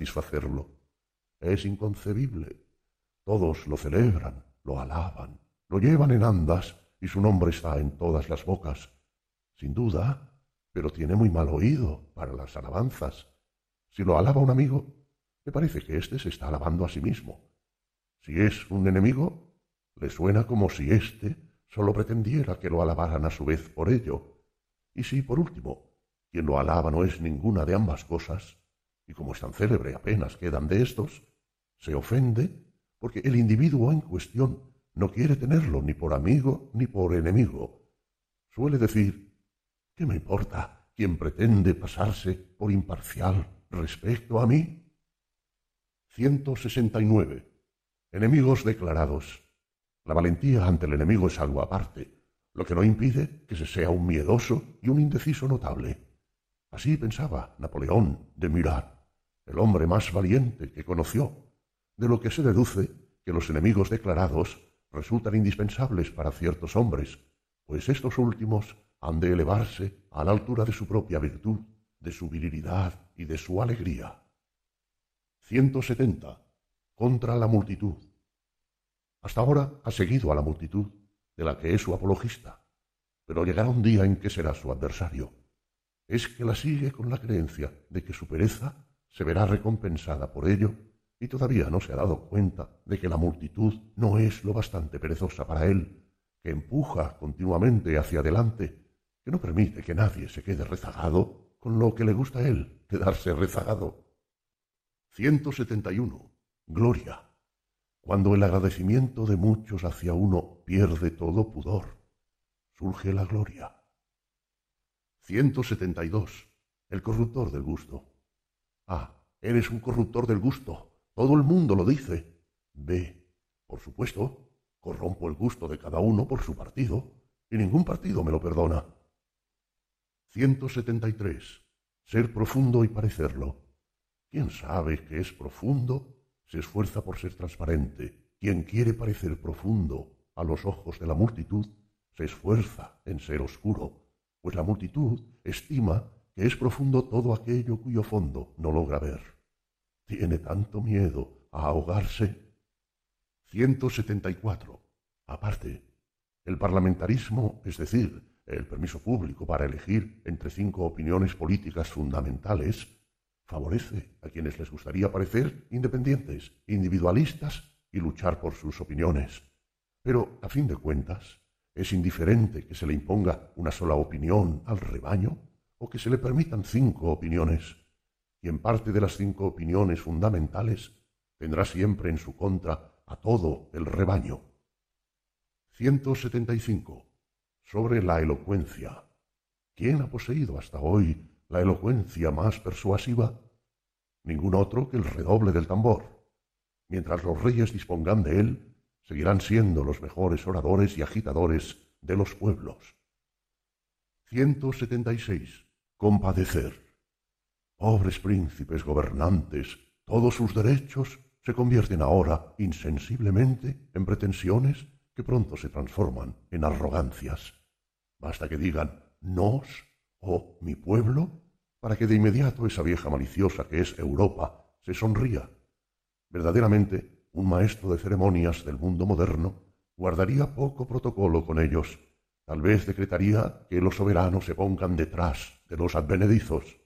satisfacerlo. Es inconcebible. Todos lo celebran, lo alaban, lo llevan en andas y su nombre está en todas las bocas. Sin duda, pero tiene muy mal oído para las alabanzas. Si lo alaba un amigo, me parece que éste se está alabando a sí mismo. Si es un enemigo, le suena como si éste sólo pretendiera que lo alabaran a su vez por ello. Y si, por último, quien lo alaba no es ninguna de ambas cosas, y como es tan célebre apenas quedan de estos, se ofende porque el individuo en cuestión no quiere tenerlo ni por amigo ni por enemigo. Suele decir, ¿qué me importa quien pretende pasarse por imparcial respecto a mí? 169. Enemigos declarados. La valentía ante el enemigo es algo aparte, lo que no impide que se sea un miedoso y un indeciso notable. Así pensaba Napoleón de Murat, el hombre más valiente que conoció, de lo que se deduce que los enemigos declarados resultan indispensables para ciertos hombres, pues estos últimos han de elevarse a la altura de su propia virtud, de su virilidad y de su alegría. 170. Contra la multitud. Hasta ahora ha seguido a la multitud, de la que es su apologista, pero llegará un día en que será su adversario. Es que la sigue con la creencia de que su pereza se verá recompensada por ello y todavía no se ha dado cuenta de que la multitud no es lo bastante perezosa para él, que empuja continuamente hacia adelante, que no permite que nadie se quede rezagado con lo que le gusta a él quedarse rezagado. 171. Gloria. Cuando el agradecimiento de muchos hacia uno pierde todo pudor, surge la gloria. 172. El corruptor del gusto. Ah, eres un corruptor del gusto. Todo el mundo lo dice. B. Por supuesto, corrompo el gusto de cada uno por su partido, y ningún partido me lo perdona. 173. Ser profundo y parecerlo. Quien sabe que es profundo se esfuerza por ser transparente. Quien quiere parecer profundo a los ojos de la multitud se esfuerza en ser oscuro, pues la multitud estima es profundo todo aquello cuyo fondo no logra ver. Tiene tanto miedo a ahogarse. 174. Aparte, el parlamentarismo, es decir, el permiso público para elegir entre cinco opiniones políticas fundamentales, favorece a quienes les gustaría parecer independientes, individualistas y luchar por sus opiniones. Pero, a fin de cuentas, es indiferente que se le imponga una sola opinión al rebaño o que se le permitan cinco opiniones. Quien parte de las cinco opiniones fundamentales tendrá siempre en su contra a todo el rebaño. 175. Sobre la elocuencia. ¿Quién ha poseído hasta hoy la elocuencia más persuasiva, ningún otro que el redoble del tambor. Mientras los reyes dispongan de él, seguirán siendo los mejores oradores y agitadores de los pueblos. 176. Compadecer. Pobres príncipes gobernantes, todos sus derechos se convierten ahora insensiblemente en pretensiones que pronto se transforman en arrogancias. Basta que digan nos o mi pueblo para que de inmediato esa vieja maliciosa que es Europa se sonría. Verdaderamente, un maestro de ceremonias del mundo moderno guardaría poco protocolo con ellos. Tal vez decretaría que los soberanos se pongan detrás de los advenedizos.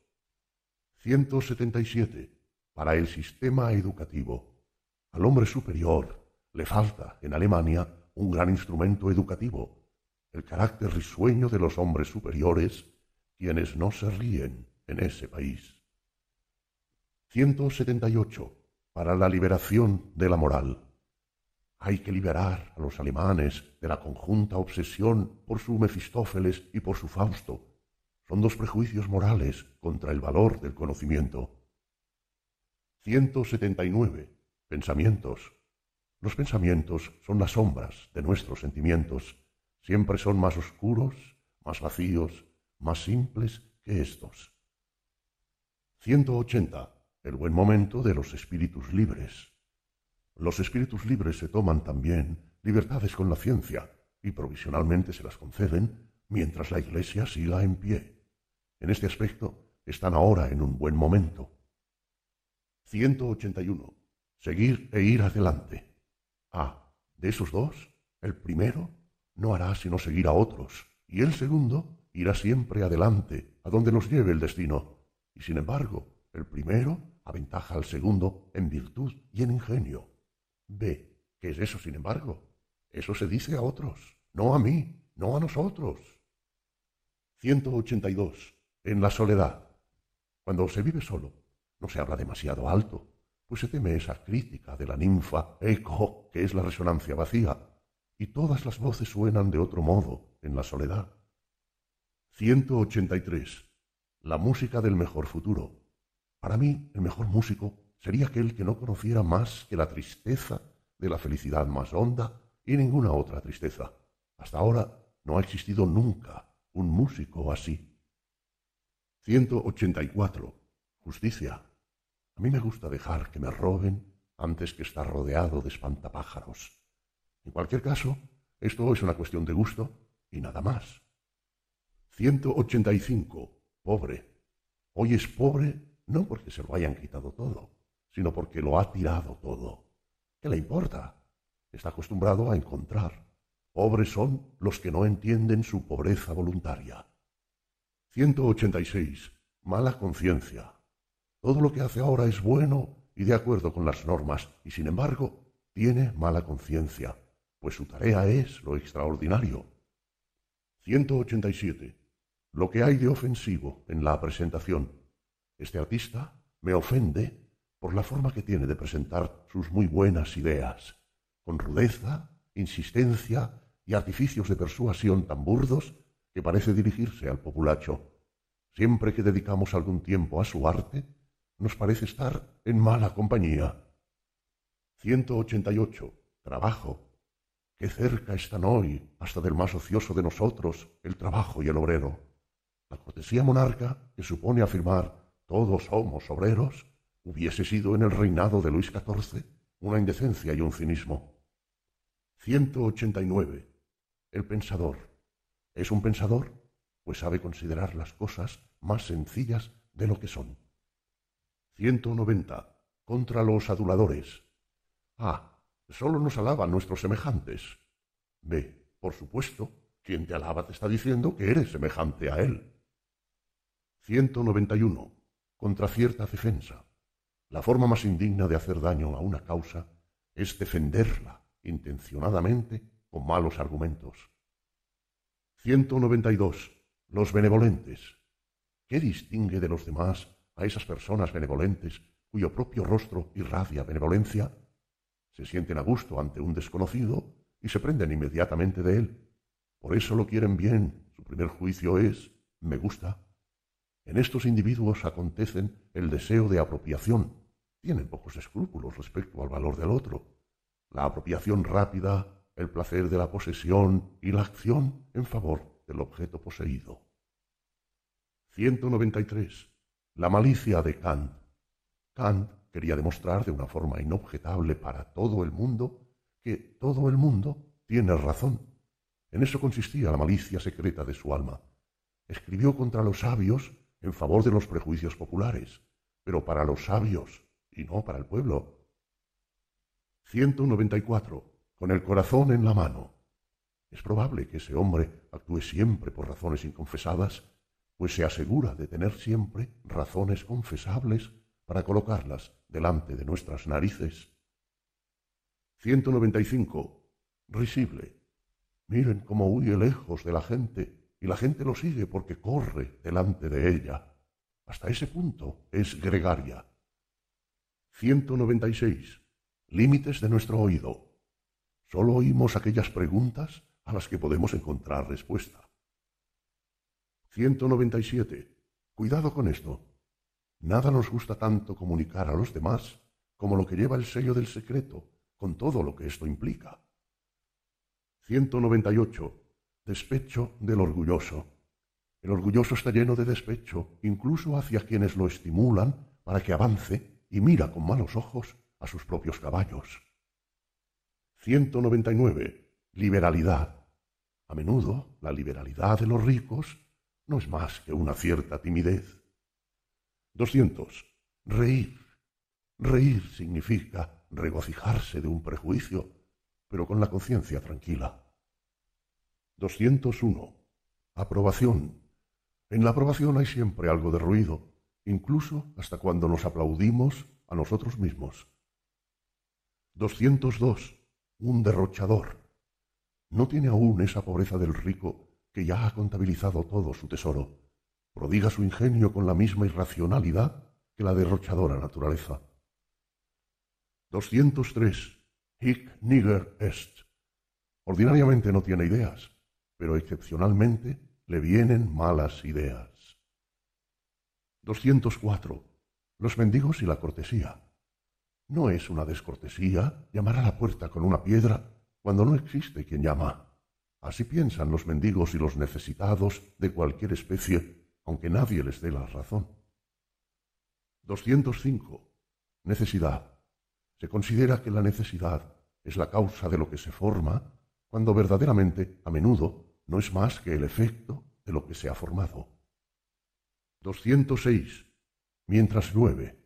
177. Para el sistema educativo. Al hombre superior le falta en Alemania un gran instrumento educativo, el carácter risueño de los hombres superiores, quienes no se ríen en ese país. 178. Para la liberación de la moral. Hay que liberar a los alemanes de la conjunta obsesión por su Mefistófeles y por su Fausto. Son dos prejuicios morales contra el valor del conocimiento. 179. Pensamientos. Los pensamientos son las sombras de nuestros sentimientos. Siempre son más oscuros, más vacíos, más simples que estos. 180. El buen momento de los espíritus libres. Los espíritus libres se toman también libertades con la ciencia y provisionalmente se las conceden mientras la Iglesia siga en pie. En este aspecto están ahora en un buen momento. 181. Seguir e ir adelante. Ah, de esos dos, el primero no hará sino seguir a otros, y el segundo irá siempre adelante, a donde nos lleve el destino. Y sin embargo, el primero aventaja al segundo en virtud y en ingenio. B. ¿Qué es eso, sin embargo? Eso se dice a otros, no a mí, no a nosotros. 182. En la soledad. Cuando se vive solo, no se habla demasiado alto, pues se teme esa crítica de la ninfa eco, que es la resonancia vacía, y todas las voces suenan de otro modo en la soledad. 183. La música del mejor futuro. Para mí, el mejor músico sería aquel que no conociera más que la tristeza de la felicidad más honda y ninguna otra tristeza. Hasta ahora no ha existido nunca un músico así. 184. Justicia. A mí me gusta dejar que me roben antes que estar rodeado de espantapájaros. En cualquier caso, esto es una cuestión de gusto y nada más. 185. Pobre. Hoy es pobre no porque se lo hayan quitado todo, sino porque lo ha tirado todo. ¿Qué le importa? Está acostumbrado a encontrar. Pobres son los que no entienden su pobreza voluntaria. 186. Mala conciencia. Todo lo que hace ahora es bueno y de acuerdo con las normas, y sin embargo tiene mala conciencia, pues su tarea es lo extraordinario. 187. Lo que hay de ofensivo en la presentación. Este artista me ofende por la forma que tiene de presentar sus muy buenas ideas, con rudeza, insistencia y artificios de persuasión tan burdos que parece dirigirse al populacho. Siempre que dedicamos algún tiempo a su arte, nos parece estar en mala compañía. 188. Trabajo. Qué cerca están hoy, hasta del más ocioso de nosotros, el trabajo y el obrero. La cortesía monarca, que supone afirmar todos somos obreros, hubiese sido en el reinado de Luis XIV una indecencia y un cinismo. 189. El pensador. ¿Es un pensador? Pues sabe considerar las cosas más sencillas de lo que son. 190. Contra los aduladores. Ah, Solo nos alaban nuestros semejantes. B. Por supuesto, quien te alaba te está diciendo que eres semejante a él. 191. Contra cierta defensa. La forma más indigna de hacer daño a una causa es defenderla intencionadamente con malos argumentos. 192. Los benevolentes. ¿Qué distingue de los demás a esas personas benevolentes cuyo propio rostro irradia benevolencia? se sienten a gusto ante un desconocido y se prenden inmediatamente de él. Por eso lo quieren bien. Su primer juicio es me gusta. En estos individuos acontecen el deseo de apropiación. Tienen pocos escrúpulos respecto al valor del otro. La apropiación rápida, el placer de la posesión y la acción en favor del objeto poseído. 193. La malicia de Kant. Kant quería demostrar de una forma inobjetable para todo el mundo que todo el mundo tiene razón. En eso consistía la malicia secreta de su alma. Escribió contra los sabios en favor de los prejuicios populares, pero para los sabios y no para el pueblo. 194. Con el corazón en la mano. Es probable que ese hombre actúe siempre por razones inconfesadas, pues se asegura de tener siempre razones confesables para colocarlas delante de nuestras narices. 195. Risible. Miren cómo huye lejos de la gente y la gente lo sigue porque corre delante de ella. Hasta ese punto es gregaria. 196. Límites de nuestro oído. Solo oímos aquellas preguntas a las que podemos encontrar respuesta. 197. Cuidado con esto. Nada nos gusta tanto comunicar a los demás como lo que lleva el sello del secreto, con todo lo que esto implica. 198. Despecho del orgulloso. El orgulloso está lleno de despecho, incluso hacia quienes lo estimulan para que avance y mira con malos ojos a sus propios caballos. 199. Liberalidad. A menudo la liberalidad de los ricos no es más que una cierta timidez. 200. Reír. Reír significa regocijarse de un prejuicio, pero con la conciencia tranquila. 201. Aprobación. En la aprobación hay siempre algo de ruido, incluso hasta cuando nos aplaudimos a nosotros mismos. 202. Un derrochador. No tiene aún esa pobreza del rico que ya ha contabilizado todo su tesoro. Prodiga su ingenio con la misma irracionalidad que la derrochadora naturaleza. 203. Hic nigger est. Ordinariamente no tiene ideas, pero excepcionalmente le vienen malas ideas. 204. Los mendigos y la cortesía. No es una descortesía llamar a la puerta con una piedra cuando no existe quien llama. Así piensan los mendigos y los necesitados de cualquier especie, aunque nadie les dé la razón. 205. Necesidad. Se considera que la necesidad es la causa de lo que se forma, cuando verdaderamente, a menudo, no es más que el efecto de lo que se ha formado. 206. Mientras llueve.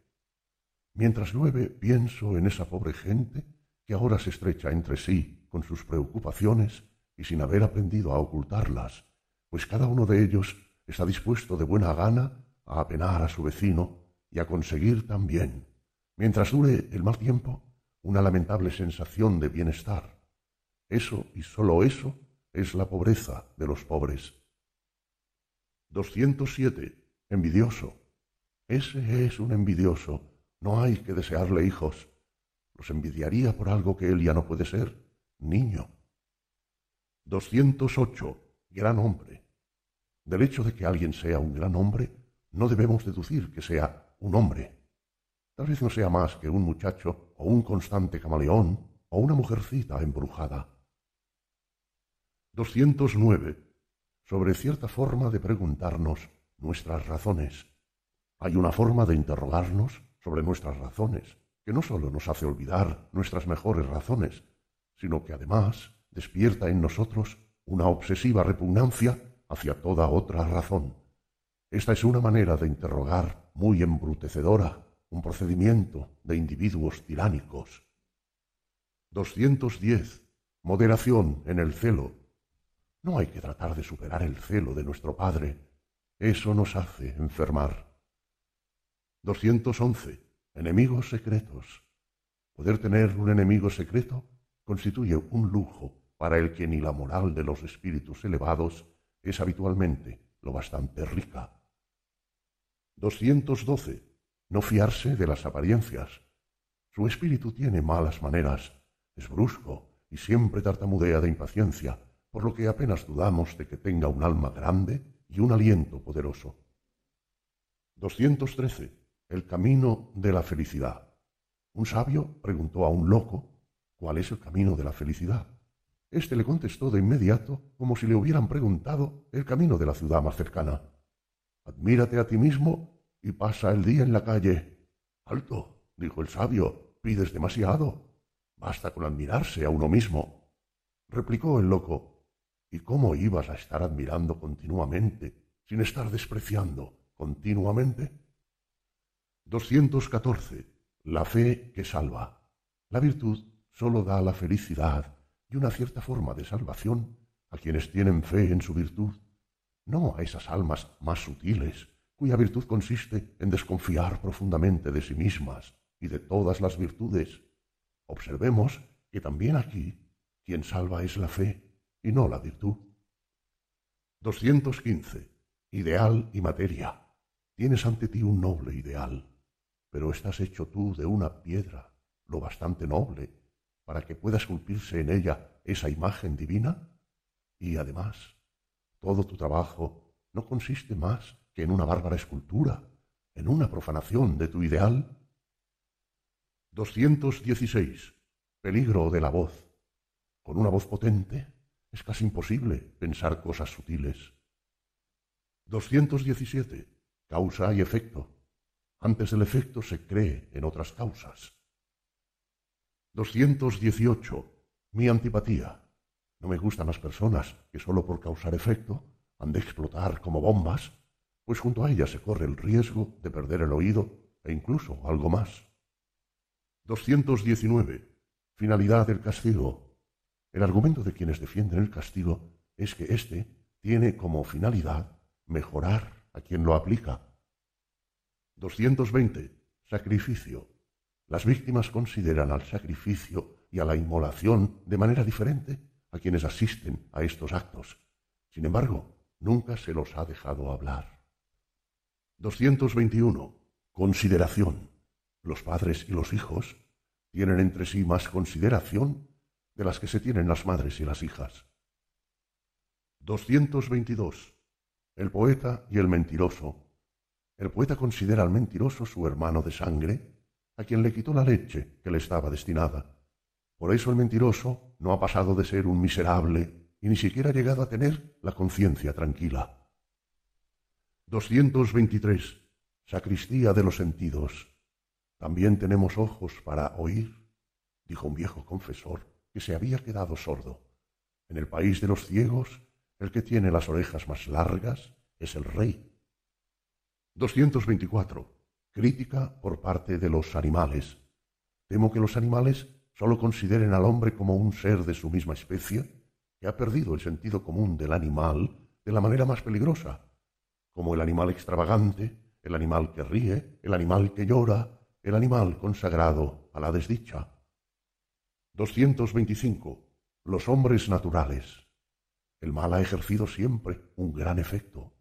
Mientras llueve pienso en esa pobre gente que ahora se estrecha entre sí con sus preocupaciones y sin haber aprendido a ocultarlas, pues cada uno de ellos está dispuesto de buena gana a apenar a su vecino y a conseguir también mientras dure el mal tiempo, una lamentable sensación de bienestar. Eso y sólo eso es la pobreza de los pobres. 207. Envidioso. Ese es un envidioso. No hay que desearle hijos. Los envidiaría por algo que él ya no puede ser, niño. 208. Gran hombre. Del hecho de que alguien sea un gran hombre, no debemos deducir que sea un hombre. Tal vez no sea más que un muchacho o un constante camaleón o una mujercita embrujada. 209. Sobre cierta forma de preguntarnos nuestras razones. Hay una forma de interrogarnos sobre nuestras razones, que no sólo nos hace olvidar nuestras mejores razones, sino que además despierta en nosotros una obsesiva repugnancia hacia toda otra razón. Esta es una manera de interrogar muy embrutecedora un procedimiento de individuos tiránicos. 210. Moderación en el celo. No hay que tratar de superar el celo de nuestro Padre. Eso nos hace enfermar. 211. Enemigos secretos. Poder tener un enemigo secreto constituye un lujo para el que ni la moral de los espíritus elevados es habitualmente lo bastante rica. 212 no fiarse de las apariencias. Su espíritu tiene malas maneras, es brusco y siempre tartamudea de impaciencia, por lo que apenas dudamos de que tenga un alma grande y un aliento poderoso. 213. El camino de la felicidad. Un sabio preguntó a un loco cuál es el camino de la felicidad. Este le contestó de inmediato como si le hubieran preguntado el camino de la ciudad más cercana. Admírate a ti mismo y pasa el día en la calle. Alto, dijo el sabio, pides demasiado. Basta con admirarse a uno mismo. Replicó el loco, ¿y cómo ibas a estar admirando continuamente, sin estar despreciando continuamente? 214. La fe que salva. La virtud sólo da la felicidad y una cierta forma de salvación a quienes tienen fe en su virtud, no a esas almas más sutiles cuya virtud consiste en desconfiar profundamente de sí mismas y de todas las virtudes. Observemos que también aquí quien salva es la fe y no la virtud. 215. Ideal y materia. Tienes ante ti un noble ideal, pero estás hecho tú de una piedra, lo bastante noble, para que pueda esculpirse en ella esa imagen divina. Y además, todo tu trabajo no consiste más en una bárbara escultura, en una profanación de tu ideal. 216. Peligro de la voz. Con una voz potente es casi imposible pensar cosas sutiles. 217. Causa y efecto. Antes del efecto se cree en otras causas. 218. Mi antipatía. No me gustan las personas que sólo por causar efecto han de explotar como bombas pues junto a ella se corre el riesgo de perder el oído e incluso algo más. 219. Finalidad del castigo. El argumento de quienes defienden el castigo es que éste tiene como finalidad mejorar a quien lo aplica. 220. Sacrificio. Las víctimas consideran al sacrificio y a la inmolación de manera diferente a quienes asisten a estos actos. Sin embargo, nunca se los ha dejado hablar. 221. Consideración. Los padres y los hijos tienen entre sí más consideración de las que se tienen las madres y las hijas. 222. El poeta y el mentiroso. El poeta considera al mentiroso su hermano de sangre, a quien le quitó la leche que le estaba destinada. Por eso el mentiroso no ha pasado de ser un miserable y ni siquiera ha llegado a tener la conciencia tranquila. 223. Sacristía de los sentidos. También tenemos ojos para oír, dijo un viejo confesor que se había quedado sordo. En el país de los ciegos, el que tiene las orejas más largas es el rey. 224. Crítica por parte de los animales. Temo que los animales sólo consideren al hombre como un ser de su misma especie, que ha perdido el sentido común del animal de la manera más peligrosa, como el animal extravagante, el animal que ríe, el animal que llora, el animal consagrado a la desdicha. 225. Los hombres naturales. El mal ha ejercido siempre un gran efecto,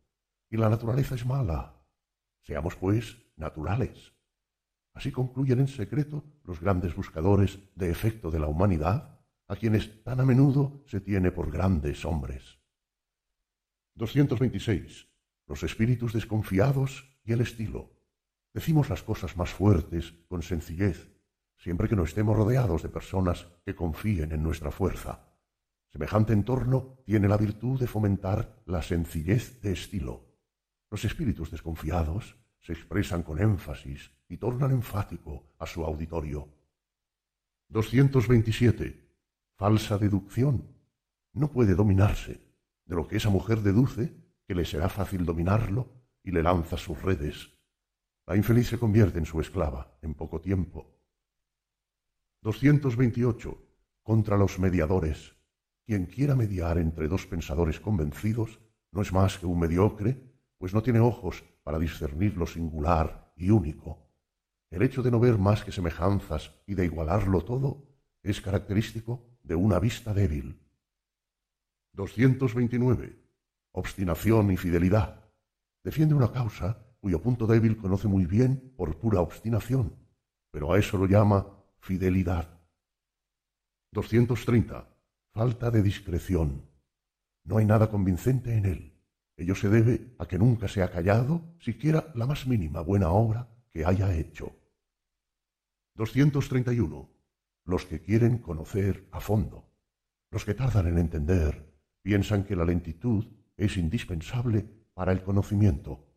y la naturaleza es mala. Seamos, pues, naturales. Así concluyen en secreto los grandes buscadores de efecto de la humanidad, a quienes tan a menudo se tiene por grandes hombres. 226. Los espíritus desconfiados y el estilo. Decimos las cosas más fuertes con sencillez, siempre que no estemos rodeados de personas que confíen en nuestra fuerza. Semejante entorno tiene la virtud de fomentar la sencillez de estilo. Los espíritus desconfiados se expresan con énfasis y tornan enfático a su auditorio. 227. Falsa deducción. No puede dominarse. De lo que esa mujer deduce, que le será fácil dominarlo, y le lanza sus redes. La infeliz se convierte en su esclava en poco tiempo. 228. Contra los mediadores. Quien quiera mediar entre dos pensadores convencidos no es más que un mediocre, pues no tiene ojos para discernir lo singular y único. El hecho de no ver más que semejanzas y de igualarlo todo es característico de una vista débil. 229. Obstinación y fidelidad. Defiende una causa cuyo punto débil conoce muy bien por pura obstinación, pero a eso lo llama fidelidad. 230. Falta de discreción. No hay nada convincente en él. Ello se debe a que nunca se ha callado siquiera la más mínima buena obra que haya hecho. 231. Los que quieren conocer a fondo. Los que tardan en entender piensan que la lentitud es indispensable para el conocimiento.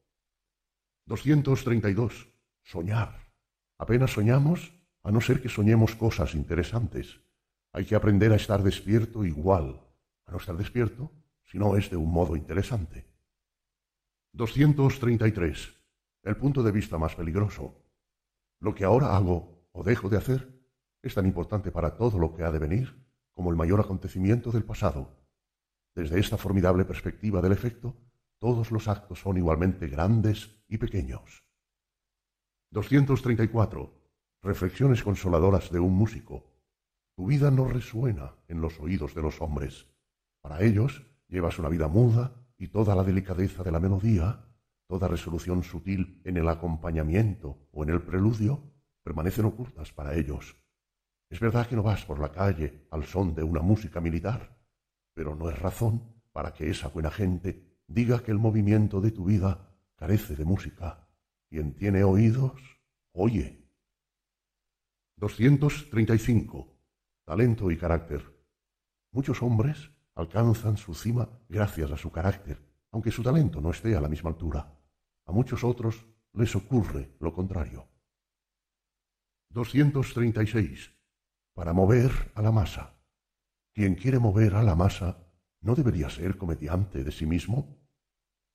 232. Soñar. Apenas soñamos, a no ser que soñemos cosas interesantes. Hay que aprender a estar despierto igual, a no estar despierto si no es de un modo interesante. 233. El punto de vista más peligroso. Lo que ahora hago o dejo de hacer es tan importante para todo lo que ha de venir como el mayor acontecimiento del pasado. Desde esta formidable perspectiva del efecto, todos los actos son igualmente grandes y pequeños. 234. Reflexiones consoladoras de un músico. Tu vida no resuena en los oídos de los hombres. Para ellos llevas una vida muda y toda la delicadeza de la melodía, toda resolución sutil en el acompañamiento o en el preludio, permanecen ocultas para ellos. Es verdad que no vas por la calle al son de una música militar, pero no es razón para que esa buena gente diga que el movimiento de tu vida carece de música. Quien tiene oídos, oye. 235. Talento y carácter. Muchos hombres alcanzan su cima gracias a su carácter, aunque su talento no esté a la misma altura. A muchos otros les ocurre lo contrario. 236. Para mover a la masa. Quien quiere mover a la masa no debería ser comediante de sí mismo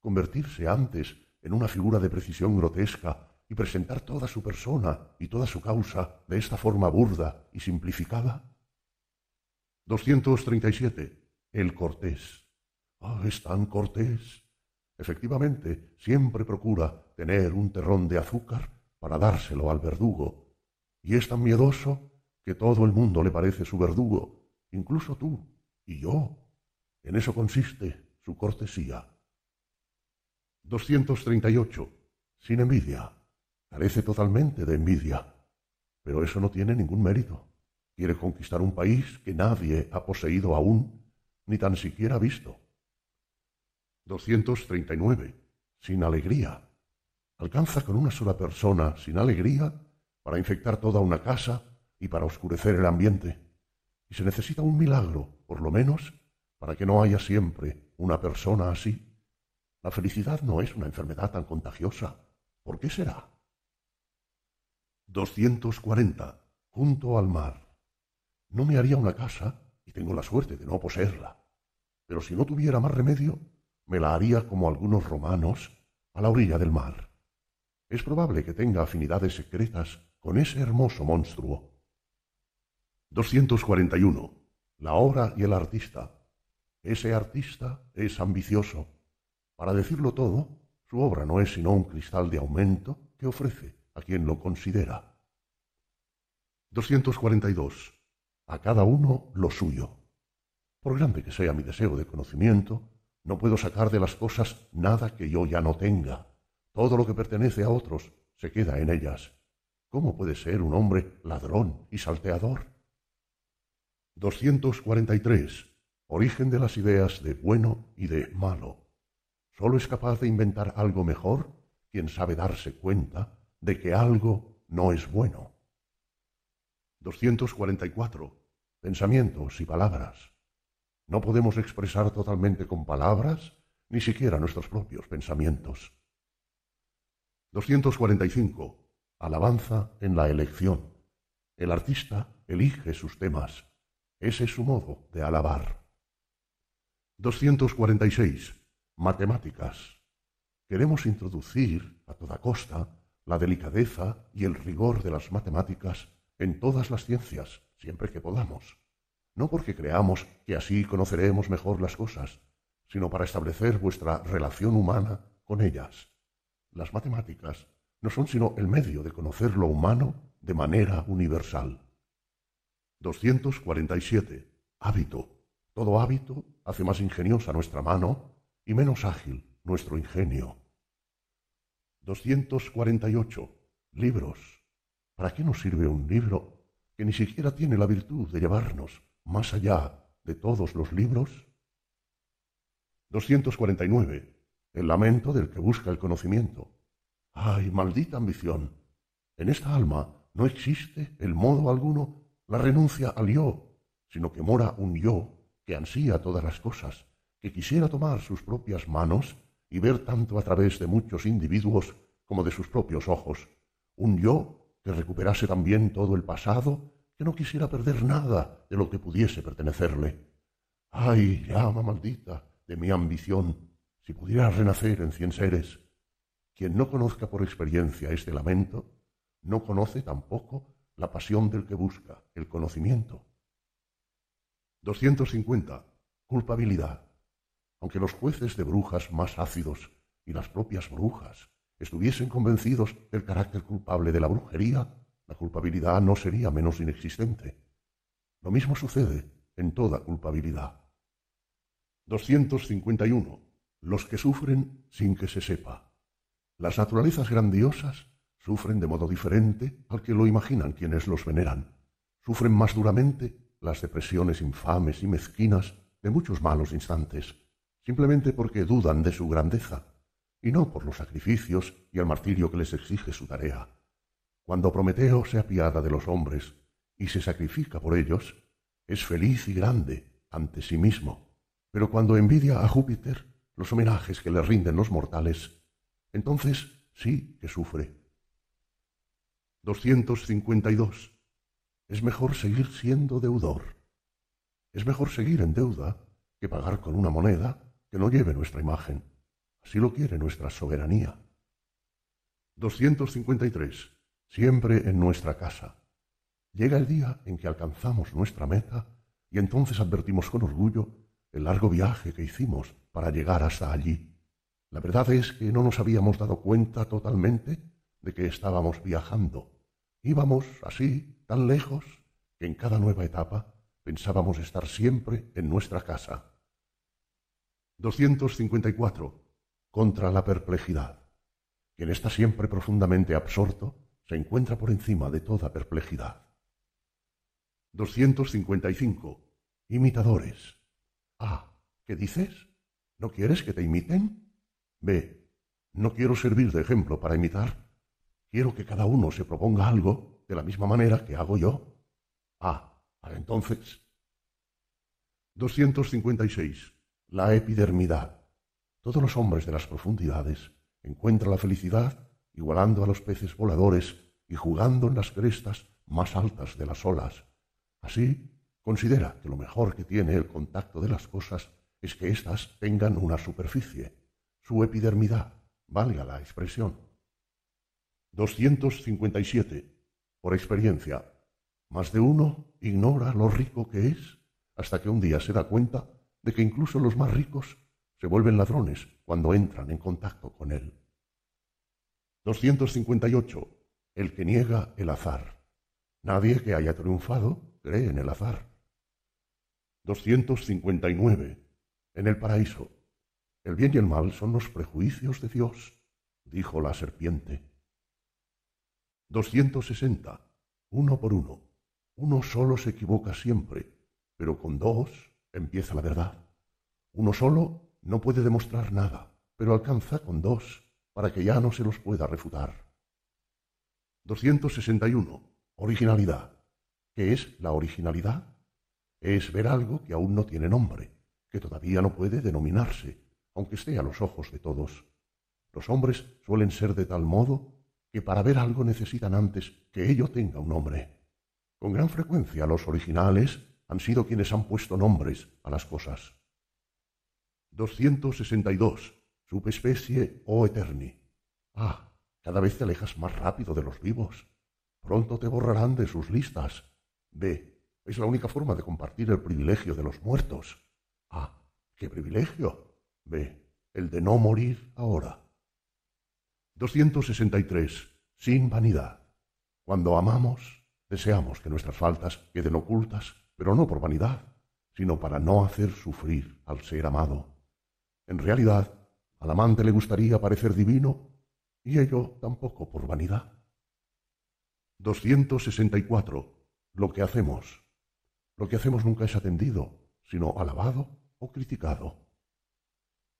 convertirse antes en una figura de precisión grotesca y presentar toda su persona y toda su causa de esta forma burda y simplificada? 237. El cortés. Ah, es tan cortés. Efectivamente, siempre procura tener un terrón de azúcar para dárselo al verdugo, y es tan miedoso que todo el mundo le parece su verdugo, incluso tú y yo. En eso consiste su cortesía. 238. Sin envidia. Carece totalmente de envidia. Pero eso no tiene ningún mérito. Quiere conquistar un país que nadie ha poseído aún, ni tan siquiera visto. 239. Sin alegría. Alcanza con una sola persona, sin alegría, para infectar toda una casa y para oscurecer el ambiente. Y se necesita un milagro, por lo menos, para que no haya siempre una persona así. La felicidad no es una enfermedad tan contagiosa. ¿Por qué será? 240. Junto al mar. No me haría una casa, y tengo la suerte de no poseerla. Pero si no tuviera más remedio, me la haría como algunos romanos a la orilla del mar. Es probable que tenga afinidades secretas con ese hermoso monstruo. 241. La obra y el artista. Ese artista es ambicioso. Para decirlo todo, su obra no es sino un cristal de aumento que ofrece a quien lo considera. 242. A cada uno lo suyo. Por grande que sea mi deseo de conocimiento, no puedo sacar de las cosas nada que yo ya no tenga. Todo lo que pertenece a otros se queda en ellas. ¿Cómo puede ser un hombre ladrón y salteador? 243. Origen de las ideas de bueno y de malo. Solo es capaz de inventar algo mejor quien sabe darse cuenta de que algo no es bueno. 244. Pensamientos y palabras. No podemos expresar totalmente con palabras ni siquiera nuestros propios pensamientos. 245. Alabanza en la elección. El artista elige sus temas. Ese es su modo de alabar. 246. Matemáticas. Queremos introducir a toda costa la delicadeza y el rigor de las matemáticas en todas las ciencias, siempre que podamos. No porque creamos que así conoceremos mejor las cosas, sino para establecer vuestra relación humana con ellas. Las matemáticas no son sino el medio de conocer lo humano de manera universal. 247. Hábito. Todo hábito hace más ingeniosa nuestra mano y menos ágil nuestro ingenio. 248. Libros. ¿Para qué nos sirve un libro que ni siquiera tiene la virtud de llevarnos más allá de todos los libros? 249. El lamento del que busca el conocimiento. ¡Ay, maldita ambición! En esta alma no existe el modo alguno la renuncia al yo, sino que mora un yo que ansía todas las cosas, que quisiera tomar sus propias manos y ver tanto a través de muchos individuos como de sus propios ojos, un yo que recuperase también todo el pasado, que no quisiera perder nada de lo que pudiese pertenecerle. ¡Ay, llama maldita de mi ambición! Si pudiera renacer en cien seres. Quien no conozca por experiencia este lamento, no conoce tampoco la pasión del que busca el conocimiento. 250. Culpabilidad. Aunque los jueces de brujas más ácidos y las propias brujas estuviesen convencidos del carácter culpable de la brujería, la culpabilidad no sería menos inexistente. Lo mismo sucede en toda culpabilidad. 251. Los que sufren sin que se sepa. Las naturalezas grandiosas Sufren de modo diferente al que lo imaginan quienes los veneran. Sufren más duramente las depresiones infames y mezquinas de muchos malos instantes, simplemente porque dudan de su grandeza, y no por los sacrificios y el martirio que les exige su tarea. Cuando Prometeo se apiada de los hombres y se sacrifica por ellos, es feliz y grande ante sí mismo. Pero cuando envidia a Júpiter los homenajes que le rinden los mortales, entonces sí que sufre 252. Es mejor seguir siendo deudor. Es mejor seguir en deuda que pagar con una moneda que no lleve nuestra imagen. Así lo quiere nuestra soberanía. 253. Siempre en nuestra casa. Llega el día en que alcanzamos nuestra meta y entonces advertimos con orgullo el largo viaje que hicimos para llegar hasta allí. La verdad es que no nos habíamos dado cuenta totalmente de que estábamos viajando. Íbamos así, tan lejos, que en cada nueva etapa pensábamos estar siempre en nuestra casa. 254. Contra la perplejidad. Quien está siempre profundamente absorto se encuentra por encima de toda perplejidad. 255. Imitadores. A. ¿Qué dices? ¿No quieres que te imiten? B. No quiero servir de ejemplo para imitar. Quiero que cada uno se proponga algo de la misma manera que hago yo. A. Entonces. 256. La epidermidad. Todos los hombres de las profundidades encuentran la felicidad igualando a los peces voladores y jugando en las crestas más altas de las olas. Así, considera que lo mejor que tiene el contacto de las cosas es que éstas tengan una superficie, su epidermidad, valga la expresión. 257. Por experiencia, más de uno ignora lo rico que es hasta que un día se da cuenta de que incluso los más ricos se vuelven ladrones cuando entran en contacto con él. 258. El que niega el azar. Nadie que haya triunfado cree en el azar. 259. En el paraíso. El bien y el mal son los prejuicios de Dios, dijo la serpiente. 260. Uno por uno. Uno solo se equivoca siempre, pero con dos empieza la verdad. Uno solo no puede demostrar nada, pero alcanza con dos para que ya no se los pueda refutar. 261. Originalidad. ¿Qué es la originalidad? Es ver algo que aún no tiene nombre, que todavía no puede denominarse, aunque esté a los ojos de todos. Los hombres suelen ser de tal modo que para ver algo necesitan antes que ello tenga un nombre. Con gran frecuencia los originales han sido quienes han puesto nombres a las cosas. 262. Subespecie o eterni. Ah, cada vez te alejas más rápido de los vivos. Pronto te borrarán de sus listas. B. Es la única forma de compartir el privilegio de los muertos. Ah, ¿qué privilegio? B. El de no morir ahora. 263. Sin vanidad. Cuando amamos, deseamos que nuestras faltas queden ocultas, pero no por vanidad, sino para no hacer sufrir al ser amado. En realidad, al amante le gustaría parecer divino, y ello tampoco por vanidad. 264. Lo que hacemos. Lo que hacemos nunca es atendido, sino alabado o criticado.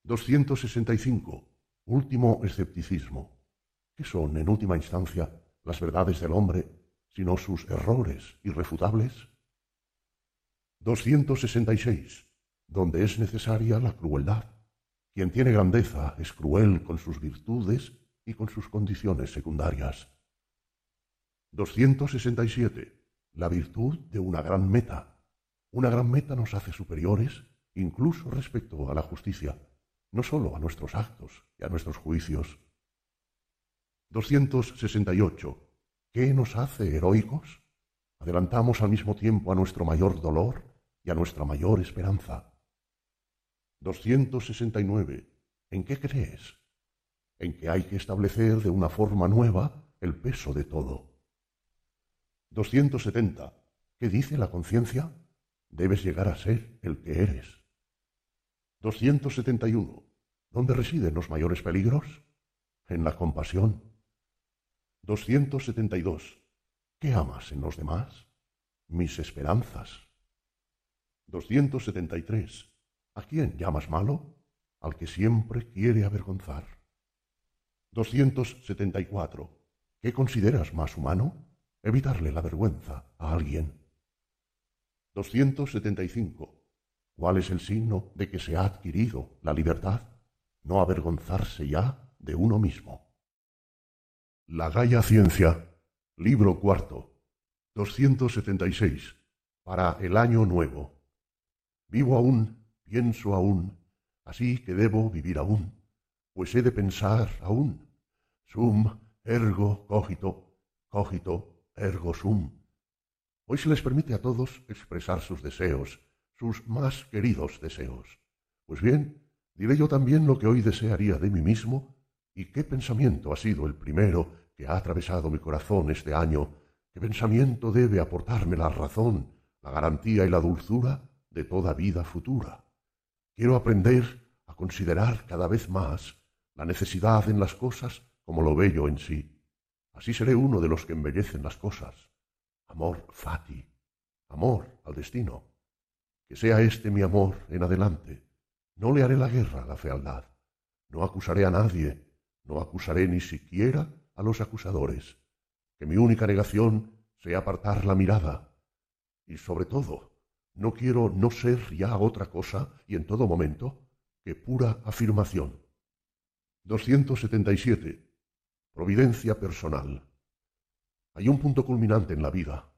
265. Último escepticismo. ¿Qué son, en última instancia, las verdades del hombre, sino sus errores irrefutables? 266. Donde es necesaria la crueldad. Quien tiene grandeza es cruel con sus virtudes y con sus condiciones secundarias. 267. La virtud de una gran meta. Una gran meta nos hace superiores incluso respecto a la justicia, no sólo a nuestros actos y a nuestros juicios. 268. ¿Qué nos hace heroicos? Adelantamos al mismo tiempo a nuestro mayor dolor y a nuestra mayor esperanza. 269. ¿En qué crees? En que hay que establecer de una forma nueva el peso de todo. 270. ¿Qué dice la conciencia? Debes llegar a ser el que eres. 271. ¿Dónde residen los mayores peligros? En la compasión. 272. ¿Qué amas en los demás? Mis esperanzas. 273. ¿A quién llamas malo? Al que siempre quiere avergonzar. 274. ¿Qué consideras más humano? Evitarle la vergüenza a alguien. 275. ¿Cuál es el signo de que se ha adquirido la libertad? No avergonzarse ya de uno mismo. La Gaya Ciencia, libro cuarto, 276, para el año nuevo. Vivo aún pienso aún, así que debo vivir aún, pues he de pensar aún. Sum ergo cogito, cogito ergo sum. Hoy se les permite a todos expresar sus deseos, sus más queridos deseos. Pues bien, diré yo también lo que hoy desearía de mí mismo y qué pensamiento ha sido el primero que ha atravesado mi corazón este año, qué pensamiento debe aportarme la razón, la garantía y la dulzura de toda vida futura. Quiero aprender a considerar cada vez más la necesidad en las cosas como lo bello en sí. Así seré uno de los que embellecen las cosas. Amor fati, amor al destino. Que sea este mi amor en adelante. No le haré la guerra a la fealdad. No acusaré a nadie, no acusaré ni siquiera a los acusadores. Que mi única negación sea apartar la mirada. Y sobre todo, no quiero no ser ya otra cosa y en todo momento que pura afirmación. 277. Providencia personal. Hay un punto culminante en la vida.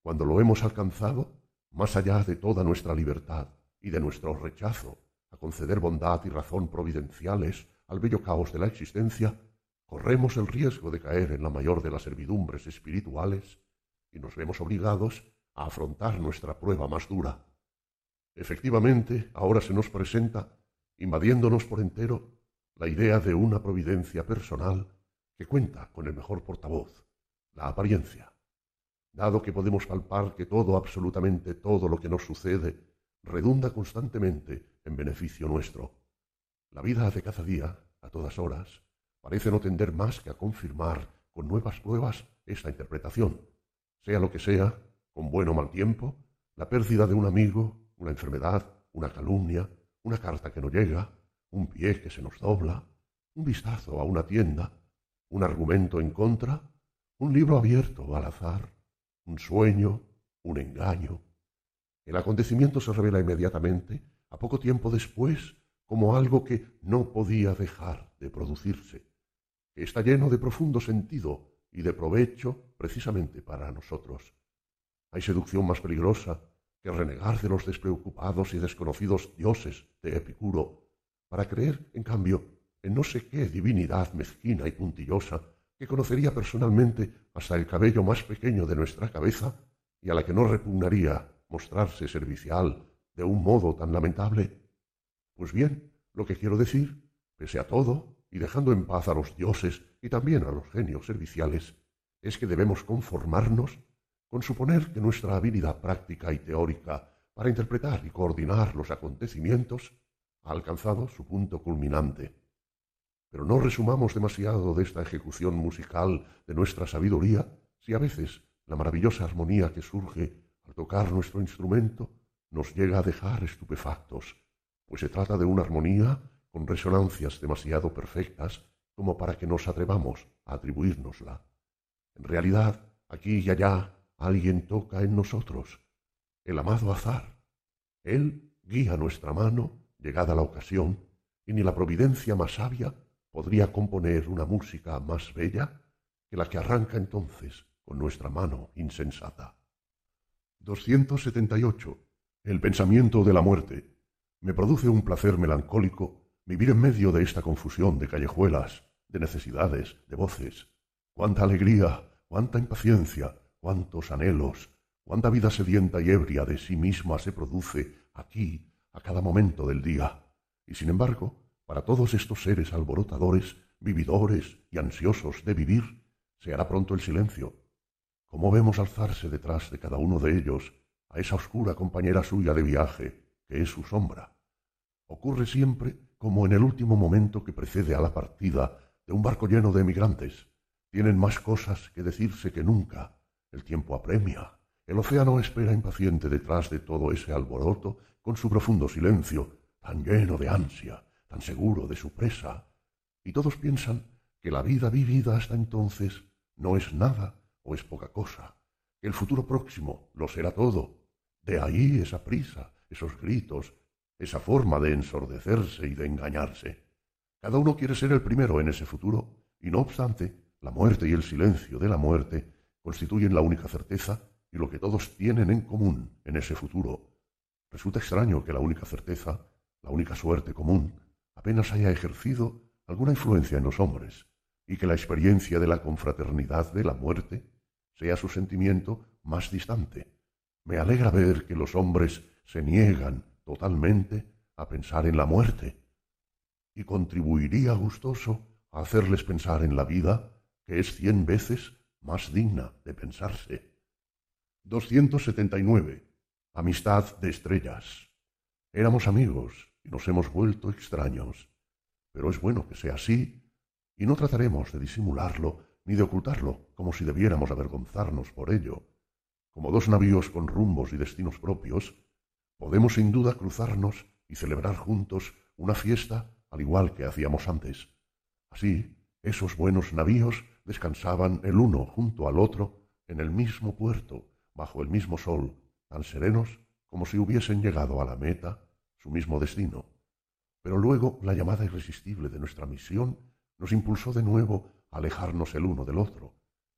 Cuando lo hemos alcanzado, más allá de toda nuestra libertad y de nuestro rechazo a conceder bondad y razón providenciales al bello caos de la existencia, corremos el riesgo de caer en la mayor de las servidumbres espirituales y nos vemos obligados a afrontar nuestra prueba más dura. Efectivamente, ahora se nos presenta, invadiéndonos por entero, la idea de una providencia personal que cuenta con el mejor portavoz, la apariencia. Dado que podemos palpar que todo, absolutamente todo lo que nos sucede, redunda constantemente en beneficio nuestro. La vida de cada día, a todas horas, parece no tender más que a confirmar con nuevas pruebas esta interpretación. Sea lo que sea, con buen o mal tiempo, la pérdida de un amigo, una enfermedad, una calumnia, una carta que no llega, un pie que se nos dobla, un vistazo a una tienda, un argumento en contra, un libro abierto al azar, un sueño, un engaño. El acontecimiento se revela inmediatamente, a poco tiempo después, como algo que no podía dejar de producirse, que está lleno de profundo sentido y de provecho precisamente para nosotros. Hay seducción más peligrosa que renegar de los despreocupados y desconocidos dioses de Epicuro, para creer, en cambio, en no sé qué divinidad mezquina y puntillosa que conocería personalmente hasta el cabello más pequeño de nuestra cabeza y a la que no repugnaría mostrarse servicial de un modo tan lamentable. Pues bien, lo que quiero decir, pese a todo, y dejando en paz a los dioses y también a los genios serviciales, es que debemos conformarnos con suponer que nuestra habilidad práctica y teórica para interpretar y coordinar los acontecimientos ha alcanzado su punto culminante. Pero no resumamos demasiado de esta ejecución musical de nuestra sabiduría si a veces la maravillosa armonía que surge al tocar nuestro instrumento nos llega a dejar estupefactos, pues se trata de una armonía con resonancias demasiado perfectas como para que nos atrevamos a atribuírnosla. En realidad, aquí y allá alguien toca en nosotros, el amado azar. Él guía nuestra mano, llegada la ocasión, y ni la providencia más sabia podría componer una música más bella que la que arranca entonces con nuestra mano insensata. 278. El pensamiento de la muerte. Me produce un placer melancólico vivir en medio de esta confusión de callejuelas, de necesidades, de voces. Cuánta alegría, cuánta impaciencia, cuántos anhelos, cuánta vida sedienta y ebria de sí misma se produce aquí a cada momento del día. Y sin embargo, para todos estos seres alborotadores, vividores y ansiosos de vivir, se hará pronto el silencio. ¿Cómo vemos alzarse detrás de cada uno de ellos a esa oscura compañera suya de viaje, que es su sombra? Ocurre siempre como en el último momento que precede a la partida de un barco lleno de emigrantes. Tienen más cosas que decirse que nunca, el tiempo apremia. El océano espera impaciente detrás de todo ese alboroto con su profundo silencio, tan lleno de ansia, tan seguro de su presa. Y todos piensan que la vida vivida hasta entonces no es nada o es poca cosa, el futuro próximo lo será todo. De ahí esa prisa, esos gritos, esa forma de ensordecerse y de engañarse. Cada uno quiere ser el primero en ese futuro, y no obstante, la muerte y el silencio de la muerte constituyen la única certeza y lo que todos tienen en común en ese futuro. Resulta extraño que la única certeza, la única suerte común, apenas haya ejercido alguna influencia en los hombres, y que la experiencia de la confraternidad de la muerte sea su sentimiento más distante. Me alegra ver que los hombres se niegan totalmente a pensar en la muerte, y contribuiría gustoso a hacerles pensar en la vida, que es cien veces más digna de pensarse. 279. Amistad de estrellas. Éramos amigos y nos hemos vuelto extraños, pero es bueno que sea así, y no trataremos de disimularlo ni de ocultarlo como si debiéramos avergonzarnos por ello. Como dos navíos con rumbos y destinos propios, podemos sin duda cruzarnos y celebrar juntos una fiesta al igual que hacíamos antes. Así, esos buenos navíos descansaban el uno junto al otro en el mismo puerto, bajo el mismo sol, tan serenos como si hubiesen llegado a la meta, su mismo destino. Pero luego la llamada irresistible de nuestra misión nos impulsó de nuevo a alejarnos el uno del otro,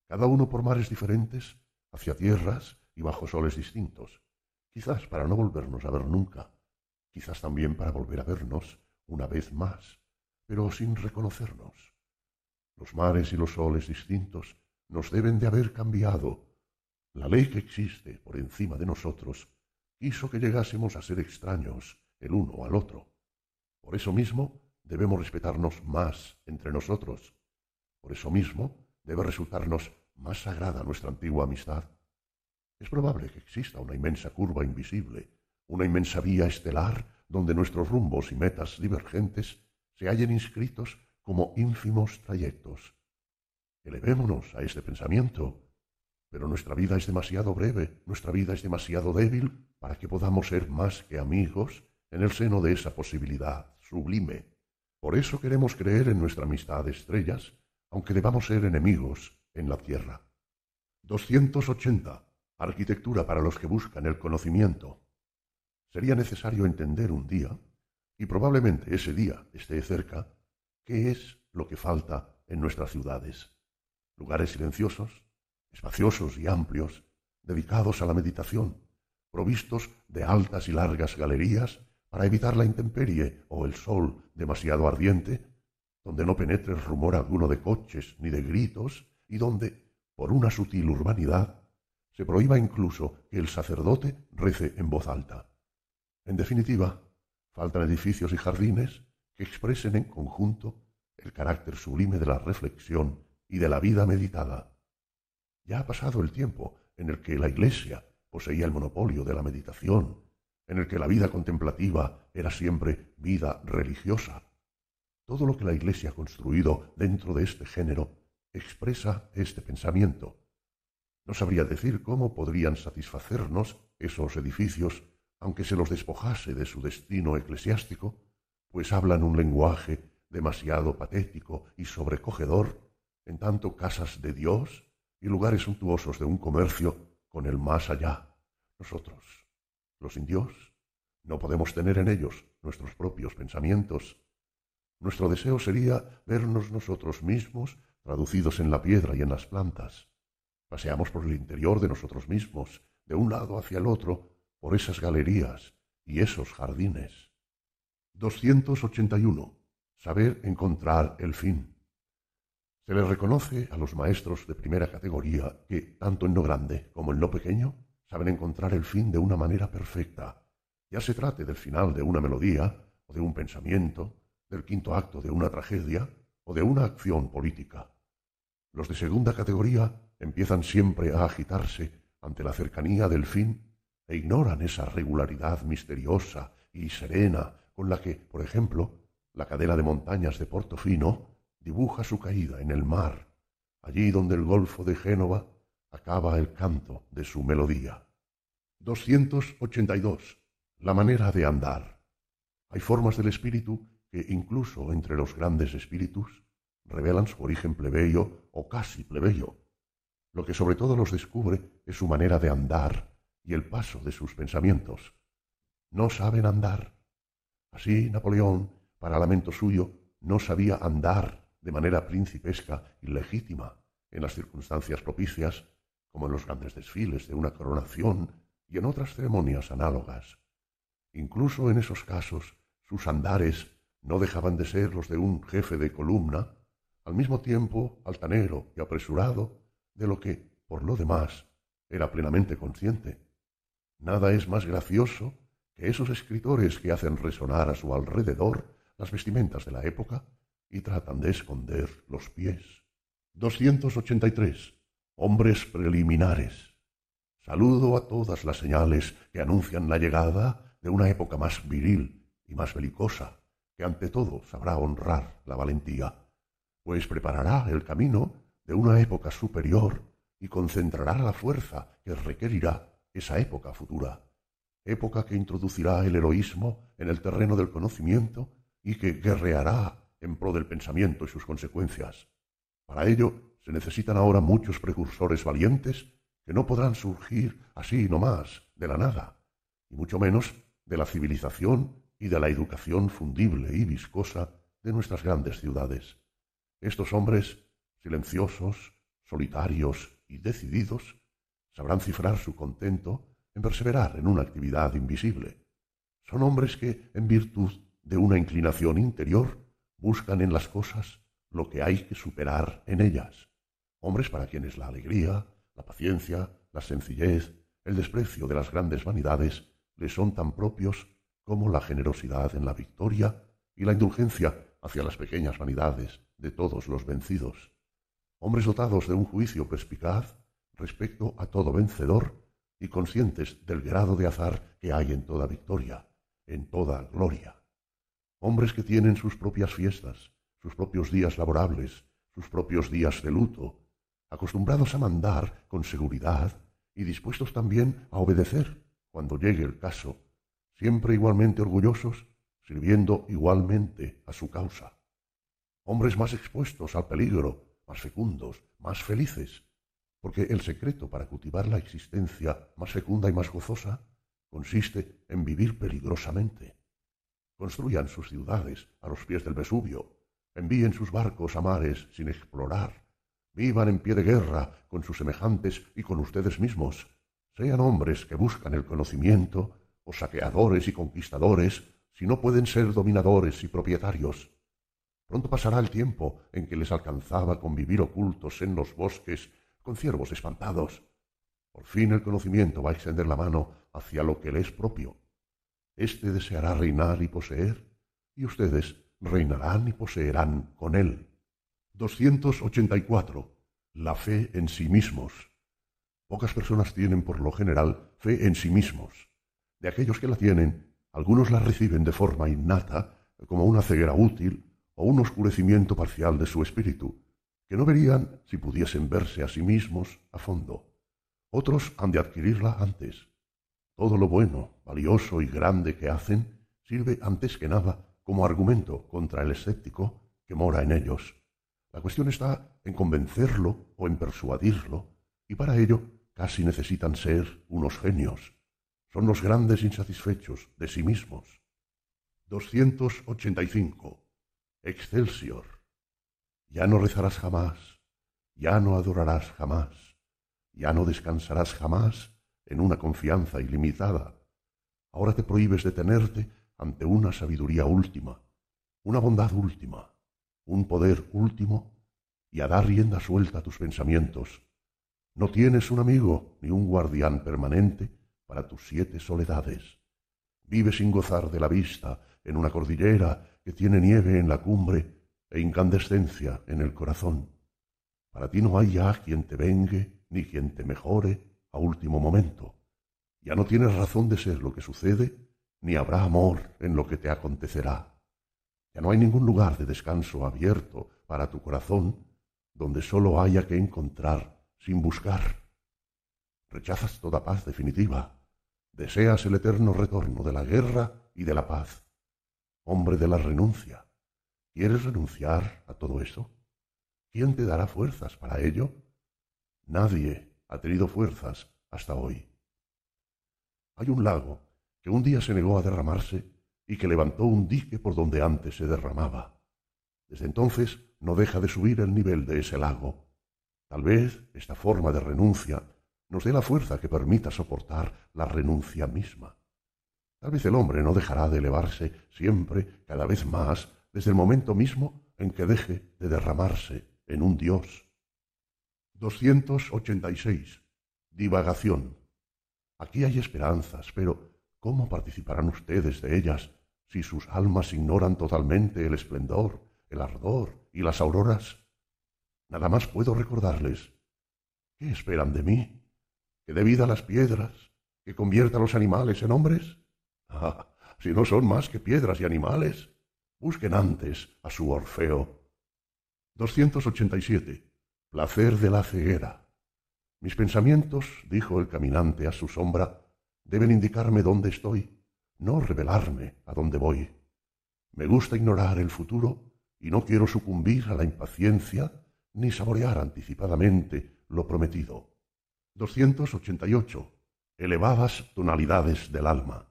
cada uno por mares diferentes, hacia tierras y bajo soles distintos, quizás para no volvernos a ver nunca, quizás también para volver a vernos una vez más, pero sin reconocernos. Los mares y los soles distintos nos deben de haber cambiado. La ley que existe por encima de nosotros quiso que llegásemos a ser extraños el uno al otro. Por eso mismo debemos respetarnos más entre nosotros. Por eso mismo debe resultarnos más sagrada nuestra antigua amistad. Es probable que exista una inmensa curva invisible, una inmensa vía estelar donde nuestros rumbos y metas divergentes se hallen inscritos como ínfimos trayectos. Elevémonos a este pensamiento. Pero nuestra vida es demasiado breve, nuestra vida es demasiado débil para que podamos ser más que amigos en el seno de esa posibilidad sublime. Por eso queremos creer en nuestra amistad de estrellas, aunque debamos ser enemigos en la tierra. 280. Arquitectura para los que buscan el conocimiento. Sería necesario entender un día, y probablemente ese día esté cerca, qué es lo que falta en nuestras ciudades. Lugares silenciosos, espaciosos y amplios, dedicados a la meditación, provistos de altas y largas galerías para evitar la intemperie o el sol demasiado ardiente, donde no penetre rumor alguno de coches ni de gritos, y donde, por una sutil urbanidad, se prohíba incluso que el sacerdote rece en voz alta. En definitiva, faltan edificios y jardines expresen en conjunto el carácter sublime de la reflexión y de la vida meditada. Ya ha pasado el tiempo en el que la Iglesia poseía el monopolio de la meditación, en el que la vida contemplativa era siempre vida religiosa. Todo lo que la Iglesia ha construido dentro de este género expresa este pensamiento. No sabría decir cómo podrían satisfacernos esos edificios aunque se los despojase de su destino eclesiástico, pues hablan un lenguaje demasiado patético y sobrecogedor, en tanto casas de Dios y lugares suntuosos de un comercio con el más allá. Nosotros, los indios, no podemos tener en ellos nuestros propios pensamientos. Nuestro deseo sería vernos nosotros mismos traducidos en la piedra y en las plantas. Paseamos por el interior de nosotros mismos, de un lado hacia el otro, por esas galerías y esos jardines. 281. Saber encontrar el fin. Se le reconoce a los maestros de primera categoría que, tanto en lo grande como en lo pequeño, saben encontrar el fin de una manera perfecta, ya se trate del final de una melodía, o de un pensamiento, del quinto acto de una tragedia, o de una acción política. Los de segunda categoría empiezan siempre a agitarse ante la cercanía del fin e ignoran esa regularidad misteriosa y serena con la que, por ejemplo, la cadena de montañas de Portofino dibuja su caída en el mar, allí donde el Golfo de Génova acaba el canto de su melodía. 282. La manera de andar. Hay formas del espíritu que, incluso entre los grandes espíritus, revelan su origen plebeyo o casi plebeyo. Lo que sobre todo los descubre es su manera de andar y el paso de sus pensamientos. No saben andar. Así Napoleón, para lamento suyo, no sabía andar de manera principesca y legítima en las circunstancias propicias, como en los grandes desfiles de una coronación y en otras ceremonias análogas. Incluso en esos casos, sus andares no dejaban de ser los de un jefe de columna, al mismo tiempo altanero y apresurado de lo que, por lo demás, era plenamente consciente. Nada es más gracioso esos escritores que hacen resonar a su alrededor las vestimentas de la época y tratan de esconder los pies. 283. Hombres preliminares. Saludo a todas las señales que anuncian la llegada de una época más viril y más belicosa, que ante todo sabrá honrar la valentía, pues preparará el camino de una época superior y concentrará la fuerza que requerirá esa época futura, época que introducirá el heroísmo en el terreno del conocimiento y que guerreará en pro del pensamiento y sus consecuencias. Para ello se necesitan ahora muchos precursores valientes que no podrán surgir así nomás de la nada, y mucho menos de la civilización y de la educación fundible y viscosa de nuestras grandes ciudades. Estos hombres, silenciosos, solitarios y decididos, sabrán cifrar su contento en perseverar en una actividad invisible. Son hombres que, en virtud de una inclinación interior, buscan en las cosas lo que hay que superar en ellas. Hombres para quienes la alegría, la paciencia, la sencillez, el desprecio de las grandes vanidades les son tan propios como la generosidad en la victoria y la indulgencia hacia las pequeñas vanidades de todos los vencidos. Hombres dotados de un juicio perspicaz respecto a todo vencedor y conscientes del grado de azar que hay en toda victoria, en toda gloria. Hombres que tienen sus propias fiestas, sus propios días laborables, sus propios días de luto, acostumbrados a mandar con seguridad y dispuestos también a obedecer cuando llegue el caso, siempre igualmente orgullosos, sirviendo igualmente a su causa. Hombres más expuestos al peligro, más fecundos, más felices, porque el secreto para cultivar la existencia más fecunda y más gozosa consiste en vivir peligrosamente. Construyan sus ciudades a los pies del Vesubio, envíen sus barcos a mares sin explorar, vivan en pie de guerra con sus semejantes y con ustedes mismos, sean hombres que buscan el conocimiento, o saqueadores y conquistadores, si no pueden ser dominadores y propietarios. Pronto pasará el tiempo en que les alcanzaba convivir ocultos en los bosques con ciervos espantados. Por fin el conocimiento va a extender la mano hacia lo que le es propio. Este deseará reinar y poseer, y ustedes reinarán y poseerán con él. 284. La fe en sí mismos. Pocas personas tienen por lo general fe en sí mismos. De aquellos que la tienen, algunos la reciben de forma innata, como una ceguera útil o un oscurecimiento parcial de su espíritu, que no verían si pudiesen verse a sí mismos a fondo. Otros han de adquirirla antes. Todo lo bueno, valioso y grande que hacen sirve antes que nada como argumento contra el escéptico que mora en ellos. La cuestión está en convencerlo o en persuadirlo, y para ello casi necesitan ser unos genios. Son los grandes insatisfechos de sí mismos. 285. Excelsior. Ya no rezarás jamás, ya no adorarás jamás, ya no descansarás jamás en una confianza ilimitada. Ahora te prohíbes detenerte ante una sabiduría última, una bondad última, un poder último, y a dar rienda suelta a tus pensamientos. No tienes un amigo ni un guardián permanente para tus siete soledades. Vive sin gozar de la vista en una cordillera que tiene nieve en la cumbre e incandescencia en el corazón. Para ti no hay ya quien te vengue ni quien te mejore a último momento. Ya no tienes razón de ser lo que sucede, ni habrá amor en lo que te acontecerá. Ya no hay ningún lugar de descanso abierto para tu corazón donde sólo haya que encontrar sin buscar. Rechazas toda paz definitiva. Deseas el eterno retorno de la guerra y de la paz. Hombre de la renuncia, ¿Quieres renunciar a todo eso? ¿Quién te dará fuerzas para ello? Nadie ha tenido fuerzas hasta hoy. Hay un lago que un día se negó a derramarse y que levantó un dique por donde antes se derramaba. Desde entonces no deja de subir el nivel de ese lago. Tal vez esta forma de renuncia nos dé la fuerza que permita soportar la renuncia misma. Tal vez el hombre no dejará de elevarse siempre, cada vez más, desde el momento mismo en que deje de derramarse en un Dios. 286. Divagación. Aquí hay esperanzas, pero ¿cómo participarán ustedes de ellas si sus almas ignoran totalmente el esplendor, el ardor y las auroras? Nada más puedo recordarles. ¿Qué esperan de mí? ¿Que dé vida a las piedras? ¿Que convierta a los animales en hombres? Ah, si no son más que piedras y animales. Busquen antes a su Orfeo. 287. Placer de la ceguera. Mis pensamientos, dijo el caminante a su sombra, deben indicarme dónde estoy, no revelarme a dónde voy. Me gusta ignorar el futuro y no quiero sucumbir a la impaciencia ni saborear anticipadamente lo prometido. 288. Elevadas tonalidades del alma.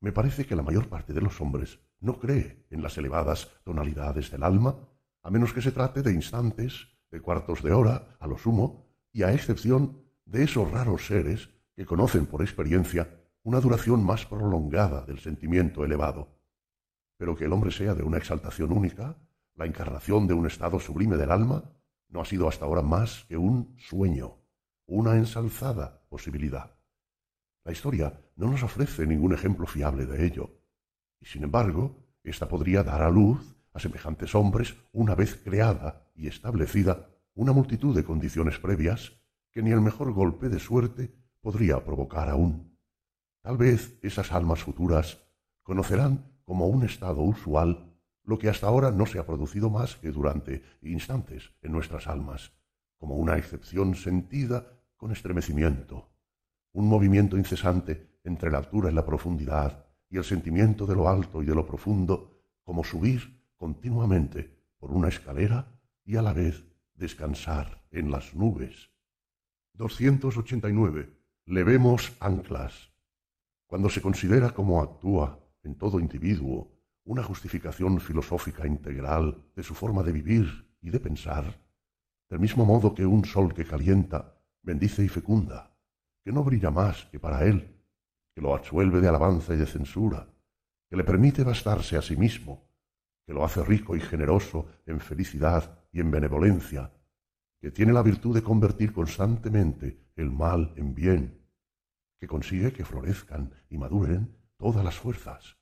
Me parece que la mayor parte de los hombres no cree en las elevadas tonalidades del alma, a menos que se trate de instantes, de cuartos de hora, a lo sumo, y a excepción de esos raros seres que conocen por experiencia una duración más prolongada del sentimiento elevado. Pero que el hombre sea de una exaltación única, la encarnación de un estado sublime del alma, no ha sido hasta ahora más que un sueño, una ensalzada posibilidad. La historia no nos ofrece ningún ejemplo fiable de ello, y sin embargo, ésta podría dar a luz a semejantes hombres una vez creada y establecida una multitud de condiciones previas que ni el mejor golpe de suerte podría provocar aún. Tal vez esas almas futuras conocerán como un estado usual lo que hasta ahora no se ha producido más que durante instantes en nuestras almas, como una excepción sentida con estremecimiento, un movimiento incesante entre la altura y la profundidad, y el sentimiento de lo alto y de lo profundo, como subir continuamente por una escalera y a la vez descansar en las nubes. 289. Le vemos anclas. Cuando se considera cómo actúa en todo individuo una justificación filosófica integral de su forma de vivir y de pensar, del mismo modo que un sol que calienta, bendice y fecunda, que no brilla más que para él, que lo absuelve de alabanza y de censura, que le permite bastarse a sí mismo, que lo hace rico y generoso en felicidad y en benevolencia, que tiene la virtud de convertir constantemente el mal en bien, que consigue que florezcan y maduren todas las fuerzas,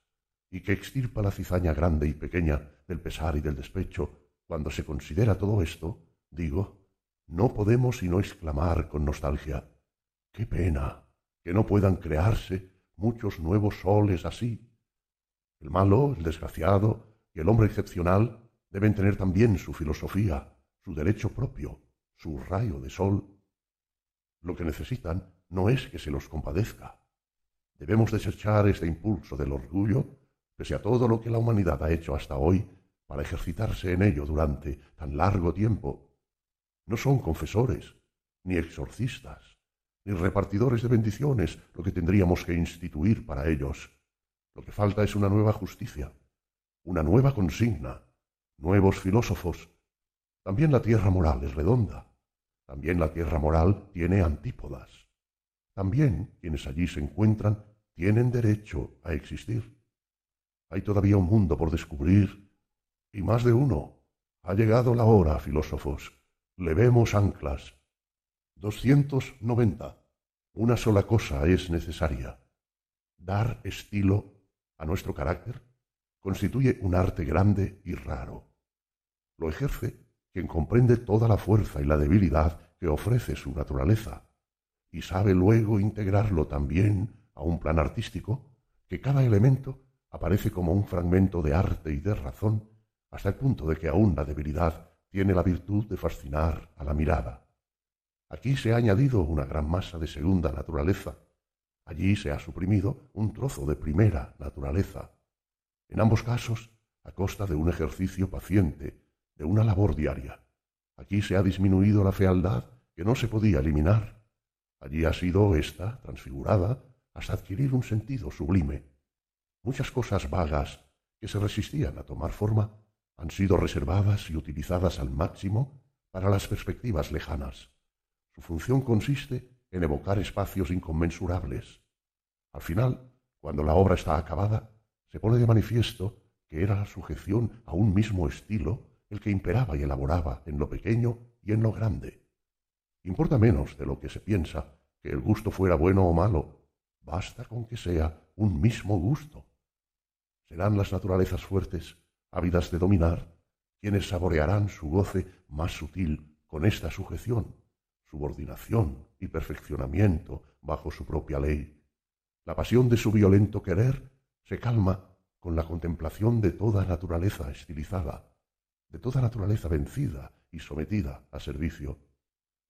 y que extirpa la cizaña grande y pequeña del pesar y del despecho, cuando se considera todo esto, digo, no podemos sino exclamar con nostalgia, qué pena que no puedan crearse muchos nuevos soles así. El malo, el desgraciado y el hombre excepcional deben tener también su filosofía, su derecho propio, su rayo de sol. Lo que necesitan no es que se los compadezca. Debemos desechar este impulso del orgullo, pese a todo lo que la humanidad ha hecho hasta hoy para ejercitarse en ello durante tan largo tiempo. No son confesores, ni exorcistas, ni repartidores de bendiciones lo que tendríamos que instituir para ellos. Lo que falta es una nueva justicia, una nueva consigna, nuevos filósofos. También la tierra moral es redonda. También la tierra moral tiene antípodas. También quienes allí se encuentran tienen derecho a existir. Hay todavía un mundo por descubrir, y más de uno. Ha llegado la hora, filósofos. Levemos anclas 290. Una sola cosa es necesaria. Dar estilo a nuestro carácter constituye un arte grande y raro. Lo ejerce quien comprende toda la fuerza y la debilidad que ofrece su naturaleza y sabe luego integrarlo también a un plan artístico que cada elemento aparece como un fragmento de arte y de razón hasta el punto de que aún la debilidad tiene la virtud de fascinar a la mirada. Aquí se ha añadido una gran masa de segunda naturaleza. Allí se ha suprimido un trozo de primera naturaleza. En ambos casos, a costa de un ejercicio paciente, de una labor diaria. Aquí se ha disminuido la fealdad que no se podía eliminar. Allí ha sido ésta transfigurada hasta adquirir un sentido sublime. Muchas cosas vagas que se resistían a tomar forma han sido reservadas y utilizadas al máximo para las perspectivas lejanas. Su función consiste en evocar espacios inconmensurables. Al final, cuando la obra está acabada, se pone de manifiesto que era la sujeción a un mismo estilo el que imperaba y elaboraba en lo pequeño y en lo grande. Importa menos de lo que se piensa que el gusto fuera bueno o malo, basta con que sea un mismo gusto. Serán las naturalezas fuertes, ávidas de dominar, quienes saborearán su goce más sutil con esta sujeción, subordinación y perfeccionamiento bajo su propia ley. La pasión de su violento querer se calma con la contemplación de toda naturaleza estilizada, de toda naturaleza vencida y sometida a servicio.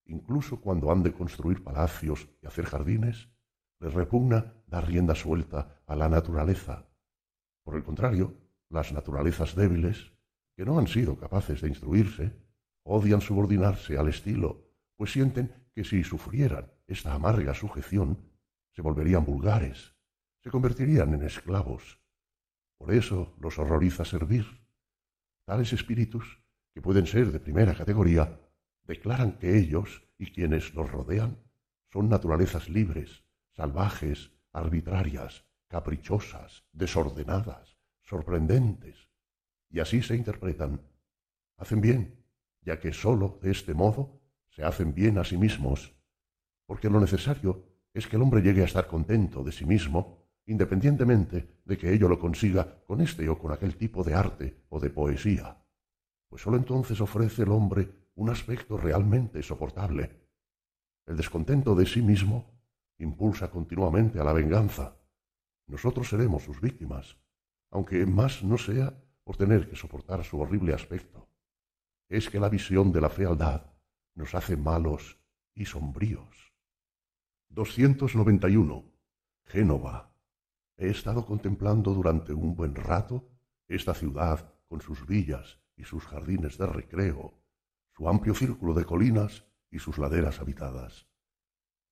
Incluso cuando han de construir palacios y hacer jardines, les repugna dar rienda suelta a la naturaleza. Por el contrario, las naturalezas débiles, que no han sido capaces de instruirse, odian subordinarse al estilo, pues sienten que si sufrieran esta amarga sujeción, se volverían vulgares, se convertirían en esclavos. Por eso los horroriza servir. Tales espíritus, que pueden ser de primera categoría, declaran que ellos y quienes los rodean son naturalezas libres, salvajes, arbitrarias, caprichosas, desordenadas, sorprendentes, y así se interpretan. Hacen bien, ya que sólo de este modo se hacen bien a sí mismos, porque lo necesario es que el hombre llegue a estar contento de sí mismo, independientemente de que ello lo consiga con este o con aquel tipo de arte o de poesía, pues sólo entonces ofrece el hombre un aspecto realmente soportable. El descontento de sí mismo impulsa continuamente a la venganza. Nosotros seremos sus víctimas, aunque más no sea por tener que soportar su horrible aspecto. Es que la visión de la fealdad nos hace malos y sombríos. 291. Génova. He estado contemplando durante un buen rato esta ciudad con sus villas y sus jardines de recreo, su amplio círculo de colinas y sus laderas habitadas.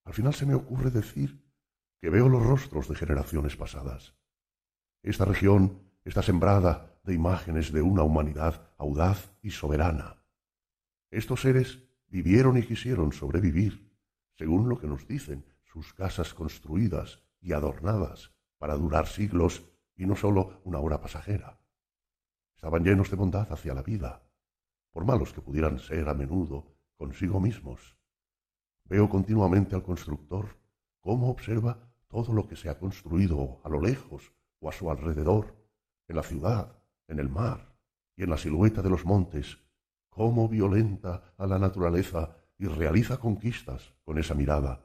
Al final se me ocurre decir que veo los rostros de generaciones pasadas. Esta región está sembrada de imágenes de una humanidad audaz y soberana. Estos seres vivieron y quisieron sobrevivir, según lo que nos dicen sus casas construidas y adornadas para durar siglos y no sólo una hora pasajera. Estaban llenos de bondad hacia la vida, por malos que pudieran ser a menudo consigo mismos. Veo continuamente al constructor cómo observa todo lo que se ha construido a lo lejos o a su alrededor, en la ciudad, en el mar y en la silueta de los montes, cómo violenta a la naturaleza y realiza conquistas con esa mirada.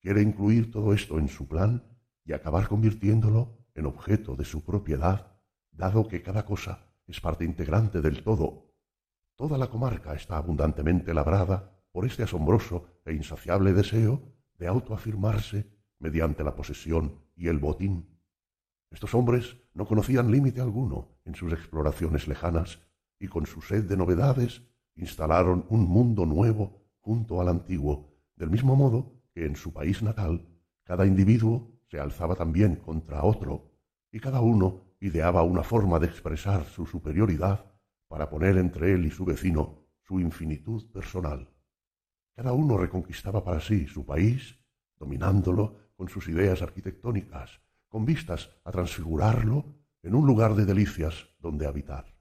Quiere incluir todo esto en su plan y acabar convirtiéndolo en objeto de su propiedad, dado que cada cosa es parte integrante del todo. Toda la comarca está abundantemente labrada por este asombroso e insaciable deseo de autoafirmarse mediante la posesión y el botín. Estos hombres no conocían límite alguno en sus exploraciones lejanas y con su sed de novedades instalaron un mundo nuevo junto al antiguo, del mismo modo que en su país natal cada individuo se alzaba también contra otro y cada uno ideaba una forma de expresar su superioridad para poner entre él y su vecino su infinitud personal. Cada uno reconquistaba para sí su país, dominándolo con sus ideas arquitectónicas, con vistas a transfigurarlo en un lugar de delicias donde habitar.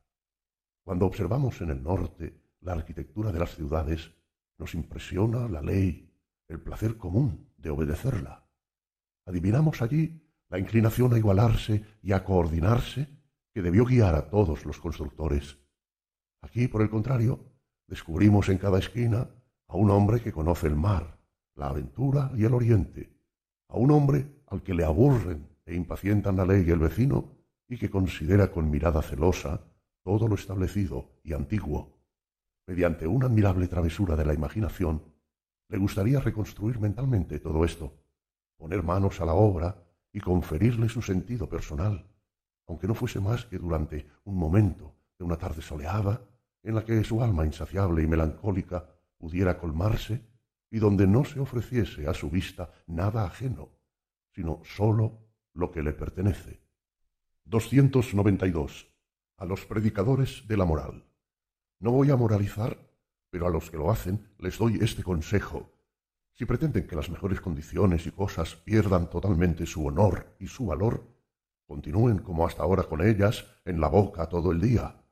Cuando observamos en el norte la arquitectura de las ciudades, nos impresiona la ley, el placer común de obedecerla. Adivinamos allí la inclinación a igualarse y a coordinarse que debió guiar a todos los constructores. Aquí, por el contrario, descubrimos en cada esquina a un hombre que conoce el mar, la aventura y el oriente, a un hombre al que le aburren e impacientan la ley y el vecino, y que considera con mirada celosa todo lo establecido y antiguo. Mediante una admirable travesura de la imaginación, le gustaría reconstruir mentalmente todo esto, poner manos a la obra y conferirle su sentido personal, aunque no fuese más que durante un momento de una tarde soleada en la que su alma insaciable y melancólica pudiera colmarse y donde no se ofreciese a su vista nada ajeno, sino sólo lo que le pertenece. 292. A los predicadores de la moral. No voy a moralizar, pero a los que lo hacen les doy este consejo. Si pretenden que las mejores condiciones y cosas pierdan totalmente su honor y su valor, continúen como hasta ahora con ellas en la boca todo el día.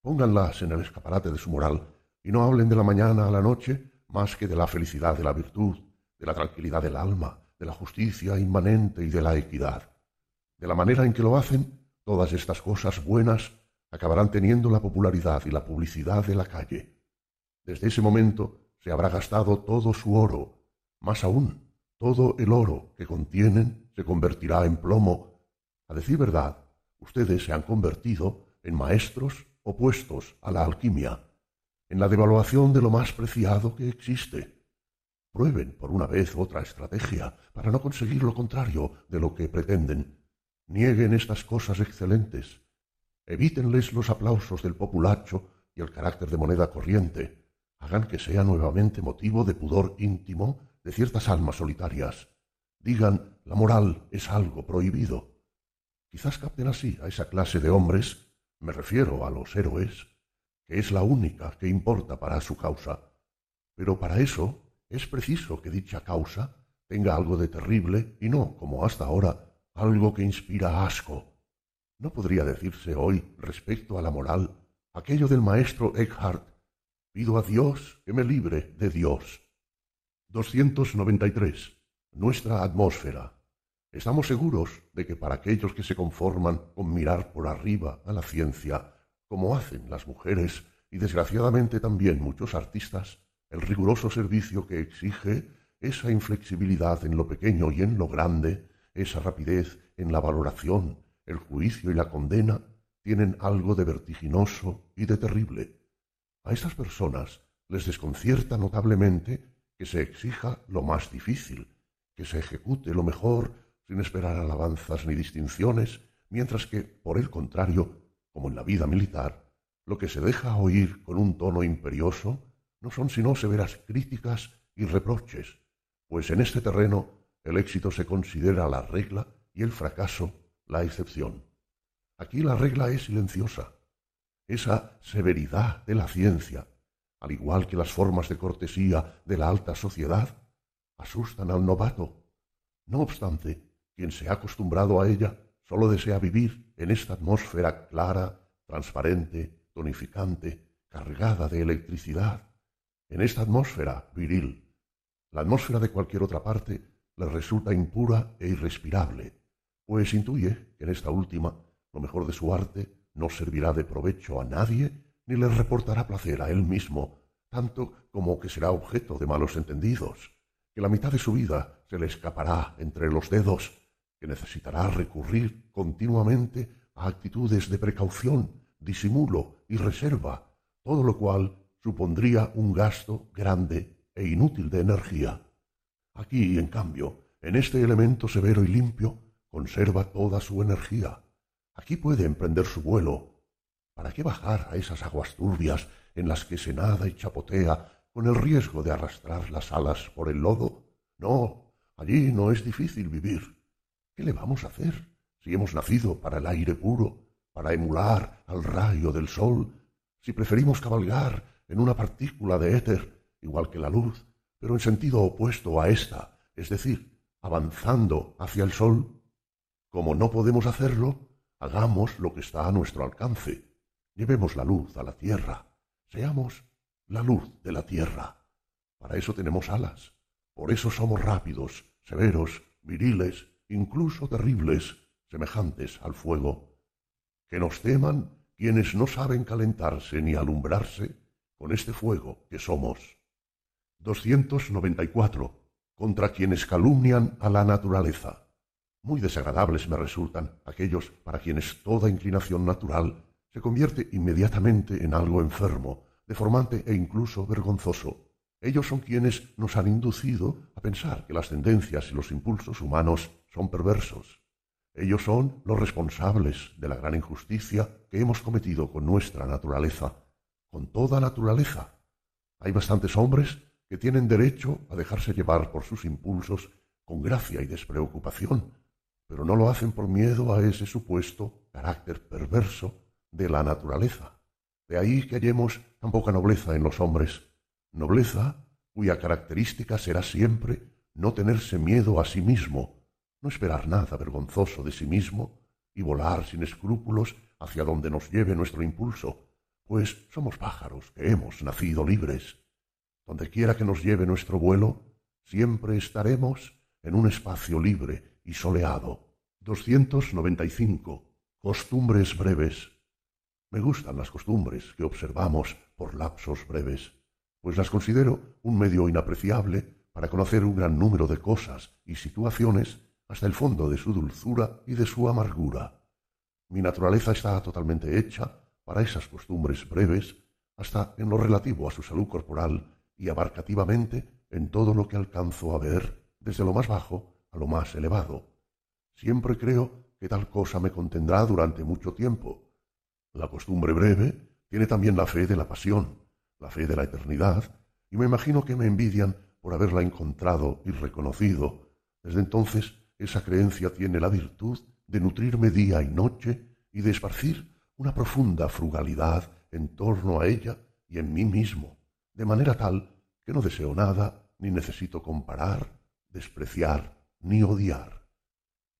Pónganlas en el escaparate de su moral y no hablen de la mañana a la noche más que de la felicidad de la virtud, de la tranquilidad del alma, de la justicia inmanente y de la equidad. De la manera en que lo hacen, todas estas cosas buenas acabarán teniendo la popularidad y la publicidad de la calle. Desde ese momento se habrá gastado todo su oro, más aún, todo el oro que contienen se convertirá en plomo. A decir verdad, ustedes se han convertido en maestros opuestos a la alquimia, en la devaluación de lo más preciado que existe. Prueben por una vez otra estrategia para no conseguir lo contrario de lo que pretenden. Nieguen estas cosas excelentes. Evítenles los aplausos del populacho y el carácter de moneda corriente. Hagan que sea nuevamente motivo de pudor íntimo de ciertas almas solitarias. Digan, la moral es algo prohibido. Quizás capten así a esa clase de hombres, me refiero a los héroes, que es la única que importa para su causa. Pero para eso es preciso que dicha causa tenga algo de terrible y no, como hasta ahora, algo que inspira asco. ¿No podría decirse hoy respecto a la moral aquello del maestro Eckhart? Pido a Dios que me libre de Dios. 293. Nuestra atmósfera. Estamos seguros de que para aquellos que se conforman con mirar por arriba a la ciencia, como hacen las mujeres y desgraciadamente también muchos artistas, el riguroso servicio que exige esa inflexibilidad en lo pequeño y en lo grande, esa rapidez en la valoración, el juicio y la condena, tienen algo de vertiginoso y de terrible. A estas personas les desconcierta notablemente que se exija lo más difícil, que se ejecute lo mejor sin esperar alabanzas ni distinciones, mientras que, por el contrario, como en la vida militar, lo que se deja oír con un tono imperioso no son sino severas críticas y reproches, pues en este terreno el éxito se considera la regla y el fracaso la excepción. Aquí la regla es silenciosa. Esa severidad de la ciencia, al igual que las formas de cortesía de la alta sociedad, asustan al novato. No obstante, quien se ha acostumbrado a ella sólo desea vivir en esta atmósfera clara, transparente, tonificante, cargada de electricidad, en esta atmósfera viril. La atmósfera de cualquier otra parte le resulta impura e irrespirable, pues intuye que en esta última lo mejor de su arte no servirá de provecho a nadie ni le reportará placer a él mismo, tanto como que será objeto de malos entendidos, que la mitad de su vida se le escapará entre los dedos, que necesitará recurrir continuamente a actitudes de precaución, disimulo y reserva, todo lo cual supondría un gasto grande e inútil de energía. Aquí, en cambio, en este elemento severo y limpio, conserva toda su energía. Aquí puede emprender su vuelo, ¿Para qué bajar a esas aguas turbias en las que se nada y chapotea con el riesgo de arrastrar las alas por el lodo? No, allí no es difícil vivir. ¿Qué le vamos a hacer si hemos nacido para el aire puro, para emular al rayo del sol, si preferimos cabalgar en una partícula de éter, igual que la luz, pero en sentido opuesto a ésta, es decir, avanzando hacia el sol? Como no podemos hacerlo, hagamos lo que está a nuestro alcance, Llevemos la luz a la tierra. Seamos la luz de la tierra. Para eso tenemos alas. Por eso somos rápidos, severos, viriles, incluso terribles, semejantes al fuego. Que nos teman quienes no saben calentarse ni alumbrarse con este fuego que somos. 294. Contra quienes calumnian a la naturaleza. Muy desagradables me resultan aquellos para quienes toda inclinación natural se convierte inmediatamente en algo enfermo, deformante e incluso vergonzoso. Ellos son quienes nos han inducido a pensar que las tendencias y los impulsos humanos son perversos. Ellos son los responsables de la gran injusticia que hemos cometido con nuestra naturaleza, con toda naturaleza. Hay bastantes hombres que tienen derecho a dejarse llevar por sus impulsos con gracia y despreocupación, pero no lo hacen por miedo a ese supuesto carácter perverso de la naturaleza. De ahí que hallemos tan poca nobleza en los hombres, nobleza cuya característica será siempre no tenerse miedo a sí mismo, no esperar nada vergonzoso de sí mismo y volar sin escrúpulos hacia donde nos lleve nuestro impulso, pues somos pájaros que hemos nacido libres. Donde quiera que nos lleve nuestro vuelo, siempre estaremos en un espacio libre y soleado. 295. Costumbres breves. Me gustan las costumbres que observamos por lapsos breves, pues las considero un medio inapreciable para conocer un gran número de cosas y situaciones hasta el fondo de su dulzura y de su amargura. Mi naturaleza está totalmente hecha para esas costumbres breves, hasta en lo relativo a su salud corporal y abarcativamente en todo lo que alcanzo a ver, desde lo más bajo a lo más elevado. Siempre creo que tal cosa me contendrá durante mucho tiempo. La costumbre breve tiene también la fe de la pasión, la fe de la eternidad, y me imagino que me envidian por haberla encontrado y reconocido. Desde entonces esa creencia tiene la virtud de nutrirme día y noche y de esparcir una profunda frugalidad en torno a ella y en mí mismo, de manera tal que no deseo nada, ni necesito comparar, despreciar, ni odiar.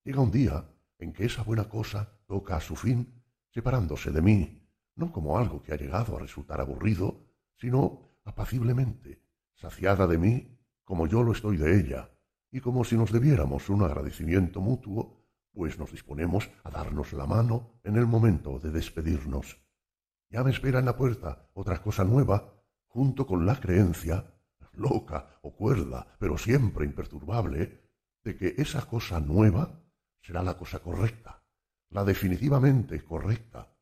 Llega un día en que esa buena cosa toca a su fin, separándose de mí, no como algo que ha llegado a resultar aburrido, sino apaciblemente, saciada de mí como yo lo estoy de ella, y como si nos debiéramos un agradecimiento mutuo, pues nos disponemos a darnos la mano en el momento de despedirnos. Ya me espera en la puerta otra cosa nueva, junto con la creencia, loca o cuerda, pero siempre imperturbable, de que esa cosa nueva será la cosa correcta, la definitivamente correcta.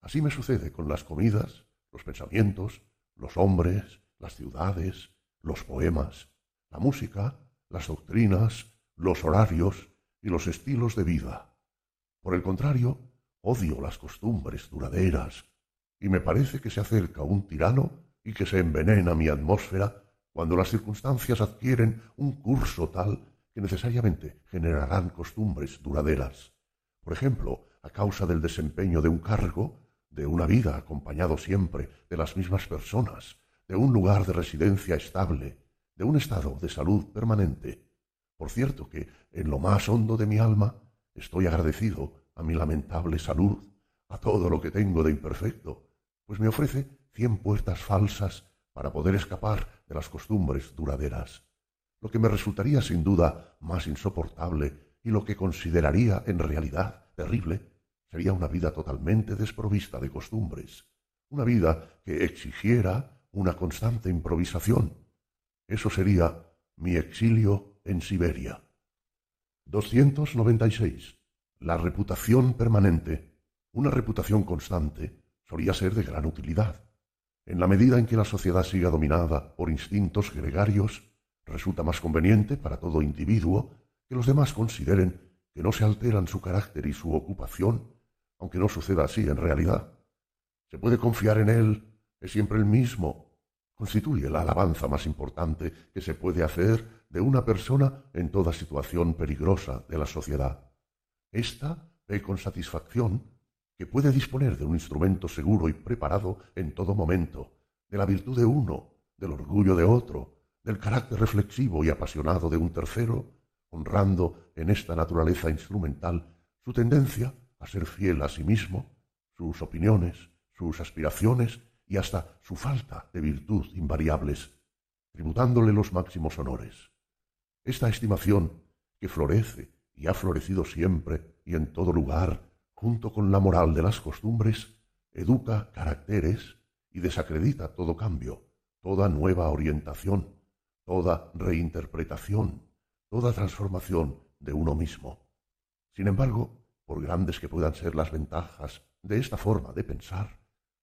Así me sucede con las comidas, los pensamientos, los hombres, las ciudades, los poemas, la música, las doctrinas, los horarios y los estilos de vida. Por el contrario, odio las costumbres duraderas, y me parece que se acerca un tirano y que se envenena mi atmósfera cuando las circunstancias adquieren un curso tal que necesariamente generarán costumbres duraderas. Por ejemplo, a causa del desempeño de un cargo, de una vida acompañado siempre de las mismas personas, de un lugar de residencia estable, de un estado de salud permanente. Por cierto que en lo más hondo de mi alma estoy agradecido a mi lamentable salud, a todo lo que tengo de imperfecto, pues me ofrece cien puertas falsas para poder escapar de las costumbres duraderas. Lo que me resultaría sin duda más insoportable y lo que consideraría en realidad terrible sería una vida totalmente desprovista de costumbres, una vida que exigiera una constante improvisación, eso sería mi exilio en Siberia. 296. La reputación permanente, una reputación constante, solía ser de gran utilidad. En la medida en que la sociedad siga dominada por instintos gregarios, resulta más conveniente para todo individuo que los demás consideren que no se alteran su carácter y su ocupación, aunque no suceda así en realidad. Se puede confiar en él, es siempre el mismo, constituye la alabanza más importante que se puede hacer de una persona en toda situación peligrosa de la sociedad. Esta ve con satisfacción que puede disponer de un instrumento seguro y preparado en todo momento, de la virtud de uno, del orgullo de otro, del carácter reflexivo y apasionado de un tercero, honrando en esta naturaleza instrumental su tendencia a ser fiel a sí mismo, sus opiniones, sus aspiraciones y hasta su falta de virtud invariables, tributándole los máximos honores. Esta estimación, que florece y ha florecido siempre y en todo lugar, junto con la moral de las costumbres, educa caracteres y desacredita todo cambio, toda nueva orientación, toda reinterpretación, toda transformación de uno mismo. Sin embargo, por grandes que puedan ser las ventajas de esta forma de pensar,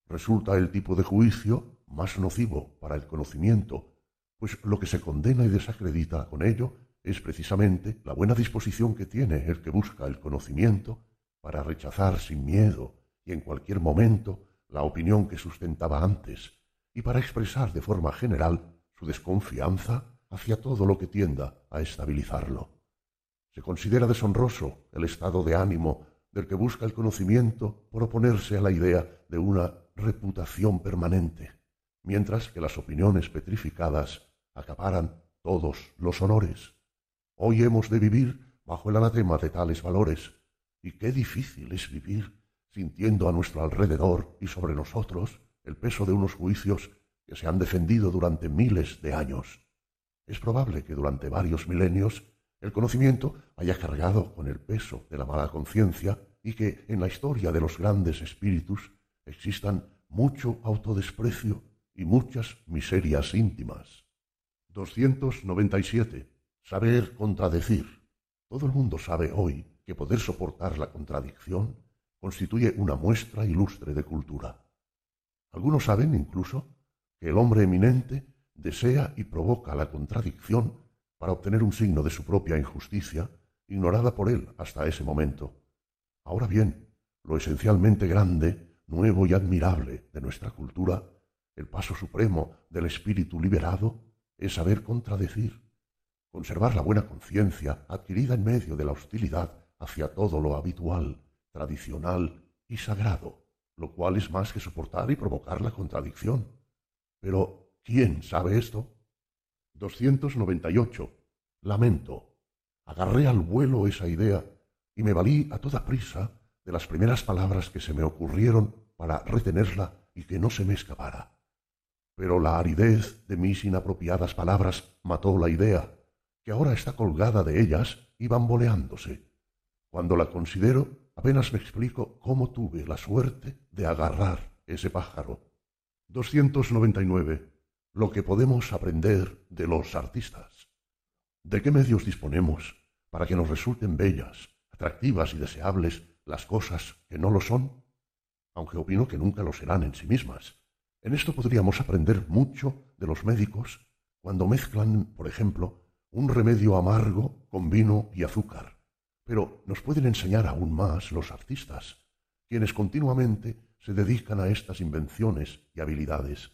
resulta el tipo de juicio más nocivo para el conocimiento, pues lo que se condena y desacredita con ello es precisamente la buena disposición que tiene el que busca el conocimiento para rechazar sin miedo y en cualquier momento la opinión que sustentaba antes y para expresar de forma general su desconfianza hacia todo lo que tienda a estabilizarlo. Se considera deshonroso el estado de ánimo del que busca el conocimiento por oponerse a la idea de una reputación permanente, mientras que las opiniones petrificadas acaparan todos los honores. Hoy hemos de vivir bajo el anatema de tales valores, y qué difícil es vivir sintiendo a nuestro alrededor y sobre nosotros el peso de unos juicios que se han defendido durante miles de años. Es probable que durante varios milenios el conocimiento haya cargado con el peso de la mala conciencia y que en la historia de los grandes espíritus existan mucho autodesprecio y muchas miserias íntimas. 297. Saber contradecir. Todo el mundo sabe hoy que poder soportar la contradicción constituye una muestra ilustre de cultura. Algunos saben incluso que el hombre eminente desea y provoca la contradicción para obtener un signo de su propia injusticia, ignorada por él hasta ese momento. Ahora bien, lo esencialmente grande, nuevo y admirable de nuestra cultura, el paso supremo del espíritu liberado, es saber contradecir, conservar la buena conciencia adquirida en medio de la hostilidad hacia todo lo habitual, tradicional y sagrado, lo cual es más que soportar y provocar la contradicción. Pero, ¿quién sabe esto? 298. Lamento. Agarré al vuelo esa idea y me valí a toda prisa de las primeras palabras que se me ocurrieron para retenerla y que no se me escapara. Pero la aridez de mis inapropiadas palabras mató la idea, que ahora está colgada de ellas y bamboleándose. Cuando la considero, apenas me explico cómo tuve la suerte de agarrar ese pájaro. 299. Lo que podemos aprender de los artistas. ¿De qué medios disponemos para que nos resulten bellas, atractivas y deseables las cosas que no lo son? Aunque opino que nunca lo serán en sí mismas. En esto podríamos aprender mucho de los médicos cuando mezclan, por ejemplo, un remedio amargo con vino y azúcar pero nos pueden enseñar aún más los artistas, quienes continuamente se dedican a estas invenciones y habilidades,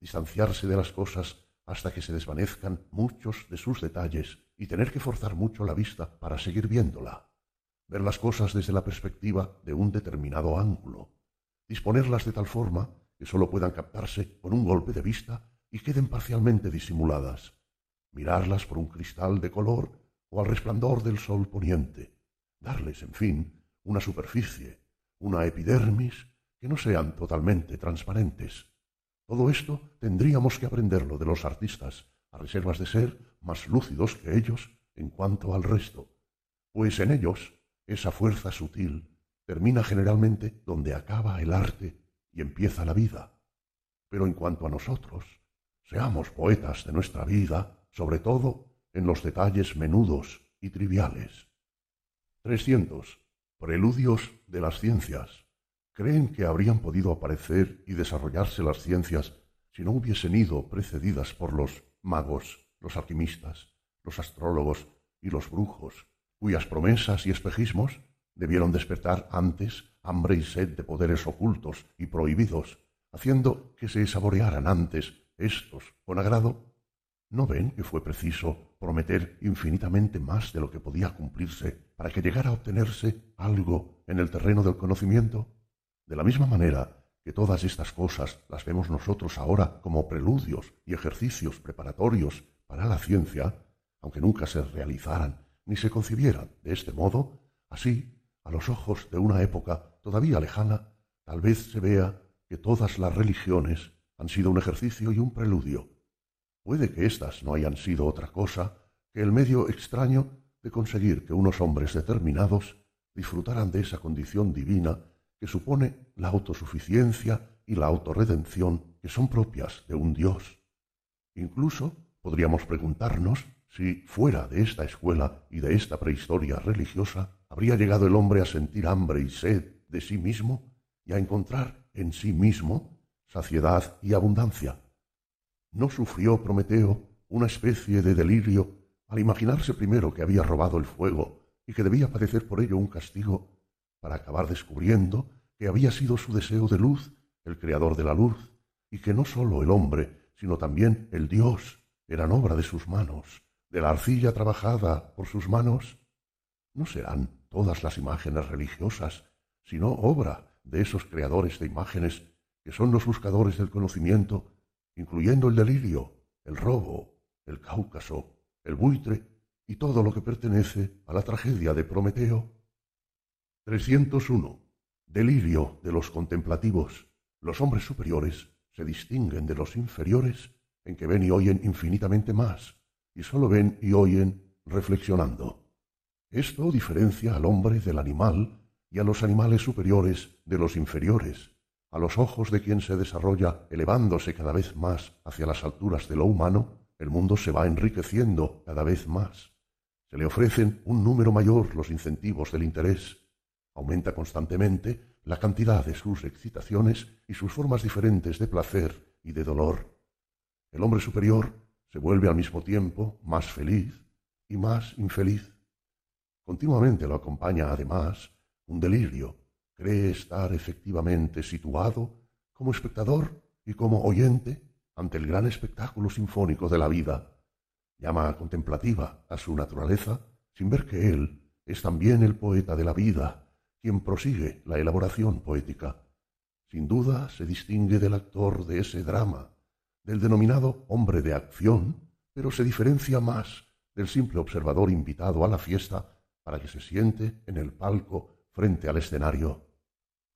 distanciarse de las cosas hasta que se desvanezcan muchos de sus detalles y tener que forzar mucho la vista para seguir viéndola, ver las cosas desde la perspectiva de un determinado ángulo, disponerlas de tal forma que sólo puedan captarse con un golpe de vista y queden parcialmente disimuladas, mirarlas por un cristal de color o al resplandor del sol poniente, darles, en fin, una superficie, una epidermis que no sean totalmente transparentes. Todo esto tendríamos que aprenderlo de los artistas, a reservas de ser más lúcidos que ellos en cuanto al resto, pues en ellos esa fuerza sutil termina generalmente donde acaba el arte y empieza la vida. Pero en cuanto a nosotros, seamos poetas de nuestra vida, sobre todo en los detalles menudos y triviales. 300. Preludios de las ciencias. ¿Creen que habrían podido aparecer y desarrollarse las ciencias si no hubiesen ido precedidas por los magos, los alquimistas, los astrólogos y los brujos, cuyas promesas y espejismos debieron despertar antes hambre y sed de poderes ocultos y prohibidos, haciendo que se saborearan antes estos con agrado ¿No ven que fue preciso prometer infinitamente más de lo que podía cumplirse para que llegara a obtenerse algo en el terreno del conocimiento? De la misma manera que todas estas cosas las vemos nosotros ahora como preludios y ejercicios preparatorios para la ciencia, aunque nunca se realizaran ni se concibieran de este modo, así, a los ojos de una época todavía lejana, tal vez se vea que todas las religiones han sido un ejercicio y un preludio Puede que éstas no hayan sido otra cosa que el medio extraño de conseguir que unos hombres determinados disfrutaran de esa condición divina que supone la autosuficiencia y la autorredención que son propias de un Dios. Incluso podríamos preguntarnos si fuera de esta escuela y de esta prehistoria religiosa habría llegado el hombre a sentir hambre y sed de sí mismo y a encontrar en sí mismo saciedad y abundancia. ¿No sufrió Prometeo una especie de delirio al imaginarse primero que había robado el fuego y que debía padecer por ello un castigo, para acabar descubriendo que había sido su deseo de luz el creador de la luz, y que no sólo el hombre, sino también el Dios eran obra de sus manos, de la arcilla trabajada por sus manos? ¿No serán todas las imágenes religiosas, sino obra de esos creadores de imágenes que son los buscadores del conocimiento incluyendo el delirio, el robo, el Cáucaso, el buitre y todo lo que pertenece a la tragedia de Prometeo. 301. Delirio de los contemplativos. Los hombres superiores se distinguen de los inferiores en que ven y oyen infinitamente más, y sólo ven y oyen reflexionando. Esto diferencia al hombre del animal y a los animales superiores de los inferiores, a los ojos de quien se desarrolla elevándose cada vez más hacia las alturas de lo humano, el mundo se va enriqueciendo cada vez más. Se le ofrecen un número mayor los incentivos del interés. Aumenta constantemente la cantidad de sus excitaciones y sus formas diferentes de placer y de dolor. El hombre superior se vuelve al mismo tiempo más feliz y más infeliz. Continuamente lo acompaña, además, un delirio. Cree estar efectivamente situado como espectador y como oyente ante el gran espectáculo sinfónico de la vida. Llama contemplativa a su naturaleza sin ver que él es también el poeta de la vida, quien prosigue la elaboración poética. Sin duda se distingue del actor de ese drama, del denominado hombre de acción, pero se diferencia más del simple observador invitado a la fiesta para que se siente en el palco frente al escenario.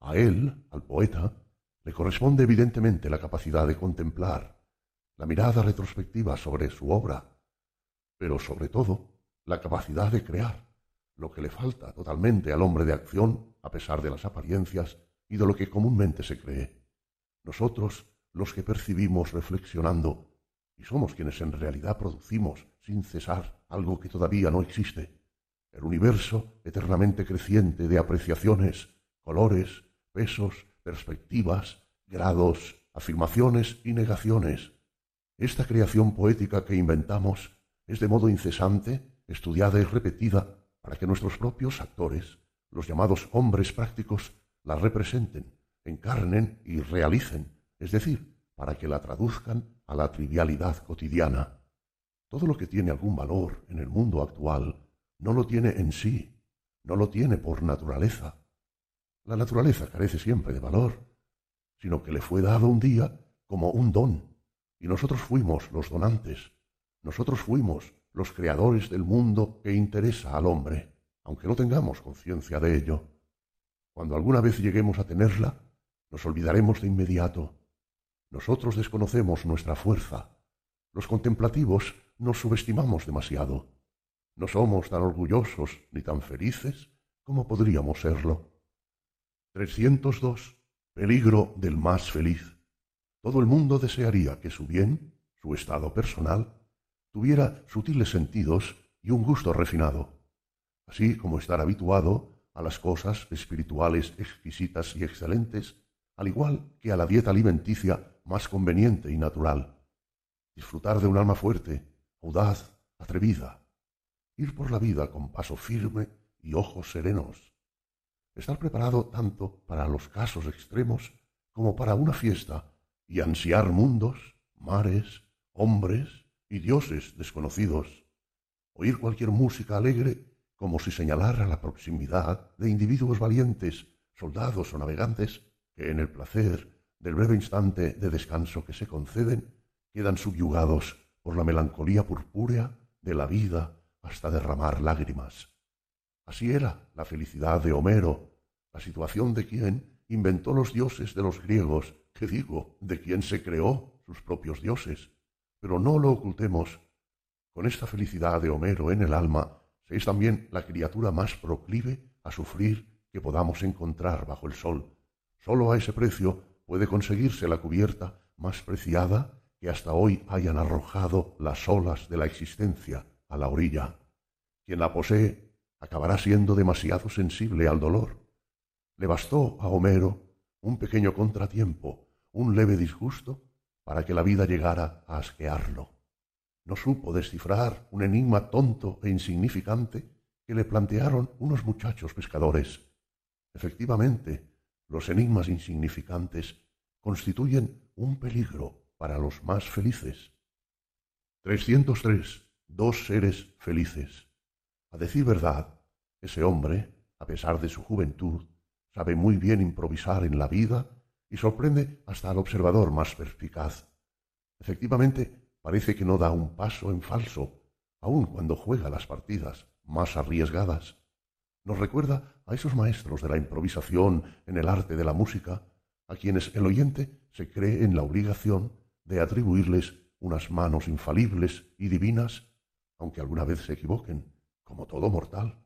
A él, al poeta, le corresponde evidentemente la capacidad de contemplar, la mirada retrospectiva sobre su obra, pero sobre todo la capacidad de crear, lo que le falta totalmente al hombre de acción a pesar de las apariencias y de lo que comúnmente se cree. Nosotros, los que percibimos reflexionando, y somos quienes en realidad producimos sin cesar algo que todavía no existe, el universo eternamente creciente de apreciaciones, colores, pesos, perspectivas, grados, afirmaciones y negaciones. Esta creación poética que inventamos es de modo incesante, estudiada y repetida para que nuestros propios actores, los llamados hombres prácticos, la representen, encarnen y realicen, es decir, para que la traduzcan a la trivialidad cotidiana. Todo lo que tiene algún valor en el mundo actual no lo tiene en sí, no lo tiene por naturaleza. La naturaleza carece siempre de valor, sino que le fue dado un día como un don, y nosotros fuimos los donantes, nosotros fuimos los creadores del mundo que interesa al hombre, aunque no tengamos conciencia de ello. Cuando alguna vez lleguemos a tenerla, nos olvidaremos de inmediato. Nosotros desconocemos nuestra fuerza. Los contemplativos nos subestimamos demasiado. No somos tan orgullosos ni tan felices como podríamos serlo. 302. Peligro del más feliz. Todo el mundo desearía que su bien, su estado personal, tuviera sutiles sentidos y un gusto refinado, así como estar habituado a las cosas espirituales exquisitas y excelentes, al igual que a la dieta alimenticia más conveniente y natural. Disfrutar de un alma fuerte, audaz, atrevida, ir por la vida con paso firme y ojos serenos, estar preparado tanto para los casos extremos como para una fiesta y ansiar mundos, mares, hombres y dioses desconocidos, oír cualquier música alegre como si señalara la proximidad de individuos valientes, soldados o navegantes que en el placer del breve instante de descanso que se conceden quedan subyugados por la melancolía purpúrea de la vida hasta derramar lágrimas. Así era la felicidad de Homero, la situación de quien inventó los dioses de los griegos, que digo, de quien se creó sus propios dioses. Pero no lo ocultemos. Con esta felicidad de Homero en el alma, se es también la criatura más proclive a sufrir que podamos encontrar bajo el sol. Sólo a ese precio puede conseguirse la cubierta más preciada que hasta hoy hayan arrojado las olas de la existencia a la orilla. Quien la posee acabará siendo demasiado sensible al dolor. Le bastó a Homero un pequeño contratiempo, un leve disgusto, para que la vida llegara a asquearlo. No supo descifrar un enigma tonto e insignificante que le plantearon unos muchachos pescadores. Efectivamente, los enigmas insignificantes constituyen un peligro para los más felices. 303 dos seres felices. A decir verdad, ese hombre, a pesar de su juventud, sabe muy bien improvisar en la vida y sorprende hasta al observador más perspicaz. Efectivamente, parece que no da un paso en falso, aun cuando juega las partidas más arriesgadas. Nos recuerda a esos maestros de la improvisación en el arte de la música, a quienes el oyente se cree en la obligación de atribuirles unas manos infalibles y divinas, aunque alguna vez se equivoquen, como todo mortal,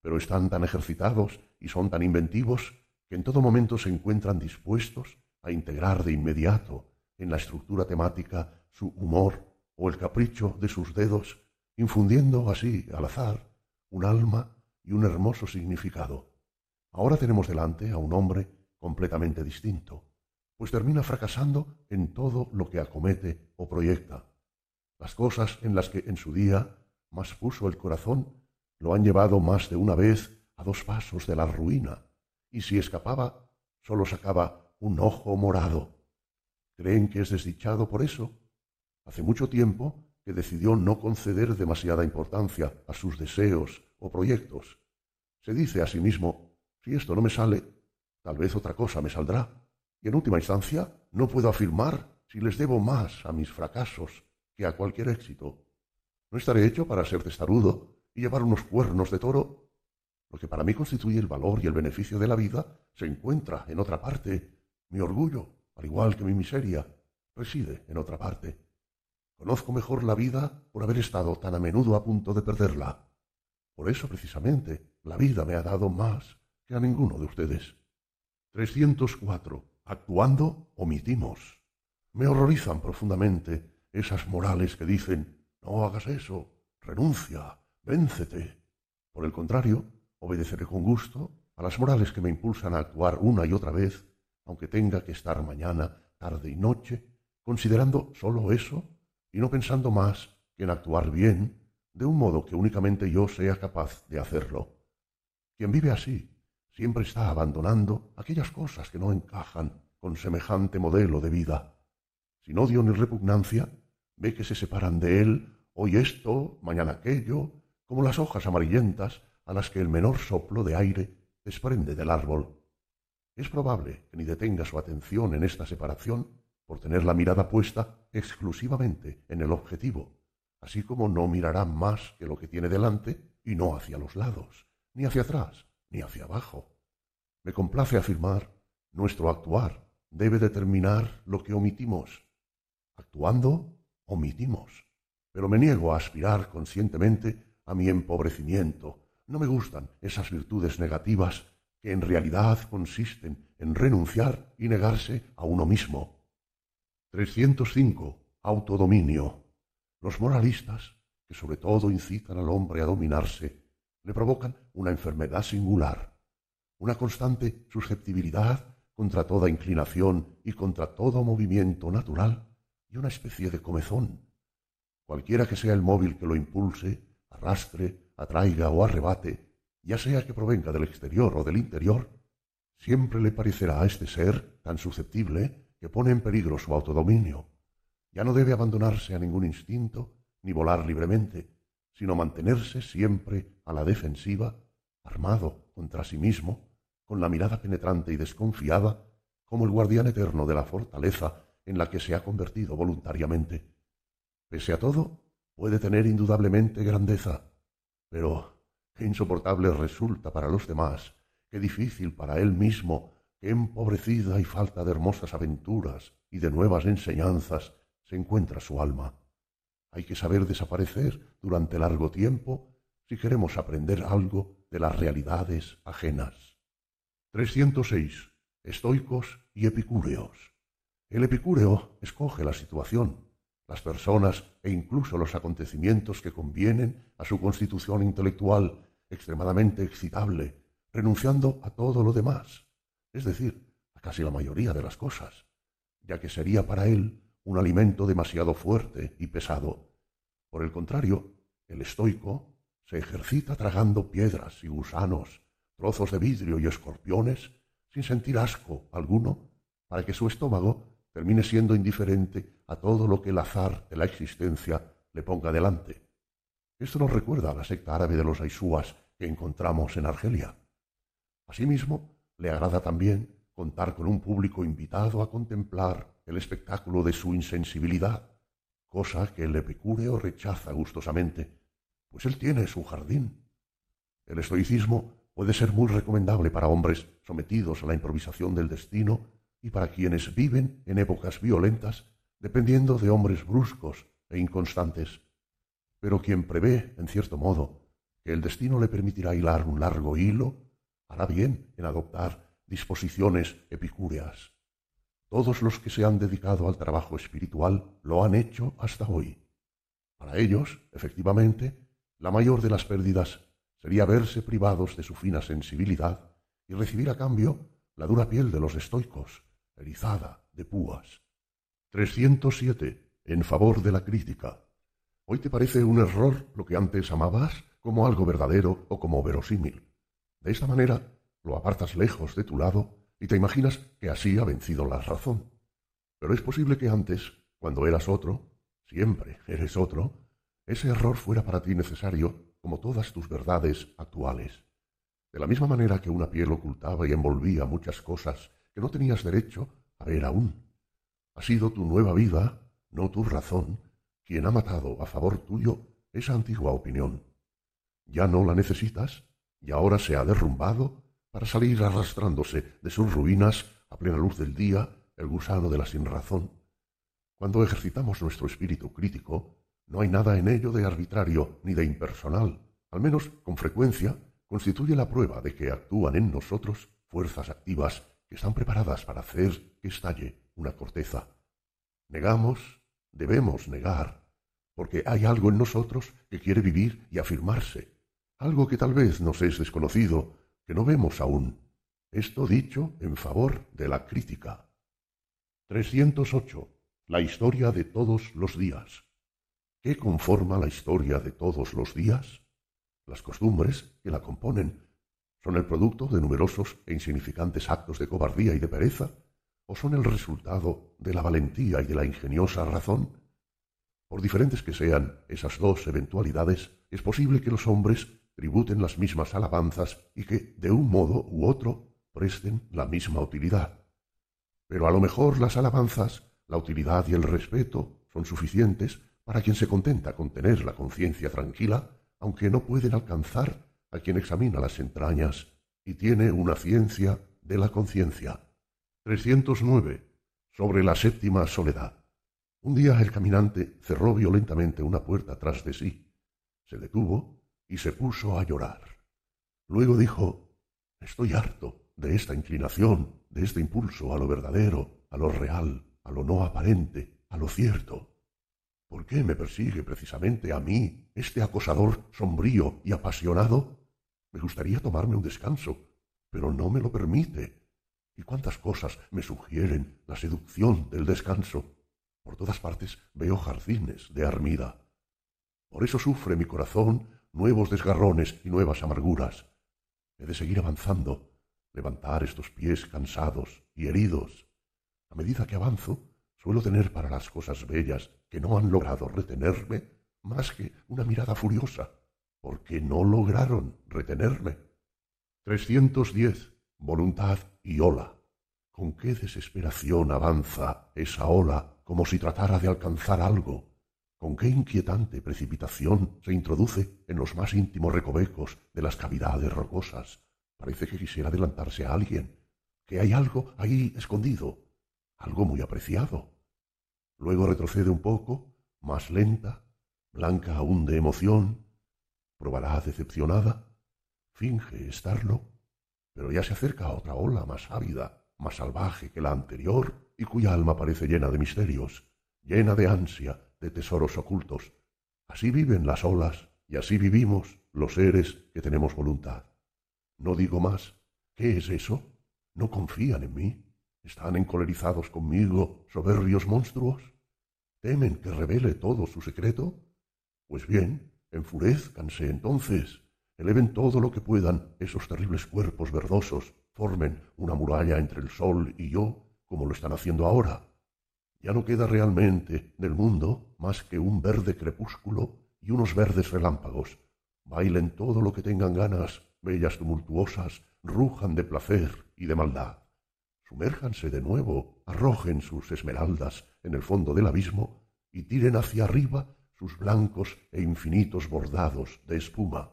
pero están tan ejercitados y son tan inventivos que en todo momento se encuentran dispuestos a integrar de inmediato en la estructura temática su humor o el capricho de sus dedos, infundiendo así, al azar, un alma y un hermoso significado. Ahora tenemos delante a un hombre completamente distinto, pues termina fracasando en todo lo que acomete o proyecta. Las cosas en las que en su día más puso el corazón lo han llevado más de una vez a dos pasos de la ruina, y si escapaba, sólo sacaba un ojo morado. ¿Creen que es desdichado por eso? Hace mucho tiempo que decidió no conceder demasiada importancia a sus deseos o proyectos. Se dice a sí mismo, si esto no me sale, tal vez otra cosa me saldrá. Y en última instancia, no puedo afirmar si les debo más a mis fracasos que a cualquier éxito. No estaré hecho para ser testarudo y llevar unos cuernos de toro. Lo que para mí constituye el valor y el beneficio de la vida se encuentra en otra parte. Mi orgullo, al igual que mi miseria, reside en otra parte. Conozco mejor la vida por haber estado tan a menudo a punto de perderla. Por eso, precisamente, la vida me ha dado más que a ninguno de ustedes. 304. Actuando, omitimos. Me horrorizan profundamente esas morales que dicen, no hagas eso, renuncia, véncete. Por el contrario, obedeceré con gusto a las morales que me impulsan a actuar una y otra vez, aunque tenga que estar mañana, tarde y noche, considerando sólo eso y no pensando más que en actuar bien, de un modo que únicamente yo sea capaz de hacerlo. Quien vive así siempre está abandonando aquellas cosas que no encajan con semejante modelo de vida. Sin odio ni repugnancia, ve que se separan de él hoy esto, mañana aquello, como las hojas amarillentas a las que el menor soplo de aire desprende del árbol. Es probable que ni detenga su atención en esta separación por tener la mirada puesta exclusivamente en el objetivo, así como no mirará más que lo que tiene delante y no hacia los lados, ni hacia atrás, ni hacia abajo. Me complace afirmar, nuestro actuar debe determinar lo que omitimos. Actuando, omitimos. Pero me niego a aspirar conscientemente a mi empobrecimiento. No me gustan esas virtudes negativas que en realidad consisten en renunciar y negarse a uno mismo. 305. Autodominio. Los moralistas, que sobre todo incitan al hombre a dominarse, le provocan una enfermedad singular, una constante susceptibilidad contra toda inclinación y contra todo movimiento natural y una especie de comezón. Cualquiera que sea el móvil que lo impulse, arrastre, atraiga o arrebate, ya sea que provenga del exterior o del interior, siempre le parecerá a este ser tan susceptible que pone en peligro su autodominio. Ya no debe abandonarse a ningún instinto ni volar libremente, sino mantenerse siempre a la defensiva, armado contra sí mismo, con la mirada penetrante y desconfiada, como el guardián eterno de la fortaleza en la que se ha convertido voluntariamente. Pese a todo, puede tener indudablemente grandeza, pero qué insoportable resulta para los demás, qué difícil para él mismo qué empobrecida y falta de hermosas aventuras y de nuevas enseñanzas se encuentra su alma. Hay que saber desaparecer durante largo tiempo si queremos aprender algo de las realidades ajenas. 306. Estoicos y epicúreos. El epicúreo escoge la situación, las personas e incluso los acontecimientos que convienen a su constitución intelectual extremadamente excitable, renunciando a todo lo demás es decir, a casi la mayoría de las cosas, ya que sería para él un alimento demasiado fuerte y pesado. Por el contrario, el estoico se ejercita tragando piedras y gusanos, trozos de vidrio y escorpiones, sin sentir asco alguno, para que su estómago termine siendo indiferente a todo lo que el azar de la existencia le ponga delante. Esto nos recuerda a la secta árabe de los Aisúas que encontramos en Argelia. Asimismo, le agrada también contar con un público invitado a contemplar el espectáculo de su insensibilidad, cosa que el epicúreo rechaza gustosamente, pues él tiene su jardín. El estoicismo puede ser muy recomendable para hombres sometidos a la improvisación del destino y para quienes viven en épocas violentas, dependiendo de hombres bruscos e inconstantes. Pero quien prevé, en cierto modo, que el destino le permitirá hilar un largo hilo, hará bien en adoptar disposiciones epicúreas. Todos los que se han dedicado al trabajo espiritual lo han hecho hasta hoy. Para ellos, efectivamente, la mayor de las pérdidas sería verse privados de su fina sensibilidad y recibir a cambio la dura piel de los estoicos, erizada de púas. 307. En favor de la crítica. Hoy te parece un error lo que antes amabas como algo verdadero o como verosímil. De esta manera lo apartas lejos de tu lado y te imaginas que así ha vencido la razón. Pero es posible que antes, cuando eras otro, siempre eres otro, ese error fuera para ti necesario como todas tus verdades actuales. De la misma manera que una piel ocultaba y envolvía muchas cosas que no tenías derecho a ver aún. Ha sido tu nueva vida, no tu razón, quien ha matado a favor tuyo esa antigua opinión. Ya no la necesitas y ahora se ha derrumbado para salir arrastrándose de sus ruinas a plena luz del día el gusano de la sinrazón. Cuando ejercitamos nuestro espíritu crítico, no hay nada en ello de arbitrario ni de impersonal. Al menos, con frecuencia, constituye la prueba de que actúan en nosotros fuerzas activas que están preparadas para hacer que estalle una corteza. Negamos, debemos negar, porque hay algo en nosotros que quiere vivir y afirmarse, algo que tal vez nos es desconocido que no vemos aún. Esto dicho en favor de la crítica. 308. La historia de todos los días. ¿Qué conforma la historia de todos los días? Las costumbres que la componen son el producto de numerosos e insignificantes actos de cobardía y de pereza, o son el resultado de la valentía y de la ingeniosa razón. Por diferentes que sean esas dos eventualidades, es posible que los hombres tributen las mismas alabanzas y que, de un modo u otro, presten la misma utilidad. Pero a lo mejor las alabanzas, la utilidad y el respeto son suficientes para quien se contenta con tener la conciencia tranquila, aunque no pueden alcanzar a quien examina las entrañas y tiene una ciencia de la conciencia. 309. Sobre la séptima soledad. Un día el caminante cerró violentamente una puerta tras de sí. Se detuvo y se puso a llorar. Luego dijo, Estoy harto de esta inclinación, de este impulso a lo verdadero, a lo real, a lo no aparente, a lo cierto. ¿Por qué me persigue precisamente a mí, este acosador sombrío y apasionado? Me gustaría tomarme un descanso, pero no me lo permite. ¿Y cuántas cosas me sugieren la seducción del descanso? Por todas partes veo jardines de armida. Por eso sufre mi corazón nuevos desgarrones y nuevas amarguras. He de seguir avanzando, levantar estos pies cansados y heridos. A medida que avanzo, suelo tener para las cosas bellas que no han logrado retenerme más que una mirada furiosa, porque no lograron retenerme. 310. Voluntad y ola. Con qué desesperación avanza esa ola como si tratara de alcanzar algo con qué inquietante precipitación se introduce en los más íntimos recovecos de las cavidades rocosas. Parece que quisiera adelantarse a alguien, que hay algo ahí escondido, algo muy apreciado. Luego retrocede un poco, más lenta, blanca aún de emoción, probará decepcionada, finge estarlo, pero ya se acerca a otra ola más ávida, más salvaje que la anterior, y cuya alma parece llena de misterios, llena de ansia, de tesoros ocultos. Así viven las olas y así vivimos los seres que tenemos voluntad. No digo más. ¿Qué es eso? ¿No confían en mí? ¿Están encolerizados conmigo, soberbios monstruos? ¿Temen que revele todo su secreto? Pues bien, enfurezcanse entonces, eleven todo lo que puedan esos terribles cuerpos verdosos, formen una muralla entre el sol y yo, como lo están haciendo ahora, ya no queda realmente del mundo más que un verde crepúsculo y unos verdes relámpagos. Bailen todo lo que tengan ganas, bellas tumultuosas, rujan de placer y de maldad. Sumérjanse de nuevo, arrojen sus esmeraldas en el fondo del abismo y tiren hacia arriba sus blancos e infinitos bordados de espuma.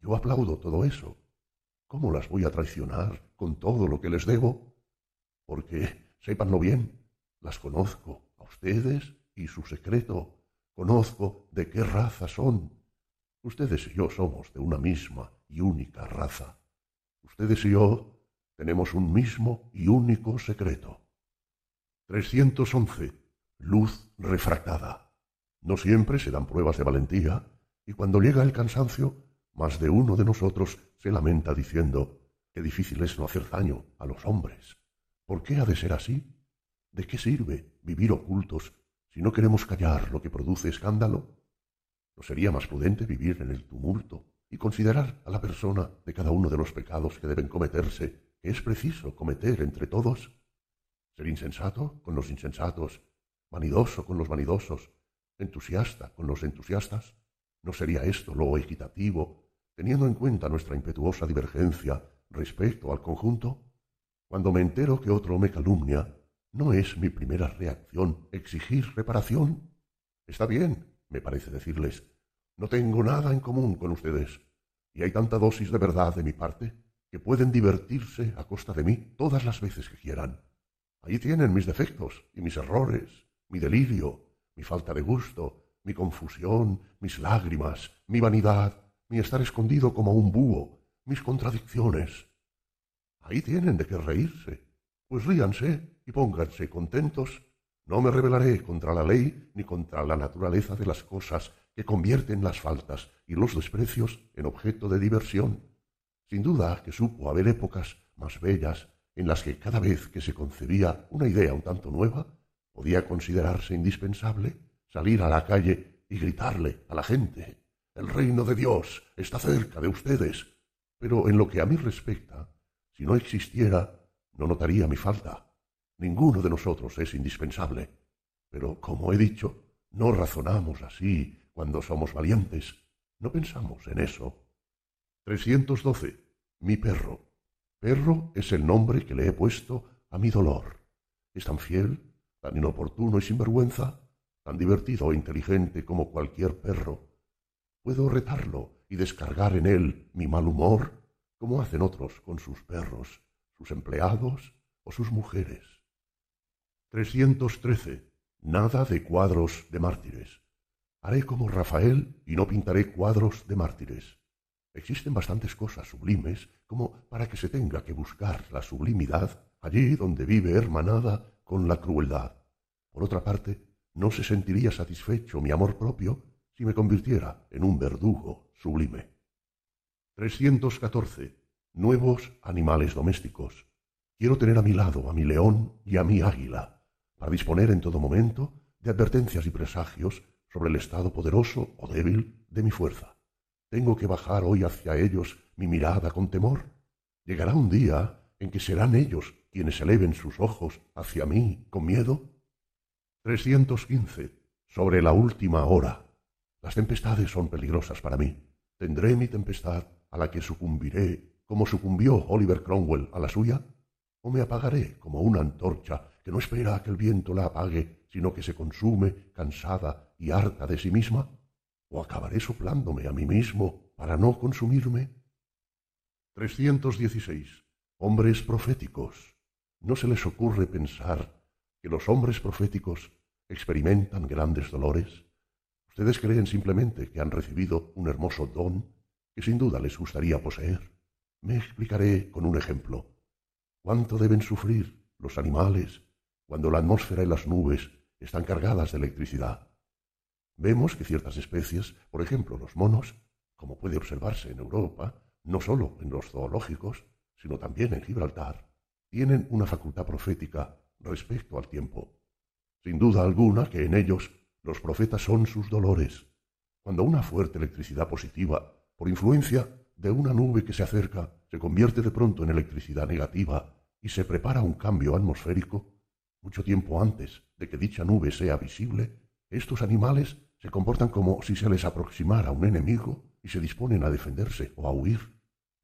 Yo aplaudo todo eso. ¿Cómo las voy a traicionar con todo lo que les debo? porque, sépanlo bien, las conozco a ustedes y su secreto. Conozco de qué raza son. Ustedes y yo somos de una misma y única raza. Ustedes y yo tenemos un mismo y único secreto. 311. Luz refractada. No siempre se dan pruebas de valentía, y cuando llega el cansancio, más de uno de nosotros se lamenta diciendo qué difícil es no hacer daño a los hombres. ¿Por qué ha de ser así? ¿De qué sirve vivir ocultos si no queremos callar lo que produce escándalo? ¿No sería más prudente vivir en el tumulto y considerar a la persona de cada uno de los pecados que deben cometerse que es preciso cometer entre todos? Ser insensato con los insensatos, vanidoso con los vanidosos, entusiasta con los entusiastas. ¿No sería esto lo equitativo, teniendo en cuenta nuestra impetuosa divergencia respecto al conjunto? Cuando me entero que otro me calumnia, ¿no es mi primera reacción exigir reparación? Está bien, me parece decirles, no tengo nada en común con ustedes, y hay tanta dosis de verdad de mi parte que pueden divertirse a costa de mí todas las veces que quieran. Ahí tienen mis defectos y mis errores, mi delirio, mi falta de gusto, mi confusión, mis lágrimas, mi vanidad, mi estar escondido como un búho, mis contradicciones. Ahí tienen de qué reírse. Pues ríanse y pónganse contentos. No me rebelaré contra la ley ni contra la naturaleza de las cosas que convierten las faltas y los desprecios en objeto de diversión. Sin duda que supo haber épocas más bellas en las que cada vez que se concebía una idea un tanto nueva, podía considerarse indispensable salir a la calle y gritarle a la gente El reino de Dios está cerca de ustedes. Pero en lo que a mí respecta, si no existiera, no notaría mi falta. Ninguno de nosotros es indispensable. Pero, como he dicho, no razonamos así cuando somos valientes. No pensamos en eso. 312. Mi perro. Perro es el nombre que le he puesto a mi dolor. Es tan fiel, tan inoportuno y sinvergüenza, tan divertido e inteligente como cualquier perro. Puedo retarlo y descargar en él mi mal humor, como hacen otros con sus perros, sus empleados o sus mujeres. 313. Nada de cuadros de mártires. Haré como Rafael y no pintaré cuadros de mártires. Existen bastantes cosas sublimes como para que se tenga que buscar la sublimidad allí donde vive hermanada con la crueldad. Por otra parte, no se sentiría satisfecho mi amor propio si me convirtiera en un verdugo sublime. 314. Nuevos animales domésticos. Quiero tener a mi lado a mi león y a mi águila, para disponer en todo momento de advertencias y presagios sobre el estado poderoso o débil de mi fuerza. ¿Tengo que bajar hoy hacia ellos mi mirada con temor? ¿Llegará un día en que serán ellos quienes eleven sus ojos hacia mí con miedo? 315. Sobre la última hora. Las tempestades son peligrosas para mí. ¿Tendré mi tempestad a la que sucumbiré como sucumbió Oliver Cromwell a la suya? ¿O me apagaré como una antorcha que no espera a que el viento la apague, sino que se consume, cansada y harta de sí misma? ¿O acabaré soplándome a mí mismo para no consumirme? 316. Hombres proféticos. ¿No se les ocurre pensar que los hombres proféticos experimentan grandes dolores? Ustedes creen simplemente que han recibido un hermoso don que sin duda les gustaría poseer. Me explicaré con un ejemplo. ¿Cuánto deben sufrir los animales cuando la atmósfera y las nubes están cargadas de electricidad? Vemos que ciertas especies, por ejemplo los monos, como puede observarse en Europa, no sólo en los zoológicos, sino también en Gibraltar, tienen una facultad profética respecto al tiempo. Sin duda alguna que en ellos los profetas son sus dolores. Cuando una fuerte electricidad positiva, por influencia de una nube que se acerca, se convierte de pronto en electricidad negativa y se prepara un cambio atmosférico, mucho tiempo antes de que dicha nube sea visible, estos animales se comportan como si se les aproximara un enemigo y se disponen a defenderse o a huir.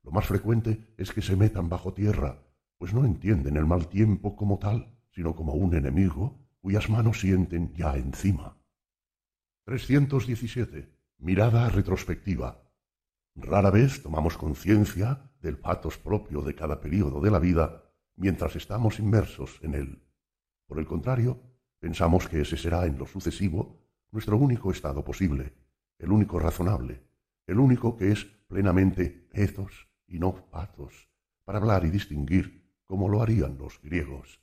Lo más frecuente es que se metan bajo tierra, pues no entienden el mal tiempo como tal, sino como un enemigo cuyas manos sienten ya encima. 317. Mirada retrospectiva. Rara vez tomamos conciencia del patos propio de cada período de la vida, mientras estamos inmersos en él. Por el contrario, pensamos que ese será en lo sucesivo nuestro único estado posible, el único razonable, el único que es plenamente ethos y no patos, para hablar y distinguir como lo harían los griegos.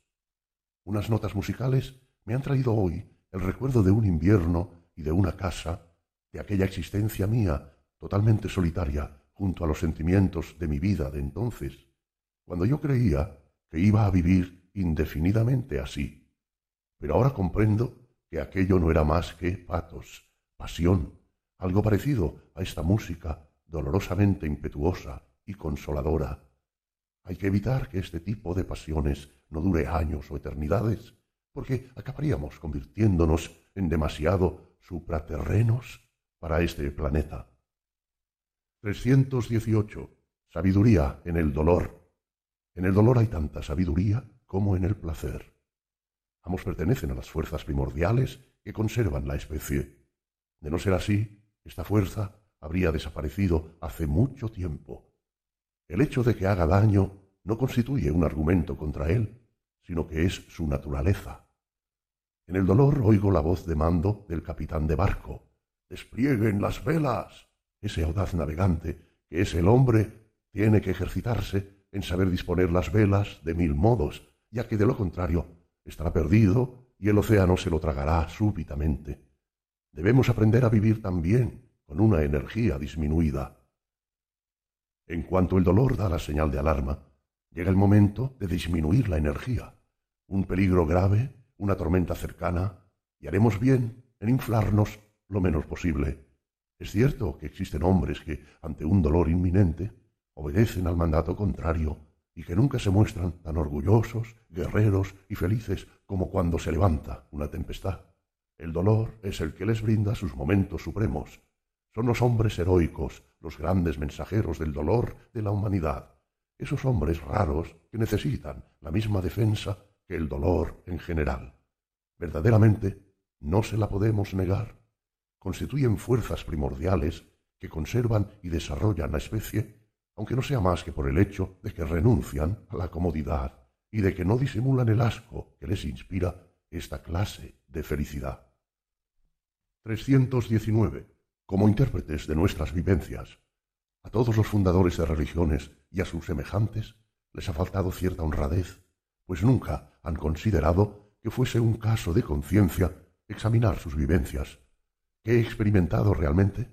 Unas notas musicales me han traído hoy el recuerdo de un invierno y de una casa, de aquella existencia mía totalmente solitaria junto a los sentimientos de mi vida de entonces, cuando yo creía que iba a vivir indefinidamente así. Pero ahora comprendo que aquello no era más que patos, pasión, algo parecido a esta música dolorosamente impetuosa y consoladora. Hay que evitar que este tipo de pasiones no dure años o eternidades, porque acabaríamos convirtiéndonos en demasiado supraterrenos para este planeta. 318. Sabiduría en el dolor. En el dolor hay tanta sabiduría como en el placer. Ambos pertenecen a las fuerzas primordiales que conservan la especie. De no ser así, esta fuerza habría desaparecido hace mucho tiempo. El hecho de que haga daño no constituye un argumento contra él, sino que es su naturaleza. En el dolor oigo la voz de mando del capitán de barco. Desplieguen las velas. Ese audaz navegante, que es el hombre, tiene que ejercitarse en saber disponer las velas de mil modos, ya que de lo contrario estará perdido y el océano se lo tragará súbitamente. Debemos aprender a vivir también con una energía disminuida. En cuanto el dolor da la señal de alarma, llega el momento de disminuir la energía. Un peligro grave, una tormenta cercana, y haremos bien en inflarnos lo menos posible. Es cierto que existen hombres que, ante un dolor inminente, obedecen al mandato contrario y que nunca se muestran tan orgullosos, guerreros y felices como cuando se levanta una tempestad. El dolor es el que les brinda sus momentos supremos. Son los hombres heroicos, los grandes mensajeros del dolor de la humanidad, esos hombres raros que necesitan la misma defensa que el dolor en general. Verdaderamente, no se la podemos negar. Constituyen fuerzas primordiales que conservan y desarrollan la especie aunque no sea más que por el hecho de que renuncian a la comodidad y de que no disimulan el asco que les inspira esta clase de felicidad. 319. Como intérpretes de nuestras vivencias, a todos los fundadores de religiones y a sus semejantes les ha faltado cierta honradez, pues nunca han considerado que fuese un caso de conciencia examinar sus vivencias. ¿Qué he experimentado realmente?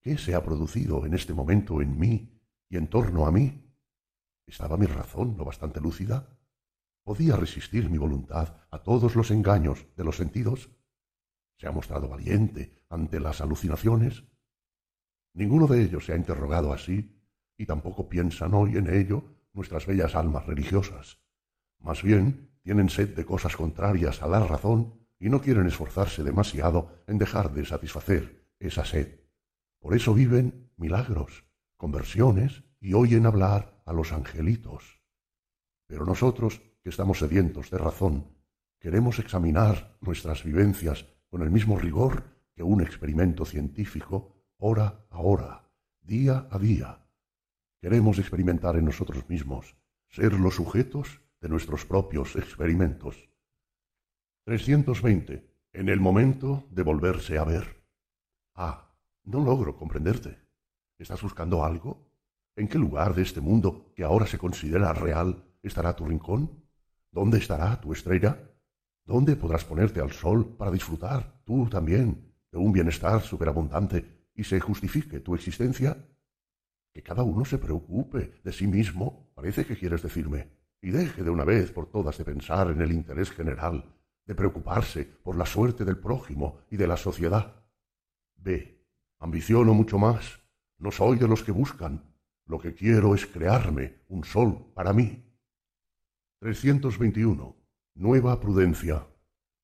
¿Qué se ha producido en este momento en mí y en torno a mí. ¿Estaba mi razón lo bastante lúcida? ¿Podía resistir mi voluntad a todos los engaños de los sentidos? ¿Se ha mostrado valiente ante las alucinaciones? Ninguno de ellos se ha interrogado así, y tampoco piensan hoy en ello nuestras bellas almas religiosas. Más bien tienen sed de cosas contrarias a la razón y no quieren esforzarse demasiado en dejar de satisfacer esa sed. Por eso viven milagros, conversiones y oyen hablar a los angelitos. Pero nosotros, que estamos sedientos de razón, queremos examinar nuestras vivencias con el mismo rigor que un experimento científico, hora a hora, día a día. Queremos experimentar en nosotros mismos, ser los sujetos de nuestros propios experimentos. 320. En el momento de volverse a ver. Ah, no logro comprenderte. ¿Estás buscando algo? ¿En qué lugar de este mundo que ahora se considera real estará tu rincón? ¿Dónde estará tu estrella? ¿Dónde podrás ponerte al sol para disfrutar, tú también, de un bienestar superabundante y se justifique tu existencia? Que cada uno se preocupe de sí mismo, parece que quieres decirme, y deje de una vez por todas de pensar en el interés general, de preocuparse por la suerte del prójimo y de la sociedad. Ve, ambiciono mucho más no soy de los que buscan. Lo que quiero es crearme un sol para mí. 321. Nueva prudencia.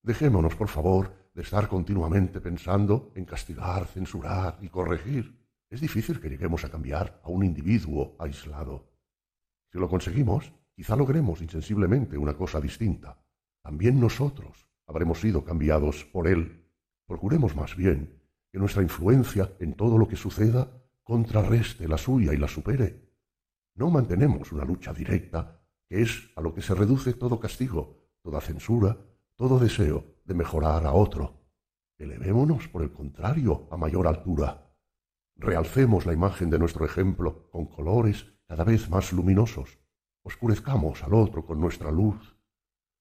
Dejémonos, por favor, de estar continuamente pensando en castigar, censurar y corregir. Es difícil que lleguemos a cambiar a un individuo aislado. Si lo conseguimos, quizá logremos insensiblemente una cosa distinta. También nosotros habremos sido cambiados por él. Procuremos más bien que nuestra influencia en todo lo que suceda contrarreste la suya y la supere. No mantenemos una lucha directa, que es a lo que se reduce todo castigo, toda censura, todo deseo de mejorar a otro. Elevémonos, por el contrario, a mayor altura. Realcemos la imagen de nuestro ejemplo con colores cada vez más luminosos. Oscurezcamos al otro con nuestra luz.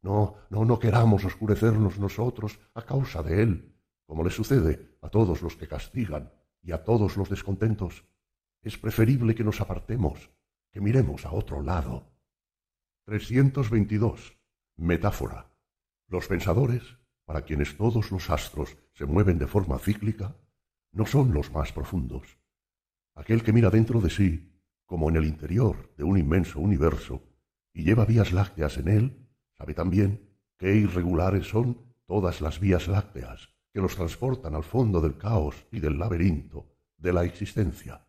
No, no, no queramos oscurecernos nosotros a causa de él, como le sucede a todos los que castigan y a todos los descontentos. Es preferible que nos apartemos, que miremos a otro lado. 322. Metáfora. Los pensadores, para quienes todos los astros se mueven de forma cíclica, no son los más profundos. Aquel que mira dentro de sí, como en el interior de un inmenso universo, y lleva vías lácteas en él, sabe también qué irregulares son todas las vías lácteas que los transportan al fondo del caos y del laberinto de la existencia.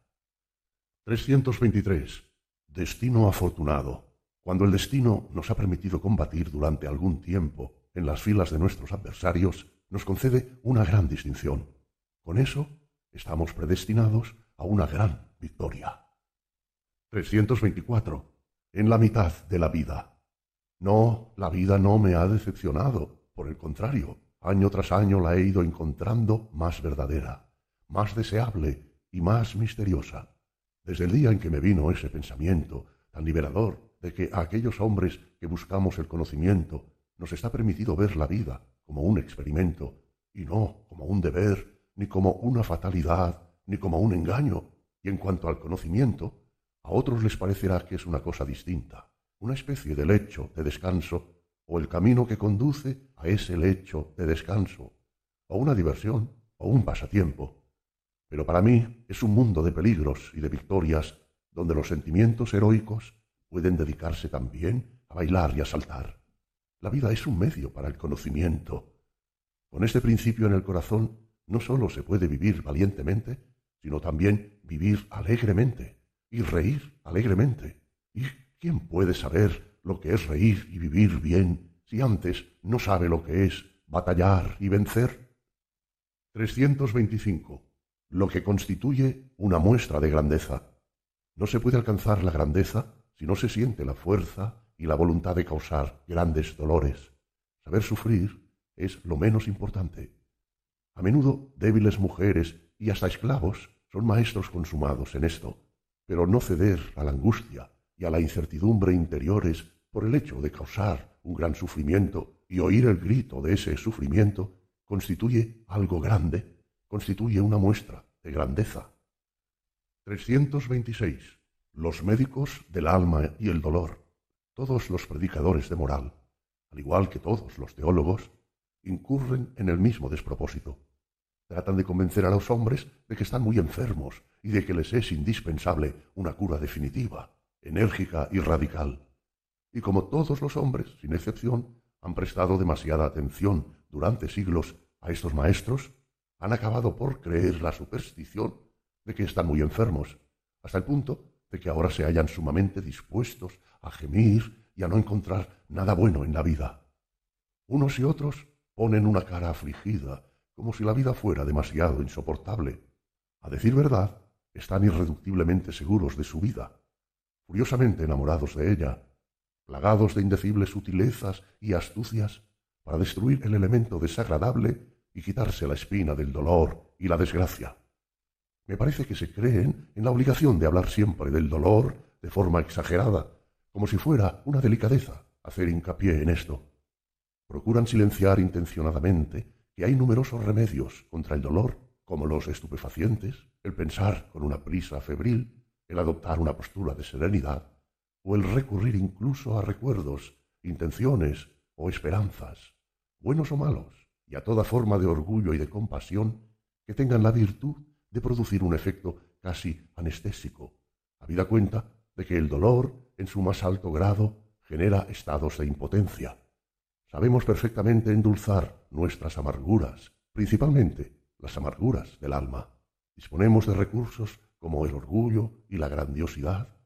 323. Destino afortunado. Cuando el destino nos ha permitido combatir durante algún tiempo en las filas de nuestros adversarios, nos concede una gran distinción. Con eso estamos predestinados a una gran victoria. 324. En la mitad de la vida. No, la vida no me ha decepcionado. Por el contrario, año tras año la he ido encontrando más verdadera, más deseable y más misteriosa. Desde el día en que me vino ese pensamiento tan liberador de que a aquellos hombres que buscamos el conocimiento nos está permitido ver la vida como un experimento y no como un deber, ni como una fatalidad, ni como un engaño. Y en cuanto al conocimiento, a otros les parecerá que es una cosa distinta, una especie de lecho de descanso o el camino que conduce a ese lecho de descanso, o una diversión, o un pasatiempo. Pero para mí es un mundo de peligros y de victorias donde los sentimientos heroicos pueden dedicarse también a bailar y a saltar. La vida es un medio para el conocimiento. Con este principio en el corazón no sólo se puede vivir valientemente, sino también vivir alegremente y reír alegremente. ¿Y quién puede saber lo que es reír y vivir bien si antes no sabe lo que es batallar y vencer? 325. Lo que constituye una muestra de grandeza. No se puede alcanzar la grandeza si no se siente la fuerza y la voluntad de causar grandes dolores. Saber sufrir es lo menos importante. A menudo débiles mujeres y hasta esclavos son maestros consumados en esto, pero no ceder a la angustia y a la incertidumbre interiores por el hecho de causar un gran sufrimiento y oír el grito de ese sufrimiento constituye algo grande, constituye una muestra de grandeza. 326. Los médicos del alma y el dolor. Todos los predicadores de moral, al igual que todos los teólogos, incurren en el mismo despropósito. Tratan de convencer a los hombres de que están muy enfermos y de que les es indispensable una cura definitiva, enérgica y radical. Y como todos los hombres, sin excepción, han prestado demasiada atención durante siglos a estos maestros, han acabado por creer la superstición de que están muy enfermos, hasta el punto de que ahora se hallan sumamente dispuestos a gemir y a no encontrar nada bueno en la vida. Unos y otros ponen una cara afligida, como si la vida fuera demasiado insoportable. A decir verdad, están irreductiblemente seguros de su vida, furiosamente enamorados de ella, plagados de indecibles sutilezas y astucias para destruir el elemento desagradable y quitarse la espina del dolor y la desgracia. Me parece que se creen en la obligación de hablar siempre del dolor de forma exagerada, como si fuera una delicadeza hacer hincapié en esto. Procuran silenciar intencionadamente que hay numerosos remedios contra el dolor, como los estupefacientes, el pensar con una prisa febril, el adoptar una postura de serenidad, o el recurrir incluso a recuerdos, intenciones o esperanzas, buenos o malos, y a toda forma de orgullo y de compasión que tengan la virtud de producir un efecto casi anestésico, habida cuenta de que el dolor, en su más alto grado, genera estados de impotencia. Sabemos perfectamente endulzar nuestras amarguras, principalmente las amarguras del alma. Disponemos de recursos como el orgullo y la grandiosidad,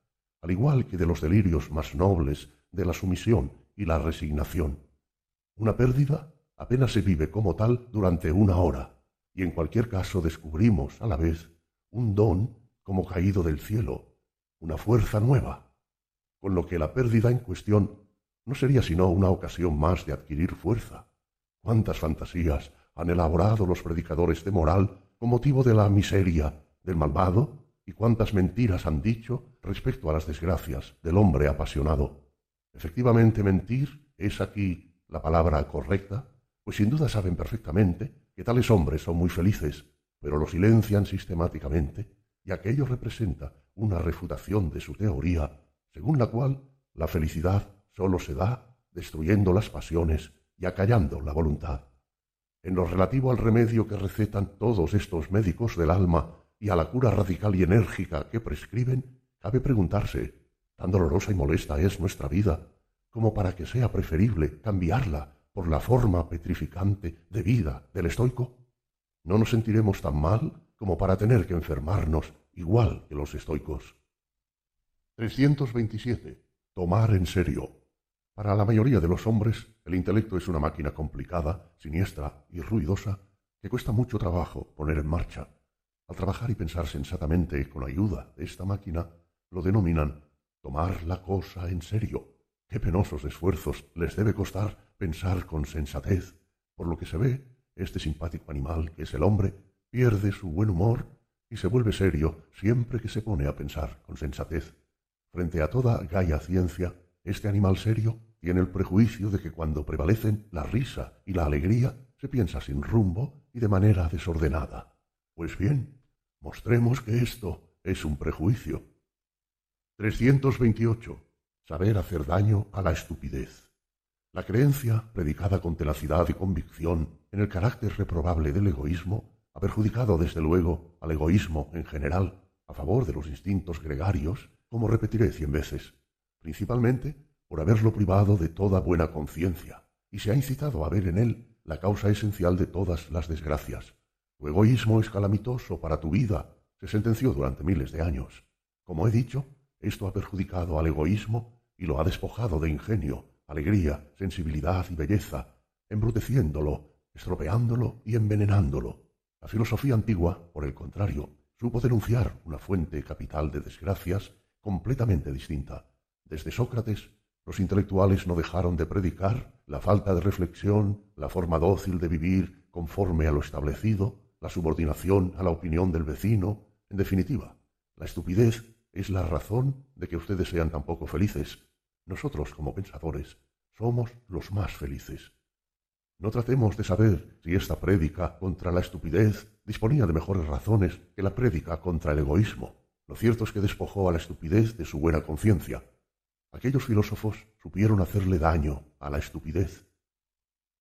al igual que de los delirios más nobles de la sumisión y la resignación. Una pérdida apenas se vive como tal durante una hora, y en cualquier caso descubrimos a la vez un don como caído del cielo, una fuerza nueva. con lo que la pérdida en cuestión no sería sino una ocasión más de adquirir fuerza. ¿Cuántas fantasías han elaborado los predicadores de moral con motivo de la miseria, del malvado, y cuántas mentiras han dicho respecto a las desgracias del hombre apasionado? Efectivamente, mentir es aquí la palabra correcta, pues sin duda saben perfectamente que tales hombres son muy felices, pero lo silencian sistemáticamente, y aquello representa una refutación de su teoría, según la cual la felicidad sólo se da destruyendo las pasiones y acallando la voluntad. En lo relativo al remedio que recetan todos estos médicos del alma y a la cura radical y enérgica que prescriben, cabe preguntarse, ¿tan dolorosa y molesta es nuestra vida como para que sea preferible cambiarla por la forma petrificante de vida del estoico? ¿No nos sentiremos tan mal como para tener que enfermarnos igual que los estoicos? 327. Tomar en serio. Para la mayoría de los hombres, el intelecto es una máquina complicada, siniestra y ruidosa que cuesta mucho trabajo poner en marcha. Al trabajar y pensar sensatamente con ayuda de esta máquina, lo denominan tomar la cosa en serio. Qué penosos esfuerzos les debe costar pensar con sensatez. Por lo que se ve, este simpático animal que es el hombre pierde su buen humor y se vuelve serio siempre que se pone a pensar con sensatez. Frente a toda gaya ciencia, este animal serio tiene el prejuicio de que cuando prevalecen la risa y la alegría, se piensa sin rumbo y de manera desordenada. Pues bien, mostremos que esto es un prejuicio. 328. Saber hacer daño a la estupidez. La creencia, predicada con tenacidad y convicción en el carácter reprobable del egoísmo, ha perjudicado desde luego al egoísmo en general a favor de los instintos gregarios, como repetiré cien veces, principalmente por haberlo privado de toda buena conciencia, y se ha incitado a ver en él la causa esencial de todas las desgracias. Tu egoísmo es calamitoso para tu vida, se sentenció durante miles de años. Como he dicho, esto ha perjudicado al egoísmo y lo ha despojado de ingenio, alegría, sensibilidad y belleza, embruteciéndolo, estropeándolo y envenenándolo. La filosofía antigua, por el contrario, supo denunciar una fuente capital de desgracias completamente distinta. Desde Sócrates los intelectuales no dejaron de predicar la falta de reflexión, la forma dócil de vivir conforme a lo establecido, la subordinación a la opinión del vecino, en definitiva, la estupidez es la razón de que ustedes sean tan poco felices. Nosotros, como pensadores, somos los más felices. No tratemos de saber si esta prédica contra la estupidez disponía de mejores razones que la prédica contra el egoísmo. Lo cierto es que despojó a la estupidez de su buena conciencia, Aquellos filósofos supieron hacerle daño a la estupidez.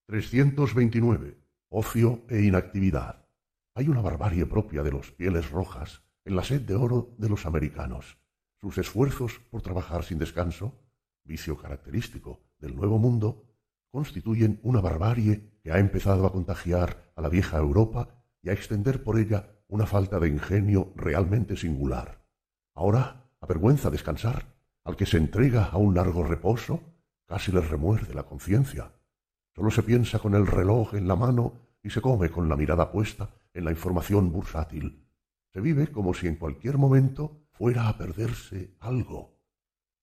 329. Ocio e inactividad. Hay una barbarie propia de los pieles rojas en la sed de oro de los americanos. Sus esfuerzos por trabajar sin descanso, vicio característico del Nuevo Mundo, constituyen una barbarie que ha empezado a contagiar a la vieja Europa y a extender por ella una falta de ingenio realmente singular. Ahora avergüenza descansar al que se entrega a un largo reposo, casi le remuerde la conciencia. Solo se piensa con el reloj en la mano y se come con la mirada puesta en la información bursátil. Se vive como si en cualquier momento fuera a perderse algo.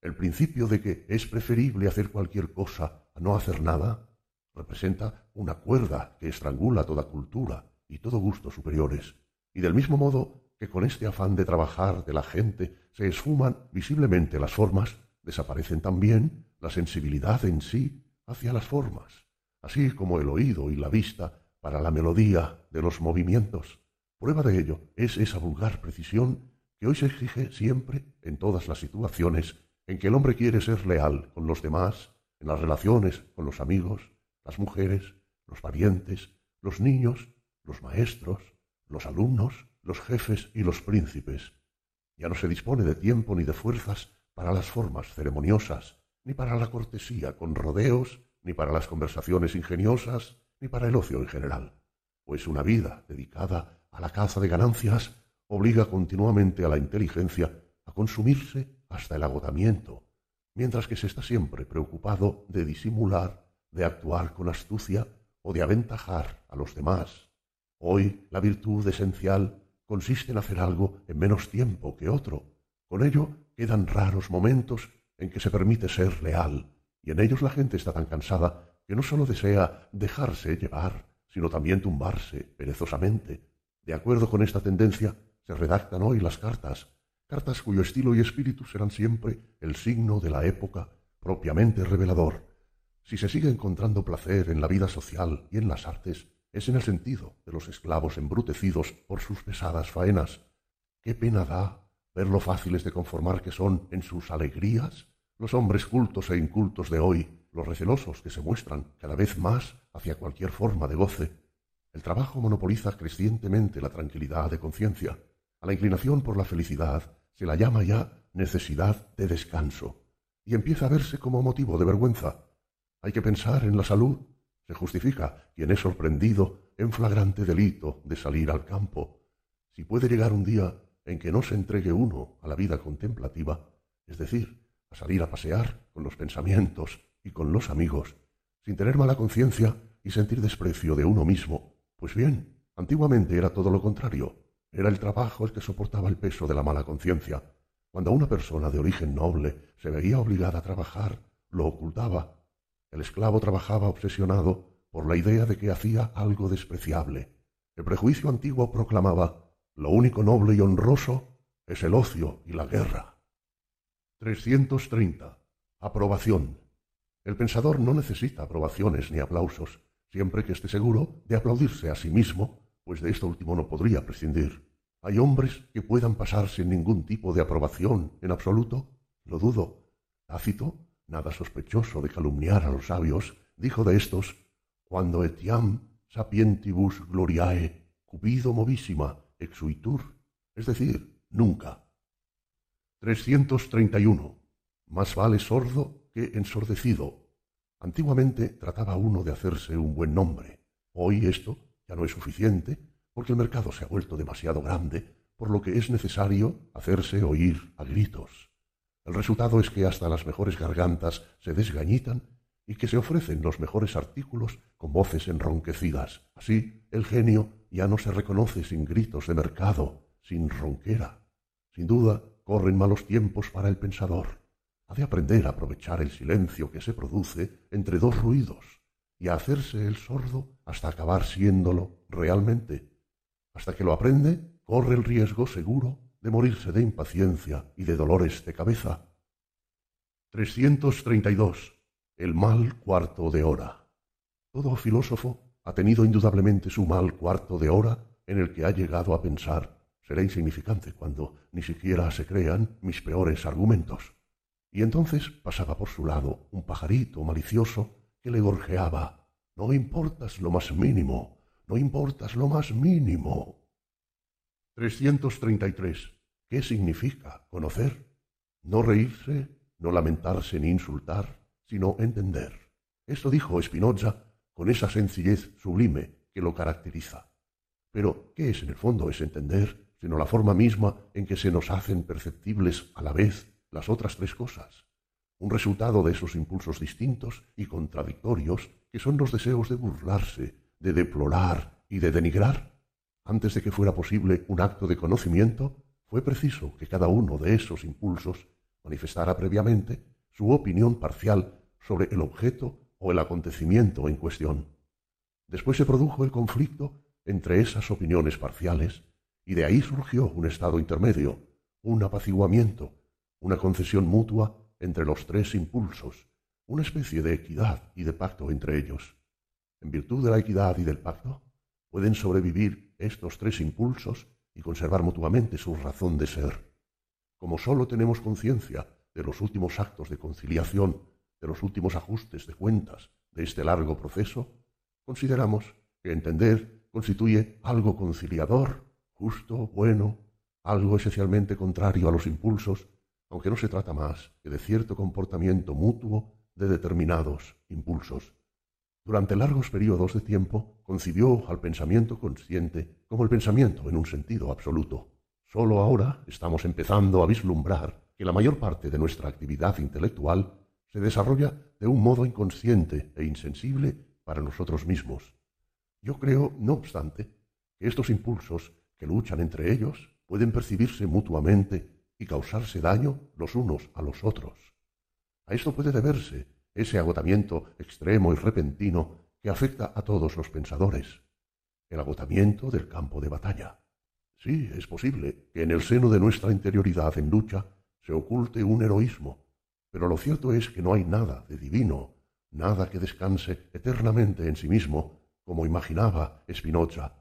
El principio de que es preferible hacer cualquier cosa a no hacer nada representa una cuerda que estrangula toda cultura y todo gusto superiores. Y del mismo modo que con este afán de trabajar de la gente se esfuman visiblemente las formas, desaparecen también la sensibilidad en sí hacia las formas, así como el oído y la vista para la melodía de los movimientos. Prueba de ello es esa vulgar precisión que hoy se exige siempre en todas las situaciones en que el hombre quiere ser leal con los demás, en las relaciones con los amigos, las mujeres, los parientes, los niños, los maestros, los alumnos, los jefes y los príncipes. Ya no se dispone de tiempo ni de fuerzas para las formas ceremoniosas, ni para la cortesía con rodeos, ni para las conversaciones ingeniosas, ni para el ocio en general, pues una vida dedicada a la caza de ganancias obliga continuamente a la inteligencia a consumirse hasta el agotamiento, mientras que se está siempre preocupado de disimular, de actuar con astucia o de aventajar a los demás. Hoy la virtud esencial consiste en hacer algo en menos tiempo que otro. Con ello quedan raros momentos en que se permite ser leal, y en ellos la gente está tan cansada que no sólo desea dejarse llevar, sino también tumbarse perezosamente. De acuerdo con esta tendencia, se redactan hoy las cartas, cartas cuyo estilo y espíritu serán siempre el signo de la época propiamente revelador. Si se sigue encontrando placer en la vida social y en las artes, es en el sentido de los esclavos embrutecidos por sus pesadas faenas. Qué pena da ver lo fáciles de conformar que son en sus alegrías los hombres cultos e incultos de hoy, los recelosos que se muestran cada vez más hacia cualquier forma de goce. El trabajo monopoliza crecientemente la tranquilidad de conciencia. A la inclinación por la felicidad se la llama ya necesidad de descanso, y empieza a verse como motivo de vergüenza. Hay que pensar en la salud. Se justifica quien es sorprendido en flagrante delito de salir al campo. Si puede llegar un día en que no se entregue uno a la vida contemplativa, es decir, a salir a pasear con los pensamientos y con los amigos, sin tener mala conciencia y sentir desprecio de uno mismo, pues bien, antiguamente era todo lo contrario. Era el trabajo el que soportaba el peso de la mala conciencia. Cuando una persona de origen noble se veía obligada a trabajar, lo ocultaba. El esclavo trabajaba obsesionado por la idea de que hacía algo despreciable. El prejuicio antiguo proclamaba lo único noble y honroso es el ocio y la guerra. 330. Aprobación. El pensador no necesita aprobaciones ni aplausos, siempre que esté seguro de aplaudirse a sí mismo, pues de esto último no podría prescindir. ¿Hay hombres que puedan pasar sin ningún tipo de aprobación en absoluto? Lo dudo. Tácito, nada sospechoso de calumniar a los sabios, dijo de estos, cuando etiam sapientibus gloriae, cupido movísima, exuitur, es decir, nunca. 331. Más vale sordo que ensordecido. Antiguamente trataba uno de hacerse un buen nombre. Hoy esto ya no es suficiente porque el mercado se ha vuelto demasiado grande, por lo que es necesario hacerse oír a gritos. El resultado es que hasta las mejores gargantas se desgañitan y que se ofrecen los mejores artículos con voces enronquecidas. Así, el genio ya no se reconoce sin gritos de mercado, sin ronquera. Sin duda, corren malos tiempos para el pensador. Ha de aprender a aprovechar el silencio que se produce entre dos ruidos y hacerse el sordo hasta acabar siéndolo realmente. Hasta que lo aprende, corre el riesgo seguro de morirse de impaciencia y de dolores de cabeza. 332 el mal cuarto de hora. Todo filósofo ha tenido indudablemente su mal cuarto de hora en el que ha llegado a pensar será insignificante cuando ni siquiera se crean mis peores argumentos. Y entonces pasaba por su lado un pajarito malicioso que le gorjeaba No importas lo más mínimo, no importas lo más mínimo. 333. ¿Qué significa conocer? No reírse, no lamentarse ni insultar, sino entender. Esto dijo Spinoza con esa sencillez sublime que lo caracteriza. Pero, ¿qué es en el fondo ese entender, sino la forma misma en que se nos hacen perceptibles a la vez las otras tres cosas? Un resultado de esos impulsos distintos y contradictorios que son los deseos de burlarse, de deplorar y de denigrar. Antes de que fuera posible un acto de conocimiento, fue preciso que cada uno de esos impulsos manifestara previamente su opinión parcial sobre el objeto o el acontecimiento en cuestión. Después se produjo el conflicto entre esas opiniones parciales y de ahí surgió un estado intermedio, un apaciguamiento, una concesión mutua entre los tres impulsos, una especie de equidad y de pacto entre ellos. En virtud de la equidad y del pacto, pueden sobrevivir estos tres impulsos y conservar mutuamente su razón de ser. Como sólo tenemos conciencia de los últimos actos de conciliación, de los últimos ajustes de cuentas de este largo proceso, consideramos que entender constituye algo conciliador, justo, bueno, algo esencialmente contrario a los impulsos, aunque no se trata más que de cierto comportamiento mutuo de determinados impulsos. Durante largos periodos de tiempo concibió al pensamiento consciente como el pensamiento en un sentido absoluto. Sólo ahora estamos empezando a vislumbrar que la mayor parte de nuestra actividad intelectual se desarrolla de un modo inconsciente e insensible para nosotros mismos. Yo creo, no obstante, que estos impulsos que luchan entre ellos pueden percibirse mutuamente y causarse daño los unos a los otros. A esto puede deberse ese agotamiento extremo y repentino que afecta a todos los pensadores, el agotamiento del campo de batalla. Sí, es posible que en el seno de nuestra interioridad en lucha se oculte un heroísmo, pero lo cierto es que no hay nada de divino, nada que descanse eternamente en sí mismo, como imaginaba Spinoza.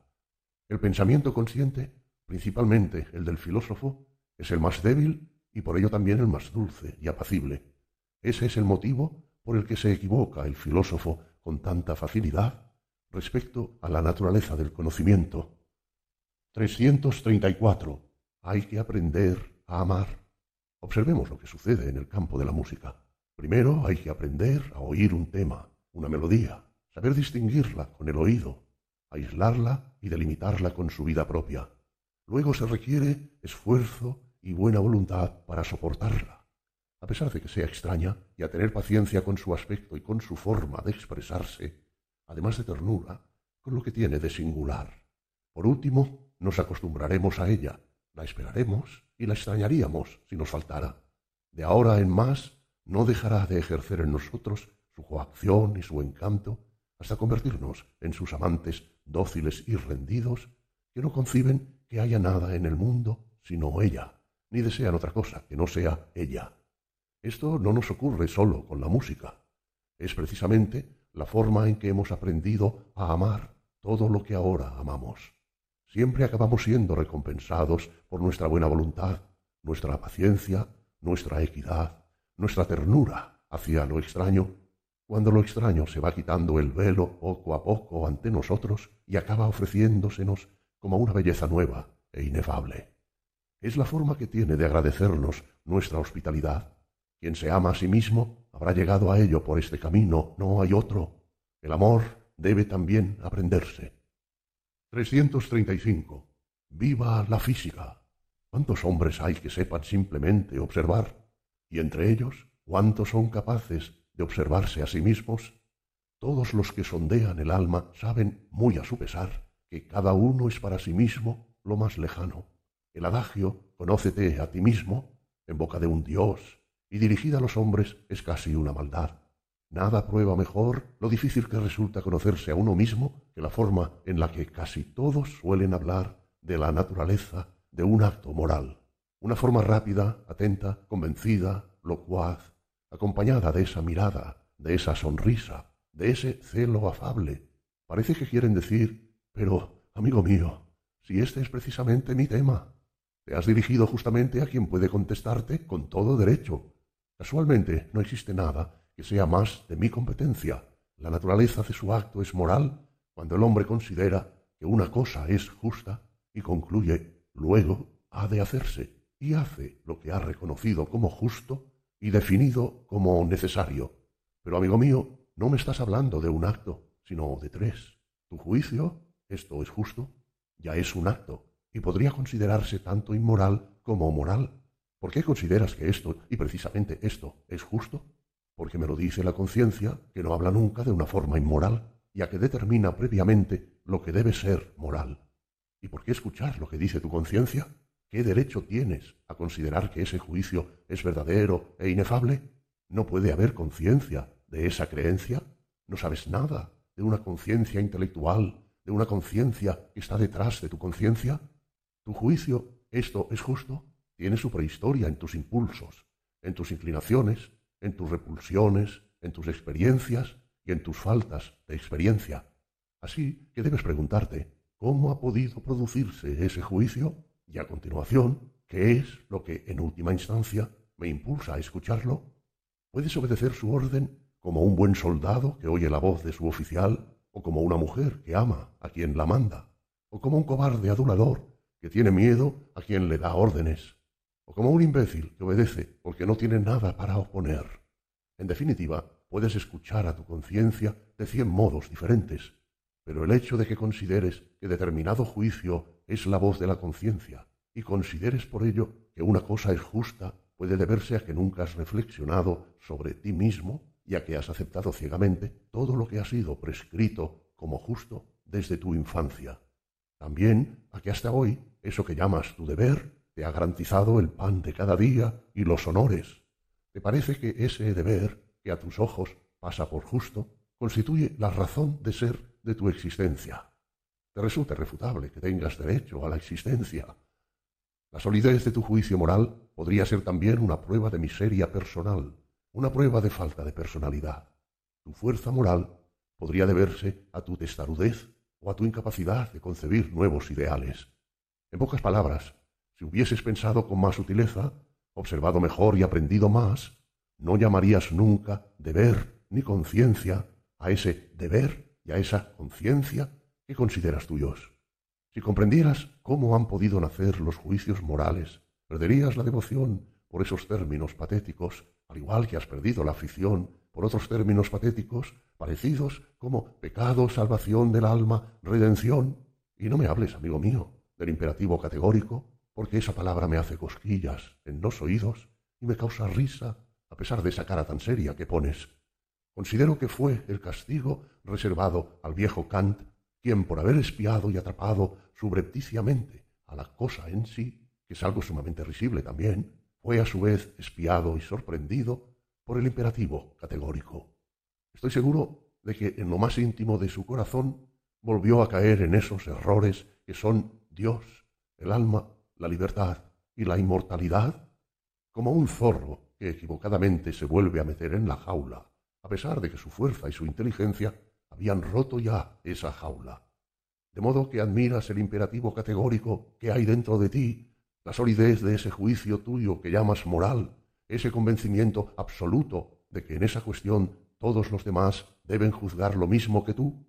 El pensamiento consciente, principalmente el del filósofo, es el más débil y por ello también el más dulce y apacible. Ese es el motivo por el que se equivoca el filósofo con tanta facilidad respecto a la naturaleza del conocimiento. 334. Hay que aprender a amar. Observemos lo que sucede en el campo de la música. Primero hay que aprender a oír un tema, una melodía, saber distinguirla con el oído, aislarla y delimitarla con su vida propia. Luego se requiere esfuerzo y buena voluntad para soportarla, a pesar de que sea extraña, y a tener paciencia con su aspecto y con su forma de expresarse, además de ternura, con lo que tiene de singular. Por último, nos acostumbraremos a ella, la esperaremos y la extrañaríamos si nos faltara. De ahora en más, no dejará de ejercer en nosotros su coacción y su encanto hasta convertirnos en sus amantes dóciles y rendidos que no conciben que haya nada en el mundo sino ella, ni desean otra cosa que no sea ella. Esto no nos ocurre solo con la música. Es precisamente la forma en que hemos aprendido a amar todo lo que ahora amamos. Siempre acabamos siendo recompensados por nuestra buena voluntad, nuestra paciencia, nuestra equidad, nuestra ternura hacia lo extraño, cuando lo extraño se va quitando el velo poco a poco ante nosotros y acaba ofreciéndosenos como una belleza nueva e inefable. Es la forma que tiene de agradecernos nuestra hospitalidad. Quien se ama a sí mismo habrá llegado a ello por este camino, no hay otro. El amor debe también aprenderse. 335. Viva la física. ¿Cuántos hombres hay que sepan simplemente observar? Y entre ellos, ¿cuántos son capaces de observarse a sí mismos? Todos los que sondean el alma saben, muy a su pesar, que cada uno es para sí mismo lo más lejano. El adagio, conócete a ti mismo, en boca de un dios, y dirigida a los hombres es casi una maldad. Nada prueba mejor lo difícil que resulta conocerse a uno mismo que la forma en la que casi todos suelen hablar de la naturaleza de un acto moral. Una forma rápida, atenta, convencida, locuaz, acompañada de esa mirada, de esa sonrisa, de ese celo afable. Parece que quieren decir, pero, amigo mío, si este es precisamente mi tema, te has dirigido justamente a quien puede contestarte con todo derecho. Casualmente no existe nada que sea más de mi competencia. La naturaleza de su acto es moral cuando el hombre considera que una cosa es justa y concluye luego ha de hacerse y hace lo que ha reconocido como justo y definido como necesario. Pero, amigo mío, no me estás hablando de un acto, sino de tres. Tu juicio, esto es justo, ya es un acto y podría considerarse tanto inmoral como moral. ¿Por qué consideras que esto, y precisamente esto, es justo? Porque me lo dice la conciencia, que no habla nunca de una forma inmoral, ya que determina previamente lo que debe ser moral. ¿Y por qué escuchar lo que dice tu conciencia? ¿Qué derecho tienes a considerar que ese juicio es verdadero e inefable? No puede haber conciencia de esa creencia. No sabes nada de una conciencia intelectual, de una conciencia que está detrás de tu conciencia. Tu juicio, esto es justo, tiene su prehistoria en tus impulsos, en tus inclinaciones, en tus repulsiones, en tus experiencias y en tus faltas de experiencia. Así que debes preguntarte, ¿cómo ha podido producirse ese juicio? Y a continuación, ¿qué es lo que en última instancia me impulsa a escucharlo? Puedes obedecer su orden como un buen soldado que oye la voz de su oficial, o como una mujer que ama a quien la manda, o como un cobarde adulador que tiene miedo a quien le da órdenes, o como un imbécil que obedece porque no tiene nada para oponer. En definitiva, puedes escuchar a tu conciencia de cien modos diferentes, pero el hecho de que consideres que determinado juicio es la voz de la conciencia y consideres por ello que una cosa es justa puede deberse a que nunca has reflexionado sobre ti mismo y a que has aceptado ciegamente todo lo que ha sido prescrito como justo desde tu infancia. También a que hasta hoy eso que llamas tu deber te ha garantizado el pan de cada día y los honores. ¿Te parece que ese deber, que a tus ojos pasa por justo, constituye la razón de ser de tu existencia? Te resulta irrefutable que tengas derecho a la existencia. La solidez de tu juicio moral podría ser también una prueba de miseria personal, una prueba de falta de personalidad. Tu fuerza moral podría deberse a tu testarudez o a tu incapacidad de concebir nuevos ideales. En pocas palabras, si hubieses pensado con más sutileza, observado mejor y aprendido más, no llamarías nunca deber ni conciencia a ese deber y a esa conciencia que consideras tuyos. Si comprendieras cómo han podido nacer los juicios morales, perderías la devoción por esos términos patéticos, al igual que has perdido la afición por otros términos patéticos parecidos como pecado, salvación del alma, redención. Y no me hables, amigo mío, del imperativo categórico, porque esa palabra me hace cosquillas en los oídos y me causa risa a pesar de esa cara tan seria que pones. Considero que fue el castigo reservado al viejo Kant, quien por haber espiado y atrapado subrepticiamente a la cosa en sí, que es algo sumamente risible también, fue a su vez espiado y sorprendido por el imperativo categórico. Estoy seguro de que en lo más íntimo de su corazón volvió a caer en esos errores que son Dios, el alma, la libertad y la inmortalidad, como un zorro que equivocadamente se vuelve a meter en la jaula, a pesar de que su fuerza y su inteligencia habían roto ya esa jaula. De modo que admiras el imperativo categórico que hay dentro de ti, la solidez de ese juicio tuyo que llamas moral, ese convencimiento absoluto de que en esa cuestión todos los demás deben juzgar lo mismo que tú?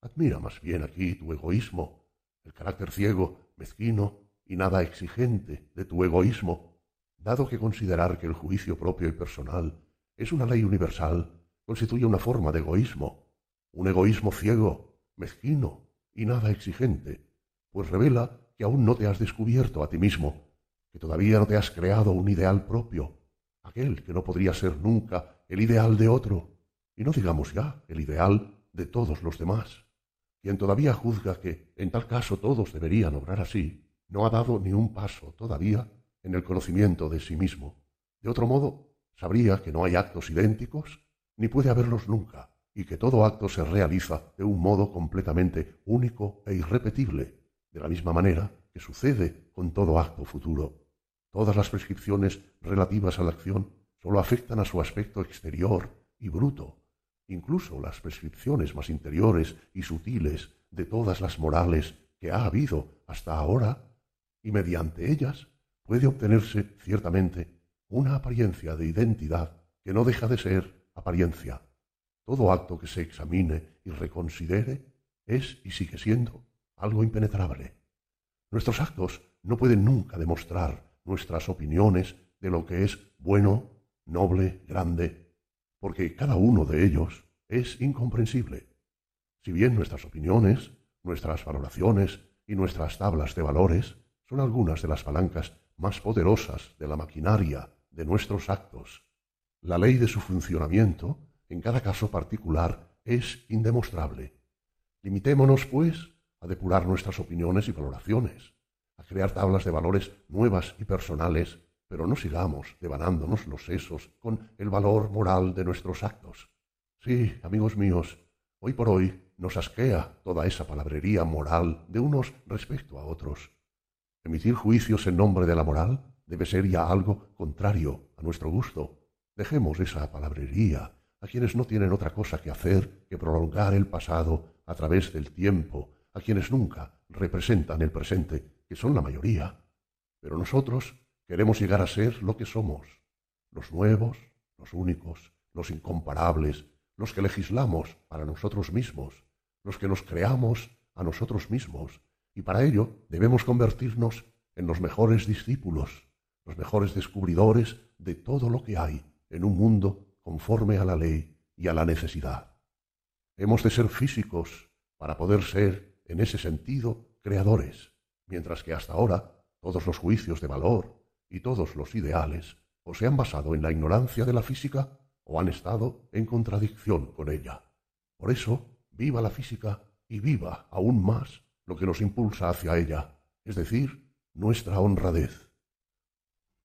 Admira más bien aquí tu egoísmo, el carácter ciego, mezquino y nada exigente de tu egoísmo, dado que considerar que el juicio propio y personal es una ley universal constituye una forma de egoísmo, un egoísmo ciego, mezquino y nada exigente, pues revela que aún no te has descubierto a ti mismo, que todavía no te has creado un ideal propio, aquel que no podría ser nunca el ideal de otro, y no digamos ya el ideal de todos los demás. Quien todavía juzga que en tal caso todos deberían obrar así, no ha dado ni un paso todavía en el conocimiento de sí mismo. De otro modo, sabría que no hay actos idénticos, ni puede haberlos nunca, y que todo acto se realiza de un modo completamente único e irrepetible, de la misma manera que sucede con todo acto futuro. Todas las prescripciones relativas a la acción sólo afectan a su aspecto exterior y bruto, incluso las prescripciones más interiores y sutiles de todas las morales que ha habido hasta ahora, y mediante ellas puede obtenerse ciertamente una apariencia de identidad que no deja de ser apariencia. Todo acto que se examine y reconsidere es y sigue siendo algo impenetrable. Nuestros actos no pueden nunca demostrar nuestras opiniones de lo que es bueno, noble, grande, porque cada uno de ellos es incomprensible. Si bien nuestras opiniones, nuestras valoraciones y nuestras tablas de valores son algunas de las palancas más poderosas de la maquinaria de nuestros actos, la ley de su funcionamiento, en cada caso particular, es indemostrable. Limitémonos, pues, a depurar nuestras opiniones y valoraciones, a crear tablas de valores nuevas y personales pero no sigamos devanándonos los sesos con el valor moral de nuestros actos. Sí, amigos míos, hoy por hoy nos asquea toda esa palabrería moral de unos respecto a otros. Emitir juicios en nombre de la moral debe ser ya algo contrario a nuestro gusto. Dejemos esa palabrería a quienes no tienen otra cosa que hacer que prolongar el pasado a través del tiempo, a quienes nunca representan el presente, que son la mayoría. Pero nosotros Queremos llegar a ser lo que somos, los nuevos, los únicos, los incomparables, los que legislamos para nosotros mismos, los que nos creamos a nosotros mismos, y para ello debemos convertirnos en los mejores discípulos, los mejores descubridores de todo lo que hay en un mundo conforme a la ley y a la necesidad. Hemos de ser físicos para poder ser, en ese sentido, creadores, mientras que hasta ahora todos los juicios de valor, y todos los ideales o se han basado en la ignorancia de la física o han estado en contradicción con ella. Por eso, viva la física y viva aún más lo que nos impulsa hacia ella, es decir, nuestra honradez.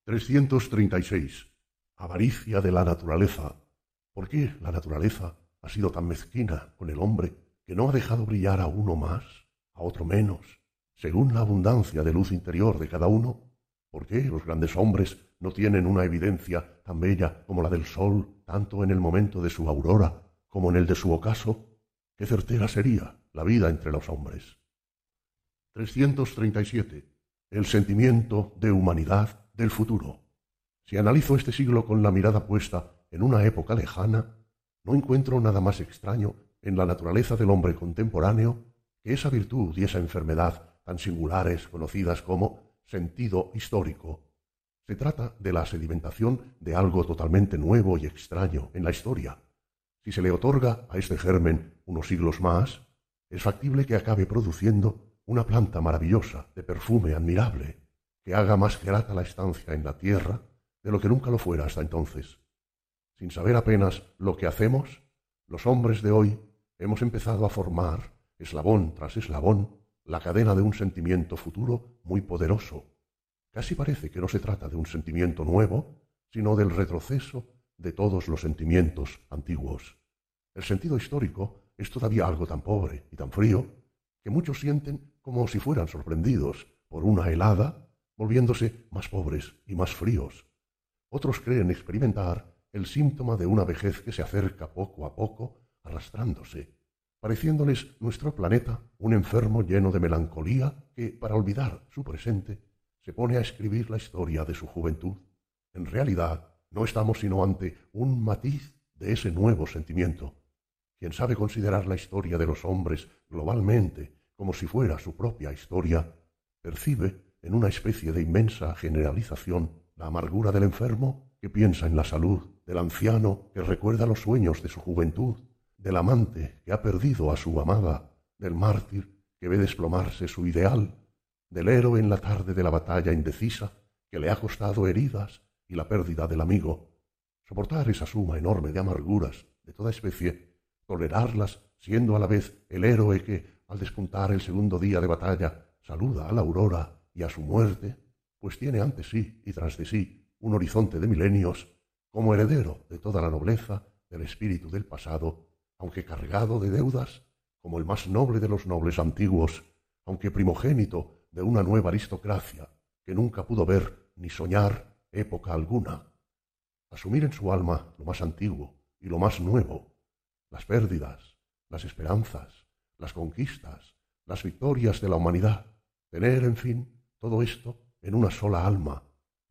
336. avaricia de la naturaleza. ¿Por qué la naturaleza ha sido tan mezquina con el hombre que no ha dejado brillar a uno más, a otro menos, según la abundancia de luz interior de cada uno? ¿Por qué los grandes hombres no tienen una evidencia tan bella como la del sol, tanto en el momento de su aurora como en el de su ocaso? Qué certera sería la vida entre los hombres. 337. El sentimiento de humanidad del futuro. Si analizo este siglo con la mirada puesta en una época lejana, no encuentro nada más extraño en la naturaleza del hombre contemporáneo que esa virtud y esa enfermedad tan singulares conocidas como sentido histórico. Se trata de la sedimentación de algo totalmente nuevo y extraño en la historia. Si se le otorga a este germen unos siglos más, es factible que acabe produciendo una planta maravillosa, de perfume admirable, que haga más grata la estancia en la tierra de lo que nunca lo fuera hasta entonces. Sin saber apenas lo que hacemos, los hombres de hoy hemos empezado a formar, eslabón tras eslabón, la cadena de un sentimiento futuro muy poderoso. Casi parece que no se trata de un sentimiento nuevo, sino del retroceso de todos los sentimientos antiguos. El sentido histórico es todavía algo tan pobre y tan frío que muchos sienten como si fueran sorprendidos por una helada, volviéndose más pobres y más fríos. Otros creen experimentar el síntoma de una vejez que se acerca poco a poco, arrastrándose, pareciéndoles nuestro planeta un enfermo lleno de melancolía que, para olvidar su presente, se pone a escribir la historia de su juventud. En realidad, no estamos sino ante un matiz de ese nuevo sentimiento. Quien sabe considerar la historia de los hombres globalmente como si fuera su propia historia, percibe en una especie de inmensa generalización la amargura del enfermo que piensa en la salud, del anciano que recuerda los sueños de su juventud, del amante que ha perdido a su amada, del mártir que ve desplomarse su ideal, del héroe en la tarde de la batalla indecisa que le ha costado heridas y la pérdida del amigo. Soportar esa suma enorme de amarguras de toda especie, tolerarlas siendo a la vez el héroe que, al despuntar el segundo día de batalla, saluda a la aurora y a su muerte, pues tiene ante sí y tras de sí un horizonte de milenios, como heredero de toda la nobleza del espíritu del pasado, aunque cargado de deudas, como el más noble de los nobles antiguos, aunque primogénito de una nueva aristocracia que nunca pudo ver ni soñar época alguna. Asumir en su alma lo más antiguo y lo más nuevo, las pérdidas, las esperanzas, las conquistas, las victorias de la humanidad, tener, en fin, todo esto en una sola alma,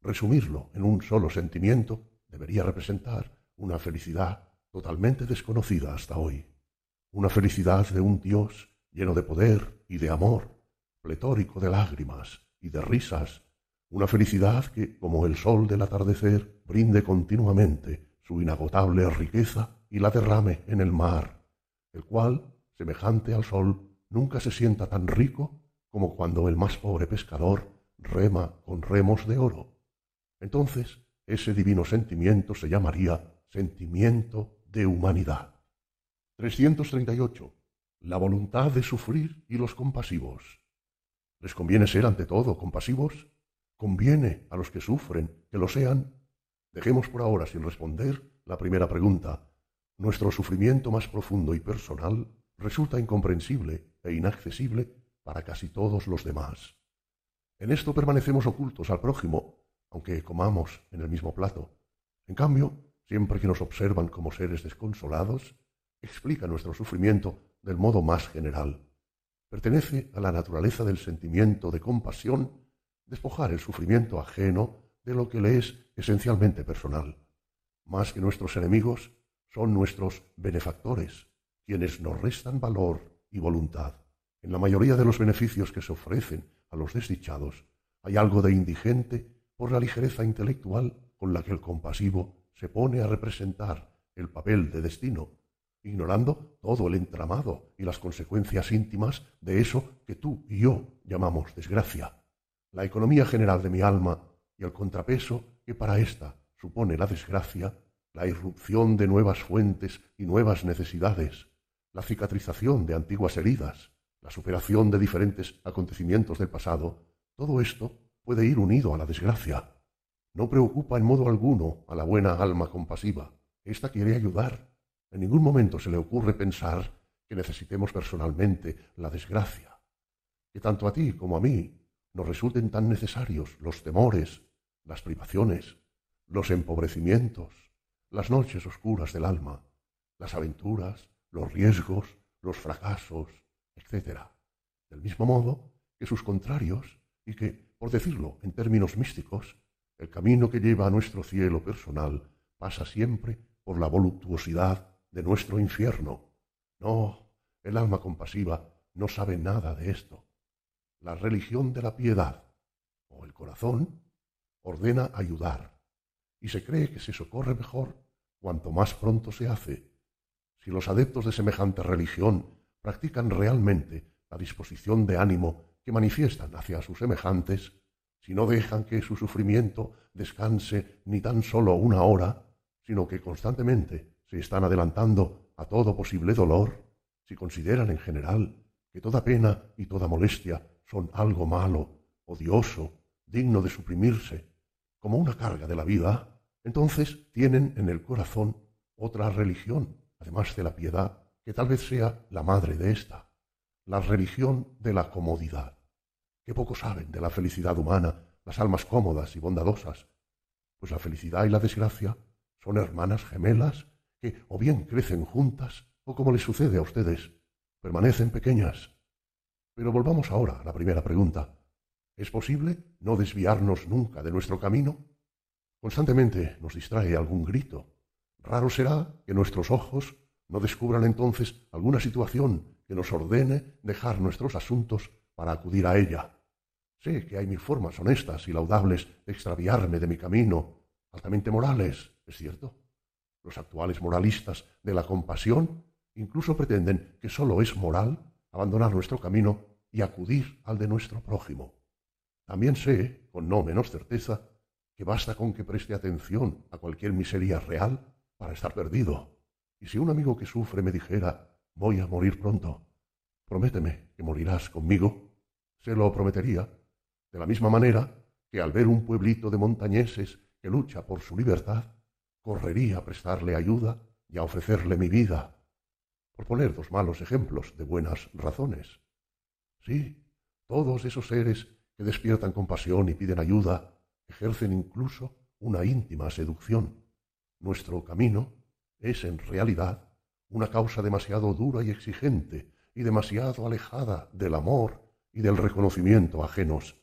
resumirlo en un solo sentimiento, debería representar una felicidad totalmente desconocida hasta hoy, una felicidad de un Dios lleno de poder y de amor, pletórico de lágrimas y de risas, una felicidad que, como el sol del atardecer, brinde continuamente su inagotable riqueza y la derrame en el mar, el cual, semejante al sol, nunca se sienta tan rico como cuando el más pobre pescador rema con remos de oro. Entonces ese divino sentimiento se llamaría sentimiento de humanidad. 338. La voluntad de sufrir y los compasivos. ¿Les conviene ser ante todo compasivos? ¿Conviene a los que sufren que lo sean? Dejemos por ahora sin responder la primera pregunta. Nuestro sufrimiento más profundo y personal resulta incomprensible e inaccesible para casi todos los demás. En esto permanecemos ocultos al prójimo, aunque comamos en el mismo plato. En cambio, siempre que nos observan como seres desconsolados, explica nuestro sufrimiento del modo más general. Pertenece a la naturaleza del sentimiento de compasión despojar el sufrimiento ajeno de lo que le es esencialmente personal. Más que nuestros enemigos, son nuestros benefactores, quienes nos restan valor y voluntad. En la mayoría de los beneficios que se ofrecen a los desdichados, hay algo de indigente por la ligereza intelectual con la que el compasivo se pone a representar el papel de destino, ignorando todo el entramado y las consecuencias íntimas de eso que tú y yo llamamos desgracia. La economía general de mi alma y el contrapeso que para ésta supone la desgracia, la irrupción de nuevas fuentes y nuevas necesidades, la cicatrización de antiguas heridas, la superación de diferentes acontecimientos del pasado, todo esto puede ir unido a la desgracia. No preocupa en modo alguno a la buena alma compasiva. Esta quiere ayudar. En ningún momento se le ocurre pensar que necesitemos personalmente la desgracia. Que tanto a ti como a mí nos resulten tan necesarios los temores, las privaciones, los empobrecimientos, las noches oscuras del alma, las aventuras, los riesgos, los fracasos, etc. Del mismo modo que sus contrarios y que, por decirlo en términos místicos, el camino que lleva a nuestro cielo personal pasa siempre por la voluptuosidad de nuestro infierno. No, el alma compasiva no sabe nada de esto. La religión de la piedad, o el corazón, ordena ayudar, y se cree que se socorre mejor cuanto más pronto se hace. Si los adeptos de semejante religión practican realmente la disposición de ánimo que manifiestan hacia sus semejantes, si no dejan que su sufrimiento descanse ni tan solo una hora, sino que constantemente se están adelantando a todo posible dolor, si consideran en general que toda pena y toda molestia son algo malo, odioso, digno de suprimirse, como una carga de la vida, entonces tienen en el corazón otra religión, además de la piedad, que tal vez sea la madre de esta, la religión de la comodidad. Qué poco saben de la felicidad humana las almas cómodas y bondadosas, pues la felicidad y la desgracia son hermanas gemelas que o bien crecen juntas o como les sucede a ustedes, permanecen pequeñas. Pero volvamos ahora a la primera pregunta. ¿Es posible no desviarnos nunca de nuestro camino? Constantemente nos distrae algún grito. Raro será que nuestros ojos no descubran entonces alguna situación que nos ordene dejar nuestros asuntos para acudir a ella. Sé que hay mil formas honestas y laudables de extraviarme de mi camino, altamente morales, es cierto. Los actuales moralistas de la compasión incluso pretenden que sólo es moral abandonar nuestro camino y acudir al de nuestro prójimo. También sé, con no menos certeza, que basta con que preste atención a cualquier miseria real para estar perdido. Y si un amigo que sufre me dijera, voy a morir pronto, prométeme que morirás conmigo, se lo prometería de la misma manera que al ver un pueblito de montañeses que lucha por su libertad, correría a prestarle ayuda y a ofrecerle mi vida, por poner dos malos ejemplos de buenas razones. Sí, todos esos seres que despiertan compasión y piden ayuda ejercen incluso una íntima seducción. Nuestro camino es en realidad una causa demasiado dura y exigente y demasiado alejada del amor y del reconocimiento ajenos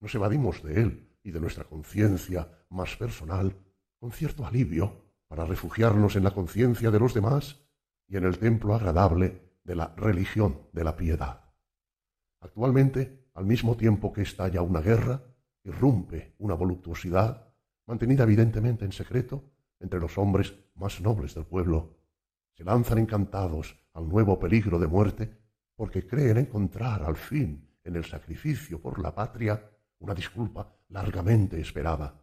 nos evadimos de él y de nuestra conciencia más personal con cierto alivio para refugiarnos en la conciencia de los demás y en el templo agradable de la religión de la piedad. Actualmente, al mismo tiempo que estalla una guerra, irrumpe una voluptuosidad, mantenida evidentemente en secreto entre los hombres más nobles del pueblo. Se lanzan encantados al nuevo peligro de muerte porque creen encontrar al fin en el sacrificio por la patria una disculpa largamente esperada.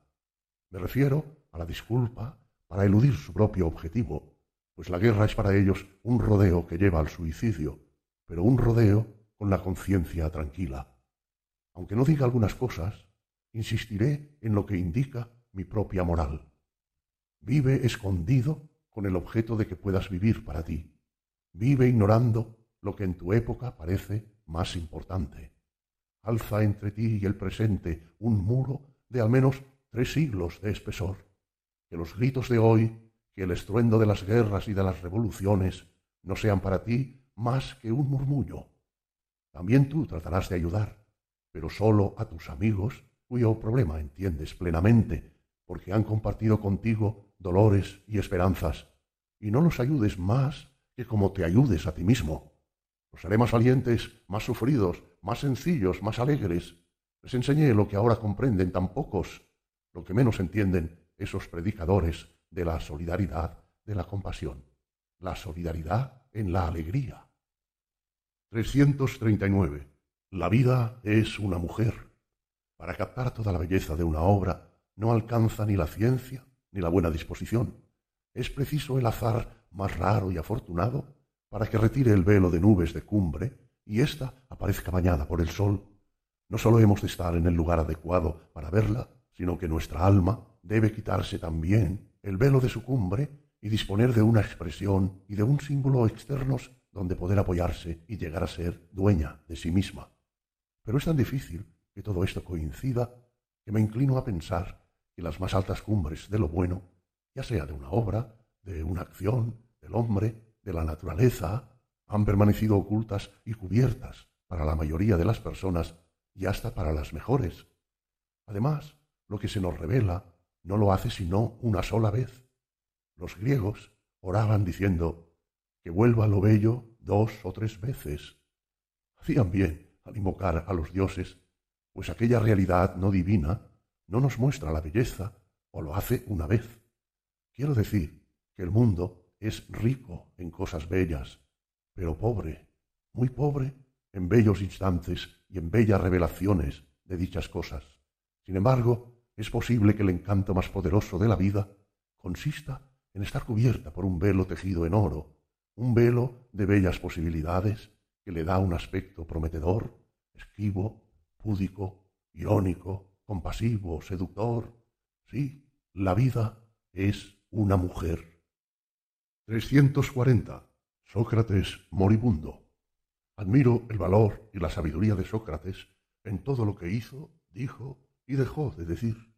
Me refiero a la disculpa para eludir su propio objetivo, pues la guerra es para ellos un rodeo que lleva al suicidio, pero un rodeo con la conciencia tranquila. Aunque no diga algunas cosas, insistiré en lo que indica mi propia moral. Vive escondido con el objeto de que puedas vivir para ti. Vive ignorando lo que en tu época parece más importante alza entre ti y el presente un muro de al menos tres siglos de espesor. Que los gritos de hoy, que el estruendo de las guerras y de las revoluciones no sean para ti más que un murmullo. También tú tratarás de ayudar, pero sólo a tus amigos cuyo problema entiendes plenamente, porque han compartido contigo dolores y esperanzas, y no los ayudes más que como te ayudes a ti mismo. Los haré más valientes, más sufridos, más sencillos, más alegres. Les enseñé lo que ahora comprenden tan pocos, lo que menos entienden esos predicadores de la solidaridad, de la compasión. La solidaridad en la alegría. 339. La vida es una mujer. Para captar toda la belleza de una obra no alcanza ni la ciencia ni la buena disposición. Es preciso el azar más raro y afortunado para que retire el velo de nubes de cumbre y ésta aparezca bañada por el sol, no sólo hemos de estar en el lugar adecuado para verla, sino que nuestra alma debe quitarse también el velo de su cumbre y disponer de una expresión y de un símbolo externos donde poder apoyarse y llegar a ser dueña de sí misma. Pero es tan difícil que todo esto coincida que me inclino a pensar que las más altas cumbres de lo bueno, ya sea de una obra, de una acción, del hombre, de la naturaleza, han permanecido ocultas y cubiertas para la mayoría de las personas y hasta para las mejores. Además, lo que se nos revela no lo hace sino una sola vez. Los griegos oraban diciendo que vuelva lo bello dos o tres veces. Hacían bien al invocar a los dioses, pues aquella realidad no divina no nos muestra la belleza o lo hace una vez. Quiero decir que el mundo es rico en cosas bellas, pero pobre, muy pobre en bellos instantes y en bellas revelaciones de dichas cosas. Sin embargo, es posible que el encanto más poderoso de la vida consista en estar cubierta por un velo tejido en oro, un velo de bellas posibilidades que le da un aspecto prometedor, esquivo, púdico, irónico, compasivo, seductor. Sí, la vida es una mujer. 340. Sócrates moribundo. Admiro el valor y la sabiduría de Sócrates en todo lo que hizo, dijo y dejó de decir.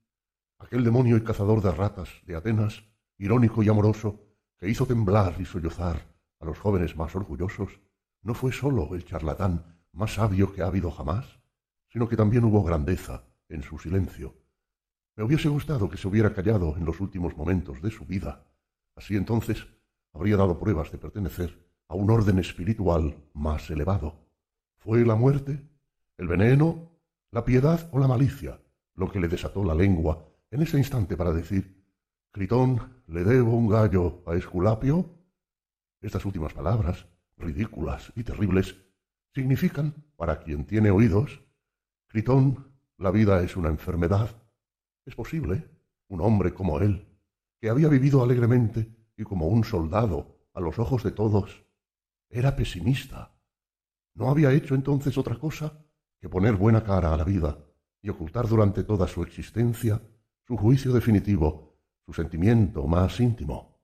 Aquel demonio y cazador de ratas de Atenas, irónico y amoroso, que hizo temblar y sollozar a los jóvenes más orgullosos, no fue sólo el charlatán más sabio que ha habido jamás, sino que también hubo grandeza en su silencio. Me hubiese gustado que se hubiera callado en los últimos momentos de su vida. Así entonces habría dado pruebas de pertenecer un orden espiritual más elevado. ¿Fue la muerte, el veneno, la piedad o la malicia lo que le desató la lengua en ese instante para decir Critón, le debo un gallo a Esculapio? Estas últimas palabras, ridículas y terribles, significan, para quien tiene oídos, Critón, la vida es una enfermedad. Es posible, un hombre como él, que había vivido alegremente y como un soldado a los ojos de todos, era pesimista. No había hecho entonces otra cosa que poner buena cara a la vida y ocultar durante toda su existencia su juicio definitivo, su sentimiento más íntimo.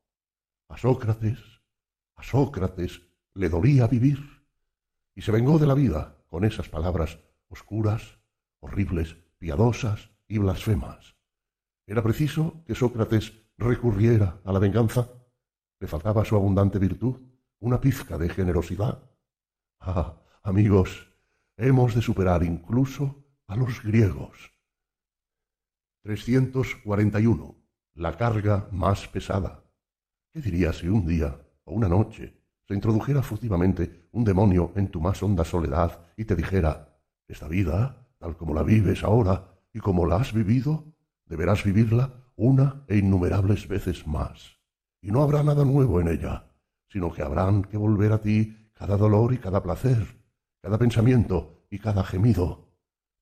A Sócrates, a Sócrates le dolía vivir y se vengó de la vida con esas palabras oscuras, horribles, piadosas y blasfemas. Era preciso que Sócrates recurriera a la venganza. Le faltaba su abundante virtud, una pizca de generosidad. Ah, amigos, hemos de superar incluso a los griegos. 341. La carga más pesada. ¿Qué dirías si un día o una noche se introdujera furtivamente un demonio en tu más honda soledad y te dijera, esta vida, tal como la vives ahora y como la has vivido, deberás vivirla una e innumerables veces más, y no habrá nada nuevo en ella, sino que habrán que volver a ti cada dolor y cada placer, cada pensamiento y cada gemido,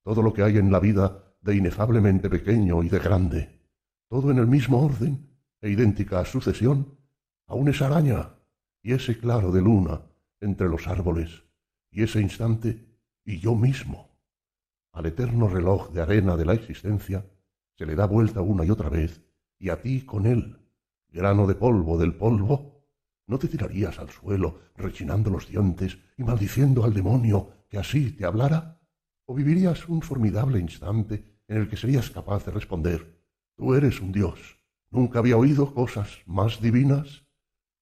todo lo que hay en la vida de inefablemente pequeño y de grande, todo en el mismo orden e idéntica sucesión, aún esa araña y ese claro de luna entre los árboles, y ese instante y yo mismo. Al eterno reloj de arena de la existencia se le da vuelta una y otra vez, y a ti con él, grano de polvo del polvo, ¿no te tirarías al suelo rechinando los dientes y maldiciendo al demonio que así te hablara? o vivirías un formidable instante en el que serías capaz de responder, tú eres un Dios, nunca había oído cosas más divinas.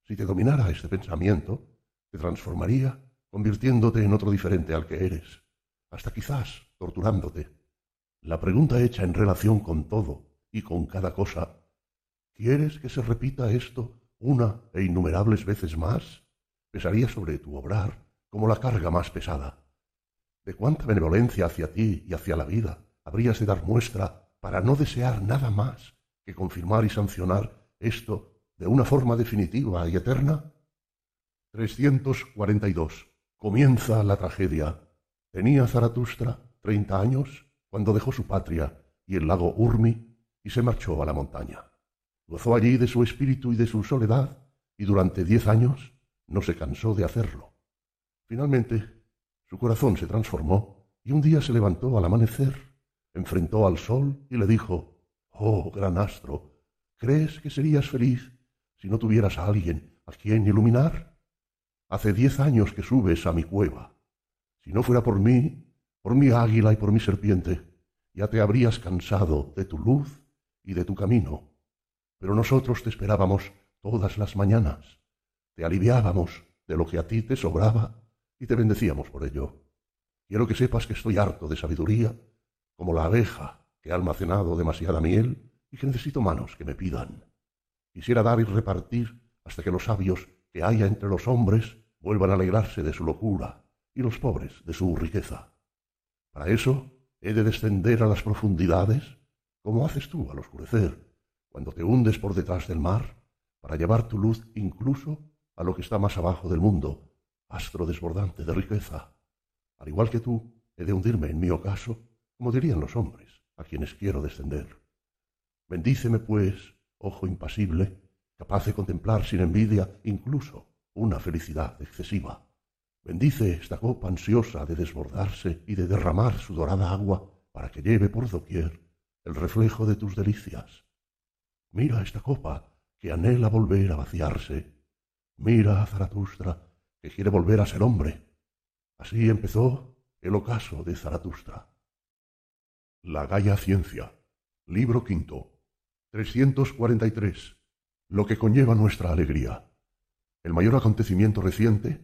Si te dominara este pensamiento, te transformaría, convirtiéndote en otro diferente al que eres, hasta quizás torturándote. La pregunta hecha en relación con todo y con cada cosa, ¿quieres que se repita esto una e innumerables veces más? Pesaría sobre tu obrar como la carga más pesada de cuánta benevolencia hacia ti y hacia la vida habrías de dar muestra para no desear nada más que confirmar y sancionar esto de una forma definitiva y eterna? 342. Comienza la tragedia. Tenía Zaratustra treinta años cuando dejó su patria y el lago Urmi y se marchó a la montaña. Gozó allí de su espíritu y de su soledad y durante diez años no se cansó de hacerlo. Finalmente su corazón se transformó y un día se levantó al amanecer, enfrentó al sol y le dijo, Oh, gran astro, ¿crees que serías feliz si no tuvieras a alguien a quien iluminar? Hace diez años que subes a mi cueva. Si no fuera por mí, por mi águila y por mi serpiente, ya te habrías cansado de tu luz y de tu camino. Pero nosotros te esperábamos todas las mañanas, te aliviábamos de lo que a ti te sobraba y te bendecíamos por ello. Quiero que sepas que estoy harto de sabiduría, como la abeja que ha almacenado demasiada miel y que necesito manos que me pidan. Quisiera dar y repartir hasta que los sabios que haya entre los hombres vuelvan a alegrarse de su locura y los pobres de su riqueza. Para eso he de descender a las profundidades, como haces tú al oscurecer, cuando te hundes por detrás del mar, para llevar tu luz incluso a lo que está más abajo del mundo, astro desbordante de riqueza. Al igual que tú, he de hundirme en mi ocaso, como dirían los hombres, a quienes quiero descender. Bendíceme, pues, ojo impasible, capaz de contemplar sin envidia incluso una felicidad excesiva. Bendice esta copa ansiosa de desbordarse y de derramar su dorada agua para que lleve por doquier el reflejo de tus delicias. Mira esta copa que anhela volver a vaciarse. Mira a Zaratustra que quiere volver a ser hombre. Así empezó el ocaso de Zaratustra. La Gaya Ciencia, libro quinto, 343. Lo que conlleva nuestra alegría. El mayor acontecimiento reciente,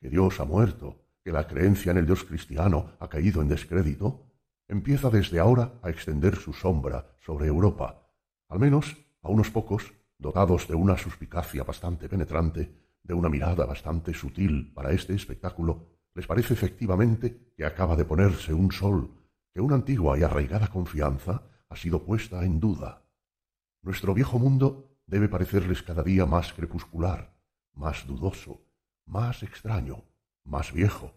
que Dios ha muerto, que la creencia en el Dios cristiano ha caído en descrédito, empieza desde ahora a extender su sombra sobre Europa, al menos a unos pocos dotados de una suspicacia bastante penetrante, de una mirada bastante sutil para este espectáculo, les parece efectivamente que acaba de ponerse un sol, que una antigua y arraigada confianza ha sido puesta en duda. Nuestro viejo mundo debe parecerles cada día más crepuscular, más dudoso, más extraño, más viejo.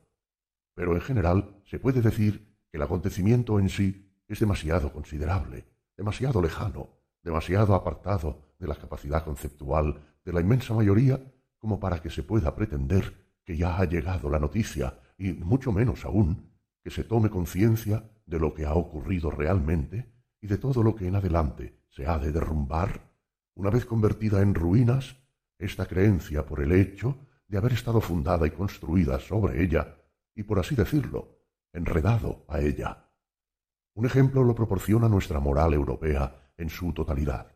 Pero en general se puede decir que el acontecimiento en sí es demasiado considerable, demasiado lejano, demasiado apartado de la capacidad conceptual de la inmensa mayoría como para que se pueda pretender que ya ha llegado la noticia y mucho menos aún que se tome conciencia de lo que ha ocurrido realmente y de todo lo que en adelante se ha de derrumbar, una vez convertida en ruinas, esta creencia por el hecho de haber estado fundada y construida sobre ella, y por así decirlo, enredado a ella. Un ejemplo lo proporciona nuestra moral europea en su totalidad.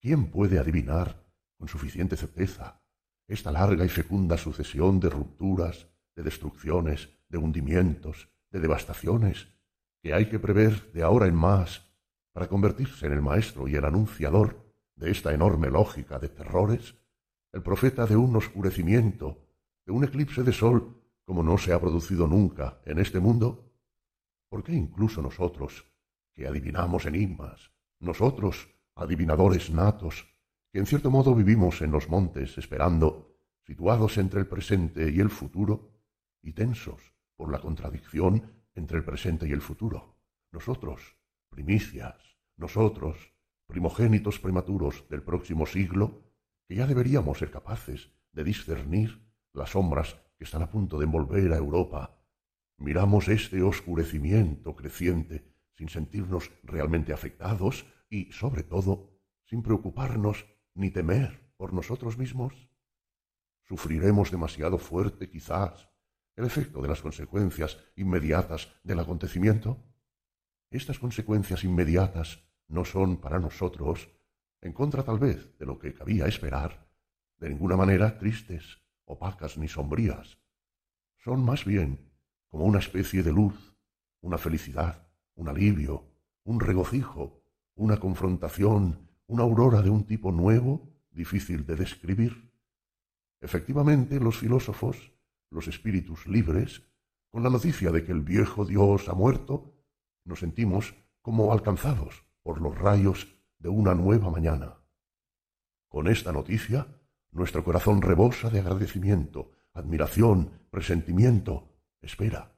¿Quién puede adivinar con suficiente certeza esta larga y fecunda sucesión de rupturas, de destrucciones, de hundimientos, de devastaciones, que hay que prever de ahora en más para convertirse en el maestro y el anunciador de esta enorme lógica de terrores, el profeta de un oscurecimiento, de un eclipse de sol como no se ha producido nunca en este mundo? ¿Por qué incluso nosotros, que adivinamos enigmas, nosotros, adivinadores natos, que en cierto modo vivimos en los montes esperando, situados entre el presente y el futuro, y tensos por la contradicción entre el presente y el futuro. Nosotros, primicias, nosotros, primogénitos prematuros del próximo siglo, que ya deberíamos ser capaces de discernir las sombras que están a punto de envolver a Europa, miramos este oscurecimiento creciente sin sentirnos realmente afectados y, sobre todo, sin preocuparnos ni temer por nosotros mismos? ¿Sufriremos demasiado fuerte, quizás, el efecto de las consecuencias inmediatas del acontecimiento? Estas consecuencias inmediatas no son para nosotros, en contra tal vez de lo que cabía esperar, de ninguna manera tristes, opacas ni sombrías. Son más bien como una especie de luz, una felicidad, un alivio, un regocijo, una confrontación, una aurora de un tipo nuevo, difícil de describir. Efectivamente, los filósofos, los espíritus libres, con la noticia de que el viejo Dios ha muerto, nos sentimos como alcanzados por los rayos de una nueva mañana. Con esta noticia, nuestro corazón rebosa de agradecimiento, admiración, presentimiento, espera.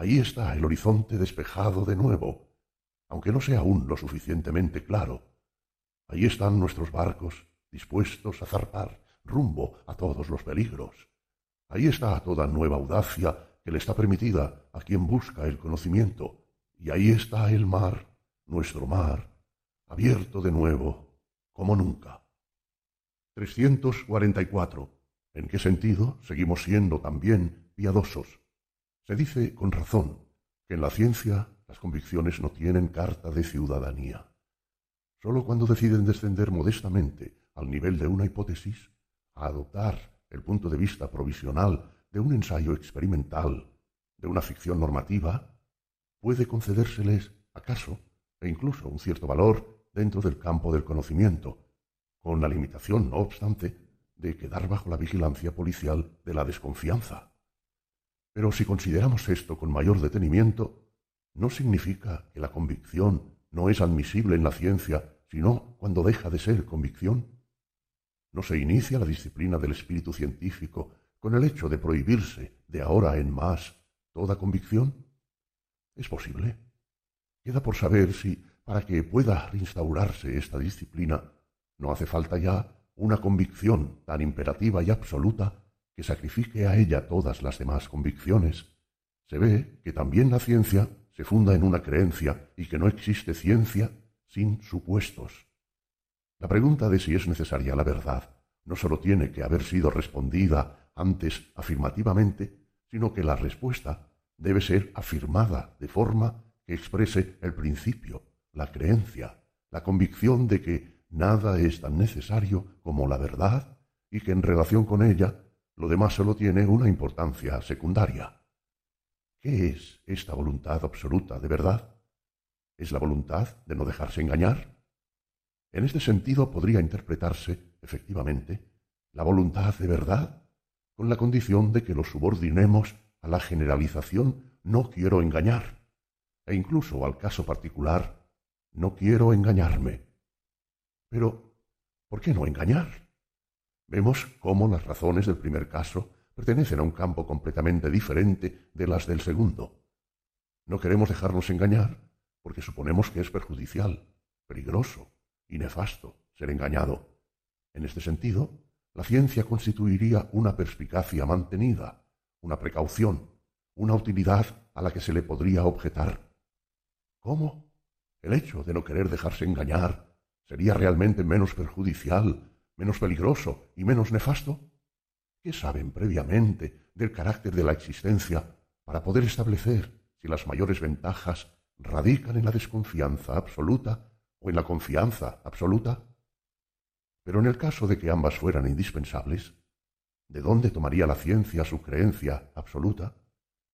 Ahí está el horizonte despejado de nuevo, aunque no sea aún lo suficientemente claro. Ahí están nuestros barcos dispuestos a zarpar rumbo a todos los peligros. Ahí está toda nueva audacia que le está permitida a quien busca el conocimiento. Y ahí está el mar, nuestro mar. abierto de nuevo, como nunca. 344. ¿En qué sentido seguimos siendo también piadosos? Se dice con razón que en la ciencia las convicciones no tienen carta de ciudadanía. Sólo cuando deciden descender modestamente al nivel de una hipótesis, a adoptar el punto de vista provisional de un ensayo experimental, de una ficción normativa, puede concedérseles, acaso, e incluso un cierto valor dentro del campo del conocimiento, con la limitación, no obstante, de quedar bajo la vigilancia policial de la desconfianza. Pero si consideramos esto con mayor detenimiento, no significa que la convicción no es admisible en la ciencia, sino cuando deja de ser convicción. ¿No se inicia la disciplina del espíritu científico con el hecho de prohibirse de ahora en más toda convicción? ¿Es posible? Queda por saber si, para que pueda reinstaurarse esta disciplina, no hace falta ya una convicción tan imperativa y absoluta que sacrifique a ella todas las demás convicciones. Se ve que también la ciencia se funda en una creencia y que no existe ciencia sin supuestos. La pregunta de si es necesaria la verdad no sólo tiene que haber sido respondida antes afirmativamente, sino que la respuesta debe ser afirmada de forma que exprese el principio, la creencia, la convicción de que nada es tan necesario como la verdad y que en relación con ella lo demás solo tiene una importancia secundaria. ¿Qué es esta voluntad absoluta de verdad? ¿Es la voluntad de no dejarse engañar? En este sentido podría interpretarse, efectivamente, la voluntad de verdad con la condición de que lo subordinemos a la generalización no quiero engañar, e incluso al caso particular no quiero engañarme. Pero, ¿por qué no engañar? Vemos cómo las razones del primer caso pertenecen a un campo completamente diferente de las del segundo. No queremos dejarnos engañar porque suponemos que es perjudicial, peligroso y nefasto ser engañado. En este sentido, la ciencia constituiría una perspicacia mantenida, una precaución, una utilidad a la que se le podría objetar. ¿Cómo? El hecho de no querer dejarse engañar sería realmente menos perjudicial, menos peligroso y menos nefasto? ¿Qué saben previamente del carácter de la existencia para poder establecer si las mayores ventajas radican en la desconfianza absoluta o en la confianza absoluta? Pero en el caso de que ambas fueran indispensables, ¿de dónde tomaría la ciencia su creencia absoluta,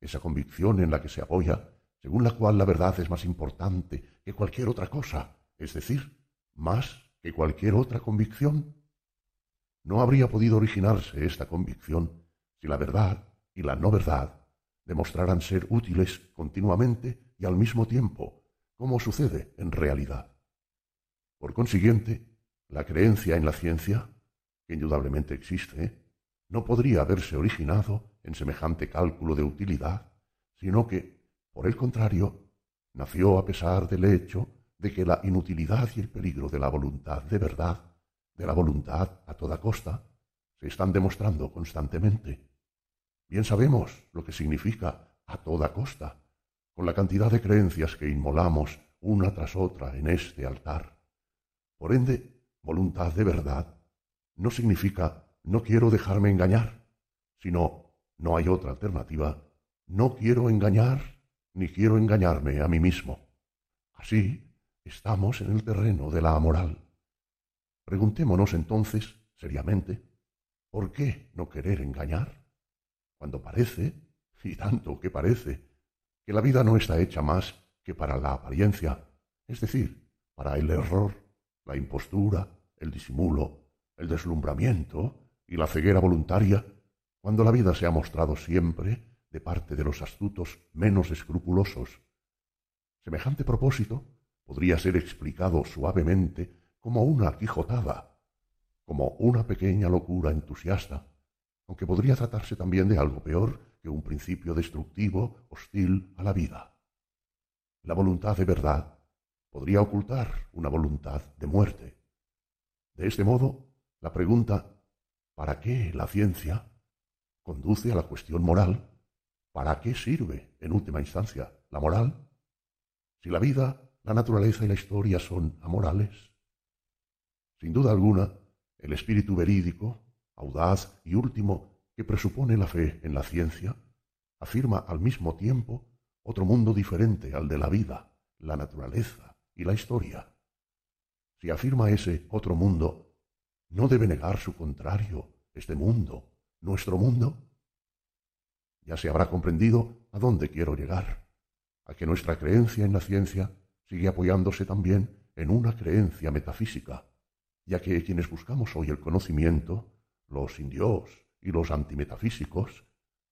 esa convicción en la que se apoya, según la cual la verdad es más importante que cualquier otra cosa, es decir, más que cualquier otra convicción. No habría podido originarse esta convicción si la verdad y la no verdad demostraran ser útiles continuamente y al mismo tiempo, como sucede en realidad. Por consiguiente, la creencia en la ciencia, que indudablemente existe, no podría haberse originado en semejante cálculo de utilidad, sino que, por el contrario, nació a pesar del hecho de que la inutilidad y el peligro de la voluntad de verdad, de la voluntad a toda costa, se están demostrando constantemente. Bien sabemos lo que significa a toda costa, con la cantidad de creencias que inmolamos una tras otra en este altar. Por ende, voluntad de verdad no significa no quiero dejarme engañar, sino no hay otra alternativa, no quiero engañar ni quiero engañarme a mí mismo. Así, Estamos en el terreno de la moral. Preguntémonos entonces, seriamente, ¿por qué no querer engañar? Cuando parece, y tanto que parece, que la vida no está hecha más que para la apariencia, es decir, para el error, la impostura, el disimulo, el deslumbramiento y la ceguera voluntaria, cuando la vida se ha mostrado siempre de parte de los astutos menos escrupulosos. Semejante propósito podría ser explicado suavemente como una quijotada, como una pequeña locura entusiasta, aunque podría tratarse también de algo peor que un principio destructivo hostil a la vida. La voluntad de verdad podría ocultar una voluntad de muerte. De este modo, la pregunta ¿para qué la ciencia? conduce a la cuestión moral. ¿Para qué sirve, en última instancia, la moral? Si la vida la naturaleza y la historia son amorales? Sin duda alguna, el espíritu verídico, audaz y último que presupone la fe en la ciencia, afirma al mismo tiempo otro mundo diferente al de la vida, la naturaleza y la historia. Si afirma ese otro mundo, ¿no debe negar su contrario, este mundo, nuestro mundo? Ya se habrá comprendido a dónde quiero llegar, a que nuestra creencia en la ciencia sigue apoyándose también en una creencia metafísica, ya que quienes buscamos hoy el conocimiento, los sin Dios y los antimetafísicos,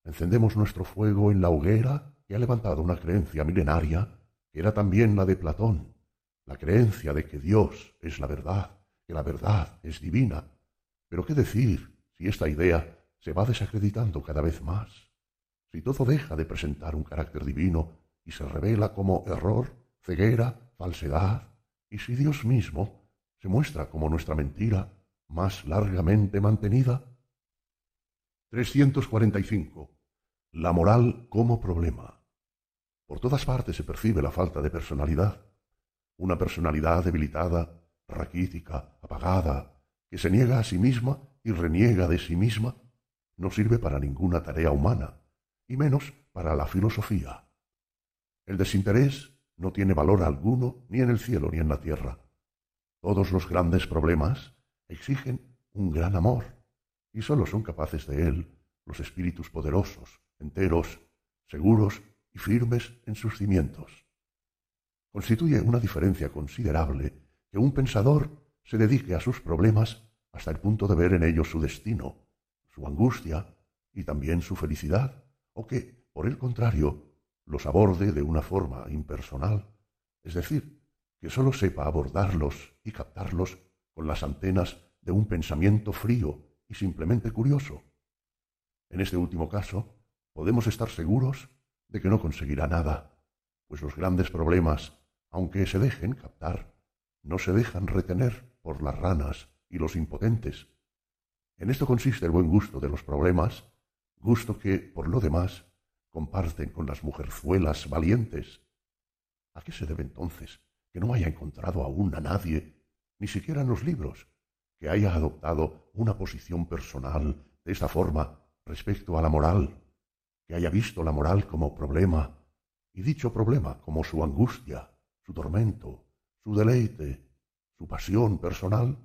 encendemos nuestro fuego en la hoguera que ha levantado una creencia milenaria, que era también la de Platón, la creencia de que Dios es la verdad, que la verdad es divina. Pero qué decir si esta idea se va desacreditando cada vez más, si todo deja de presentar un carácter divino y se revela como error, ceguera, falsedad, y si Dios mismo se muestra como nuestra mentira más largamente mantenida. 345. La moral como problema. Por todas partes se percibe la falta de personalidad, una personalidad debilitada, raquítica, apagada, que se niega a sí misma y reniega de sí misma, no sirve para ninguna tarea humana, y menos para la filosofía. El desinterés no tiene valor alguno ni en el cielo ni en la tierra. Todos los grandes problemas exigen un gran amor, y sólo son capaces de él los espíritus poderosos, enteros, seguros y firmes en sus cimientos. Constituye una diferencia considerable que un pensador se dedique a sus problemas hasta el punto de ver en ellos su destino, su angustia y también su felicidad, o que, por el contrario, los aborde de una forma impersonal, es decir, que sólo sepa abordarlos y captarlos con las antenas de un pensamiento frío y simplemente curioso. En este último caso, podemos estar seguros de que no conseguirá nada, pues los grandes problemas, aunque se dejen captar, no se dejan retener por las ranas y los impotentes. En esto consiste el buen gusto de los problemas, gusto que, por lo demás, comparten con las mujerzuelas valientes. ¿A qué se debe entonces que no haya encontrado aún a nadie, ni siquiera en los libros, que haya adoptado una posición personal de esta forma respecto a la moral, que haya visto la moral como problema, y dicho problema como su angustia, su tormento, su deleite, su pasión personal,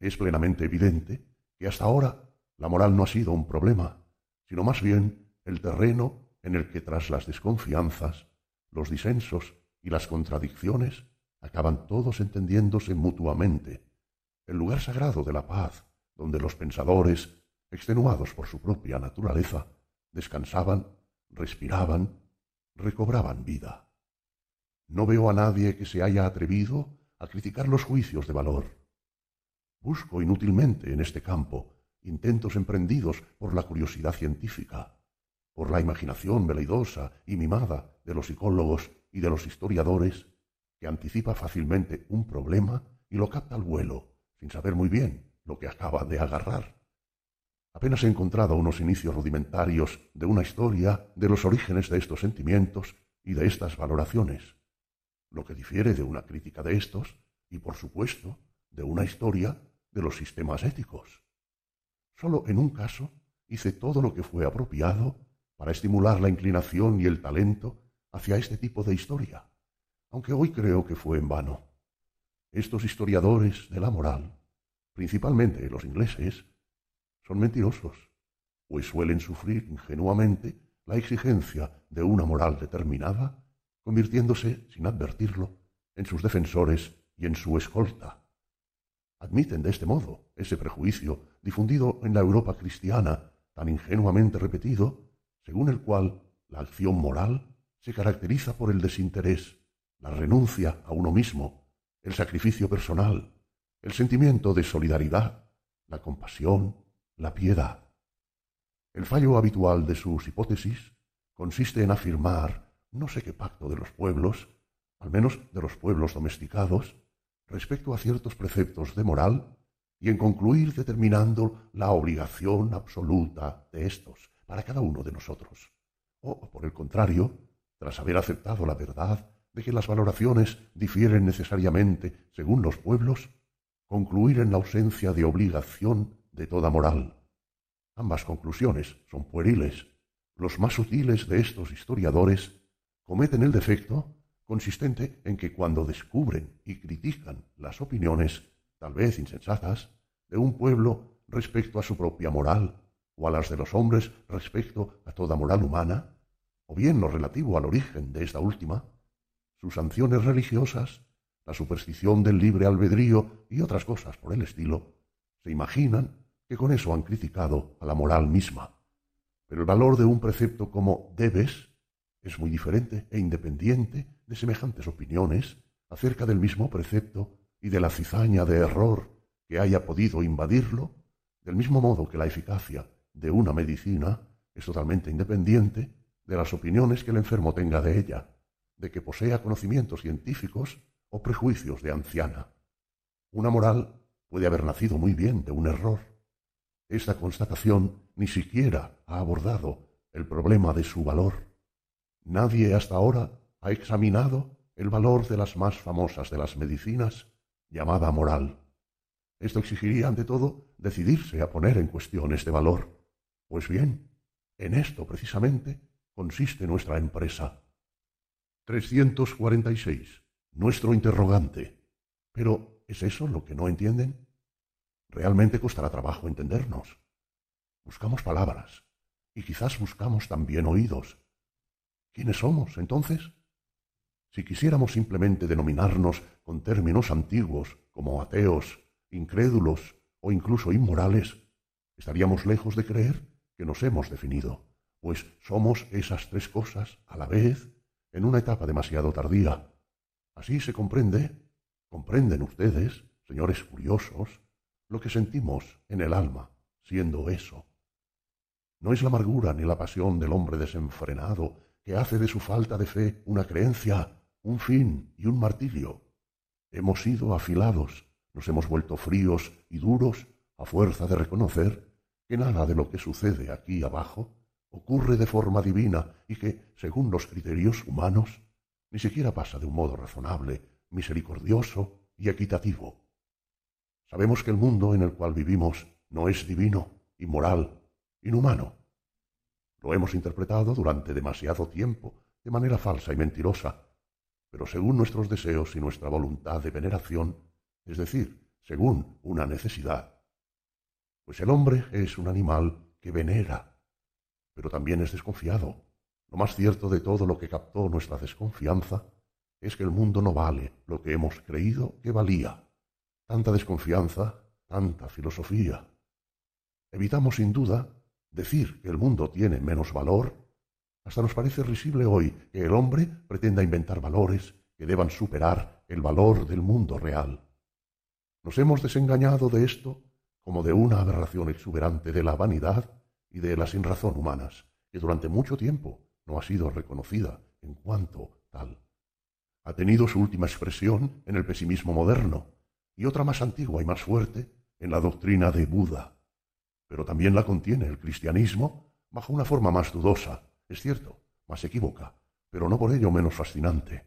es plenamente evidente que hasta ahora la moral no ha sido un problema, sino más bien el terreno en el que tras las desconfianzas, los disensos y las contradicciones acaban todos entendiéndose mutuamente, el lugar sagrado de la paz, donde los pensadores, extenuados por su propia naturaleza, descansaban, respiraban, recobraban vida. No veo a nadie que se haya atrevido a criticar los juicios de valor. Busco inútilmente en este campo intentos emprendidos por la curiosidad científica, por la imaginación veleidosa y mimada de los psicólogos y de los historiadores, que anticipa fácilmente un problema y lo capta al vuelo, sin saber muy bien lo que acaba de agarrar. Apenas he encontrado unos inicios rudimentarios de una historia de los orígenes de estos sentimientos y de estas valoraciones, lo que difiere de una crítica de estos y, por supuesto, de una historia de los sistemas éticos. Solo en un caso hice todo lo que fue apropiado para estimular la inclinación y el talento hacia este tipo de historia, aunque hoy creo que fue en vano. Estos historiadores de la moral, principalmente los ingleses, son mentirosos, pues suelen sufrir ingenuamente la exigencia de una moral determinada, convirtiéndose, sin advertirlo, en sus defensores y en su escolta. Admiten de este modo ese prejuicio difundido en la Europa cristiana, tan ingenuamente repetido, según el cual la acción moral se caracteriza por el desinterés, la renuncia a uno mismo, el sacrificio personal, el sentimiento de solidaridad, la compasión, la piedad. El fallo habitual de sus hipótesis consiste en afirmar no sé qué pacto de los pueblos, al menos de los pueblos domesticados, respecto a ciertos preceptos de moral y en concluir determinando la obligación absoluta de éstos para cada uno de nosotros. O, por el contrario, tras haber aceptado la verdad de que las valoraciones difieren necesariamente según los pueblos, concluir en la ausencia de obligación de toda moral. Ambas conclusiones son pueriles. Los más sutiles de estos historiadores cometen el defecto consistente en que cuando descubren y critican las opiniones, tal vez insensatas, de un pueblo respecto a su propia moral, o a las de los hombres respecto a toda moral humana, o bien lo relativo al origen de esta última, sus sanciones religiosas, la superstición del libre albedrío y otras cosas por el estilo, se imaginan que con eso han criticado a la moral misma. Pero el valor de un precepto como debes es muy diferente e independiente de semejantes opiniones acerca del mismo precepto y de la cizaña de error que haya podido invadirlo, del mismo modo que la eficacia de una medicina es totalmente independiente de las opiniones que el enfermo tenga de ella, de que posea conocimientos científicos o prejuicios de anciana. Una moral puede haber nacido muy bien de un error. Esta constatación ni siquiera ha abordado el problema de su valor. Nadie hasta ahora ha examinado el valor de las más famosas de las medicinas, llamada moral. Esto exigiría, ante todo, decidirse a poner en cuestión este valor. Pues bien, en esto precisamente consiste nuestra empresa. 346. Nuestro interrogante. Pero, ¿es eso lo que no entienden? Realmente costará trabajo entendernos. Buscamos palabras, y quizás buscamos también oídos. ¿Quiénes somos, entonces? Si quisiéramos simplemente denominarnos con términos antiguos como ateos, incrédulos o incluso inmorales, estaríamos lejos de creer que nos hemos definido, pues somos esas tres cosas a la vez en una etapa demasiado tardía. Así se comprende, comprenden ustedes, señores curiosos, lo que sentimos en el alma, siendo eso. No es la amargura ni la pasión del hombre desenfrenado que hace de su falta de fe una creencia, un fin y un martirio. Hemos sido afilados, nos hemos vuelto fríos y duros a fuerza de reconocer que nada de lo que sucede aquí abajo ocurre de forma divina y que, según los criterios humanos, ni siquiera pasa de un modo razonable, misericordioso y equitativo. Sabemos que el mundo en el cual vivimos no es divino, inmoral, inhumano. Lo hemos interpretado durante demasiado tiempo de manera falsa y mentirosa, pero según nuestros deseos y nuestra voluntad de veneración, es decir, según una necesidad. Pues el hombre es un animal que venera, pero también es desconfiado. Lo más cierto de todo lo que captó nuestra desconfianza es que el mundo no vale lo que hemos creído que valía. Tanta desconfianza, tanta filosofía. Evitamos sin duda decir que el mundo tiene menos valor. Hasta nos parece risible hoy que el hombre pretenda inventar valores que deban superar el valor del mundo real. Nos hemos desengañado de esto como de una aberración exuberante de la vanidad y de la sinrazón humanas, que durante mucho tiempo no ha sido reconocida en cuanto tal. Ha tenido su última expresión en el pesimismo moderno y otra más antigua y más fuerte en la doctrina de Buda. Pero también la contiene el cristianismo bajo una forma más dudosa, es cierto, más equívoca, pero no por ello menos fascinante.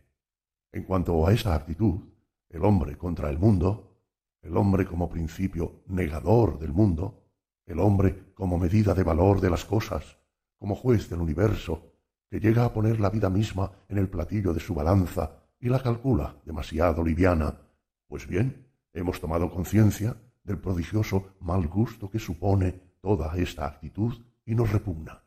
En cuanto a esta actitud, el hombre contra el mundo, el hombre como principio negador del mundo, el hombre como medida de valor de las cosas, como juez del universo, que llega a poner la vida misma en el platillo de su balanza y la calcula demasiado liviana. Pues bien, hemos tomado conciencia del prodigioso mal gusto que supone toda esta actitud y nos repugna.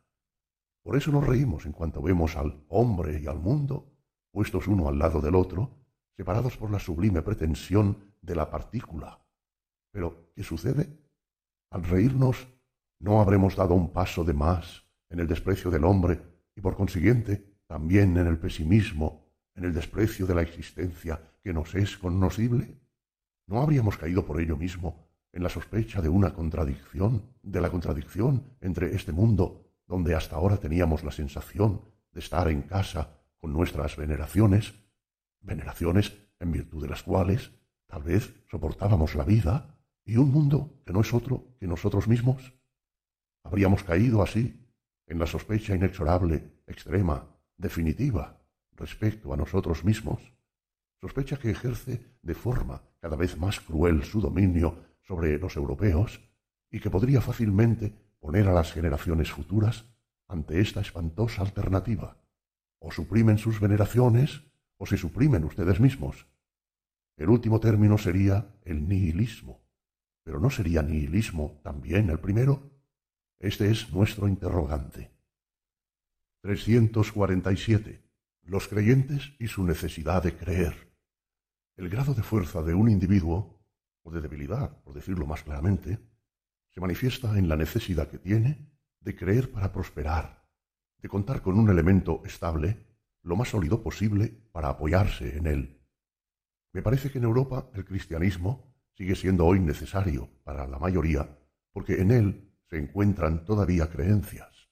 Por eso nos reímos en cuanto vemos al hombre y al mundo, puestos uno al lado del otro, separados por la sublime pretensión de la partícula. Pero, ¿qué sucede? Al reírnos, no habremos dado un paso de más en el desprecio del hombre y por consiguiente también en el pesimismo, en el desprecio de la existencia que nos es conocible. ¿No habríamos caído por ello mismo en la sospecha de una contradicción, de la contradicción entre este mundo donde hasta ahora teníamos la sensación de estar en casa con nuestras veneraciones, veneraciones en virtud de las cuales Tal vez soportábamos la vida y un mundo que no es otro que nosotros mismos. Habríamos caído así en la sospecha inexorable, extrema, definitiva, respecto a nosotros mismos, sospecha que ejerce de forma cada vez más cruel su dominio sobre los europeos y que podría fácilmente poner a las generaciones futuras ante esta espantosa alternativa. O suprimen sus veneraciones o se suprimen ustedes mismos. El último término sería el nihilismo. Pero ¿no sería nihilismo también el primero? Este es nuestro interrogante. 347. Los creyentes y su necesidad de creer. El grado de fuerza de un individuo, o de debilidad, por decirlo más claramente, se manifiesta en la necesidad que tiene de creer para prosperar, de contar con un elemento estable, lo más sólido posible, para apoyarse en él. Me parece que en Europa el cristianismo sigue siendo hoy necesario para la mayoría, porque en él se encuentran todavía creencias.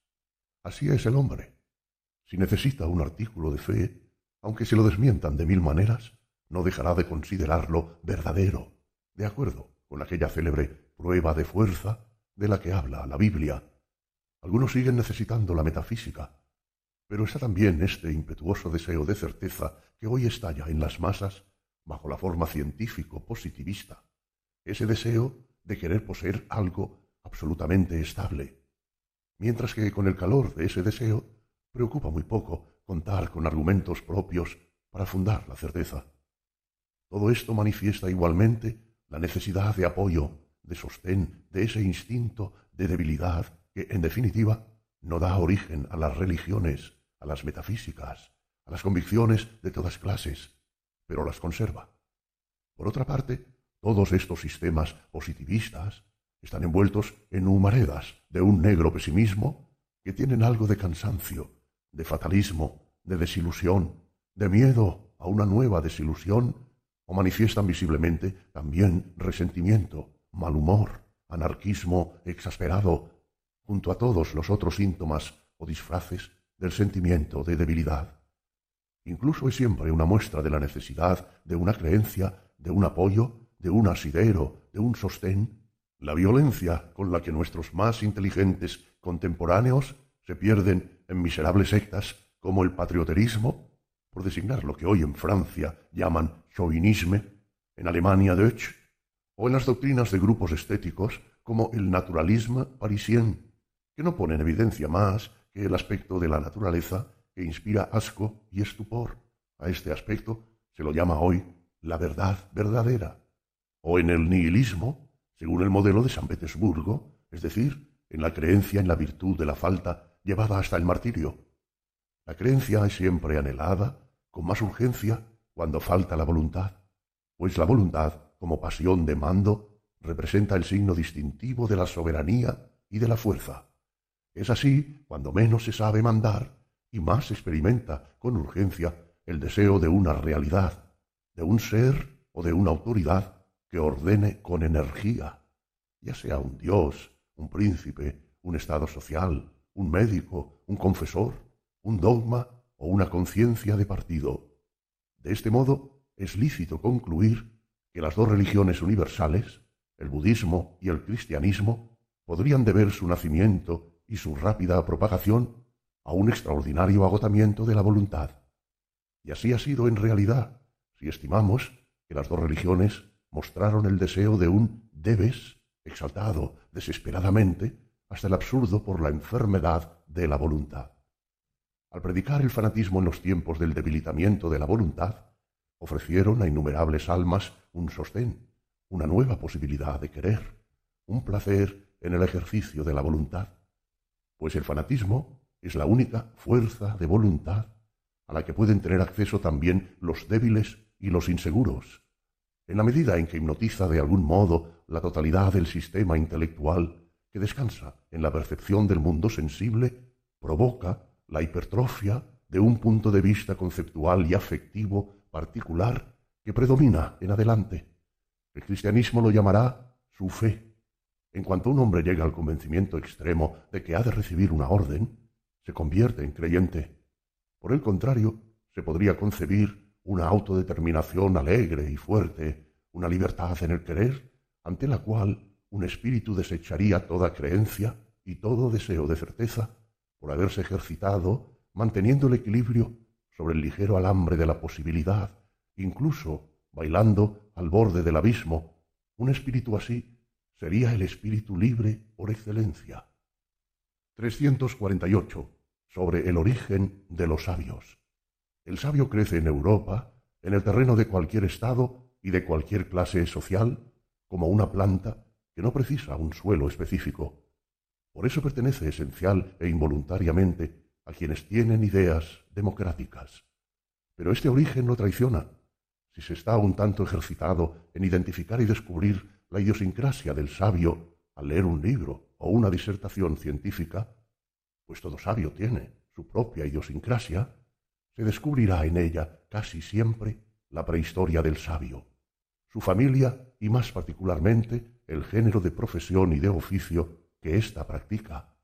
Así es el hombre. Si necesita un artículo de fe, aunque se lo desmientan de mil maneras, no dejará de considerarlo verdadero, de acuerdo con aquella célebre prueba de fuerza de la que habla la Biblia. Algunos siguen necesitando la metafísica, pero está también este impetuoso deseo de certeza que hoy estalla en las masas bajo la forma científico-positivista, ese deseo de querer poseer algo absolutamente estable, mientras que con el calor de ese deseo preocupa muy poco contar con argumentos propios para fundar la certeza. Todo esto manifiesta igualmente la necesidad de apoyo de sostén de ese instinto de debilidad que, en definitiva, no da origen a las religiones, a las metafísicas, a las convicciones de todas clases, pero las conserva. Por otra parte, todos estos sistemas positivistas están envueltos en humaredas de un negro pesimismo que tienen algo de cansancio, de fatalismo, de desilusión, de miedo a una nueva desilusión, o manifiestan visiblemente también resentimiento, mal humor, anarquismo exasperado, junto a todos los otros síntomas o disfraces del sentimiento de debilidad. Incluso es siempre una muestra de la necesidad de una creencia, de un apoyo, de un asidero, de un sostén, la violencia con la que nuestros más inteligentes contemporáneos se pierden en miserables sectas como el patrioterismo, por designar lo que hoy en Francia llaman chauvinisme, en Alemania Deutsch, o en las doctrinas de grupos estéticos como el naturalisme parisien, que no pone en evidencia más que el aspecto de la naturaleza que inspira asco y estupor. A este aspecto se lo llama hoy la verdad verdadera, o en el nihilismo, según el modelo de San Petersburgo, es decir, en la creencia en la virtud de la falta llevada hasta el martirio. La creencia es siempre anhelada, con más urgencia, cuando falta la voluntad, pues la voluntad como pasión de mando, representa el signo distintivo de la soberanía y de la fuerza. Es así cuando menos se sabe mandar y más se experimenta con urgencia el deseo de una realidad, de un ser o de una autoridad que ordene con energía, ya sea un dios, un príncipe, un estado social, un médico, un confesor, un dogma o una conciencia de partido. De este modo, es lícito concluir que las dos religiones universales, el budismo y el cristianismo, podrían deber su nacimiento y su rápida propagación a un extraordinario agotamiento de la voluntad. Y así ha sido en realidad, si estimamos que las dos religiones mostraron el deseo de un debes exaltado desesperadamente hasta el absurdo por la enfermedad de la voluntad. Al predicar el fanatismo en los tiempos del debilitamiento de la voluntad, ofrecieron a innumerables almas un sostén, una nueva posibilidad de querer, un placer en el ejercicio de la voluntad, pues el fanatismo es la única fuerza de voluntad a la que pueden tener acceso también los débiles y los inseguros, en la medida en que hipnotiza de algún modo la totalidad del sistema intelectual que descansa en la percepción del mundo sensible, provoca la hipertrofia de un punto de vista conceptual y afectivo particular que predomina en adelante. El cristianismo lo llamará su fe. En cuanto un hombre llega al convencimiento extremo de que ha de recibir una orden, se convierte en creyente. Por el contrario, se podría concebir una autodeterminación alegre y fuerte, una libertad en el querer, ante la cual un espíritu desecharía toda creencia y todo deseo de certeza por haberse ejercitado manteniendo el equilibrio sobre el ligero alambre de la posibilidad, incluso bailando al borde del abismo, un espíritu así sería el espíritu libre por excelencia. 348. Sobre el origen de los sabios. El sabio crece en Europa, en el terreno de cualquier estado y de cualquier clase social, como una planta que no precisa un suelo específico. Por eso pertenece esencial e involuntariamente a quienes tienen ideas democráticas. Pero este origen lo traiciona si se está un tanto ejercitado en identificar y descubrir la idiosincrasia del sabio al leer un libro o una disertación científica, pues todo sabio tiene su propia idiosincrasia, se descubrirá en ella casi siempre la prehistoria del sabio, su familia y más particularmente el género de profesión y de oficio que ésta practica.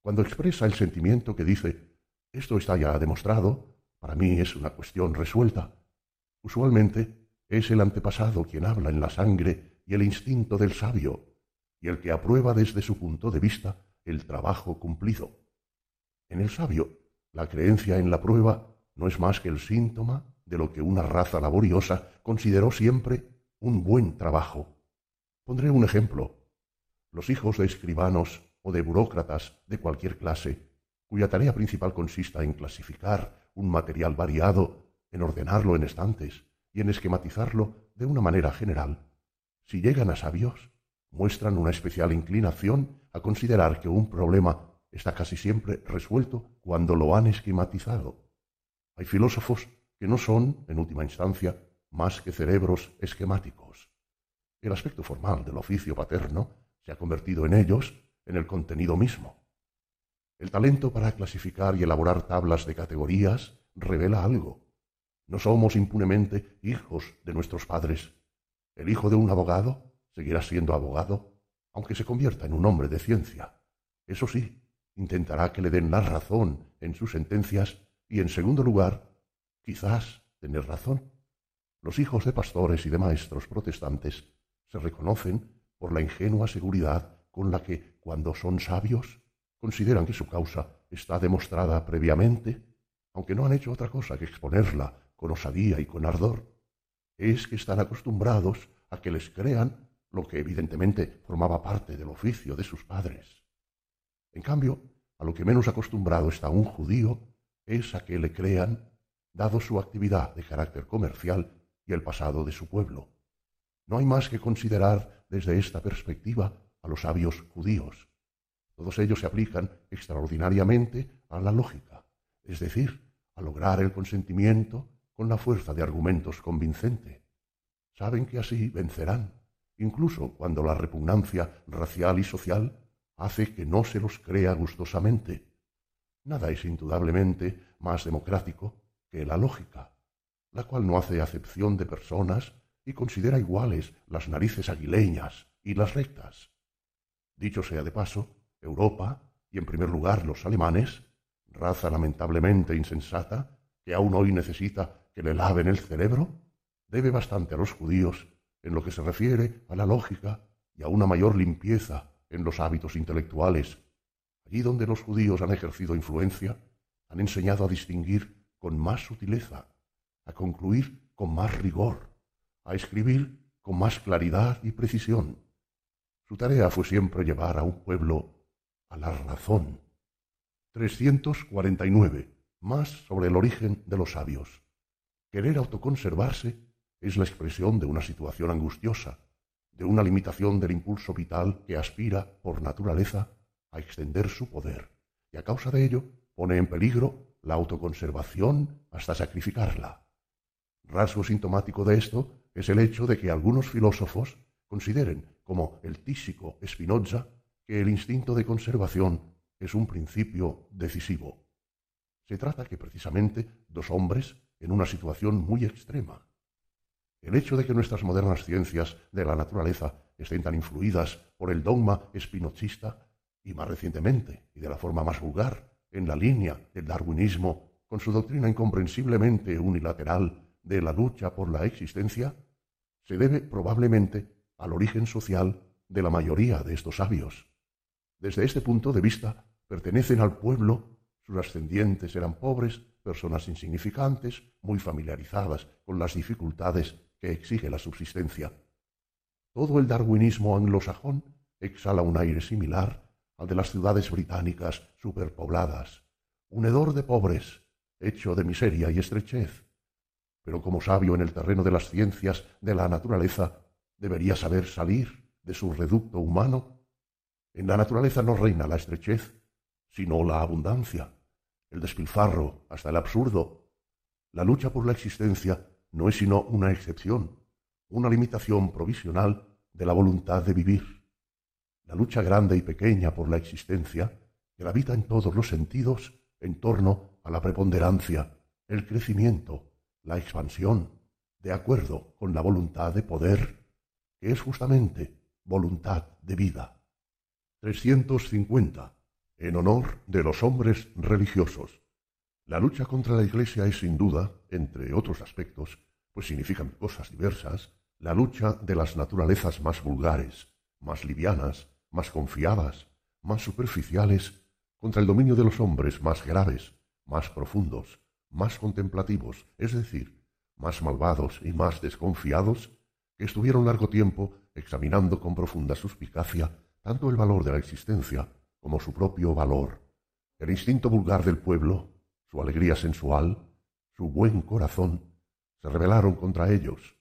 Cuando expresa el sentimiento que dice, esto está ya demostrado, para mí es una cuestión resuelta, usualmente es el antepasado quien habla en la sangre y el instinto del sabio, y el que aprueba desde su punto de vista el trabajo cumplido. En el sabio, la creencia en la prueba no es más que el síntoma de lo que una raza laboriosa consideró siempre un buen trabajo. Pondré un ejemplo. Los hijos de escribanos o de burócratas de cualquier clase, cuya tarea principal consista en clasificar un material variado, en ordenarlo en estantes y en esquematizarlo de una manera general, si llegan a sabios, muestran una especial inclinación a considerar que un problema está casi siempre resuelto cuando lo han esquematizado. Hay filósofos que no son, en última instancia, más que cerebros esquemáticos. El aspecto formal del oficio paterno se ha convertido en ellos en el contenido mismo. El talento para clasificar y elaborar tablas de categorías revela algo. No somos impunemente hijos de nuestros padres. El hijo de un abogado seguirá siendo abogado, aunque se convierta en un hombre de ciencia. Eso sí, intentará que le den la razón en sus sentencias y, en segundo lugar, quizás tener razón. Los hijos de pastores y de maestros protestantes se reconocen por la ingenua seguridad con la que, cuando son sabios, consideran que su causa está demostrada previamente, aunque no han hecho otra cosa que exponerla con osadía y con ardor, es que están acostumbrados a que les crean lo que evidentemente formaba parte del oficio de sus padres. En cambio, a lo que menos acostumbrado está un judío es a que le crean, dado su actividad de carácter comercial y el pasado de su pueblo. No hay más que considerar desde esta perspectiva a los sabios judíos. Todos ellos se aplican extraordinariamente a la lógica, es decir, a lograr el consentimiento con la fuerza de argumentos convincente. Saben que así vencerán, incluso cuando la repugnancia racial y social hace que no se los crea gustosamente. Nada es indudablemente más democrático que la lógica, la cual no hace acepción de personas y considera iguales las narices aguileñas y las rectas. Dicho sea de paso, Europa, y en primer lugar los alemanes, raza lamentablemente insensata, que aún hoy necesita que le laven el cerebro, debe bastante a los judíos en lo que se refiere a la lógica y a una mayor limpieza en los hábitos intelectuales. Allí donde los judíos han ejercido influencia, han enseñado a distinguir con más sutileza, a concluir con más rigor, a escribir con más claridad y precisión, su tarea fue siempre llevar a un pueblo a la razón. 349. Más sobre el origen de los sabios. Querer autoconservarse es la expresión de una situación angustiosa, de una limitación del impulso vital que aspira, por naturaleza, a extender su poder, y a causa de ello pone en peligro la autoconservación hasta sacrificarla. Rasgo sintomático de esto es el hecho de que algunos filósofos consideren como el tísico Spinoza, que el instinto de conservación es un principio decisivo. Se trata que precisamente dos hombres en una situación muy extrema. El hecho de que nuestras modernas ciencias de la naturaleza estén tan influidas por el dogma espinocista y más recientemente, y de la forma más vulgar, en la línea del darwinismo, con su doctrina incomprensiblemente unilateral de la lucha por la existencia, se debe probablemente al origen social de la mayoría de estos sabios. Desde este punto de vista, pertenecen al pueblo, sus ascendientes eran pobres personas insignificantes, muy familiarizadas con las dificultades que exige la subsistencia. Todo el darwinismo anglosajón exhala un aire similar al de las ciudades británicas superpobladas, un hedor de pobres, hecho de miseria y estrechez. Pero como sabio en el terreno de las ciencias de la naturaleza, debería saber salir de su reducto humano. En la naturaleza no reina la estrechez, sino la abundancia, el despilfarro hasta el absurdo. La lucha por la existencia no es sino una excepción, una limitación provisional de la voluntad de vivir. La lucha grande y pequeña por la existencia gravita en todos los sentidos en torno a la preponderancia, el crecimiento, la expansión, de acuerdo con la voluntad de poder, que es justamente voluntad de vida. 350. En honor de los hombres religiosos. La lucha contra la Iglesia es sin duda, entre otros aspectos, pues significan cosas diversas, la lucha de las naturalezas más vulgares, más livianas, más confiadas, más superficiales, contra el dominio de los hombres más graves, más profundos, más contemplativos, es decir, más malvados y más desconfiados, que estuvieron largo tiempo examinando con profunda suspicacia tanto el valor de la existencia como su propio valor, el instinto vulgar del pueblo, su alegría sensual, su buen corazón, se rebelaron contra ellos.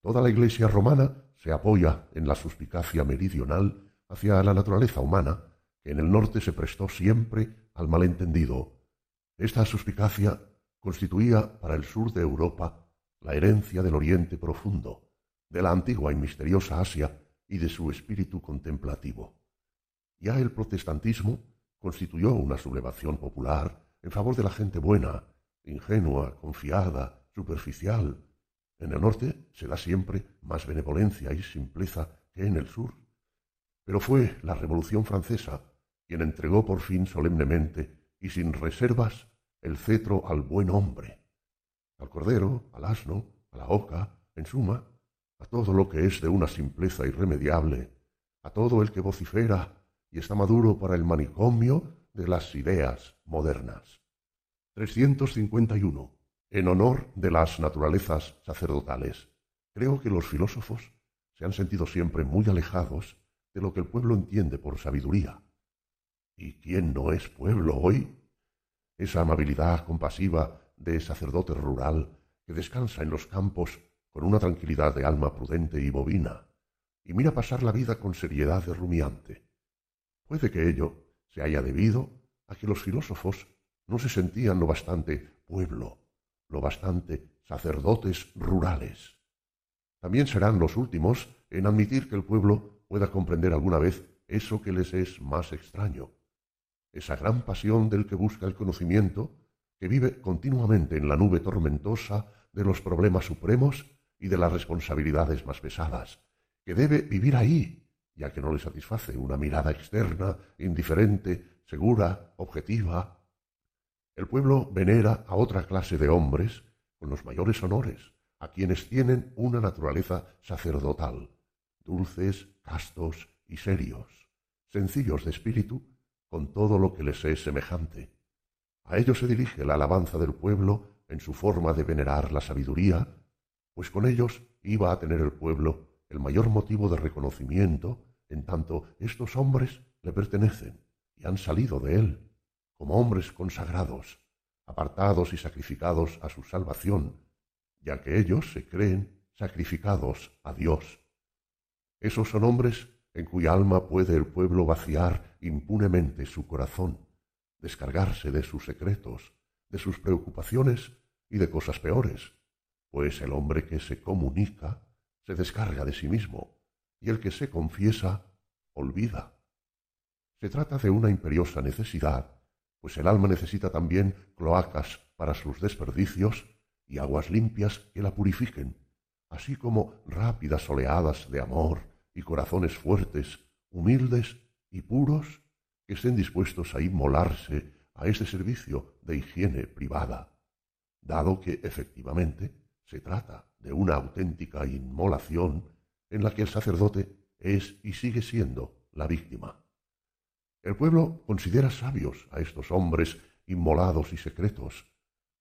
Toda la Iglesia romana se apoya en la suspicacia meridional hacia la naturaleza humana, que en el norte se prestó siempre al malentendido. Esta suspicacia constituía para el sur de Europa la herencia del Oriente profundo, de la antigua y misteriosa Asia y de su espíritu contemplativo. Ya el protestantismo constituyó una sublevación popular en favor de la gente buena, ingenua, confiada, superficial. En el norte se da siempre más benevolencia y simpleza que en el sur. Pero fue la Revolución Francesa quien entregó por fin solemnemente y sin reservas el cetro al buen hombre, al cordero, al asno, a la oca, en suma, a todo lo que es de una simpleza irremediable, a todo el que vocifera y está maduro para el manicomio de las ideas modernas. 351. En honor de las naturalezas sacerdotales. Creo que los filósofos se han sentido siempre muy alejados de lo que el pueblo entiende por sabiduría. ¿Y quién no es pueblo hoy? Esa amabilidad compasiva de sacerdote rural que descansa en los campos con una tranquilidad de alma prudente y bovina, y mira pasar la vida con seriedad de rumiante. Puede que ello se haya debido a que los filósofos no se sentían lo bastante pueblo, lo bastante sacerdotes rurales. También serán los últimos en admitir que el pueblo pueda comprender alguna vez eso que les es más extraño, esa gran pasión del que busca el conocimiento, que vive continuamente en la nube tormentosa de los problemas supremos y de las responsabilidades más pesadas, que debe vivir ahí, ya que no le satisface una mirada externa, indiferente, segura, objetiva. El pueblo venera a otra clase de hombres con los mayores honores, a quienes tienen una naturaleza sacerdotal, dulces, castos y serios, sencillos de espíritu, con todo lo que les es semejante. A ellos se dirige la alabanza del pueblo en su forma de venerar la sabiduría, pues con ellos iba a tener el pueblo el mayor motivo de reconocimiento en tanto estos hombres le pertenecen y han salido de él, como hombres consagrados, apartados y sacrificados a su salvación, ya que ellos se creen sacrificados a Dios. Esos son hombres en cuya alma puede el pueblo vaciar impunemente su corazón, descargarse de sus secretos, de sus preocupaciones y de cosas peores, pues el hombre que se comunica se descarga de sí mismo, y el que se confiesa olvida. Se trata de una imperiosa necesidad, pues el alma necesita también cloacas para sus desperdicios y aguas limpias que la purifiquen, así como rápidas oleadas de amor y corazones fuertes, humildes y puros que estén dispuestos a inmolarse a este servicio de higiene privada, dado que efectivamente se trata de una auténtica inmolación en la que el sacerdote es y sigue siendo la víctima. El pueblo considera sabios a estos hombres inmolados y secretos,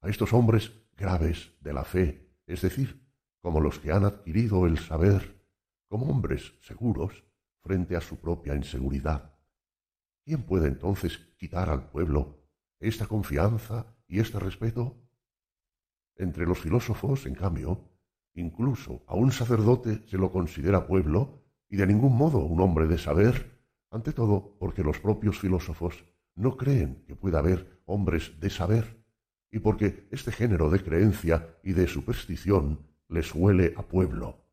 a estos hombres graves de la fe, es decir, como los que han adquirido el saber, como hombres seguros frente a su propia inseguridad. ¿Quién puede entonces quitar al pueblo esta confianza y este respeto? Entre los filósofos, en cambio, incluso a un sacerdote se lo considera pueblo y de ningún modo un hombre de saber, ante todo porque los propios filósofos no creen que pueda haber hombres de saber, y porque este género de creencia y de superstición les huele a pueblo.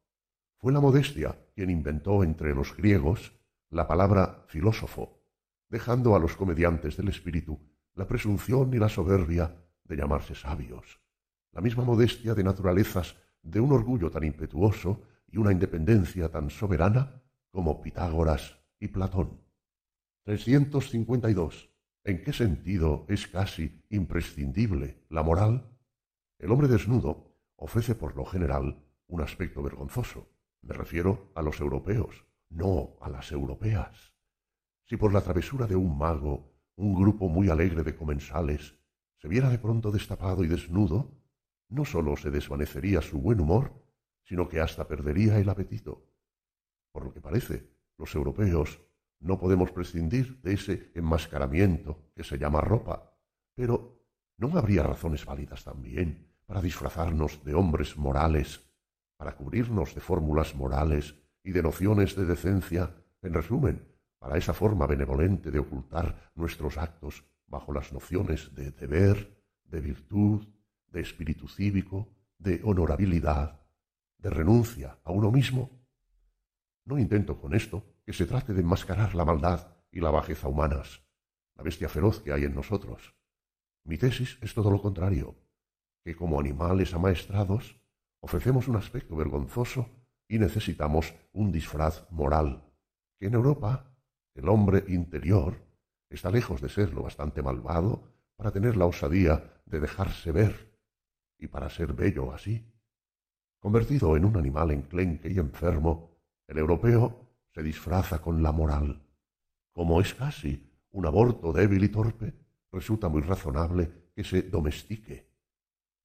Fue la modestia quien inventó entre los griegos la palabra filósofo, dejando a los comediantes del espíritu la presunción y la soberbia de llamarse sabios. La misma modestia de naturalezas de un orgullo tan impetuoso y una independencia tan soberana como Pitágoras y Platón. 352. ¿En qué sentido es casi imprescindible la moral? El hombre desnudo ofrece por lo general un aspecto vergonzoso. Me refiero a los europeos, no a las europeas. Si por la travesura de un mago un grupo muy alegre de comensales se viera de pronto destapado y desnudo, no sólo se desvanecería su buen humor, sino que hasta perdería el apetito. Por lo que parece, los europeos no podemos prescindir de ese enmascaramiento que se llama ropa, pero ¿no habría razones válidas también para disfrazarnos de hombres morales, para cubrirnos de fórmulas morales y de nociones de decencia, en resumen, para esa forma benevolente de ocultar nuestros actos bajo las nociones de deber, de virtud, de espíritu cívico, de honorabilidad, de renuncia a uno mismo? No intento con esto que se trate de enmascarar la maldad y la bajeza humanas, la bestia feroz que hay en nosotros. Mi tesis es todo lo contrario, que como animales amaestrados ofrecemos un aspecto vergonzoso y necesitamos un disfraz moral, que en Europa el hombre interior está lejos de ser lo bastante malvado para tener la osadía de dejarse ver y para ser bello así. Convertido en un animal enclenque y enfermo, el europeo se disfraza con la moral. Como es casi un aborto débil y torpe, resulta muy razonable que se domestique.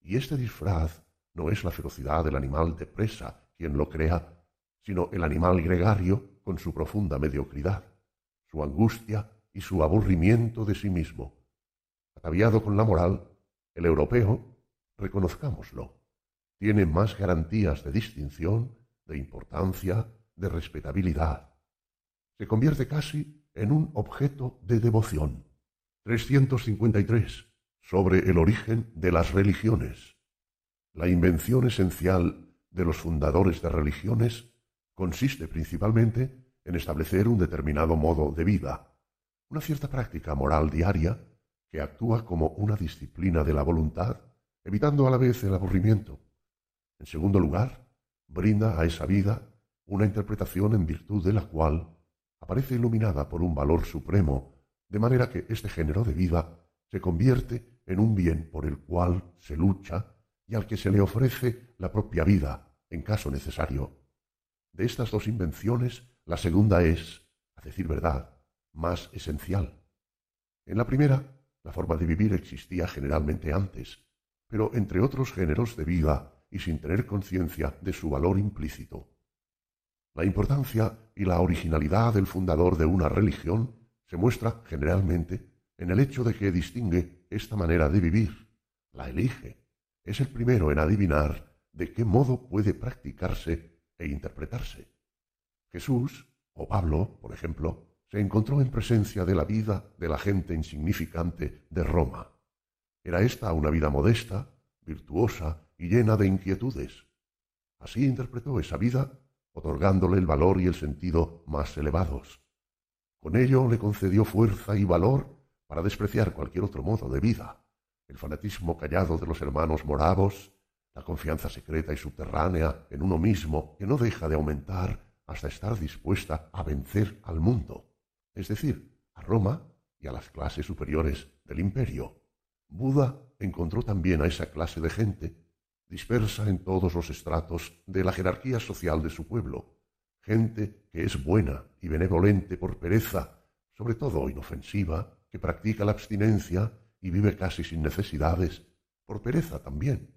Y este disfraz no es la ferocidad del animal de presa quien lo crea, sino el animal gregario con su profunda mediocridad, su angustia y su aburrimiento de sí mismo. Ataviado con la moral, el europeo, reconozcámoslo, tiene más garantías de distinción, de importancia, de respetabilidad. Se convierte casi en un objeto de devoción. 353. Sobre el origen de las religiones. La invención esencial de los fundadores de religiones consiste principalmente en establecer un determinado modo de vida, una cierta práctica moral diaria que actúa como una disciplina de la voluntad, evitando a la vez el aburrimiento. En segundo lugar, brinda a esa vida una interpretación en virtud de la cual aparece iluminada por un valor supremo, de manera que este género de vida se convierte en un bien por el cual se lucha y al que se le ofrece la propia vida, en caso necesario. De estas dos invenciones, la segunda es, a decir verdad, más esencial. En la primera, la forma de vivir existía generalmente antes, pero entre otros géneros de vida y sin tener conciencia de su valor implícito. La importancia y la originalidad del fundador de una religión se muestra generalmente en el hecho de que distingue esta manera de vivir, la elige, es el primero en adivinar de qué modo puede practicarse e interpretarse. Jesús, o Pablo, por ejemplo, se encontró en presencia de la vida de la gente insignificante de Roma. Era esta una vida modesta, virtuosa y llena de inquietudes. Así interpretó esa vida otorgándole el valor y el sentido más elevados. Con ello le concedió fuerza y valor para despreciar cualquier otro modo de vida, el fanatismo callado de los hermanos moravos, la confianza secreta y subterránea en uno mismo que no deja de aumentar hasta estar dispuesta a vencer al mundo, es decir, a Roma y a las clases superiores del imperio. Buda encontró también a esa clase de gente dispersa en todos los estratos de la jerarquía social de su pueblo, gente que es buena y benevolente por pereza, sobre todo inofensiva, que practica la abstinencia y vive casi sin necesidades, por pereza también.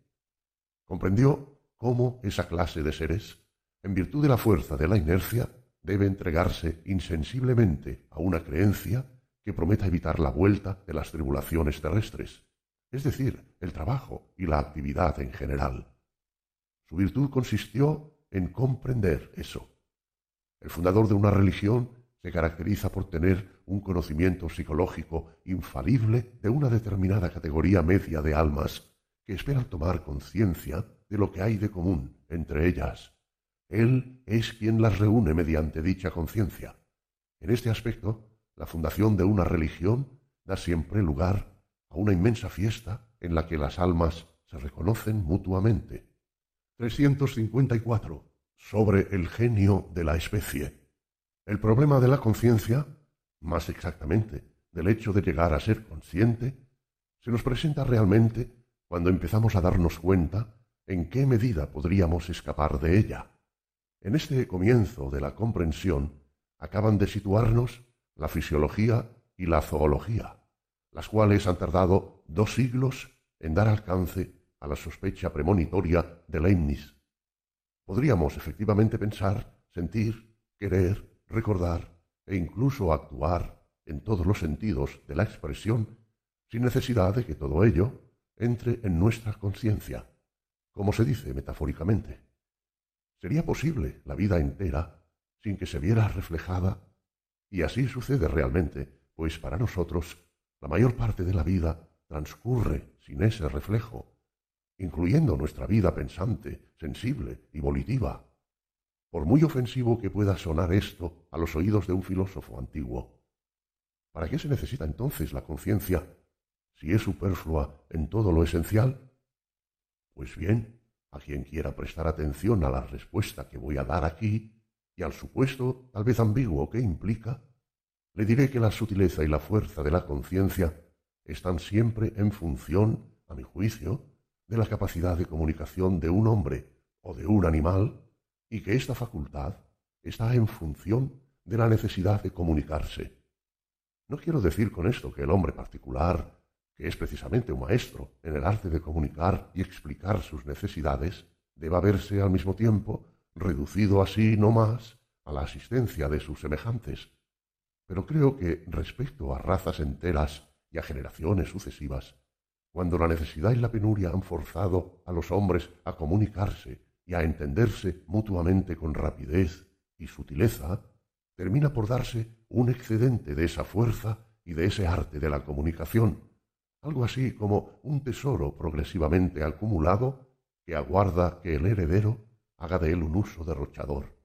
Comprendió cómo esa clase de seres, en virtud de la fuerza de la inercia, debe entregarse insensiblemente a una creencia que prometa evitar la vuelta de las tribulaciones terrestres, es decir, el trabajo y la actividad en general. Su virtud consistió en comprender eso. El fundador de una religión se caracteriza por tener un conocimiento psicológico infalible de una determinada categoría media de almas que esperan tomar conciencia de lo que hay de común entre ellas. Él es quien las reúne mediante dicha conciencia. En este aspecto, la fundación de una religión da siempre lugar a una inmensa fiesta en la que las almas se reconocen mutuamente. 354. Sobre el genio de la especie. El problema de la conciencia, más exactamente, del hecho de llegar a ser consciente, se nos presenta realmente cuando empezamos a darnos cuenta en qué medida podríamos escapar de ella. En este comienzo de la comprensión acaban de situarnos la fisiología y la zoología, las cuales han tardado dos siglos en dar alcance a la sospecha premonitoria de Leibniz. Podríamos efectivamente pensar, sentir, querer, recordar e incluso actuar en todos los sentidos de la expresión sin necesidad de que todo ello entre en nuestra conciencia, como se dice metafóricamente. Sería posible la vida entera sin que se viera reflejada, y así sucede realmente, pues para nosotros la mayor parte de la vida transcurre sin ese reflejo, incluyendo nuestra vida pensante, sensible y volitiva, por muy ofensivo que pueda sonar esto a los oídos de un filósofo antiguo. ¿Para qué se necesita entonces la conciencia si es superflua en todo lo esencial? Pues bien, a quien quiera prestar atención a la respuesta que voy a dar aquí y al supuesto tal vez ambiguo que implica, le diré que la sutileza y la fuerza de la conciencia están siempre en función, a mi juicio, de la capacidad de comunicación de un hombre o de un animal y que esta facultad está en función de la necesidad de comunicarse. No quiero decir con esto que el hombre particular, que es precisamente un maestro en el arte de comunicar y explicar sus necesidades, deba verse al mismo tiempo reducido así no más a la asistencia de sus semejantes. Pero creo que respecto a razas enteras y a generaciones sucesivas, cuando la necesidad y la penuria han forzado a los hombres a comunicarse y a entenderse mutuamente con rapidez y sutileza, termina por darse un excedente de esa fuerza y de ese arte de la comunicación, algo así como un tesoro progresivamente acumulado que aguarda que el heredero haga de él un uso derrochador.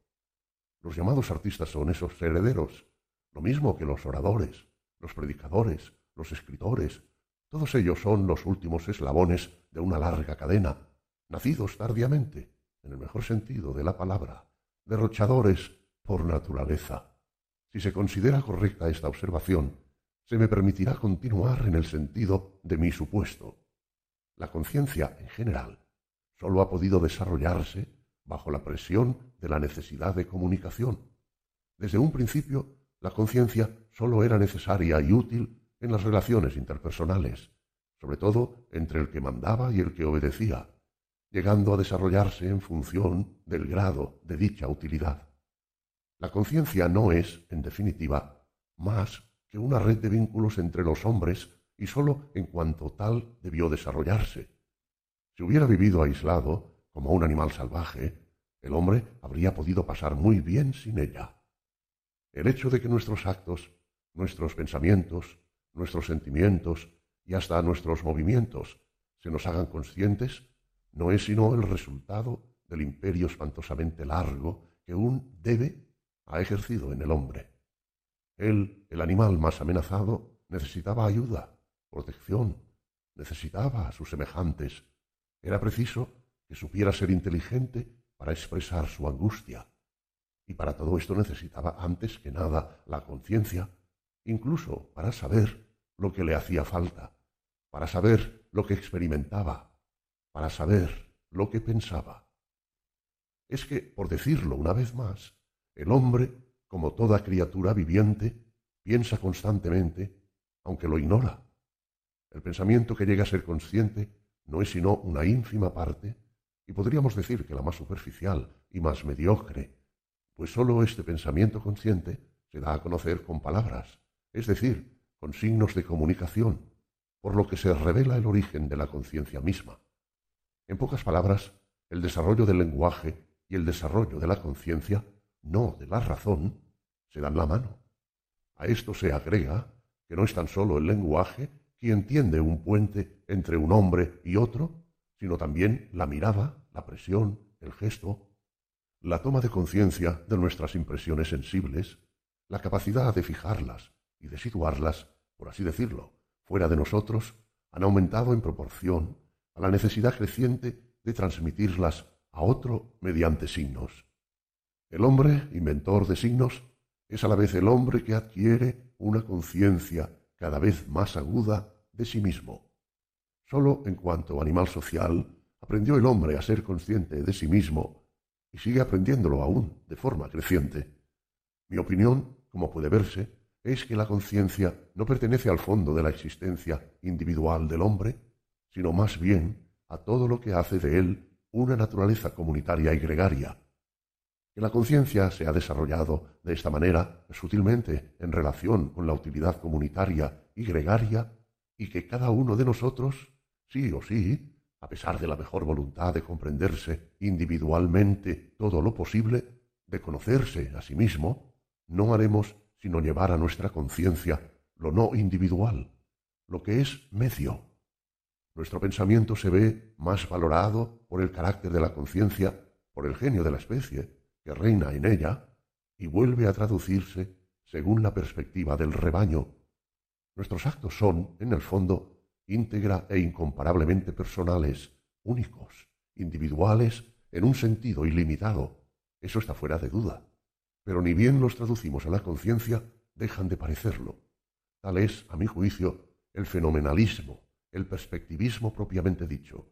Los llamados artistas son esos herederos, lo mismo que los oradores, los predicadores, los escritores, todos ellos son los últimos eslabones de una larga cadena, nacidos tardíamente, en el mejor sentido de la palabra, derrochadores por naturaleza. Si se considera correcta esta observación, se me permitirá continuar en el sentido de mi supuesto. La conciencia, en general, sólo ha podido desarrollarse bajo la presión de la necesidad de comunicación. Desde un principio, la conciencia sólo era necesaria y útil en las relaciones interpersonales, sobre todo entre el que mandaba y el que obedecía, llegando a desarrollarse en función del grado de dicha utilidad. La conciencia no es, en definitiva, más que una red de vínculos entre los hombres y sólo en cuanto tal debió desarrollarse. Si hubiera vivido aislado, como un animal salvaje, el hombre habría podido pasar muy bien sin ella. El hecho de que nuestros actos, nuestros pensamientos, nuestros sentimientos y hasta nuestros movimientos se nos hagan conscientes no es sino el resultado del imperio espantosamente largo que un debe ha ejercido en el hombre. Él, el animal más amenazado, necesitaba ayuda, protección, necesitaba a sus semejantes. Era preciso que supiera ser inteligente para expresar su angustia. Y para todo esto necesitaba antes que nada la conciencia, incluso para saber lo que le hacía falta, para saber lo que experimentaba, para saber lo que pensaba. Es que, por decirlo una vez más, el hombre, como toda criatura viviente, piensa constantemente, aunque lo ignora. El pensamiento que llega a ser consciente no es sino una ínfima parte, y podríamos decir que la más superficial y más mediocre, pues sólo este pensamiento consciente se da a conocer con palabras, es decir, con signos de comunicación, por lo que se revela el origen de la conciencia misma. En pocas palabras, el desarrollo del lenguaje y el desarrollo de la conciencia, no de la razón, se dan la mano. A esto se agrega que no es tan solo el lenguaje quien tiende un puente entre un hombre y otro, sino también la mirada, la presión, el gesto, la toma de conciencia de nuestras impresiones sensibles, la capacidad de fijarlas y de situarlas, por así decirlo, fuera de nosotros, han aumentado en proporción a la necesidad creciente de transmitirlas a otro mediante signos. El hombre, inventor de signos, es a la vez el hombre que adquiere una conciencia cada vez más aguda de sí mismo. Sólo en cuanto animal social aprendió el hombre a ser consciente de sí mismo y sigue aprendiéndolo aún de forma creciente. Mi opinión, como puede verse, es que la conciencia no pertenece al fondo de la existencia individual del hombre, sino más bien a todo lo que hace de él una naturaleza comunitaria y gregaria. Que la conciencia se ha desarrollado de esta manera sutilmente en relación con la utilidad comunitaria y gregaria y que cada uno de nosotros, sí o sí, a pesar de la mejor voluntad de comprenderse individualmente todo lo posible, de conocerse a sí mismo, no haremos sino llevar a nuestra conciencia lo no individual, lo que es medio. Nuestro pensamiento se ve más valorado por el carácter de la conciencia, por el genio de la especie, que reina en ella, y vuelve a traducirse según la perspectiva del rebaño. Nuestros actos son, en el fondo, íntegra e incomparablemente personales, únicos, individuales, en un sentido ilimitado. Eso está fuera de duda. Pero ni bien los traducimos a la conciencia, dejan de parecerlo. Tal es, a mi juicio, el fenomenalismo, el perspectivismo propiamente dicho.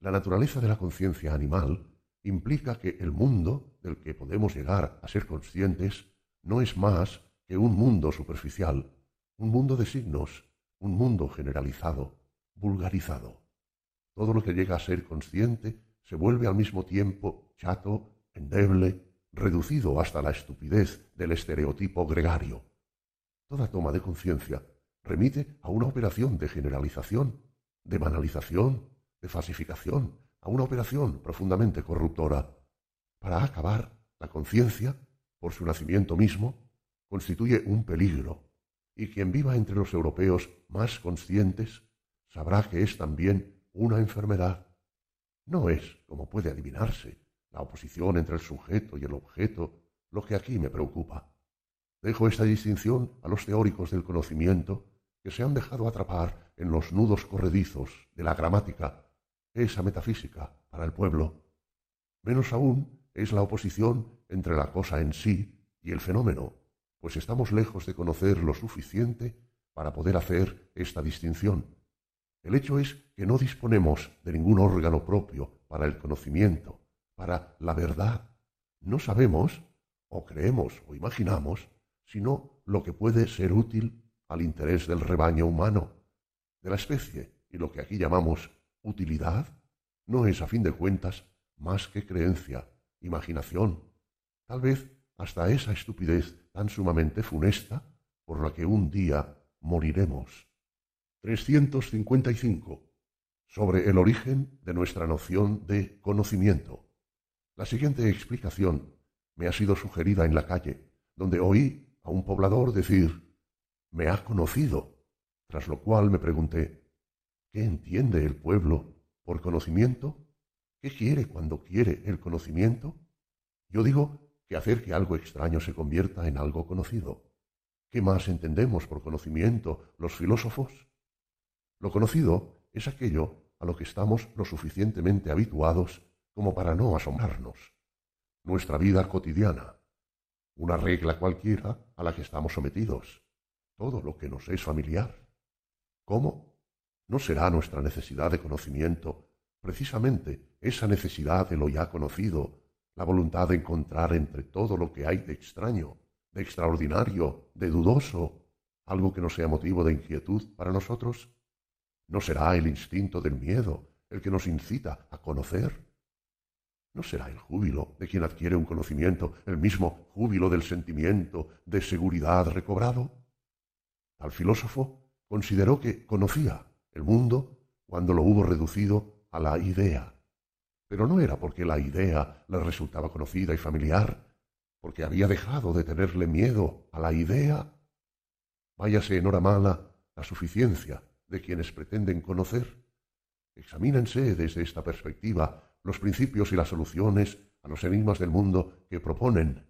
La naturaleza de la conciencia animal implica que el mundo del que podemos llegar a ser conscientes no es más que un mundo superficial, un mundo de signos, un mundo generalizado, vulgarizado. Todo lo que llega a ser consciente se vuelve al mismo tiempo chato, endeble, reducido hasta la estupidez del estereotipo gregario. Toda toma de conciencia remite a una operación de generalización, de banalización, de falsificación, a una operación profundamente corruptora. Para acabar, la conciencia, por su nacimiento mismo, constituye un peligro, y quien viva entre los europeos más conscientes sabrá que es también una enfermedad. No es, como puede adivinarse, la oposición entre el sujeto y el objeto lo que aquí me preocupa. Dejo esta distinción a los teóricos del conocimiento que se han dejado atrapar en los nudos corredizos de la gramática, esa metafísica para el pueblo. Menos aún es la oposición entre la cosa en sí y el fenómeno, pues estamos lejos de conocer lo suficiente para poder hacer esta distinción. El hecho es que no disponemos de ningún órgano propio para el conocimiento, para la verdad. No sabemos, o creemos o imaginamos, sino lo que puede ser útil al interés del rebaño humano, de la especie, y lo que aquí llamamos utilidad, no es a fin de cuentas más que creencia, imaginación, tal vez hasta esa estupidez tan sumamente funesta por la que un día moriremos. 355. Sobre el origen de nuestra noción de conocimiento. La siguiente explicación me ha sido sugerida en la calle, donde oí a un poblador decir me ha conocido, tras lo cual me pregunté ¿qué entiende el pueblo por conocimiento? ¿Qué quiere cuando quiere el conocimiento? Yo digo que hacer que algo extraño se convierta en algo conocido. ¿Qué más entendemos por conocimiento los filósofos? Lo conocido es aquello a lo que estamos lo suficientemente habituados como para no asombrarnos. Nuestra vida cotidiana, una regla cualquiera a la que estamos sometidos, todo lo que nos es familiar. ¿Cómo? ¿No será nuestra necesidad de conocimiento precisamente esa necesidad de lo ya conocido la voluntad de encontrar entre todo lo que hay de extraño, de extraordinario, de dudoso, algo que no sea motivo de inquietud para nosotros? ¿No será el instinto del miedo el que nos incita a conocer? ¿No será el júbilo de quien adquiere un conocimiento el mismo júbilo del sentimiento de seguridad recobrado? Al filósofo consideró que conocía el mundo cuando lo hubo reducido a la idea. Pero no era porque la idea le resultaba conocida y familiar, porque había dejado de tenerle miedo a la idea. Váyase en hora mala la suficiencia de quienes pretenden conocer. Examínense desde esta perspectiva los principios y las soluciones a los enigmas del mundo que proponen.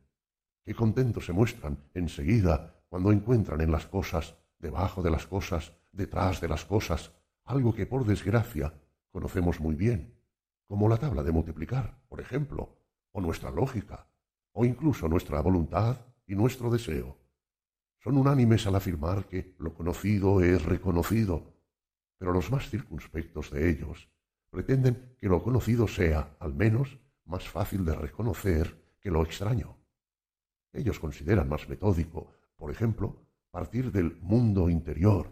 Qué contentos se muestran enseguida cuando encuentran en las cosas, debajo de las cosas, detrás de las cosas, algo que por desgracia conocemos muy bien, como la tabla de multiplicar, por ejemplo, o nuestra lógica, o incluso nuestra voluntad y nuestro deseo. Son unánimes al afirmar que lo conocido es reconocido, pero los más circunspectos de ellos pretenden que lo conocido sea, al menos, más fácil de reconocer que lo extraño. Ellos consideran más metódico, por ejemplo, partir del mundo interior,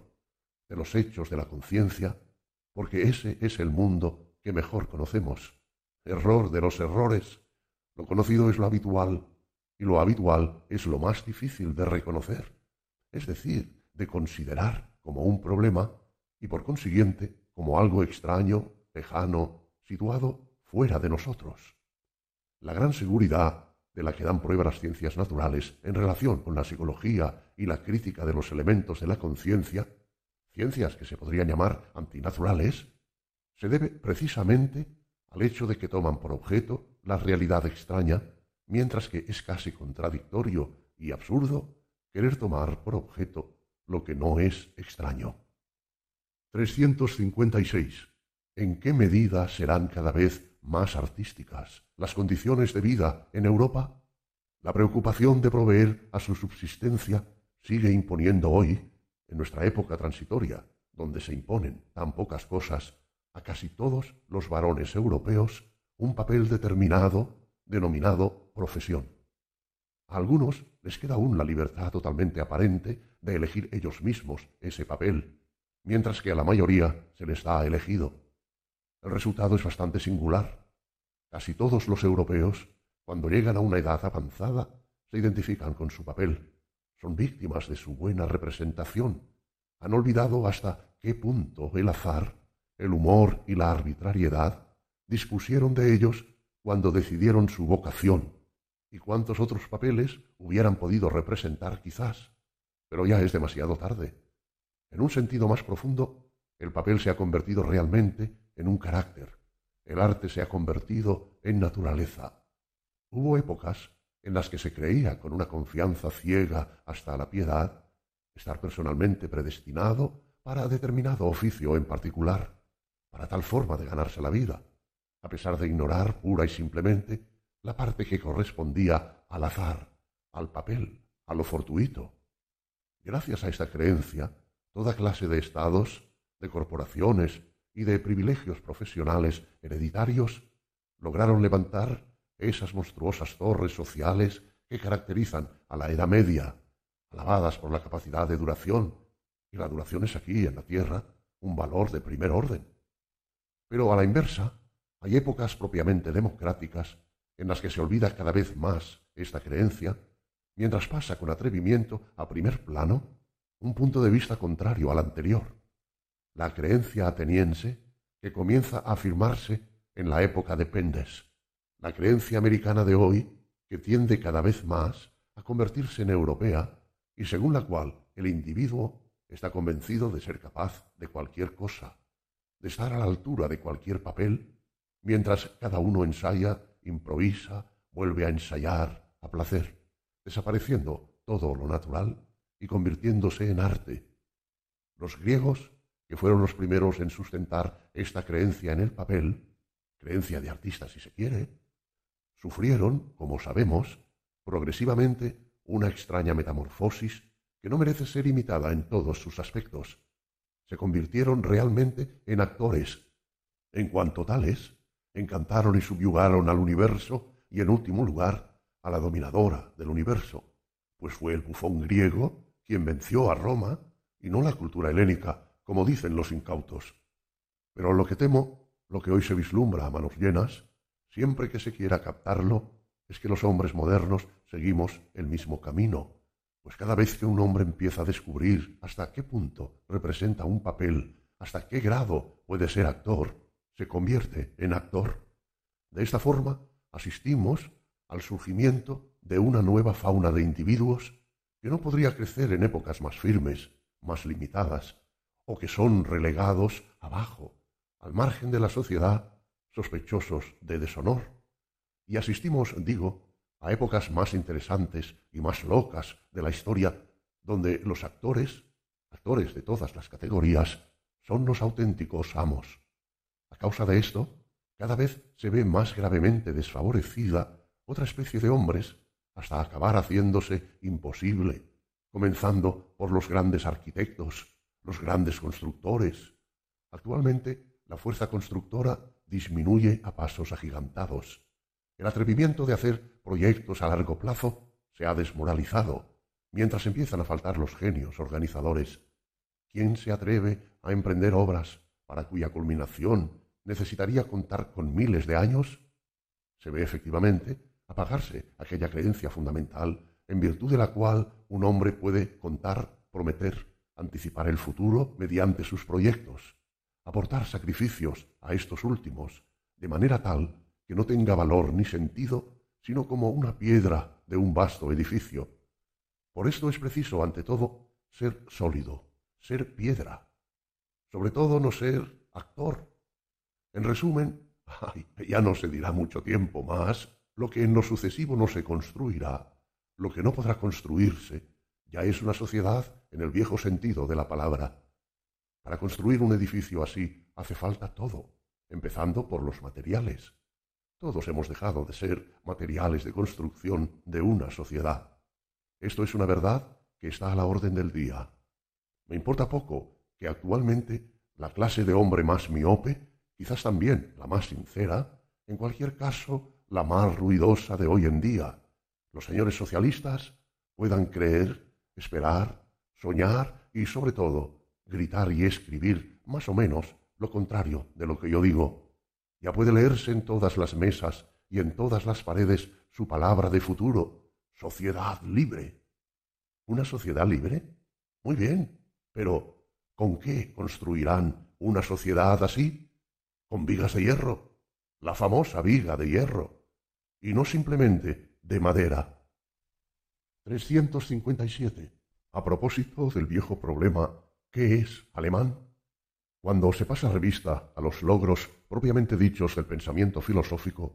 de los hechos de la conciencia, porque ese es el mundo que mejor conocemos. Error de los errores. Lo conocido es lo habitual y lo habitual es lo más difícil de reconocer, es decir, de considerar como un problema y por consiguiente como algo extraño lejano, situado fuera de nosotros. La gran seguridad de la que dan prueba las ciencias naturales en relación con la psicología y la crítica de los elementos de la conciencia, ciencias que se podrían llamar antinaturales, se debe precisamente al hecho de que toman por objeto la realidad extraña, mientras que es casi contradictorio y absurdo querer tomar por objeto lo que no es extraño. 356 en qué medida serán cada vez más artísticas las condiciones de vida en Europa? La preocupación de proveer a su subsistencia sigue imponiendo hoy, en nuestra época transitoria, donde se imponen tan pocas cosas, a casi todos los varones europeos un papel determinado denominado profesión. A algunos les queda aún la libertad totalmente aparente de elegir ellos mismos ese papel, mientras que a la mayoría se les da elegido. El resultado es bastante singular. Casi todos los europeos, cuando llegan a una edad avanzada, se identifican con su papel. Son víctimas de su buena representación. Han olvidado hasta qué punto el azar, el humor y la arbitrariedad dispusieron de ellos cuando decidieron su vocación y cuántos otros papeles hubieran podido representar quizás. Pero ya es demasiado tarde. En un sentido más profundo, el papel se ha convertido realmente en un carácter. El arte se ha convertido en naturaleza. Hubo épocas en las que se creía con una confianza ciega hasta la piedad estar personalmente predestinado para determinado oficio en particular, para tal forma de ganarse la vida, a pesar de ignorar pura y simplemente la parte que correspondía al azar, al papel, a lo fortuito. Gracias a esta creencia, toda clase de estados, de corporaciones y de privilegios profesionales hereditarios, lograron levantar esas monstruosas torres sociales que caracterizan a la Edad Media, alabadas por la capacidad de duración, y la duración es aquí, en la Tierra, un valor de primer orden. Pero a la inversa, hay épocas propiamente democráticas en las que se olvida cada vez más esta creencia, mientras pasa con atrevimiento a primer plano un punto de vista contrario al anterior. La creencia ateniense que comienza a afirmarse en la época de Pendes, la creencia americana de hoy que tiende cada vez más a convertirse en europea y según la cual el individuo está convencido de ser capaz de cualquier cosa, de estar a la altura de cualquier papel, mientras cada uno ensaya, improvisa, vuelve a ensayar a placer, desapareciendo todo lo natural y convirtiéndose en arte. Los griegos que fueron los primeros en sustentar esta creencia en el papel, creencia de artista si se quiere, sufrieron, como sabemos, progresivamente una extraña metamorfosis que no merece ser imitada en todos sus aspectos. Se convirtieron realmente en actores. En cuanto tales, encantaron y subyugaron al universo y, en último lugar, a la dominadora del universo, pues fue el bufón griego quien venció a Roma y no la cultura helénica como dicen los incautos. Pero lo que temo, lo que hoy se vislumbra a manos llenas, siempre que se quiera captarlo, es que los hombres modernos seguimos el mismo camino, pues cada vez que un hombre empieza a descubrir hasta qué punto representa un papel, hasta qué grado puede ser actor, se convierte en actor. De esta forma asistimos al surgimiento de una nueva fauna de individuos que no podría crecer en épocas más firmes, más limitadas, o que son relegados abajo, al margen de la sociedad, sospechosos de deshonor. Y asistimos, digo, a épocas más interesantes y más locas de la historia, donde los actores, actores de todas las categorías, son los auténticos amos. A causa de esto, cada vez se ve más gravemente desfavorecida otra especie de hombres hasta acabar haciéndose imposible, comenzando por los grandes arquitectos, los grandes constructores. Actualmente la fuerza constructora disminuye a pasos agigantados. El atrevimiento de hacer proyectos a largo plazo se ha desmoralizado, mientras empiezan a faltar los genios organizadores. ¿Quién se atreve a emprender obras para cuya culminación necesitaría contar con miles de años? Se ve efectivamente apagarse aquella creencia fundamental en virtud de la cual un hombre puede contar, prometer, anticipar el futuro mediante sus proyectos, aportar sacrificios a estos últimos, de manera tal que no tenga valor ni sentido, sino como una piedra de un vasto edificio. Por esto es preciso, ante todo, ser sólido, ser piedra, sobre todo no ser actor. En resumen, ya no se dirá mucho tiempo más, lo que en lo sucesivo no se construirá, lo que no podrá construirse, ya es una sociedad en el viejo sentido de la palabra. Para construir un edificio así hace falta todo, empezando por los materiales. Todos hemos dejado de ser materiales de construcción de una sociedad. Esto es una verdad que está a la orden del día. Me importa poco que actualmente la clase de hombre más miope, quizás también la más sincera, en cualquier caso la más ruidosa de hoy en día, los señores socialistas puedan creer, esperar, soñar y sobre todo gritar y escribir más o menos lo contrario de lo que yo digo. Ya puede leerse en todas las mesas y en todas las paredes su palabra de futuro, sociedad libre. ¿Una sociedad libre? Muy bien, pero ¿con qué construirán una sociedad así? Con vigas de hierro, la famosa viga de hierro, y no simplemente de madera. 357. A propósito del viejo problema ¿qué es alemán? Cuando se pasa revista a los logros propiamente dichos del pensamiento filosófico,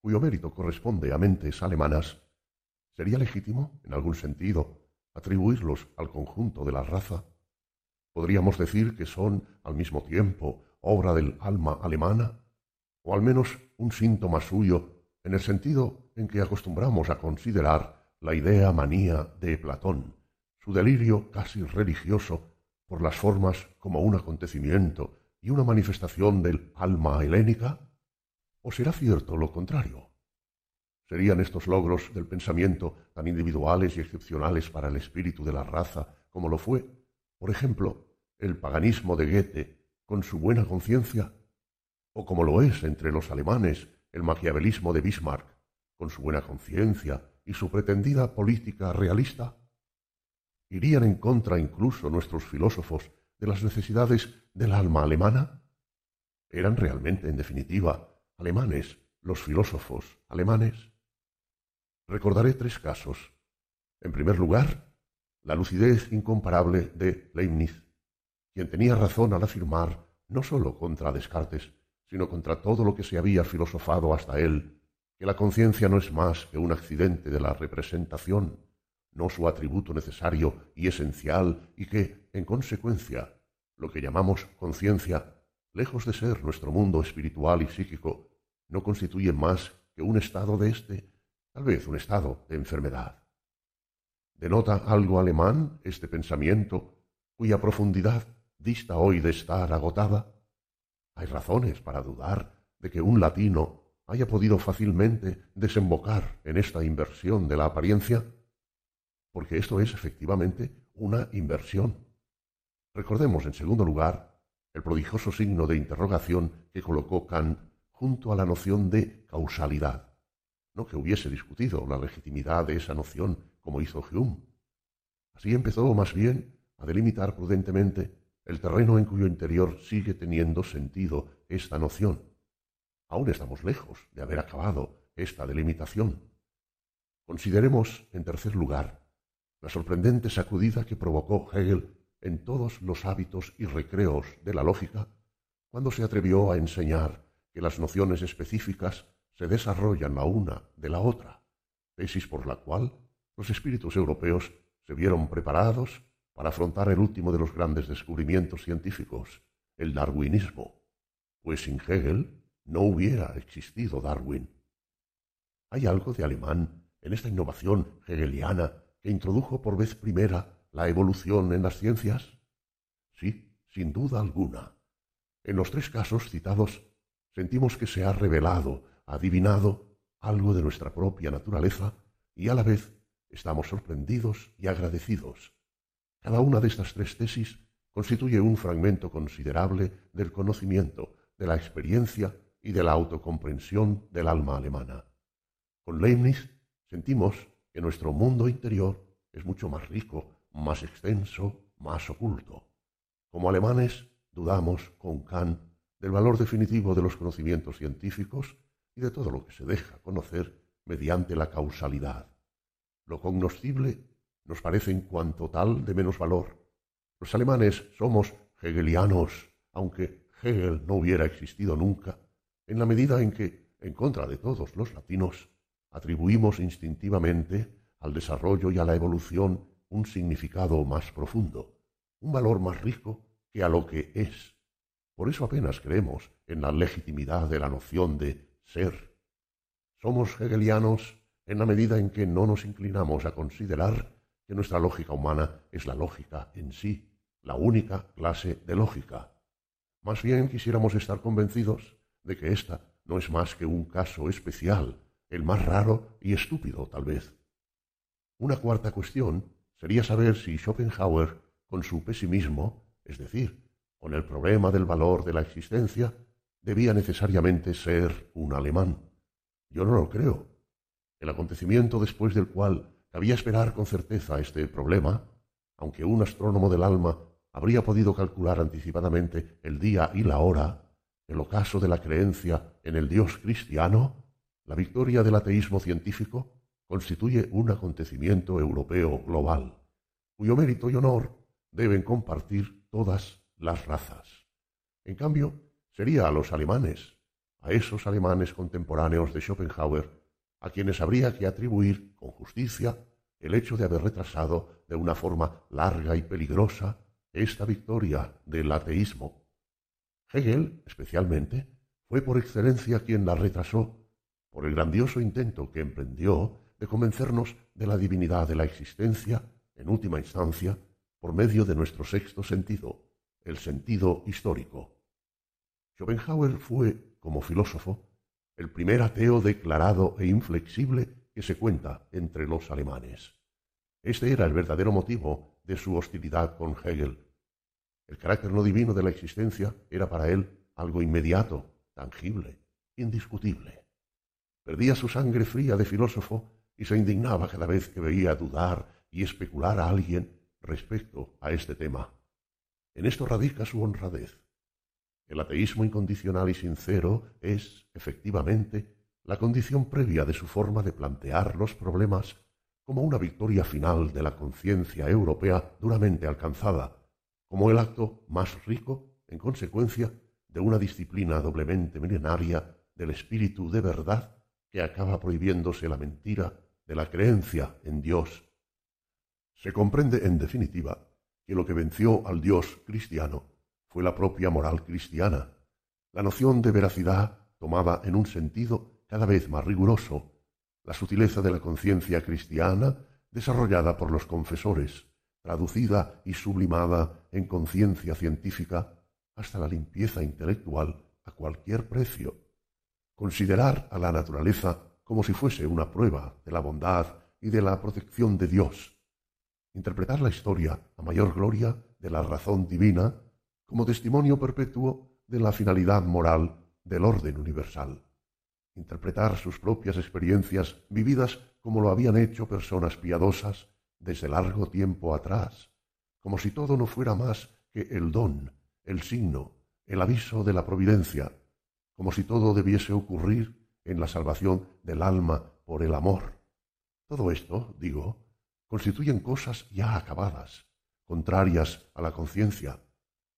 cuyo mérito corresponde a mentes alemanas, ¿sería legítimo, en algún sentido, atribuirlos al conjunto de la raza? ¿Podríamos decir que son, al mismo tiempo, obra del alma alemana? ¿O al menos un síntoma suyo en el sentido en que acostumbramos a considerar la idea manía de Platón, su delirio casi religioso por las formas como un acontecimiento y una manifestación del alma helénica? ¿O será cierto lo contrario? ¿Serían estos logros del pensamiento tan individuales y excepcionales para el espíritu de la raza como lo fue, por ejemplo, el paganismo de Goethe con su buena conciencia? ¿O como lo es entre los alemanes el maquiavelismo de Bismarck con su buena conciencia y su pretendida política realista? ¿Irían en contra incluso nuestros filósofos de las necesidades del alma alemana? ¿Eran realmente, en definitiva, alemanes los filósofos alemanes? Recordaré tres casos. En primer lugar, la lucidez incomparable de Leibniz, quien tenía razón al afirmar no sólo contra Descartes, sino contra todo lo que se había filosofado hasta él, que la conciencia no es más que un accidente de la representación, no su atributo necesario y esencial, y que, en consecuencia, lo que llamamos conciencia, lejos de ser nuestro mundo espiritual y psíquico, no constituye más que un estado de éste, tal vez un estado de enfermedad. ¿Denota algo alemán este pensamiento, cuya profundidad dista hoy de estar agotada? Hay razones para dudar de que un latino haya podido fácilmente desembocar en esta inversión de la apariencia, porque esto es efectivamente una inversión. Recordemos, en segundo lugar, el prodigioso signo de interrogación que colocó Kant junto a la noción de causalidad. No que hubiese discutido la legitimidad de esa noción como hizo Hume. Así empezó más bien a delimitar prudentemente el terreno en cuyo interior sigue teniendo sentido esta noción. Aún estamos lejos de haber acabado esta delimitación. Consideremos, en tercer lugar, la sorprendente sacudida que provocó Hegel en todos los hábitos y recreos de la lógica cuando se atrevió a enseñar que las nociones específicas se desarrollan la una de la otra, tesis por la cual los espíritus europeos se vieron preparados para afrontar el último de los grandes descubrimientos científicos, el darwinismo, pues sin Hegel no hubiera existido Darwin. Hay algo de alemán en esta innovación hegeliana introdujo por vez primera la evolución en las ciencias? Sí, sin duda alguna. En los tres casos citados sentimos que se ha revelado, adivinado algo de nuestra propia naturaleza y a la vez estamos sorprendidos y agradecidos. Cada una de estas tres tesis constituye un fragmento considerable del conocimiento, de la experiencia y de la autocomprensión del alma alemana. Con Leibniz sentimos que nuestro mundo interior es mucho más rico, más extenso, más oculto. Como alemanes dudamos con Kant del valor definitivo de los conocimientos científicos y de todo lo que se deja conocer mediante la causalidad. Lo cognoscible nos parece en cuanto tal de menos valor. Los alemanes somos hegelianos, aunque Hegel no hubiera existido nunca, en la medida en que, en contra de todos los latinos, atribuimos instintivamente al desarrollo y a la evolución un significado más profundo, un valor más rico que a lo que es. Por eso apenas creemos en la legitimidad de la noción de ser. Somos hegelianos en la medida en que no nos inclinamos a considerar que nuestra lógica humana es la lógica en sí, la única clase de lógica. Más bien quisiéramos estar convencidos de que ésta no es más que un caso especial, el más raro y estúpido tal vez. Una cuarta cuestión sería saber si Schopenhauer, con su pesimismo, es decir, con el problema del valor de la existencia, debía necesariamente ser un alemán. Yo no lo creo. El acontecimiento después del cual cabía esperar con certeza este problema, aunque un astrónomo del alma habría podido calcular anticipadamente el día y la hora, el ocaso de la creencia en el Dios cristiano, la victoria del ateísmo científico, constituye un acontecimiento europeo global, cuyo mérito y honor deben compartir todas las razas. En cambio, sería a los alemanes, a esos alemanes contemporáneos de Schopenhauer, a quienes habría que atribuir con justicia el hecho de haber retrasado de una forma larga y peligrosa esta victoria del ateísmo. Hegel, especialmente, fue por excelencia quien la retrasó, por el grandioso intento que emprendió de convencernos de la divinidad de la existencia, en última instancia, por medio de nuestro sexto sentido, el sentido histórico. Schopenhauer fue, como filósofo, el primer ateo declarado e inflexible que se cuenta entre los alemanes. Este era el verdadero motivo de su hostilidad con Hegel. El carácter no divino de la existencia era para él algo inmediato, tangible, indiscutible. Perdía su sangre fría de filósofo y se indignaba cada vez que veía dudar y especular a alguien respecto a este tema. En esto radica su honradez. El ateísmo incondicional y sincero es, efectivamente, la condición previa de su forma de plantear los problemas como una victoria final de la conciencia europea duramente alcanzada, como el acto más rico, en consecuencia, de una disciplina doblemente milenaria del espíritu de verdad que acaba prohibiéndose la mentira de la creencia en Dios. Se comprende, en definitiva, que lo que venció al Dios cristiano fue la propia moral cristiana, la noción de veracidad tomada en un sentido cada vez más riguroso, la sutileza de la conciencia cristiana desarrollada por los confesores, traducida y sublimada en conciencia científica hasta la limpieza intelectual a cualquier precio. Considerar a la naturaleza como si fuese una prueba de la bondad y de la protección de Dios. Interpretar la historia a mayor gloria de la razón divina como testimonio perpetuo de la finalidad moral del orden universal. Interpretar sus propias experiencias vividas como lo habían hecho personas piadosas desde largo tiempo atrás, como si todo no fuera más que el don, el signo, el aviso de la providencia, como si todo debiese ocurrir en la salvación del alma por el amor. Todo esto, digo, constituyen cosas ya acabadas, contrarias a la conciencia,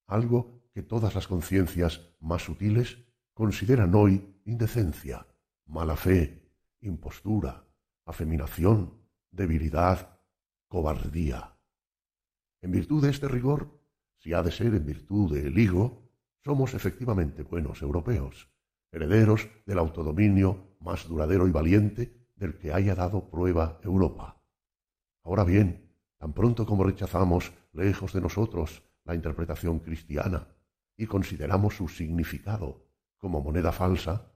algo que todas las conciencias más sutiles consideran hoy indecencia, mala fe, impostura, afeminación, debilidad, cobardía. En virtud de este rigor, si ha de ser en virtud del higo, somos efectivamente buenos europeos, herederos del autodominio más duradero y valiente del que haya dado prueba Europa. Ahora bien, tan pronto como rechazamos lejos de nosotros la interpretación cristiana y consideramos su significado como moneda falsa,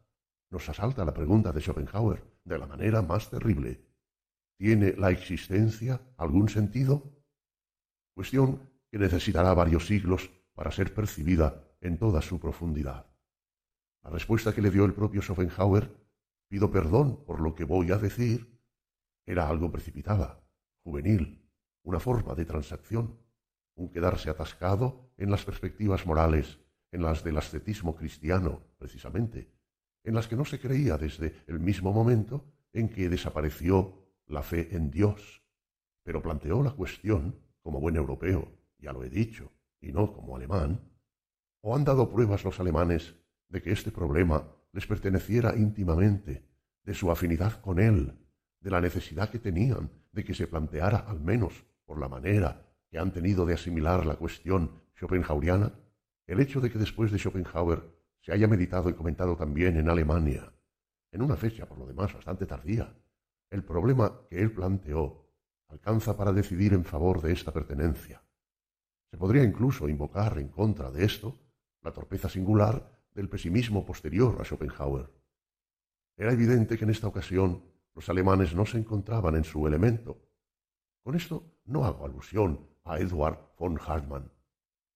nos asalta la pregunta de Schopenhauer de la manera más terrible. ¿Tiene la existencia algún sentido? Cuestión que necesitará varios siglos para ser percibida en toda su profundidad. La respuesta que le dio el propio Schopenhauer, pido perdón por lo que voy a decir, era algo precipitada, juvenil, una forma de transacción, un quedarse atascado en las perspectivas morales en las del ascetismo cristiano, precisamente, en las que no se creía desde el mismo momento en que desapareció la fe en Dios, pero planteó la cuestión como buen europeo, ya lo he dicho, y no como alemán, o han dado pruebas los alemanes de que este problema les perteneciera íntimamente, de su afinidad con él, de la necesidad que tenían de que se planteara al menos por la manera que han tenido de asimilar la cuestión schopenhaueriana, el hecho de que después de Schopenhauer se haya meditado y comentado también en Alemania, en una fecha por lo demás bastante tardía, el problema que él planteó alcanza para decidir en favor de esta pertenencia. Se podría incluso invocar en contra de esto la torpeza singular del pesimismo posterior a Schopenhauer. Era evidente que en esta ocasión los alemanes no se encontraban en su elemento. Con esto no hago alusión a Edward von Hartmann.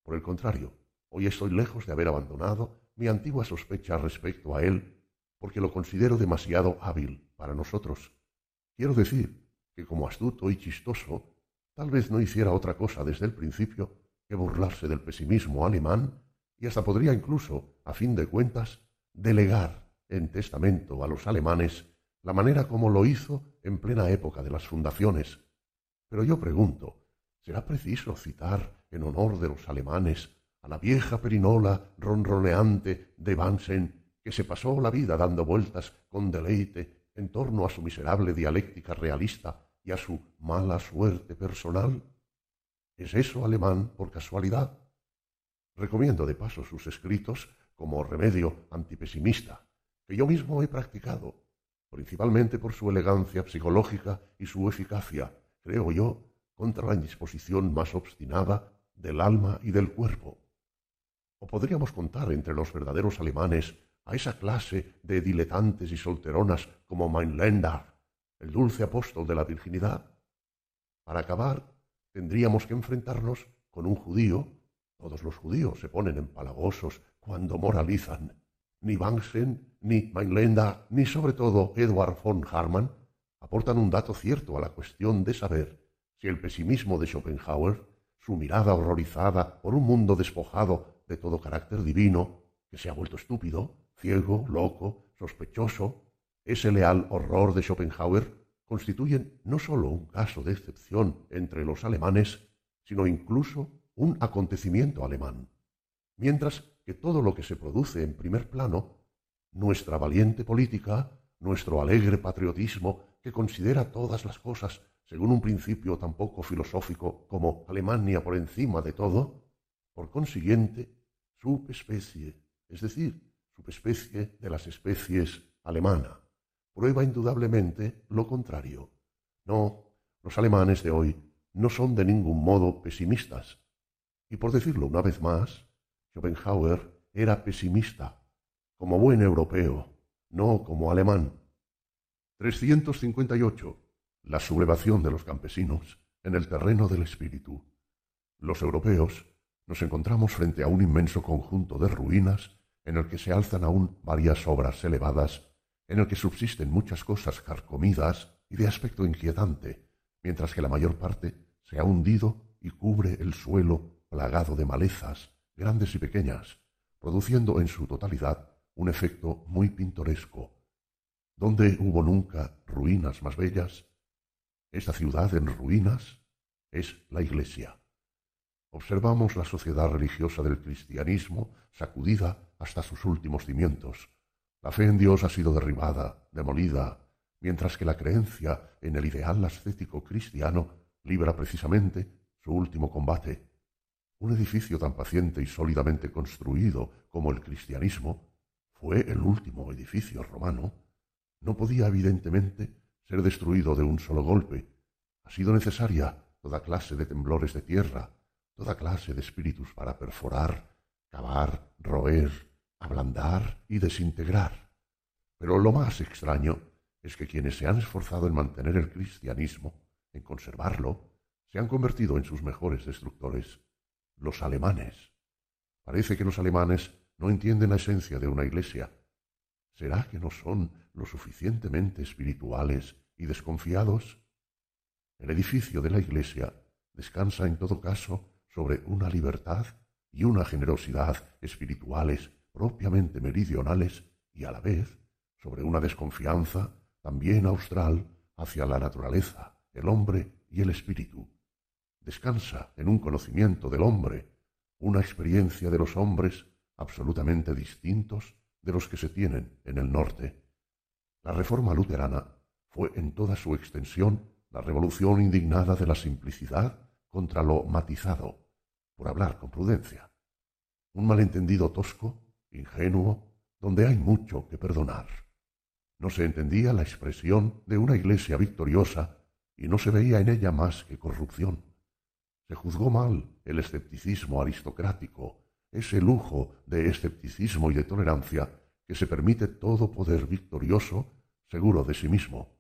Por el contrario, Hoy estoy lejos de haber abandonado mi antigua sospecha respecto a él, porque lo considero demasiado hábil para nosotros. Quiero decir que como astuto y chistoso, tal vez no hiciera otra cosa desde el principio que burlarse del pesimismo alemán y hasta podría incluso, a fin de cuentas, delegar en testamento a los alemanes la manera como lo hizo en plena época de las fundaciones. Pero yo pregunto, ¿será preciso citar en honor de los alemanes a la vieja perinola ronroneante de Bansen, que se pasó la vida dando vueltas con deleite en torno a su miserable dialéctica realista y a su mala suerte personal? ¿Es eso alemán por casualidad? Recomiendo de paso sus escritos como remedio antipesimista, que yo mismo he practicado, principalmente por su elegancia psicológica y su eficacia, creo yo, contra la indisposición más obstinada del alma y del cuerpo. O podríamos contar entre los verdaderos alemanes a esa clase de diletantes y solteronas como Mainländer, el dulce apóstol de la virginidad. Para acabar, tendríamos que enfrentarnos con un judío. Todos los judíos se ponen empalagosos cuando moralizan. Ni Bansen, ni Mainländer, ni sobre todo Edward von Harman aportan un dato cierto a la cuestión de saber si el pesimismo de Schopenhauer, su mirada horrorizada por un mundo despojado de todo carácter divino, que se ha vuelto estúpido, ciego, loco, sospechoso, ese leal horror de Schopenhauer constituyen no sólo un caso de excepción entre los alemanes, sino incluso un acontecimiento alemán. Mientras que todo lo que se produce en primer plano, nuestra valiente política, nuestro alegre patriotismo que considera todas las cosas según un principio tan poco filosófico como Alemania por encima de todo, por consiguiente, subespecie, es decir, subespecie de las especies alemana, prueba indudablemente lo contrario. No, los alemanes de hoy no son de ningún modo pesimistas. Y por decirlo una vez más, Schopenhauer era pesimista, como buen europeo, no como alemán. 358. La sublevación de los campesinos en el terreno del espíritu. Los europeos nos encontramos frente a un inmenso conjunto de ruinas en el que se alzan aún varias obras elevadas, en el que subsisten muchas cosas carcomidas y de aspecto inquietante, mientras que la mayor parte se ha hundido y cubre el suelo plagado de malezas, grandes y pequeñas, produciendo en su totalidad un efecto muy pintoresco. ¿Dónde hubo nunca ruinas más bellas? Esta ciudad en ruinas es la Iglesia. Observamos la sociedad religiosa del cristianismo sacudida hasta sus últimos cimientos. La fe en Dios ha sido derribada, demolida, mientras que la creencia en el ideal ascético cristiano libra precisamente su último combate. Un edificio tan paciente y sólidamente construido como el cristianismo fue el último edificio romano. No podía evidentemente ser destruido de un solo golpe. Ha sido necesaria toda clase de temblores de tierra, toda clase de espíritus para perforar, cavar, roer, ablandar y desintegrar. Pero lo más extraño es que quienes se han esforzado en mantener el cristianismo, en conservarlo, se han convertido en sus mejores destructores, los alemanes. Parece que los alemanes no entienden la esencia de una iglesia. ¿Será que no son lo suficientemente espirituales y desconfiados? El edificio de la iglesia descansa en todo caso sobre una libertad y una generosidad espirituales propiamente meridionales y a la vez sobre una desconfianza también austral hacia la naturaleza, el hombre y el espíritu. Descansa en un conocimiento del hombre, una experiencia de los hombres absolutamente distintos de los que se tienen en el norte. La reforma luterana fue en toda su extensión la revolución indignada de la simplicidad contra lo matizado, por hablar con prudencia. Un malentendido tosco, ingenuo, donde hay mucho que perdonar. No se entendía la expresión de una iglesia victoriosa y no se veía en ella más que corrupción. Se juzgó mal el escepticismo aristocrático, ese lujo de escepticismo y de tolerancia que se permite todo poder victorioso, seguro de sí mismo.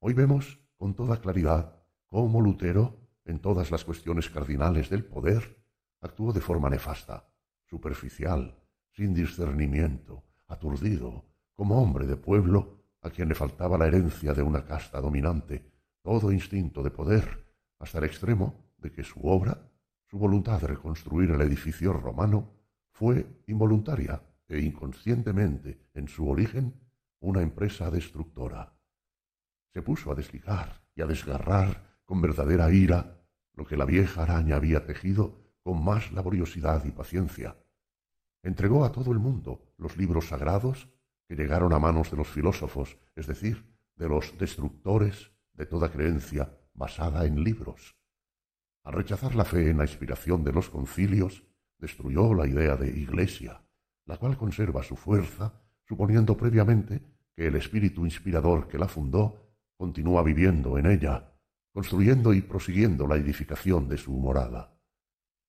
Hoy vemos con toda claridad cómo Lutero, en todas las cuestiones cardinales del poder, actuó de forma nefasta, superficial, sin discernimiento, aturdido, como hombre de pueblo a quien le faltaba la herencia de una casta dominante, todo instinto de poder, hasta el extremo de que su obra, su voluntad de reconstruir el edificio romano, fue involuntaria e inconscientemente en su origen una empresa destructora. Se puso a desligar y a desgarrar con verdadera ira lo que la vieja araña había tejido con más laboriosidad y paciencia. Entregó a todo el mundo los libros sagrados que llegaron a manos de los filósofos, es decir, de los destructores de toda creencia basada en libros. Al rechazar la fe en la inspiración de los concilios, destruyó la idea de iglesia, la cual conserva su fuerza, suponiendo previamente que el espíritu inspirador que la fundó continúa viviendo en ella, construyendo y prosiguiendo la edificación de su morada.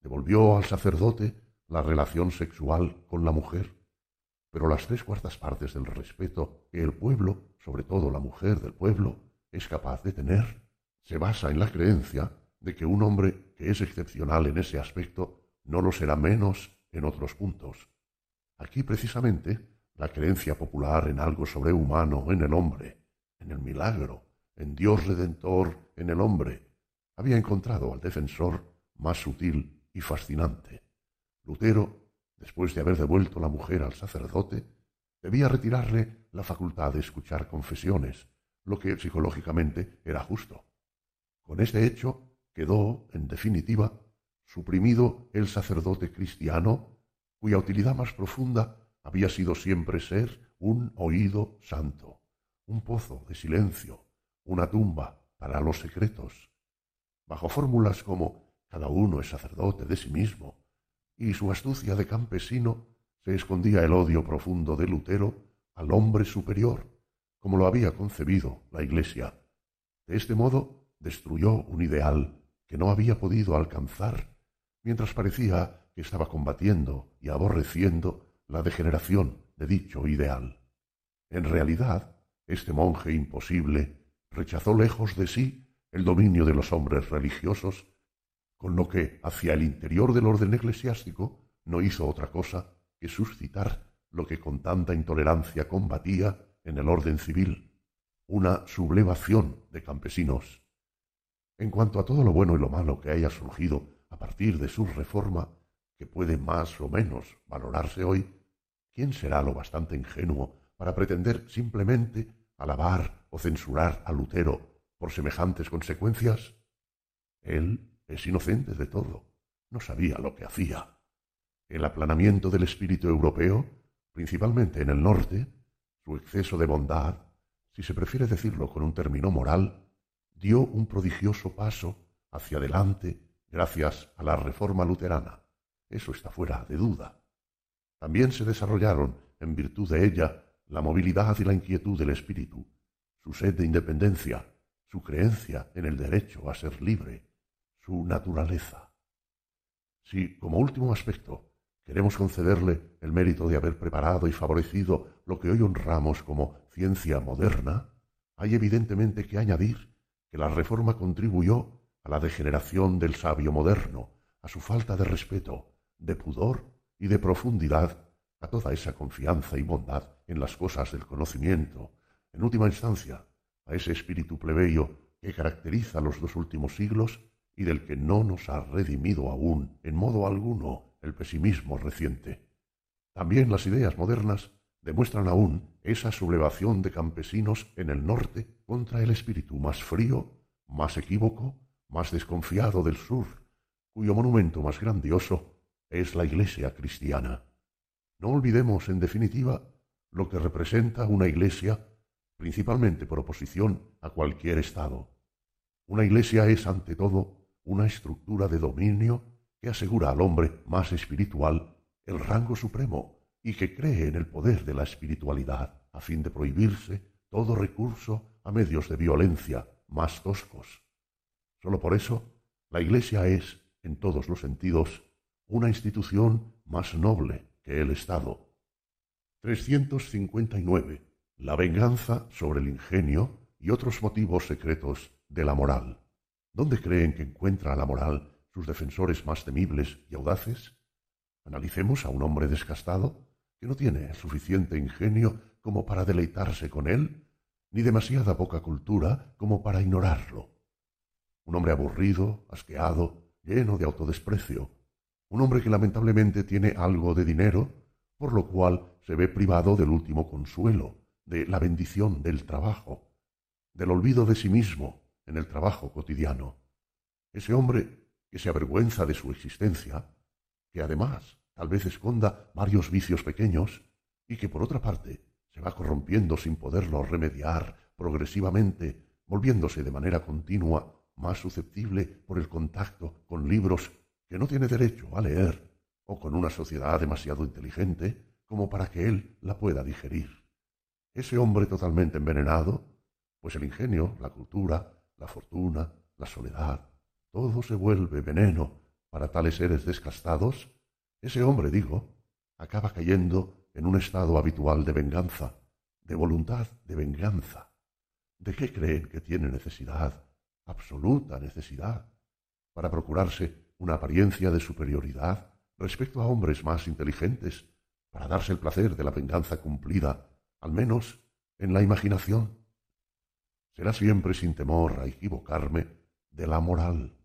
Devolvió al sacerdote la relación sexual con la mujer, pero las tres cuartas partes del respeto que el pueblo, sobre todo la mujer del pueblo, es capaz de tener, se basa en la creencia de que un hombre que es excepcional en ese aspecto no lo será menos en otros puntos. Aquí precisamente la creencia popular en algo sobrehumano en el hombre, en el milagro, en Dios redentor en el hombre, había encontrado al defensor más sutil y fascinante. Lutero después de haber devuelto la mujer al sacerdote, debía retirarle la facultad de escuchar confesiones, lo que psicológicamente era justo. Con este hecho quedó, en definitiva, suprimido el sacerdote cristiano, cuya utilidad más profunda había sido siempre ser un oído santo, un pozo de silencio, una tumba para los secretos. Bajo fórmulas como cada uno es sacerdote de sí mismo, y su astucia de campesino se escondía el odio profundo de Lutero al hombre superior, como lo había concebido la Iglesia. De este modo destruyó un ideal que no había podido alcanzar, mientras parecía que estaba combatiendo y aborreciendo la degeneración de dicho ideal. En realidad, este monje imposible rechazó lejos de sí el dominio de los hombres religiosos con lo que hacia el interior del orden eclesiástico no hizo otra cosa que suscitar lo que con tanta intolerancia combatía en el orden civil, una sublevación de campesinos. En cuanto a todo lo bueno y lo malo que haya surgido a partir de su reforma, que puede más o menos valorarse hoy, ¿quién será lo bastante ingenuo para pretender simplemente alabar o censurar a Lutero por semejantes consecuencias? Él es inocente de todo, no sabía lo que hacía. El aplanamiento del espíritu europeo, principalmente en el norte, su exceso de bondad, si se prefiere decirlo con un término moral, dio un prodigioso paso hacia adelante gracias a la reforma luterana. Eso está fuera de duda. También se desarrollaron, en virtud de ella, la movilidad y la inquietud del espíritu, su sed de independencia, su creencia en el derecho a ser libre, su naturaleza. Si, como último aspecto, queremos concederle el mérito de haber preparado y favorecido lo que hoy honramos como ciencia moderna, hay evidentemente que añadir que la reforma contribuyó a la degeneración del sabio moderno, a su falta de respeto, de pudor y de profundidad, a toda esa confianza y bondad en las cosas del conocimiento, en última instancia, a ese espíritu plebeyo que caracteriza los dos últimos siglos y del que no nos ha redimido aún en modo alguno el pesimismo reciente. También las ideas modernas demuestran aún esa sublevación de campesinos en el norte contra el espíritu más frío, más equívoco, más desconfiado del sur, cuyo monumento más grandioso es la Iglesia cristiana. No olvidemos, en definitiva, lo que representa una Iglesia, principalmente por oposición a cualquier Estado. Una Iglesia es, ante todo, una estructura de dominio que asegura al hombre más espiritual el rango supremo y que cree en el poder de la espiritualidad a fin de prohibirse todo recurso a medios de violencia más toscos. Solo por eso, la Iglesia es, en todos los sentidos, una institución más noble que el Estado. 359. La venganza sobre el ingenio y otros motivos secretos de la moral. ¿Dónde creen que encuentra la moral sus defensores más temibles y audaces? Analicemos a un hombre descastado que no tiene suficiente ingenio como para deleitarse con él, ni demasiada poca cultura como para ignorarlo. Un hombre aburrido, asqueado, lleno de autodesprecio. Un hombre que lamentablemente tiene algo de dinero, por lo cual se ve privado del último consuelo, de la bendición del trabajo, del olvido de sí mismo, en el trabajo cotidiano. Ese hombre que se avergüenza de su existencia, que además tal vez esconda varios vicios pequeños y que por otra parte se va corrompiendo sin poderlo remediar progresivamente, volviéndose de manera continua más susceptible por el contacto con libros que no tiene derecho a leer o con una sociedad demasiado inteligente como para que él la pueda digerir. Ese hombre totalmente envenenado, pues el ingenio, la cultura, la fortuna, la soledad, todo se vuelve veneno para tales seres descastados, ese hombre, digo, acaba cayendo en un estado habitual de venganza, de voluntad de venganza. ¿De qué creen que tiene necesidad, absoluta necesidad, para procurarse una apariencia de superioridad respecto a hombres más inteligentes, para darse el placer de la venganza cumplida, al menos en la imaginación? será siempre sin temor a equivocarme de la moral,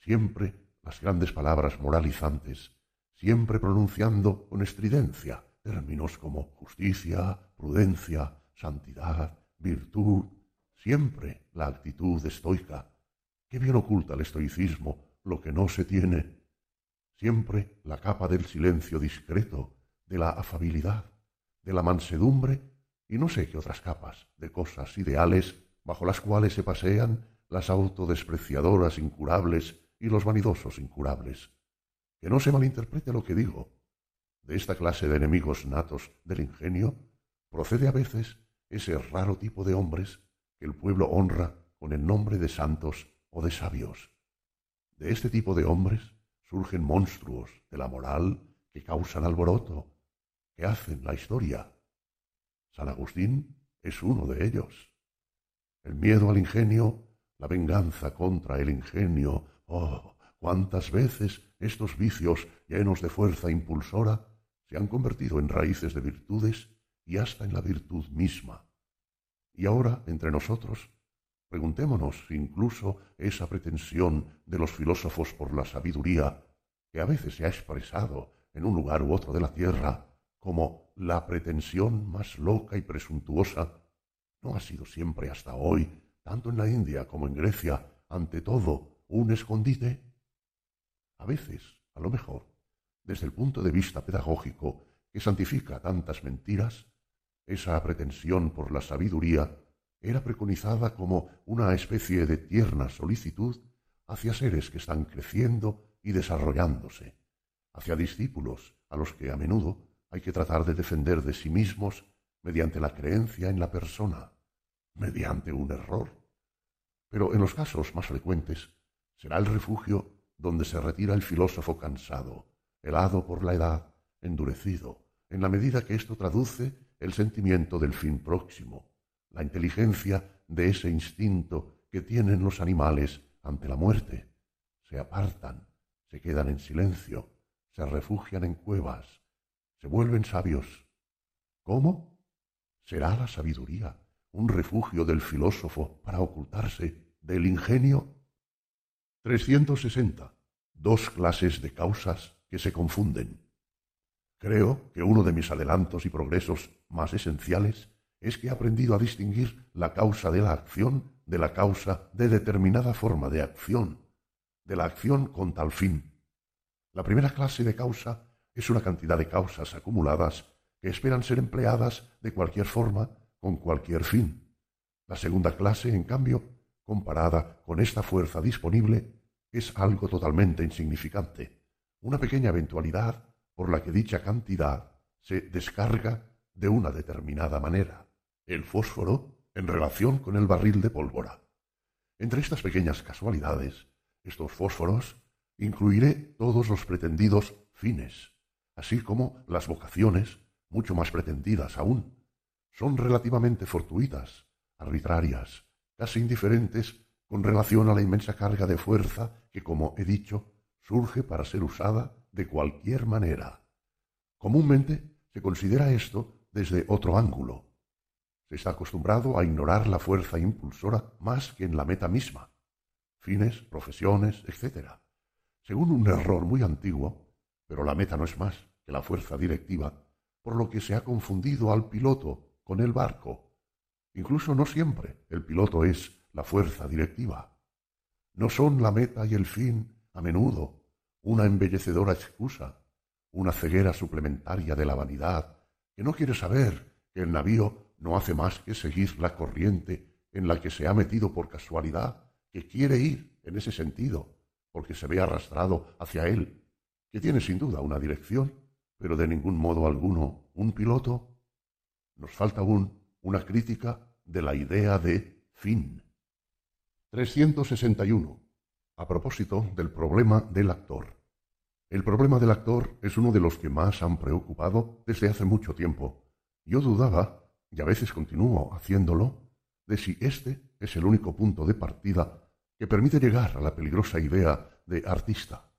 siempre las grandes palabras moralizantes, siempre pronunciando con estridencia términos como justicia, prudencia, santidad, virtud, siempre la actitud estoica. Qué bien oculta el estoicismo lo que no se tiene. Siempre la capa del silencio discreto, de la afabilidad, de la mansedumbre y no sé qué otras capas de cosas ideales bajo las cuales se pasean las autodespreciadoras incurables y los vanidosos incurables. Que no se malinterprete lo que digo. De esta clase de enemigos natos del ingenio procede a veces ese raro tipo de hombres que el pueblo honra con el nombre de santos o de sabios. De este tipo de hombres surgen monstruos de la moral que causan alboroto, que hacen la historia. San Agustín es uno de ellos el miedo al ingenio, la venganza contra el ingenio, oh, cuántas veces estos vicios llenos de fuerza impulsora se han convertido en raíces de virtudes y hasta en la virtud misma. Y ahora, entre nosotros, preguntémonos si incluso esa pretensión de los filósofos por la sabiduría, que a veces se ha expresado en un lugar u otro de la tierra como la pretensión más loca y presuntuosa, no ha sido siempre hasta hoy, tanto en la India como en Grecia, ante todo, un escondite? A veces, a lo mejor, desde el punto de vista pedagógico que santifica tantas mentiras, esa pretensión por la sabiduría era preconizada como una especie de tierna solicitud hacia seres que están creciendo y desarrollándose, hacia discípulos a los que a menudo hay que tratar de defender de sí mismos mediante la creencia en la persona, mediante un error. Pero en los casos más frecuentes será el refugio donde se retira el filósofo cansado, helado por la edad, endurecido, en la medida que esto traduce el sentimiento del fin próximo, la inteligencia de ese instinto que tienen los animales ante la muerte. Se apartan, se quedan en silencio, se refugian en cuevas, se vuelven sabios. ¿Cómo? ¿Será la sabiduría un refugio del filósofo para ocultarse del ingenio? 360. Dos clases de causas que se confunden. Creo que uno de mis adelantos y progresos más esenciales es que he aprendido a distinguir la causa de la acción de la causa de determinada forma de acción, de la acción con tal fin. La primera clase de causa es una cantidad de causas acumuladas que esperan ser empleadas de cualquier forma con cualquier fin. La segunda clase, en cambio, comparada con esta fuerza disponible, es algo totalmente insignificante, una pequeña eventualidad por la que dicha cantidad se descarga de una determinada manera. El fósforo en relación con el barril de pólvora. Entre estas pequeñas casualidades, estos fósforos, incluiré todos los pretendidos fines, así como las vocaciones, mucho más pretendidas aún. Son relativamente fortuitas, arbitrarias, casi indiferentes con relación a la inmensa carga de fuerza que, como he dicho, surge para ser usada de cualquier manera. Comúnmente se considera esto desde otro ángulo. Se está acostumbrado a ignorar la fuerza impulsora más que en la meta misma, fines, profesiones, etc. Según un error muy antiguo, pero la meta no es más que la fuerza directiva, por lo que se ha confundido al piloto con el barco. Incluso no siempre el piloto es la fuerza directiva. No son la meta y el fin, a menudo, una embellecedora excusa, una ceguera suplementaria de la vanidad, que no quiere saber que el navío no hace más que seguir la corriente en la que se ha metido por casualidad, que quiere ir en ese sentido, porque se ve arrastrado hacia él, que tiene sin duda una dirección, pero de ningún modo alguno un piloto. Nos falta aún una crítica de la idea de fin. 361. A propósito del problema del actor. El problema del actor es uno de los que más han preocupado desde hace mucho tiempo. Yo dudaba, y a veces continúo haciéndolo, de si este es el único punto de partida que permite llegar a la peligrosa idea de artista,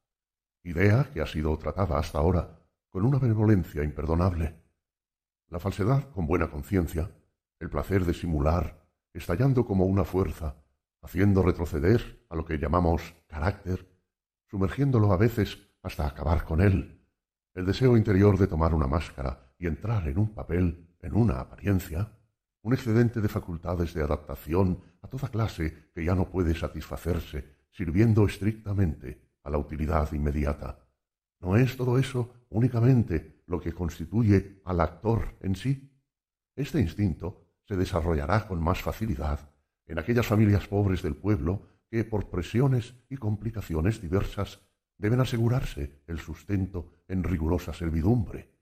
idea que ha sido tratada hasta ahora con una benevolencia imperdonable. La falsedad con buena conciencia, el placer de simular, estallando como una fuerza, haciendo retroceder a lo que llamamos carácter, sumergiéndolo a veces hasta acabar con él, el deseo interior de tomar una máscara y entrar en un papel, en una apariencia, un excedente de facultades de adaptación a toda clase que ya no puede satisfacerse, sirviendo estrictamente a la utilidad inmediata. ¿No es todo eso únicamente lo que constituye al actor en sí? Este instinto se desarrollará con más facilidad en aquellas familias pobres del pueblo que, por presiones y complicaciones diversas, deben asegurarse el sustento en rigurosa servidumbre,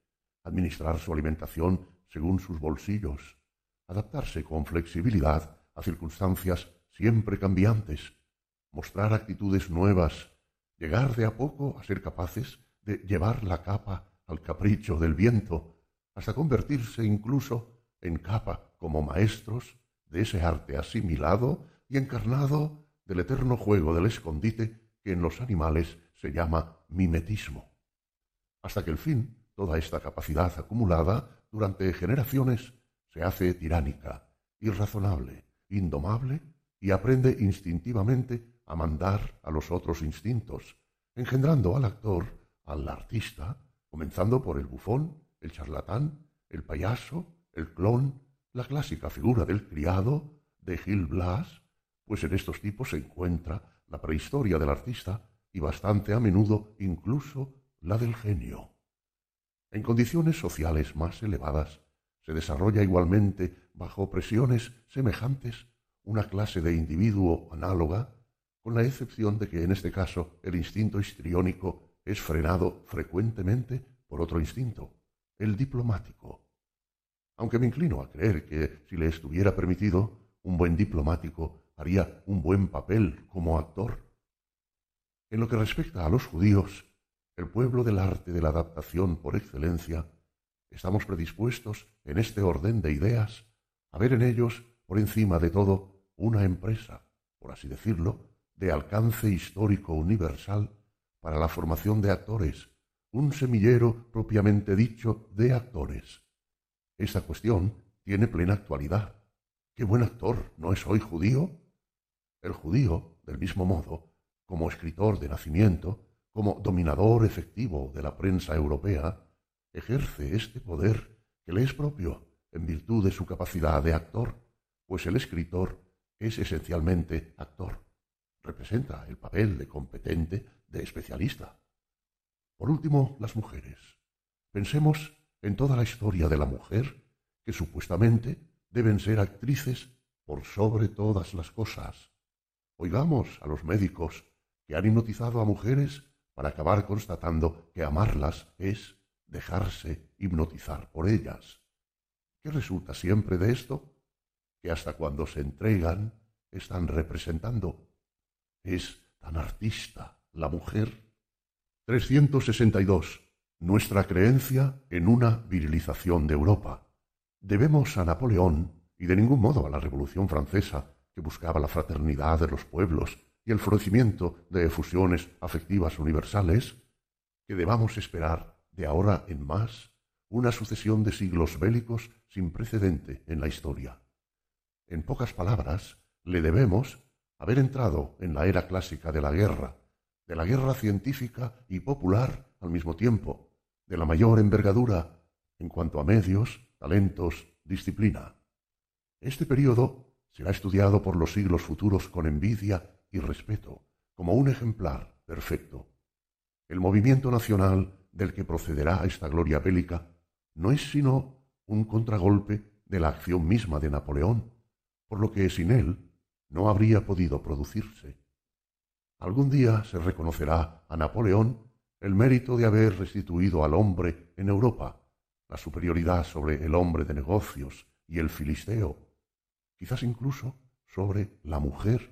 administrar su alimentación según sus bolsillos, adaptarse con flexibilidad a circunstancias siempre cambiantes, mostrar actitudes nuevas, llegar de a poco a ser capaces de llevar la capa al capricho del viento, hasta convertirse incluso en capa como maestros de ese arte asimilado y encarnado del eterno juego del escondite que en los animales se llama mimetismo. Hasta que el fin, toda esta capacidad acumulada durante generaciones se hace tiránica, irrazonable, indomable y aprende instintivamente a mandar a los otros instintos, engendrando al actor, al artista, comenzando por el bufón, el charlatán, el payaso, el clon, la clásica figura del criado de Gil Blas, pues en estos tipos se encuentra la prehistoria del artista y bastante a menudo incluso la del genio. En condiciones sociales más elevadas se desarrolla igualmente bajo presiones semejantes una clase de individuo análoga, con la excepción de que en este caso el instinto histriónico es frenado frecuentemente por otro instinto, el diplomático. Aunque me inclino a creer que si le estuviera permitido, un buen diplomático haría un buen papel como actor. En lo que respecta a los judíos, el pueblo del arte de la adaptación por excelencia, estamos predispuestos, en este orden de ideas, a ver en ellos, por encima de todo, una empresa, por así decirlo, de alcance histórico universal para la formación de actores, un semillero propiamente dicho de actores. Esta cuestión tiene plena actualidad. ¿Qué buen actor no es hoy judío? El judío, del mismo modo, como escritor de nacimiento, como dominador efectivo de la prensa europea, ejerce este poder que le es propio en virtud de su capacidad de actor, pues el escritor es esencialmente actor. Representa el papel de competente, de especialista. Por último, las mujeres. Pensemos en toda la historia de la mujer, que supuestamente deben ser actrices por sobre todas las cosas. Oigamos a los médicos que han hipnotizado a mujeres para acabar constatando que amarlas es dejarse hipnotizar por ellas. ¿Qué resulta siempre de esto? Que hasta cuando se entregan están representando. Es tan artista la mujer. 362 nuestra creencia en una virilización de Europa. Debemos a Napoleón y de ningún modo a la Revolución Francesa, que buscaba la fraternidad de los pueblos y el florecimiento de efusiones afectivas universales, que debamos esperar de ahora en más una sucesión de siglos bélicos sin precedente en la historia. En pocas palabras, le debemos haber entrado en la era clásica de la guerra, de la guerra científica y popular al mismo tiempo, de la mayor envergadura en cuanto a medios, talentos, disciplina. Este período será estudiado por los siglos futuros con envidia y respeto, como un ejemplar perfecto. El movimiento nacional del que procederá esta gloria bélica no es sino un contragolpe de la acción misma de Napoleón, por lo que sin él no habría podido producirse. Algún día se reconocerá a Napoleón el mérito de haber restituido al hombre en Europa la superioridad sobre el hombre de negocios y el filisteo, quizás incluso sobre la mujer,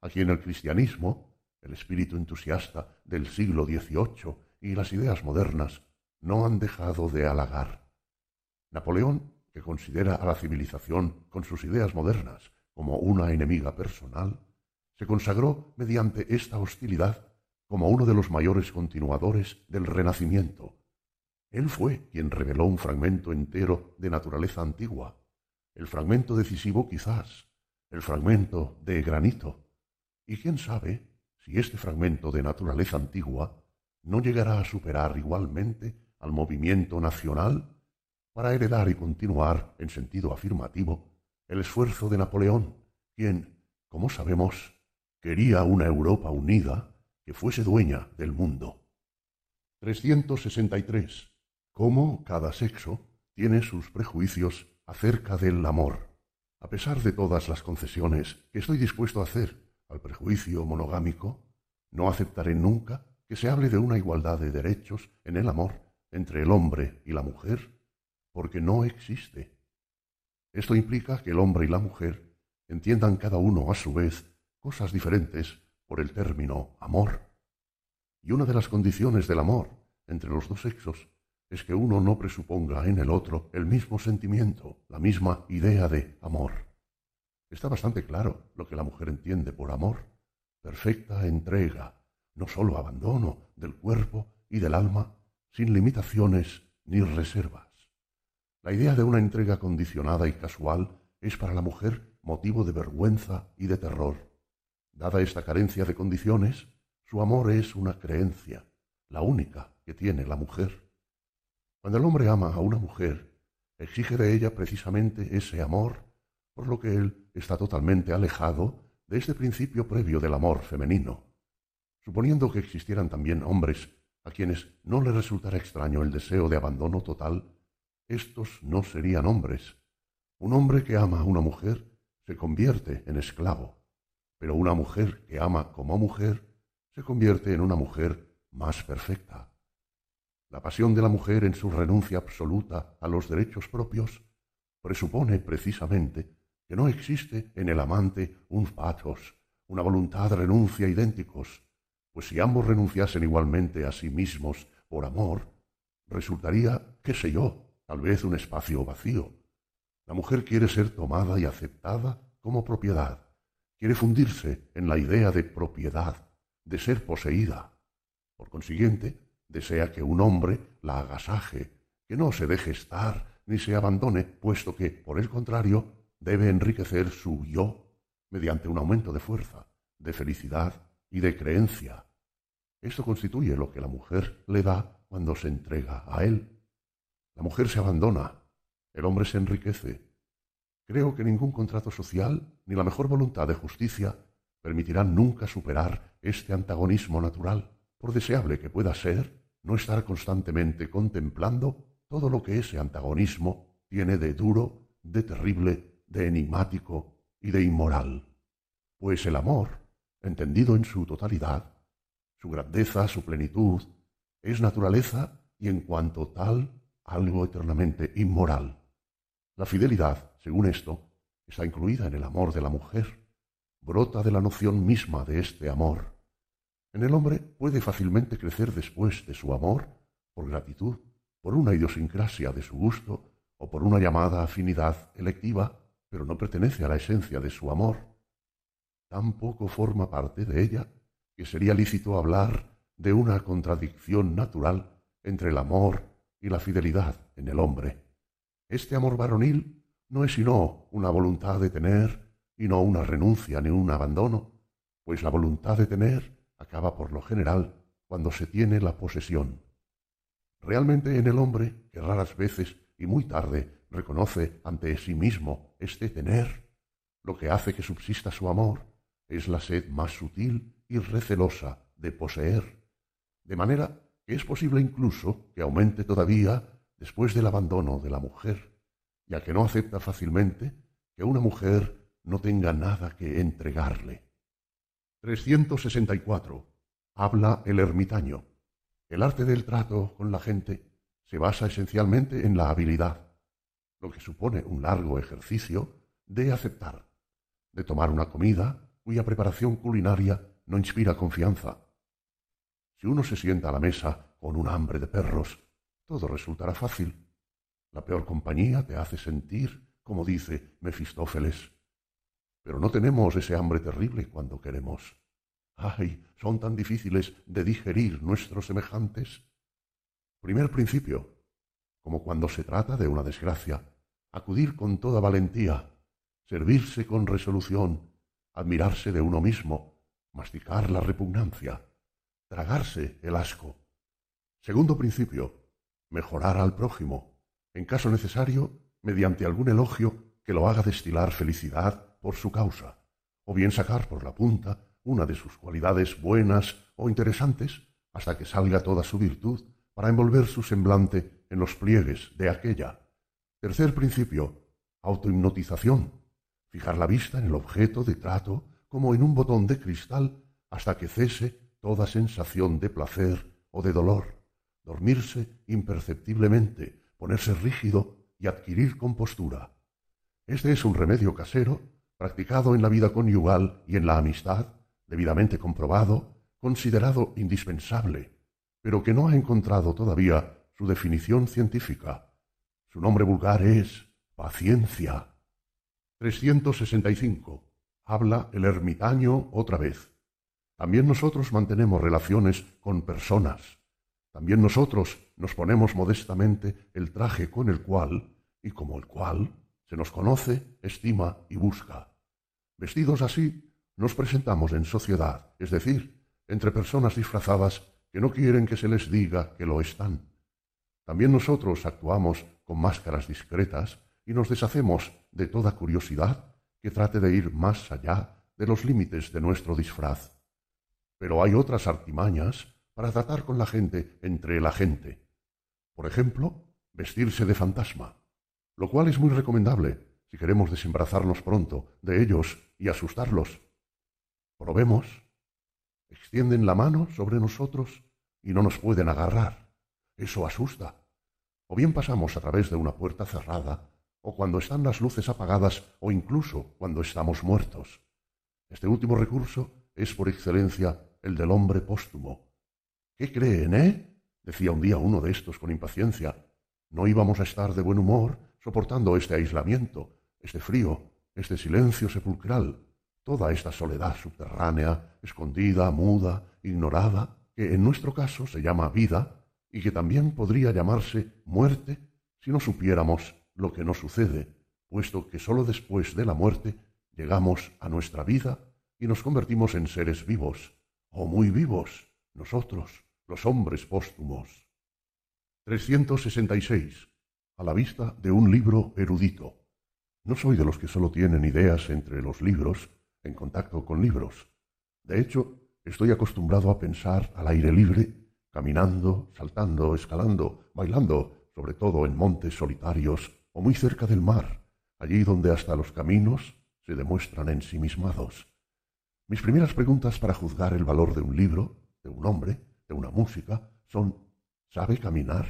a quien el cristianismo, el espíritu entusiasta del siglo XVIII y las ideas modernas no han dejado de halagar. Napoleón, que considera a la civilización con sus ideas modernas como una enemiga personal, se consagró mediante esta hostilidad como uno de los mayores continuadores del Renacimiento. Él fue quien reveló un fragmento entero de naturaleza antigua, el fragmento decisivo quizás, el fragmento de granito. Y quién sabe si este fragmento de naturaleza antigua no llegará a superar igualmente al movimiento nacional para heredar y continuar en sentido afirmativo el esfuerzo de Napoleón, quien, como sabemos, quería una Europa unida fuese dueña del mundo. 363. Cómo cada sexo tiene sus prejuicios acerca del amor. A pesar de todas las concesiones que estoy dispuesto a hacer al prejuicio monogámico, no aceptaré nunca que se hable de una igualdad de derechos en el amor entre el hombre y la mujer, porque no existe. Esto implica que el hombre y la mujer entiendan cada uno a su vez cosas diferentes por el término amor. Y una de las condiciones del amor entre los dos sexos es que uno no presuponga en el otro el mismo sentimiento, la misma idea de amor. Está bastante claro lo que la mujer entiende por amor. Perfecta entrega, no sólo abandono del cuerpo y del alma, sin limitaciones ni reservas. La idea de una entrega condicionada y casual es para la mujer motivo de vergüenza y de terror. Dada esta carencia de condiciones, su amor es una creencia, la única que tiene la mujer. Cuando el hombre ama a una mujer, exige de ella precisamente ese amor, por lo que él está totalmente alejado de este principio previo del amor femenino. Suponiendo que existieran también hombres a quienes no les resultara extraño el deseo de abandono total, estos no serían hombres. Un hombre que ama a una mujer se convierte en esclavo, pero una mujer que ama como mujer se convierte en una mujer más perfecta. La pasión de la mujer en su renuncia absoluta a los derechos propios presupone precisamente que no existe en el amante un patos, una voluntad renuncia idénticos, pues si ambos renunciasen igualmente a sí mismos por amor, resultaría, qué sé yo, tal vez un espacio vacío. La mujer quiere ser tomada y aceptada como propiedad, quiere fundirse en la idea de propiedad, de ser poseída. Por consiguiente, desea que un hombre la agasaje, que no se deje estar ni se abandone, puesto que, por el contrario, debe enriquecer su yo mediante un aumento de fuerza, de felicidad y de creencia. Esto constituye lo que la mujer le da cuando se entrega a él. La mujer se abandona, el hombre se enriquece. Creo que ningún contrato social ni la mejor voluntad de justicia permitirán nunca superar este antagonismo natural, por deseable que pueda ser, no estar constantemente contemplando todo lo que ese antagonismo tiene de duro, de terrible, de enigmático y de inmoral. Pues el amor, entendido en su totalidad, su grandeza, su plenitud, es naturaleza y en cuanto tal algo eternamente inmoral. La fidelidad, según esto, está incluida en el amor de la mujer, brota de la noción misma de este amor. En el hombre puede fácilmente crecer después de su amor, por gratitud, por una idiosincrasia de su gusto o por una llamada afinidad electiva, pero no pertenece a la esencia de su amor. Tampoco forma parte de ella que sería lícito hablar de una contradicción natural entre el amor y la fidelidad en el hombre. Este amor varonil no es sino una voluntad de tener y no una renuncia ni un abandono, pues la voluntad de tener acaba por lo general cuando se tiene la posesión. Realmente en el hombre, que raras veces y muy tarde reconoce ante sí mismo este tener, lo que hace que subsista su amor es la sed más sutil y recelosa de poseer, de manera que es posible incluso que aumente todavía después del abandono de la mujer, ya que no acepta fácilmente que una mujer no tenga nada que entregarle. 364. Habla el ermitaño. El arte del trato con la gente se basa esencialmente en la habilidad, lo que supone un largo ejercicio de aceptar, de tomar una comida cuya preparación culinaria no inspira confianza. Si uno se sienta a la mesa con un hambre de perros, todo resultará fácil. La peor compañía te hace sentir, como dice Mefistófeles. Pero no tenemos ese hambre terrible cuando queremos. ¡Ay! Son tan difíciles de digerir nuestros semejantes. Primer principio. Como cuando se trata de una desgracia, acudir con toda valentía, servirse con resolución, admirarse de uno mismo, masticar la repugnancia, tragarse el asco. Segundo principio, mejorar al prójimo, en caso necesario, mediante algún elogio que lo haga destilar felicidad por su causa, o bien sacar por la punta una de sus cualidades buenas o interesantes hasta que salga toda su virtud para envolver su semblante en los pliegues de aquella. Tercer principio, autohipnotización, fijar la vista en el objeto de trato como en un botón de cristal hasta que cese toda sensación de placer o de dolor, dormirse imperceptiblemente, ponerse rígido y adquirir compostura. Este es un remedio casero, practicado en la vida conyugal y en la amistad, debidamente comprobado, considerado indispensable, pero que no ha encontrado todavía su definición científica. Su nombre vulgar es paciencia. 365. Habla el ermitaño otra vez. También nosotros mantenemos relaciones con personas. También nosotros nos ponemos modestamente el traje con el cual, y como el cual, se nos conoce, estima y busca. Vestidos así, nos presentamos en sociedad, es decir, entre personas disfrazadas que no quieren que se les diga que lo están. También nosotros actuamos con máscaras discretas y nos deshacemos de toda curiosidad que trate de ir más allá de los límites de nuestro disfraz. Pero hay otras artimañas para tratar con la gente entre la gente. Por ejemplo, vestirse de fantasma, lo cual es muy recomendable si queremos desembrazarnos pronto de ellos y asustarlos. Probemos. Extienden la mano sobre nosotros y no nos pueden agarrar. Eso asusta. O bien pasamos a través de una puerta cerrada, o cuando están las luces apagadas, o incluso cuando estamos muertos. Este último recurso es por excelencia el del hombre póstumo. ¿Qué creen, eh? decía un día uno de estos con impaciencia. No íbamos a estar de buen humor soportando este aislamiento, este frío, este silencio sepulcral, toda esta soledad subterránea, escondida, muda, ignorada, que en nuestro caso se llama vida y que también podría llamarse muerte si no supiéramos lo que nos sucede, puesto que sólo después de la muerte llegamos a nuestra vida y nos convertimos en seres vivos, o muy vivos, nosotros, los hombres póstumos. 366. A la vista de un libro erudito. No soy de los que solo tienen ideas entre los libros, en contacto con libros. De hecho, estoy acostumbrado a pensar al aire libre, caminando, saltando, escalando, bailando, sobre todo en montes solitarios o muy cerca del mar, allí donde hasta los caminos se demuestran ensimismados. Mis primeras preguntas para juzgar el valor de un libro, de un hombre, de una música, son ¿sabe caminar?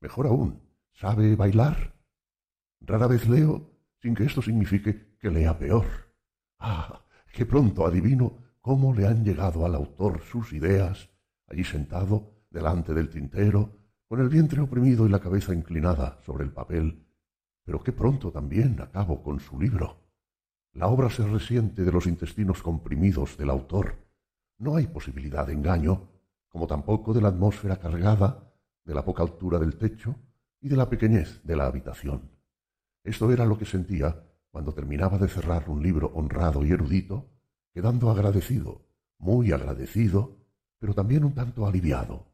Mejor aún, ¿sabe bailar? Rara vez leo sin que esto signifique que lea peor. Ah, qué pronto adivino cómo le han llegado al autor sus ideas, allí sentado, delante del tintero, con el vientre oprimido y la cabeza inclinada sobre el papel, pero qué pronto también acabo con su libro. La obra se resiente de los intestinos comprimidos del autor. No hay posibilidad de engaño, como tampoco de la atmósfera cargada, de la poca altura del techo y de la pequeñez de la habitación. Esto era lo que sentía cuando terminaba de cerrar un libro honrado y erudito, quedando agradecido, muy agradecido, pero también un tanto aliviado.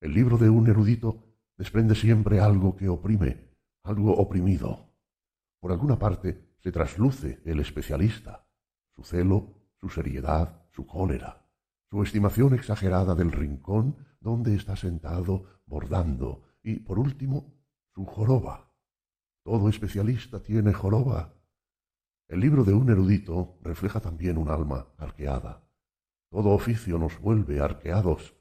El libro de un erudito desprende siempre algo que oprime, algo oprimido. Por alguna parte se trasluce el especialista, su celo, su seriedad, su cólera, su estimación exagerada del rincón donde está sentado bordando y, por último, su joroba. Todo especialista tiene joroba. El libro de un erudito refleja también un alma arqueada. Todo oficio nos vuelve arqueados.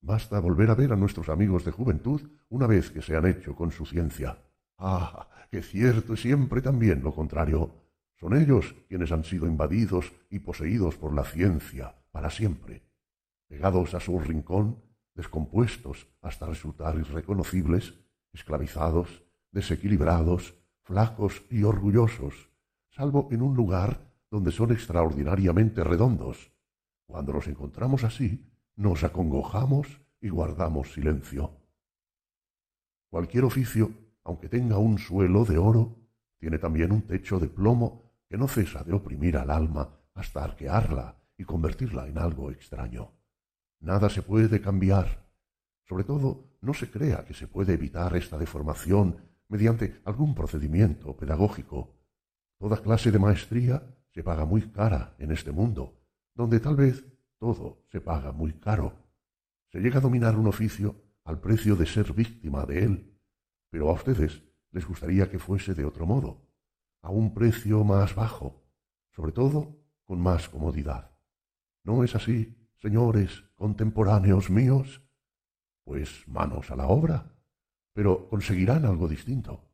Basta volver a ver a nuestros amigos de juventud una vez que se han hecho con su ciencia. Ah, que cierto es siempre también lo contrario. Son ellos quienes han sido invadidos y poseídos por la ciencia para siempre, pegados a su rincón, descompuestos hasta resultar irreconocibles, esclavizados, desequilibrados, flacos y orgullosos, salvo en un lugar donde son extraordinariamente redondos. Cuando nos encontramos así, nos acongojamos y guardamos silencio. Cualquier oficio aunque tenga un suelo de oro, tiene también un techo de plomo que no cesa de oprimir al alma hasta arquearla y convertirla en algo extraño. Nada se puede cambiar. Sobre todo, no se crea que se puede evitar esta deformación mediante algún procedimiento pedagógico. Toda clase de maestría se paga muy cara en este mundo, donde tal vez todo se paga muy caro. Se llega a dominar un oficio al precio de ser víctima de él pero a ustedes les gustaría que fuese de otro modo, a un precio más bajo, sobre todo con más comodidad. ¿No es así, señores contemporáneos míos? Pues manos a la obra, pero conseguirán algo distinto.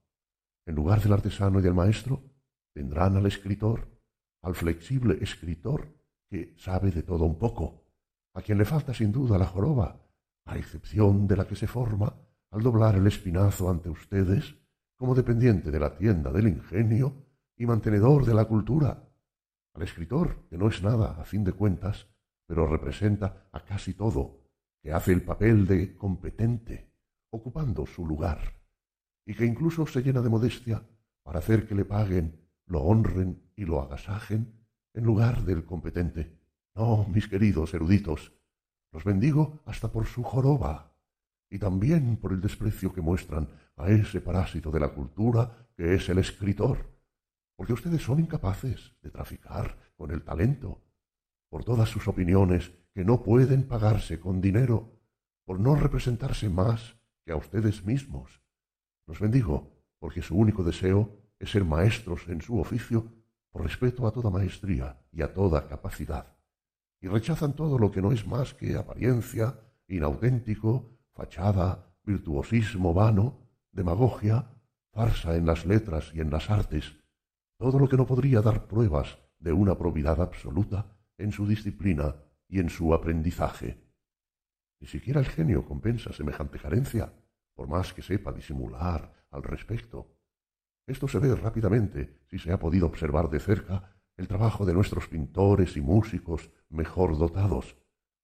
En lugar del artesano y del maestro, tendrán al escritor, al flexible escritor que sabe de todo un poco, a quien le falta sin duda la joroba, a excepción de la que se forma al doblar el espinazo ante ustedes como dependiente de la tienda del ingenio y mantenedor de la cultura, al escritor, que no es nada, a fin de cuentas, pero representa a casi todo, que hace el papel de competente, ocupando su lugar, y que incluso se llena de modestia para hacer que le paguen, lo honren y lo agasajen en lugar del competente. No, mis queridos eruditos, los bendigo hasta por su joroba y también por el desprecio que muestran a ese parásito de la cultura que es el escritor, porque ustedes son incapaces de traficar con el talento, por todas sus opiniones que no pueden pagarse con dinero, por no representarse más que a ustedes mismos. Los bendigo porque su único deseo es ser maestros en su oficio por respeto a toda maestría y a toda capacidad, y rechazan todo lo que no es más que apariencia, inauténtico, fachada, virtuosismo vano, demagogia, farsa en las letras y en las artes, todo lo que no podría dar pruebas de una probidad absoluta en su disciplina y en su aprendizaje. Ni siquiera el genio compensa semejante carencia, por más que sepa disimular al respecto. Esto se ve rápidamente si se ha podido observar de cerca el trabajo de nuestros pintores y músicos mejor dotados,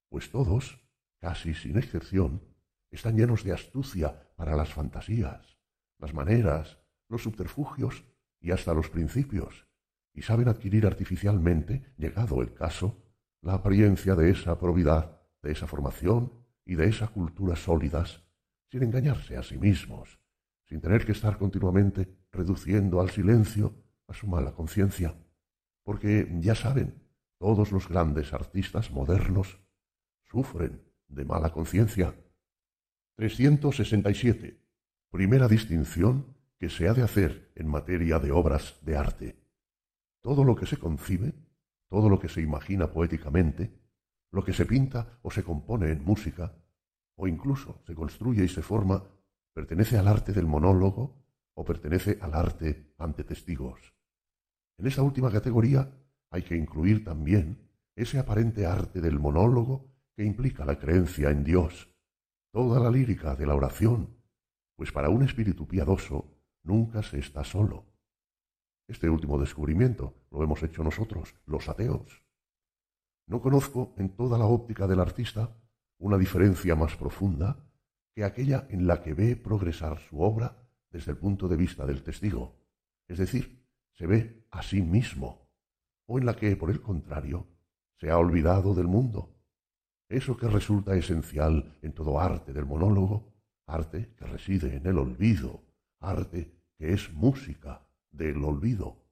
pues todos, casi sin excepción, están llenos de astucia para las fantasías, las maneras, los subterfugios y hasta los principios, y saben adquirir artificialmente, llegado el caso, la apariencia de esa probidad, de esa formación y de esa cultura sólidas, sin engañarse a sí mismos, sin tener que estar continuamente reduciendo al silencio a su mala conciencia, porque ya saben, todos los grandes artistas modernos sufren de mala conciencia. 367. Primera distinción que se ha de hacer en materia de obras de arte. Todo lo que se concibe, todo lo que se imagina poéticamente, lo que se pinta o se compone en música, o incluso se construye y se forma, pertenece al arte del monólogo o pertenece al arte ante testigos. En esa última categoría hay que incluir también ese aparente arte del monólogo que implica la creencia en Dios, toda la lírica de la oración, pues para un espíritu piadoso nunca se está solo. Este último descubrimiento lo hemos hecho nosotros, los ateos. No conozco en toda la óptica del artista una diferencia más profunda que aquella en la que ve progresar su obra desde el punto de vista del testigo, es decir, se ve a sí mismo, o en la que, por el contrario, se ha olvidado del mundo. Eso que resulta esencial en todo arte del monólogo, arte que reside en el olvido, arte que es música del olvido.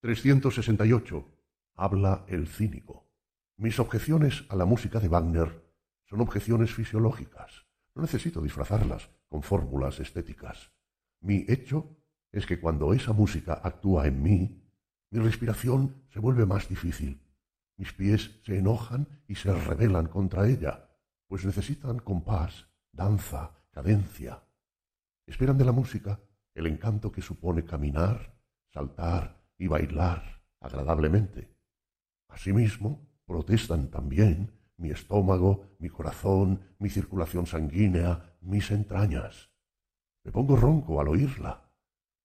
368. Habla el cínico. Mis objeciones a la música de Wagner son objeciones fisiológicas. No necesito disfrazarlas con fórmulas estéticas. Mi hecho es que cuando esa música actúa en mí, mi respiración se vuelve más difícil. Mis pies se enojan y se rebelan contra ella, pues necesitan compás, danza, cadencia. Esperan de la música el encanto que supone caminar, saltar y bailar agradablemente. Asimismo, protestan también mi estómago, mi corazón, mi circulación sanguínea, mis entrañas. Me pongo ronco al oírla,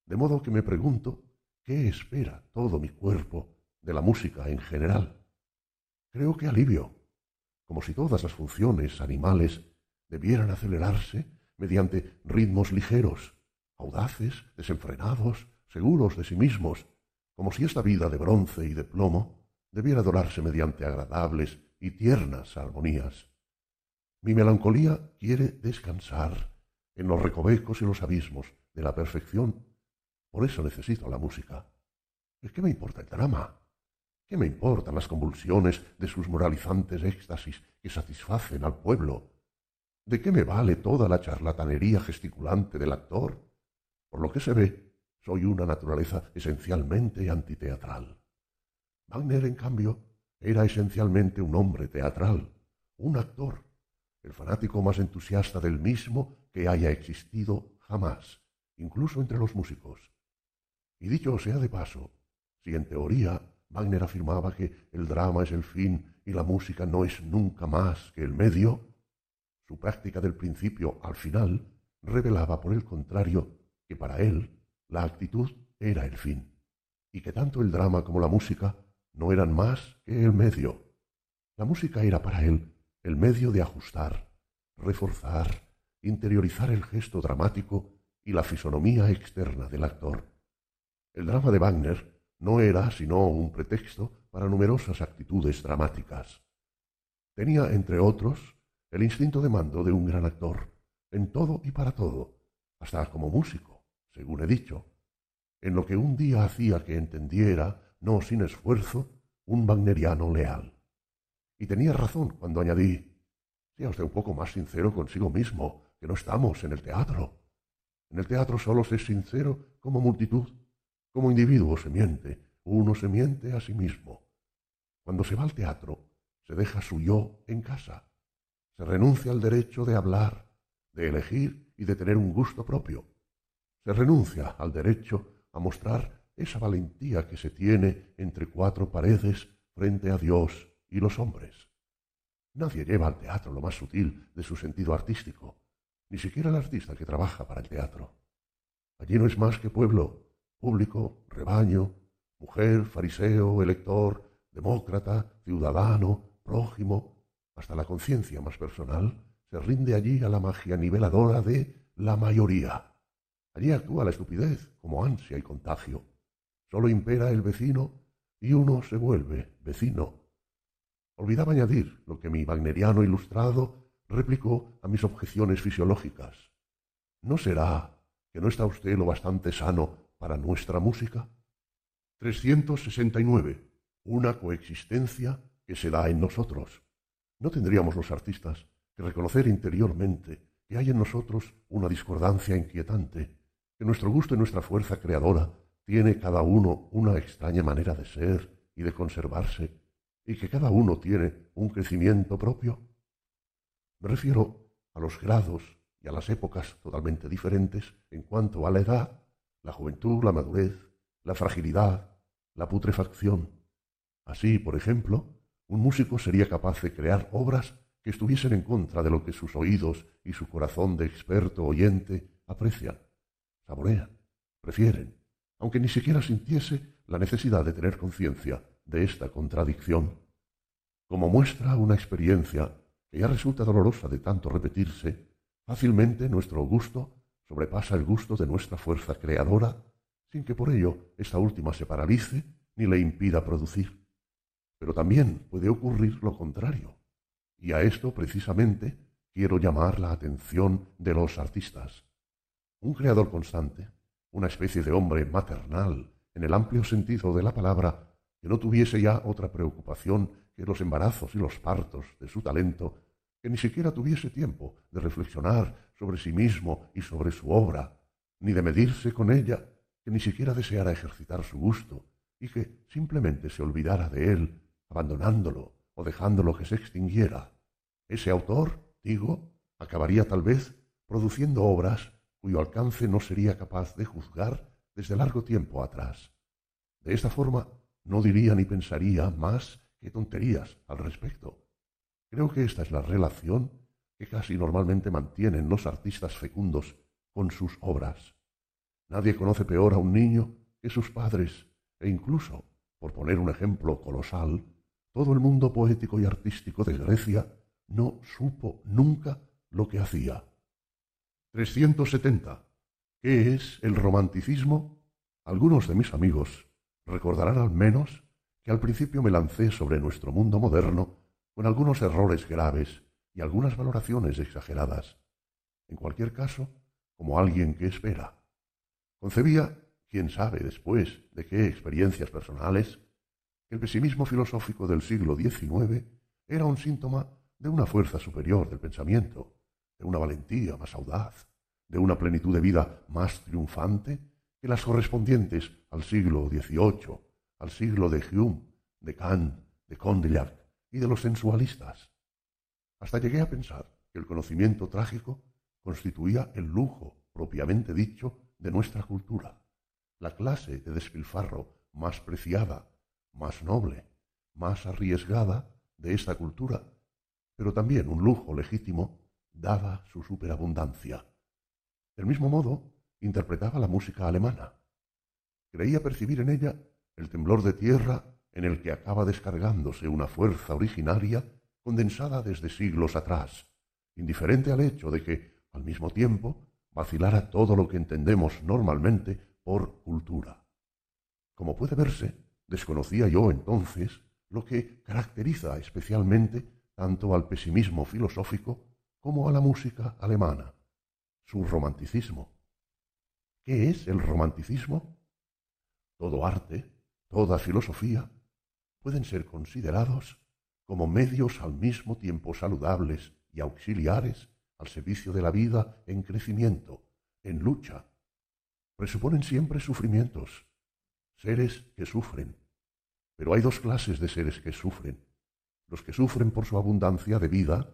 de modo que me pregunto qué espera todo mi cuerpo de la música en general. Creo que alivio, como si todas las funciones animales debieran acelerarse mediante ritmos ligeros, audaces, desenfrenados, seguros de sí mismos, como si esta vida de bronce y de plomo debiera dorarse mediante agradables y tiernas armonías. Mi melancolía quiere descansar en los recovecos y los abismos de la perfección. Por eso necesito la música. ¿Qué me importa el drama? ¿Qué me importan las convulsiones de sus moralizantes éxtasis que satisfacen al pueblo? ¿De qué me vale toda la charlatanería gesticulante del actor? Por lo que se ve, soy una naturaleza esencialmente antiteatral. Wagner, en cambio, era esencialmente un hombre teatral, un actor, el fanático más entusiasta del mismo que haya existido jamás, incluso entre los músicos. Y dicho sea de paso, si en teoría Wagner afirmaba que el drama es el fin y la música no es nunca más que el medio, su práctica del principio al final revelaba, por el contrario, que para él la actitud era el fin, y que tanto el drama como la música no eran más que el medio. La música era para él el medio de ajustar, reforzar, interiorizar el gesto dramático y la fisonomía externa del actor. El drama de Wagner no era sino un pretexto para numerosas actitudes dramáticas. Tenía, entre otros, el instinto de mando de un gran actor, en todo y para todo, hasta como músico, según he dicho, en lo que un día hacía que entendiera, no sin esfuerzo, un wagneriano leal. Y tenía razón cuando añadí, sea usted un poco más sincero consigo mismo, que no estamos en el teatro. En el teatro solo se es sincero como multitud, como individuo se miente, uno se miente a sí mismo. Cuando se va al teatro, se deja su yo en casa, se renuncia al derecho de hablar, de elegir y de tener un gusto propio. Se renuncia al derecho a mostrar esa valentía que se tiene entre cuatro paredes frente a Dios y los hombres. Nadie lleva al teatro lo más sutil de su sentido artístico, ni siquiera el artista que trabaja para el teatro. Allí no es más que pueblo, público, rebaño, mujer, fariseo, elector, demócrata, ciudadano, prójimo, hasta la conciencia más personal, se rinde allí a la magia niveladora de la mayoría. Allí actúa la estupidez como ansia y contagio. Solo impera el vecino y uno se vuelve vecino. Olvidaba añadir lo que mi wagneriano ilustrado replicó a mis objeciones fisiológicas. ¿No será que no está usted lo bastante sano para nuestra música? 369. Una coexistencia que se da en nosotros. No tendríamos los artistas que reconocer interiormente que hay en nosotros una discordancia inquietante, que nuestro gusto y nuestra fuerza creadora tiene cada uno una extraña manera de ser y de conservarse, y que cada uno tiene un crecimiento propio? Me refiero a los grados y a las épocas totalmente diferentes en cuanto a la edad, la juventud, la madurez, la fragilidad, la putrefacción. Así, por ejemplo, un músico sería capaz de crear obras que estuviesen en contra de lo que sus oídos y su corazón de experto oyente aprecian, saborean, prefieren, aunque ni siquiera sintiese la necesidad de tener conciencia de esta contradicción. Como muestra una experiencia que ya resulta dolorosa de tanto repetirse, fácilmente nuestro gusto sobrepasa el gusto de nuestra fuerza creadora, sin que por ello esta última se paralice ni le impida producir. Pero también puede ocurrir lo contrario, y a esto precisamente quiero llamar la atención de los artistas. Un creador constante, una especie de hombre maternal, en el amplio sentido de la palabra, que no tuviese ya otra preocupación que los embarazos y los partos de su talento, que ni siquiera tuviese tiempo de reflexionar sobre sí mismo y sobre su obra, ni de medirse con ella, que ni siquiera deseara ejercitar su gusto, y que simplemente se olvidara de él, abandonándolo o dejándolo que se extinguiera. Ese autor, digo, acabaría tal vez produciendo obras cuyo alcance no sería capaz de juzgar desde largo tiempo atrás. De esta forma, no diría ni pensaría más que tonterías al respecto. Creo que esta es la relación que casi normalmente mantienen los artistas fecundos con sus obras. Nadie conoce peor a un niño que sus padres, e incluso, por poner un ejemplo colosal, todo el mundo poético y artístico de Grecia no supo nunca lo que hacía. 370. ¿Qué es el romanticismo? Algunos de mis amigos recordarán al menos que al principio me lancé sobre nuestro mundo moderno con algunos errores graves y algunas valoraciones exageradas. En cualquier caso, como alguien que espera. Concebía, quién sabe después de qué experiencias personales, el pesimismo filosófico del siglo XIX era un síntoma de una fuerza superior del pensamiento, de una valentía más audaz, de una plenitud de vida más triunfante que las correspondientes al siglo XVIII, al siglo de Hume, de Kant, de Condillac y de los sensualistas. Hasta llegué a pensar que el conocimiento trágico constituía el lujo propiamente dicho de nuestra cultura, la clase de despilfarro más preciada más noble, más arriesgada de esta cultura, pero también un lujo legítimo dada su superabundancia. Del mismo modo, interpretaba la música alemana. Creía percibir en ella el temblor de tierra en el que acaba descargándose una fuerza originaria condensada desde siglos atrás, indiferente al hecho de que, al mismo tiempo, vacilara todo lo que entendemos normalmente por cultura. Como puede verse, desconocía yo entonces lo que caracteriza especialmente tanto al pesimismo filosófico como a la música alemana, su romanticismo. ¿Qué es el romanticismo? Todo arte, toda filosofía, pueden ser considerados como medios al mismo tiempo saludables y auxiliares al servicio de la vida en crecimiento, en lucha. Presuponen siempre sufrimientos, seres que sufren. Pero hay dos clases de seres que sufren. Los que sufren por su abundancia de vida,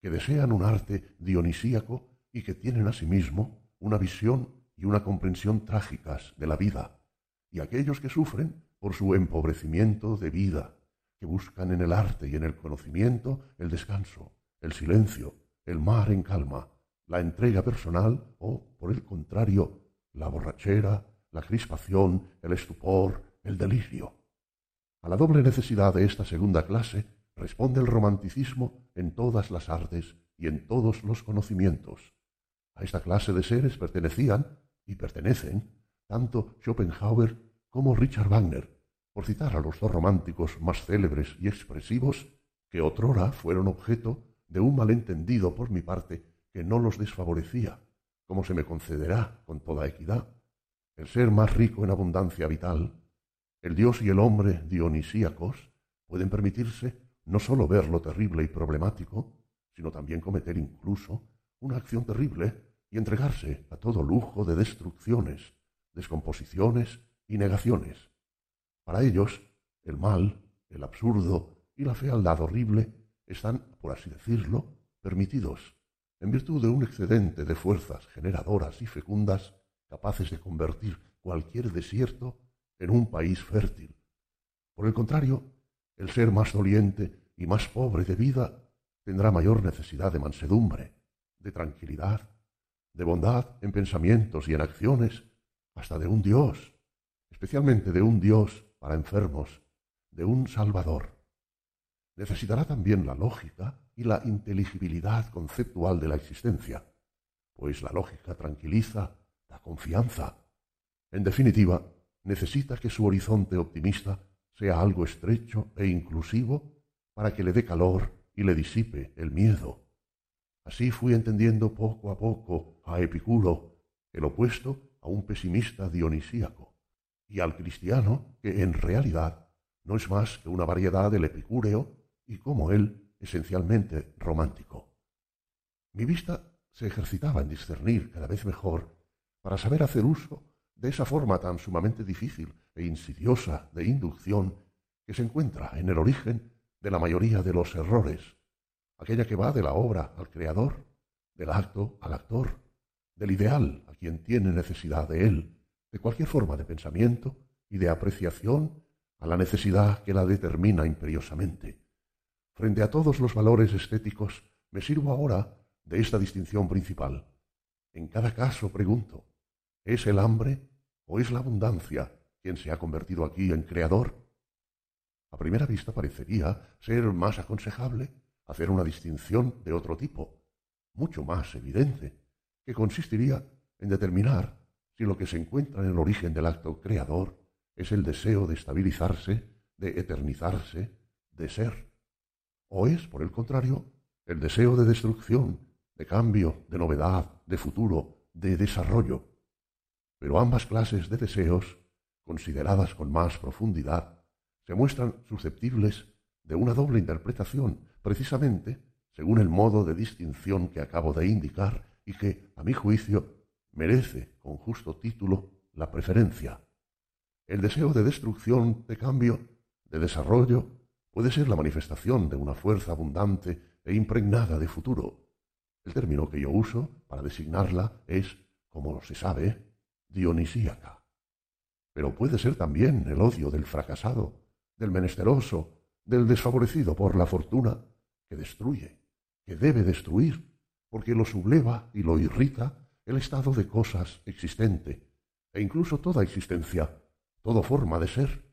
que desean un arte dionisíaco y que tienen asimismo una visión y una comprensión trágicas de la vida, y aquellos que sufren por su empobrecimiento de vida, que buscan en el arte y en el conocimiento el descanso, el silencio, el mar en calma, la entrega personal o, por el contrario, la borrachera, la crispación, el estupor, el delirio. A la doble necesidad de esta segunda clase responde el romanticismo en todas las artes y en todos los conocimientos. A esta clase de seres pertenecían y pertenecen tanto Schopenhauer como Richard Wagner, por citar a los dos románticos más célebres y expresivos que otrora fueron objeto de un malentendido por mi parte que no los desfavorecía, como se me concederá con toda equidad. El ser más rico en abundancia vital, el Dios y el hombre dionisíacos pueden permitirse no sólo ver lo terrible y problemático, sino también cometer incluso una acción terrible y entregarse a todo lujo de destrucciones, descomposiciones y negaciones. Para ellos, el mal, el absurdo y la fealdad horrible están, por así decirlo, permitidos, en virtud de un excedente de fuerzas generadoras y fecundas capaces de convertir cualquier desierto en un país fértil. Por el contrario, el ser más doliente y más pobre de vida tendrá mayor necesidad de mansedumbre, de tranquilidad, de bondad en pensamientos y en acciones, hasta de un Dios, especialmente de un Dios para enfermos, de un Salvador. Necesitará también la lógica y la inteligibilidad conceptual de la existencia, pues la lógica tranquiliza, da confianza. En definitiva, necesita que su horizonte optimista sea algo estrecho e inclusivo para que le dé calor y le disipe el miedo. Así fui entendiendo poco a poco a Epicuro, el opuesto a un pesimista dionisíaco y al cristiano, que en realidad no es más que una variedad del epicúreo y como él, esencialmente romántico. Mi vista se ejercitaba en discernir cada vez mejor para saber hacer uso de esa forma tan sumamente difícil e insidiosa de inducción que se encuentra en el origen de la mayoría de los errores, aquella que va de la obra al creador, del acto al actor, del ideal a quien tiene necesidad de él, de cualquier forma de pensamiento y de apreciación a la necesidad que la determina imperiosamente. Frente a todos los valores estéticos, me sirvo ahora de esta distinción principal. En cada caso pregunto, ¿es el hambre o es la abundancia quien se ha convertido aquí en creador? A primera vista parecería ser más aconsejable hacer una distinción de otro tipo, mucho más evidente, que consistiría en determinar si lo que se encuentra en el origen del acto creador es el deseo de estabilizarse, de eternizarse, de ser, o es, por el contrario, el deseo de destrucción, de cambio, de novedad, de futuro, de desarrollo. Pero ambas clases de deseos, consideradas con más profundidad, se muestran susceptibles de una doble interpretación, precisamente según el modo de distinción que acabo de indicar y que, a mi juicio, merece con justo título la preferencia. El deseo de destrucción, de cambio, de desarrollo, puede ser la manifestación de una fuerza abundante e impregnada de futuro. El término que yo uso para designarla es, como se sabe, dionisíaca. Pero puede ser también el odio del fracasado, del menesteroso, del desfavorecido por la fortuna, que destruye, que debe destruir, porque lo subleva y lo irrita el estado de cosas existente, e incluso toda existencia, toda forma de ser.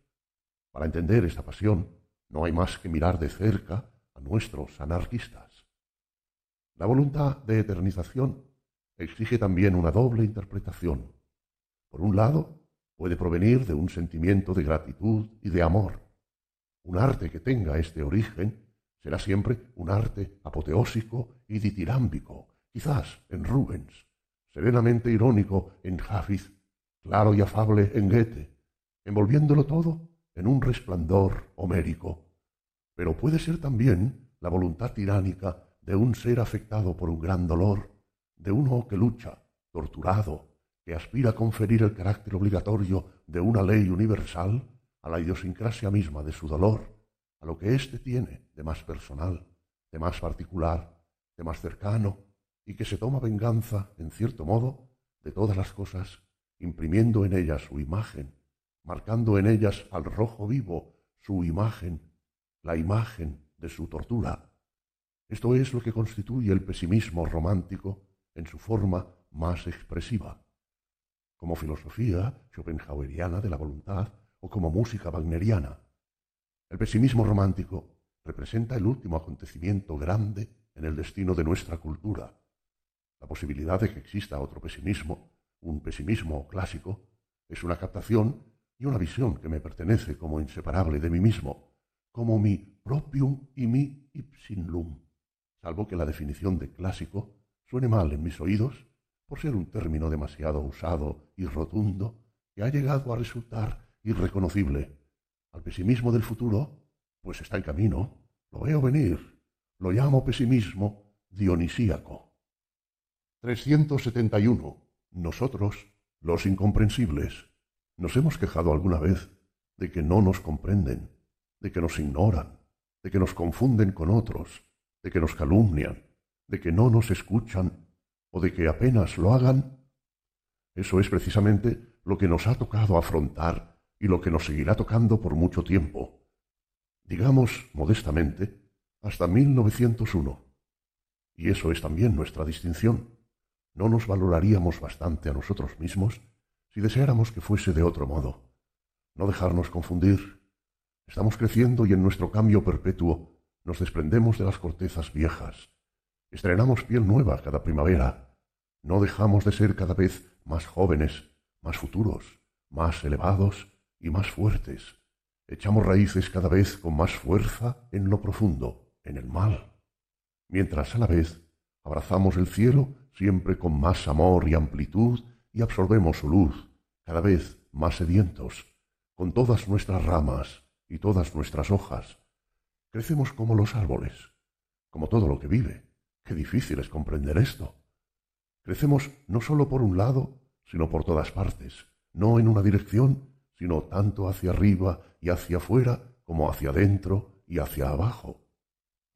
Para entender esta pasión no hay más que mirar de cerca a nuestros anarquistas. La voluntad de eternización exige también una doble interpretación. Por un lado, puede provenir de un sentimiento de gratitud y de amor. Un arte que tenga este origen será siempre un arte apoteósico y ditirámbico, quizás en Rubens, serenamente irónico en Hafiz, claro y afable en Goethe, envolviéndolo todo en un resplandor homérico. Pero puede ser también la voluntad tiránica de un ser afectado por un gran dolor, de uno que lucha, torturado, que aspira a conferir el carácter obligatorio de una ley universal a la idiosincrasia misma de su dolor, a lo que éste tiene de más personal, de más particular, de más cercano, y que se toma venganza, en cierto modo, de todas las cosas, imprimiendo en ellas su imagen, marcando en ellas al rojo vivo su imagen, la imagen de su tortura. Esto es lo que constituye el pesimismo romántico en su forma más expresiva, como filosofía schopenhaueriana de la voluntad o como música wagneriana. El pesimismo romántico representa el último acontecimiento grande en el destino de nuestra cultura. La posibilidad de que exista otro pesimismo, un pesimismo clásico, es una captación y una visión que me pertenece como inseparable de mí mismo, como mi propium y mi ipsinlum, salvo que la definición de clásico suene mal en mis oídos por ser un término demasiado usado y rotundo que ha llegado a resultar irreconocible al pesimismo del futuro, pues está en camino, lo veo venir, lo llamo pesimismo dionisíaco. 371. Nosotros, los incomprensibles, nos hemos quejado alguna vez de que no nos comprenden, de que nos ignoran, de que nos confunden con otros, de que nos calumnian, de que no nos escuchan o de que apenas lo hagan. Eso es precisamente lo que nos ha tocado afrontar y lo que nos seguirá tocando por mucho tiempo. Digamos, modestamente, hasta 1901. Y eso es también nuestra distinción. No nos valoraríamos bastante a nosotros mismos si deseáramos que fuese de otro modo. No dejarnos confundir. Estamos creciendo y en nuestro cambio perpetuo nos desprendemos de las cortezas viejas. Estrenamos piel nueva cada primavera. No dejamos de ser cada vez más jóvenes, más futuros, más elevados y más fuertes. Echamos raíces cada vez con más fuerza en lo profundo, en el mal, mientras a la vez abrazamos el cielo siempre con más amor y amplitud y absorbemos su luz, cada vez más sedientos, con todas nuestras ramas y todas nuestras hojas. Crecemos como los árboles, como todo lo que vive. Difícil es comprender esto. Crecemos no sólo por un lado, sino por todas partes, no en una dirección, sino tanto hacia arriba y hacia afuera como hacia adentro y hacia abajo.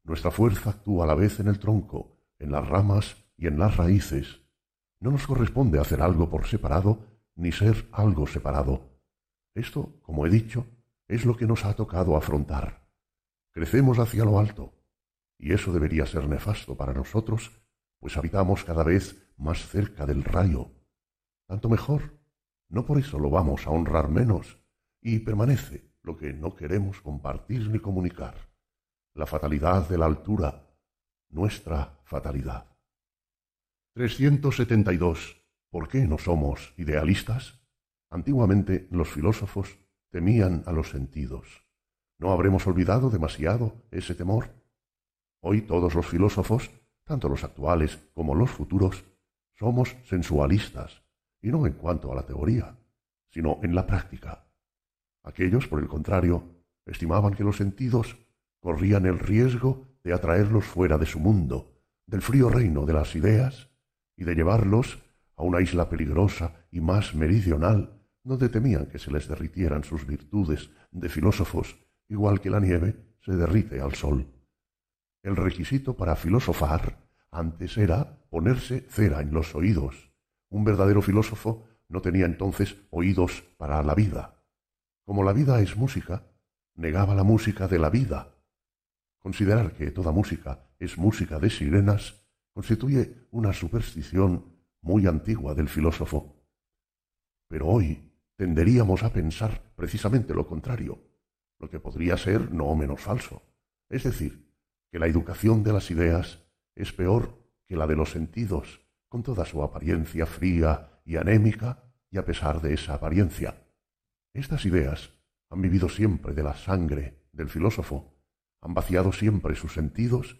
Nuestra fuerza actúa a la vez en el tronco, en las ramas y en las raíces. No nos corresponde hacer algo por separado ni ser algo separado. Esto, como he dicho, es lo que nos ha tocado afrontar. Crecemos hacia lo alto, y eso debería ser nefasto para nosotros, pues habitamos cada vez más cerca del rayo. Tanto mejor, no por eso lo vamos a honrar menos, y permanece lo que no queremos compartir ni comunicar, la fatalidad de la altura, nuestra fatalidad. 372. ¿Por qué no somos idealistas? Antiguamente los filósofos temían a los sentidos. ¿No habremos olvidado demasiado ese temor? Hoy todos los filósofos, tanto los actuales como los futuros, somos sensualistas, y no en cuanto a la teoría, sino en la práctica. Aquellos, por el contrario, estimaban que los sentidos corrían el riesgo de atraerlos fuera de su mundo, del frío reino de las ideas, y de llevarlos a una isla peligrosa y más meridional, donde temían que se les derritieran sus virtudes de filósofos, igual que la nieve se derrite al sol. El requisito para filosofar antes era ponerse cera en los oídos, un verdadero filósofo no tenía entonces oídos para la vida. Como la vida es música, negaba la música de la vida. Considerar que toda música es música de sirenas constituye una superstición muy antigua del filósofo. Pero hoy tenderíamos a pensar precisamente lo contrario. lo que podría ser no menos falso. Es decir, que la educación de las ideas es peor que la de los sentidos, con toda su apariencia fría y anémica, y a pesar de esa apariencia. Estas ideas han vivido siempre de la sangre del filósofo, han vaciado siempre sus sentidos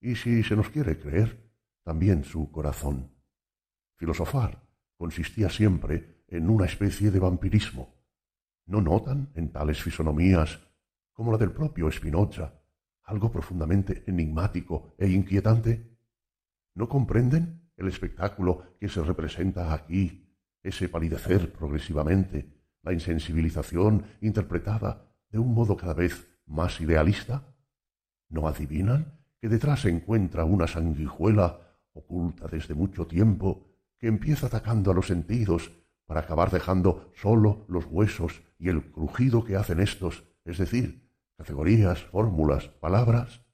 y, si se nos quiere creer, también su corazón. Filosofar consistía siempre en una especie de vampirismo. ¿No notan en tales fisonomías, como la del propio Spinoza, algo profundamente enigmático e inquietante? ¿No comprenden el espectáculo que se representa aquí, ese palidecer progresivamente, la insensibilización interpretada de un modo cada vez más idealista? ¿No adivinan que detrás se encuentra una sanguijuela oculta desde mucho tiempo que empieza atacando a los sentidos para acabar dejando sólo los huesos y el crujido que hacen estos, es decir, categorías, fórmulas, palabras?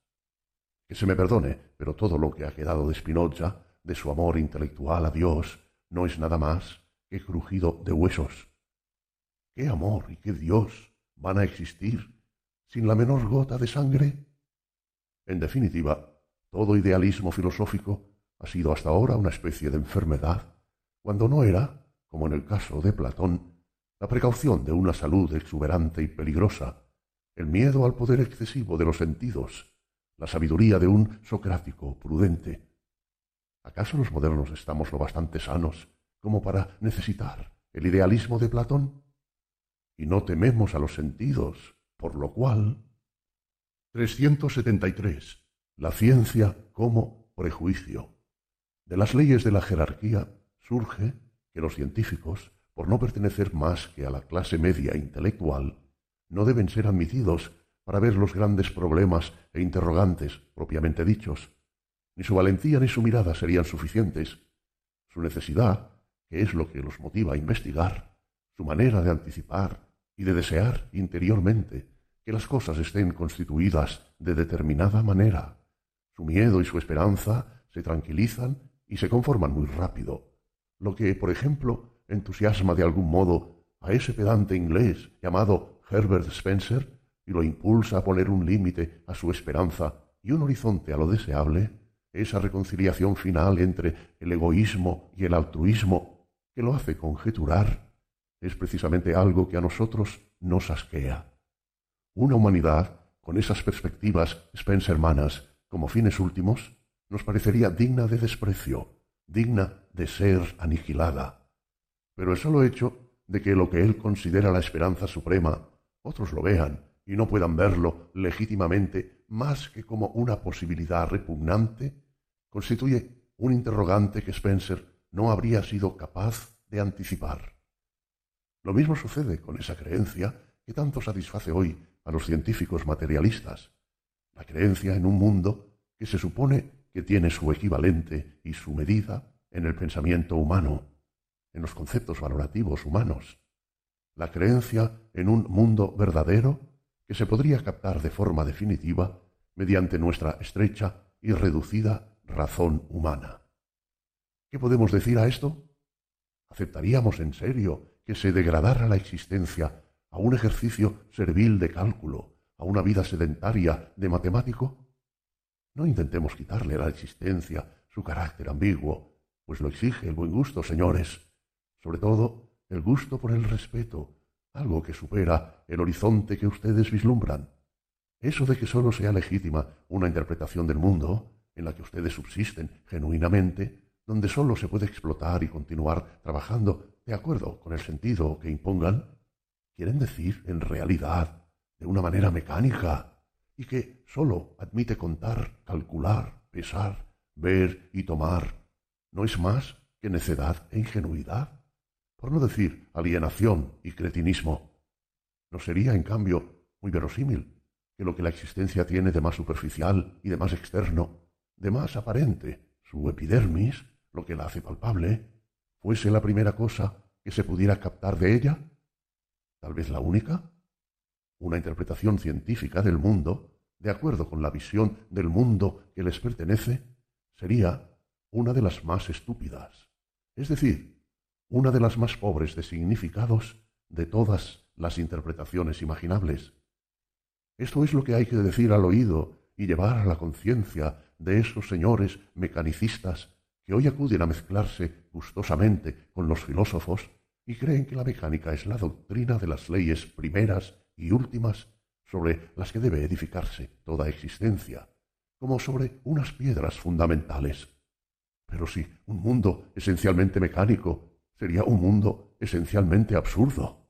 Que se me perdone, pero todo lo que ha quedado de Spinoza, de su amor intelectual a Dios, no es nada más que crujido de huesos. ¿Qué amor y qué Dios van a existir sin la menor gota de sangre? En definitiva, todo idealismo filosófico ha sido hasta ahora una especie de enfermedad, cuando no era, como en el caso de Platón, la precaución de una salud exuberante y peligrosa, el miedo al poder excesivo de los sentidos, la sabiduría de un socrático prudente. ¿Acaso los modernos estamos lo bastante sanos como para necesitar el idealismo de Platón? Y no tememos a los sentidos, por lo cual 373. La ciencia como prejuicio. De las leyes de la jerarquía surge que los científicos, por no pertenecer más que a la clase media intelectual, no deben ser admitidos para ver los grandes problemas e interrogantes propiamente dichos. Ni su valentía ni su mirada serían suficientes. Su necesidad, que es lo que los motiva a investigar, su manera de anticipar y de desear interiormente que las cosas estén constituidas de determinada manera. Su miedo y su esperanza se tranquilizan y se conforman muy rápido, lo que, por ejemplo, entusiasma de algún modo a ese pedante inglés llamado Herbert Spencer y lo impulsa a poner un límite a su esperanza y un horizonte a lo deseable, esa reconciliación final entre el egoísmo y el altruismo que lo hace conjeturar, es precisamente algo que a nosotros nos asquea. Una humanidad con esas perspectivas spencermanas como fines últimos nos parecería digna de desprecio, digna de ser aniquilada. Pero el solo hecho de que lo que él considera la esperanza suprema, otros lo vean y no puedan verlo legítimamente más que como una posibilidad repugnante, constituye un interrogante que Spencer no habría sido capaz de anticipar. Lo mismo sucede con esa creencia que tanto satisface hoy a los científicos materialistas, la creencia en un mundo que se supone que tiene su equivalente y su medida en el pensamiento humano, en los conceptos valorativos humanos, la creencia en un mundo verdadero que se podría captar de forma definitiva mediante nuestra estrecha y reducida razón humana. ¿Qué podemos decir a esto? ¿Aceptaríamos en serio que se degradara la existencia a un ejercicio servil de cálculo, a una vida sedentaria de matemático? No intentemos quitarle la existencia su carácter ambiguo, pues lo exige el buen gusto, señores, sobre todo el gusto por el respeto, algo que supera el horizonte que ustedes vislumbran. Eso de que sólo sea legítima una interpretación del mundo, en la que ustedes subsisten genuinamente, donde sólo se puede explotar y continuar trabajando de acuerdo con el sentido que impongan, quieren decir, en realidad, de una manera mecánica, y que sólo admite contar, calcular, pesar, ver y tomar, no es más que necedad e ingenuidad, por no decir alienación y cretinismo. ¿No sería, en cambio, muy verosímil que lo que la existencia tiene de más superficial y de más externo, de más aparente, su epidermis, lo que la hace palpable, fuese la primera cosa que se pudiera captar de ella? tal vez la única, una interpretación científica del mundo, de acuerdo con la visión del mundo que les pertenece, sería una de las más estúpidas, es decir, una de las más pobres de significados de todas las interpretaciones imaginables. Esto es lo que hay que decir al oído y llevar a la conciencia de esos señores mecanicistas que hoy acuden a mezclarse gustosamente con los filósofos y creen que la mecánica es la doctrina de las leyes primeras y últimas sobre las que debe edificarse toda existencia, como sobre unas piedras fundamentales. Pero si un mundo esencialmente mecánico sería un mundo esencialmente absurdo.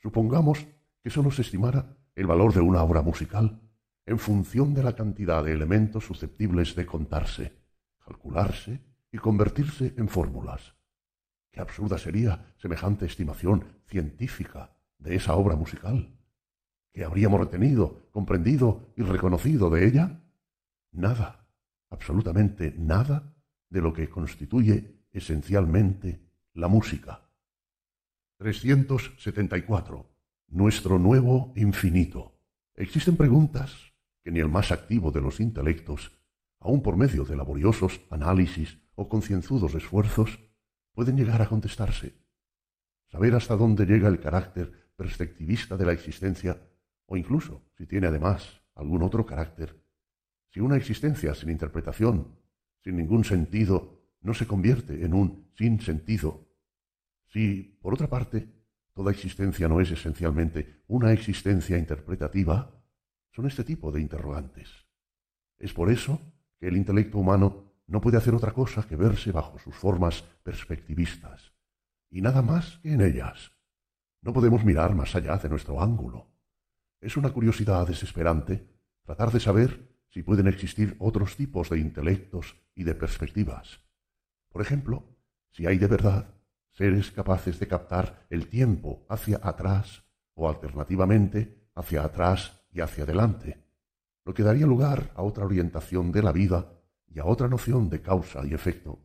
Supongamos que sólo se estimara el valor de una obra musical en función de la cantidad de elementos susceptibles de contarse, calcularse y convertirse en fórmulas. Qué absurda sería semejante estimación científica de esa obra musical. ¿Qué habríamos retenido, comprendido y reconocido de ella? Nada, absolutamente nada de lo que constituye esencialmente la música. 374. Nuestro nuevo infinito. Existen preguntas que ni el más activo de los intelectos, aun por medio de laboriosos análisis o concienzudos esfuerzos, pueden llegar a contestarse. Saber hasta dónde llega el carácter perspectivista de la existencia, o incluso, si tiene además algún otro carácter, si una existencia sin interpretación, sin ningún sentido, no se convierte en un sin sentido si, por otra parte, toda existencia no es esencialmente una existencia interpretativa, son este tipo de interrogantes. Es por eso que el intelecto humano no puede hacer otra cosa que verse bajo sus formas perspectivistas, y nada más que en ellas. No podemos mirar más allá de nuestro ángulo. Es una curiosidad desesperante tratar de saber si pueden existir otros tipos de intelectos y de perspectivas. Por ejemplo, si hay de verdad seres capaces de captar el tiempo hacia atrás o alternativamente hacia atrás y hacia adelante, lo que daría lugar a otra orientación de la vida y a otra noción de causa y efecto.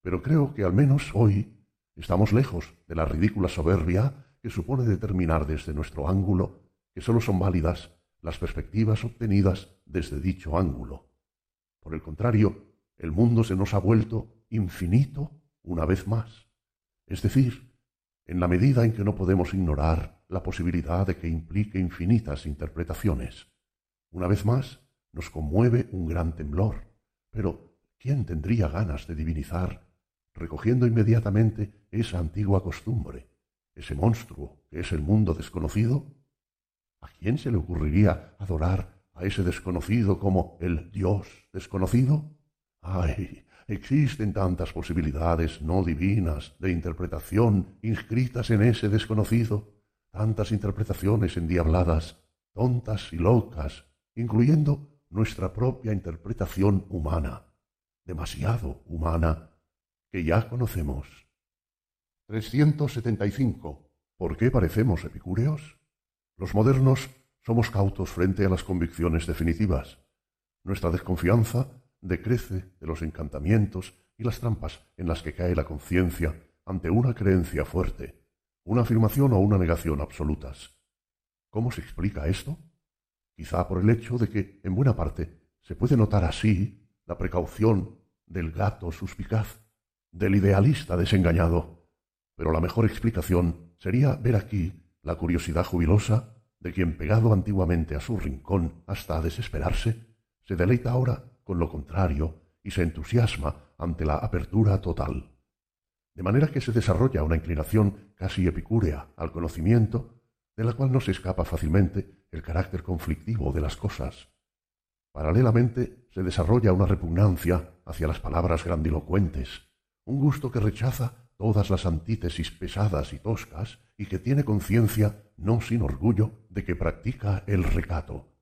Pero creo que al menos hoy estamos lejos de la ridícula soberbia que supone determinar desde nuestro ángulo que sólo son válidas las perspectivas obtenidas desde dicho ángulo. Por el contrario, el mundo se nos ha vuelto infinito una vez más es decir, en la medida en que no podemos ignorar la posibilidad de que implique infinitas interpretaciones. Una vez más, nos conmueve un gran temblor, pero ¿quién tendría ganas de divinizar, recogiendo inmediatamente esa antigua costumbre, ese monstruo que es el mundo desconocido? ¿A quién se le ocurriría adorar a ese desconocido como el Dios desconocido? ¡Ay! Existen tantas posibilidades no divinas de interpretación inscritas en ese desconocido, tantas interpretaciones endiabladas, tontas y locas, incluyendo nuestra propia interpretación humana, demasiado humana, que ya conocemos. 375. ¿Por qué parecemos epicúreos? Los modernos somos cautos frente a las convicciones definitivas. Nuestra desconfianza decrece de los encantamientos y las trampas en las que cae la conciencia ante una creencia fuerte, una afirmación o una negación absolutas. ¿Cómo se explica esto? Quizá por el hecho de que, en buena parte, se puede notar así la precaución del gato suspicaz, del idealista desengañado. Pero la mejor explicación sería ver aquí la curiosidad jubilosa de quien, pegado antiguamente a su rincón hasta desesperarse, se deleita ahora con lo contrario y se entusiasma ante la apertura total. De manera que se desarrolla una inclinación casi epicúrea al conocimiento, de la cual no se escapa fácilmente el carácter conflictivo de las cosas. Paralelamente se desarrolla una repugnancia hacia las palabras grandilocuentes, un gusto que rechaza todas las antítesis pesadas y toscas y que tiene conciencia, no sin orgullo, de que practica el recato.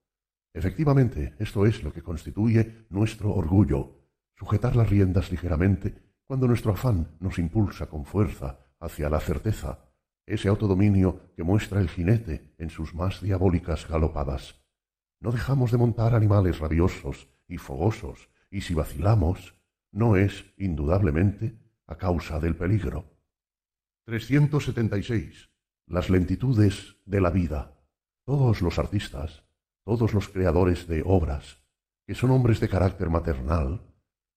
Efectivamente, esto es lo que constituye nuestro orgullo, sujetar las riendas ligeramente cuando nuestro afán nos impulsa con fuerza hacia la certeza, ese autodominio que muestra el jinete en sus más diabólicas galopadas. No dejamos de montar animales rabiosos y fogosos, y si vacilamos, no es, indudablemente, a causa del peligro. 376. Las lentitudes de la vida. Todos los artistas, todos los creadores de obras, que son hombres de carácter maternal,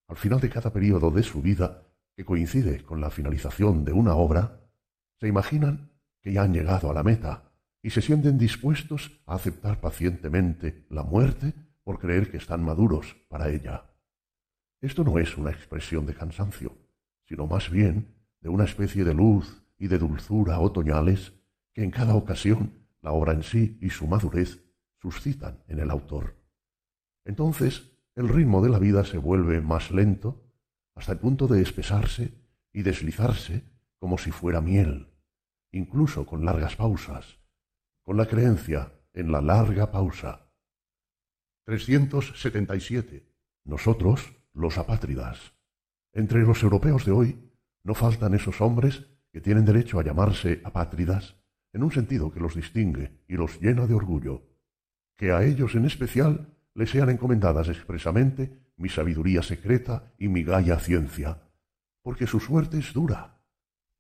al final de cada periodo de su vida, que coincide con la finalización de una obra, se imaginan que ya han llegado a la meta, y se sienten dispuestos a aceptar pacientemente la muerte por creer que están maduros para ella. Esto no es una expresión de cansancio, sino más bien de una especie de luz y de dulzura otoñales que en cada ocasión la obra en sí y su madurez suscitan en el autor. Entonces el ritmo de la vida se vuelve más lento hasta el punto de espesarse y deslizarse como si fuera miel, incluso con largas pausas, con la creencia en la larga pausa. 377. Nosotros, los apátridas. Entre los europeos de hoy no faltan esos hombres que tienen derecho a llamarse apátridas en un sentido que los distingue y los llena de orgullo. Que a ellos en especial les sean encomendadas expresamente mi sabiduría secreta y mi gaya ciencia, porque su suerte es dura,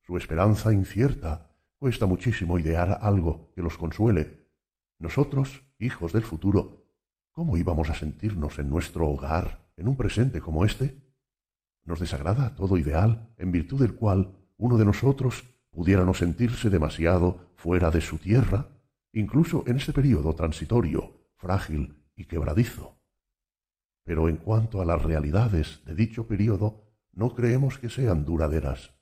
su esperanza incierta, cuesta muchísimo idear algo que los consuele. Nosotros, hijos del futuro, ¿cómo íbamos a sentirnos en nuestro hogar, en un presente como este? Nos desagrada todo ideal en virtud del cual uno de nosotros pudiera no sentirse demasiado fuera de su tierra, incluso en este periodo transitorio, frágil y quebradizo. Pero en cuanto a las realidades de dicho periodo, no creemos que sean duraderas.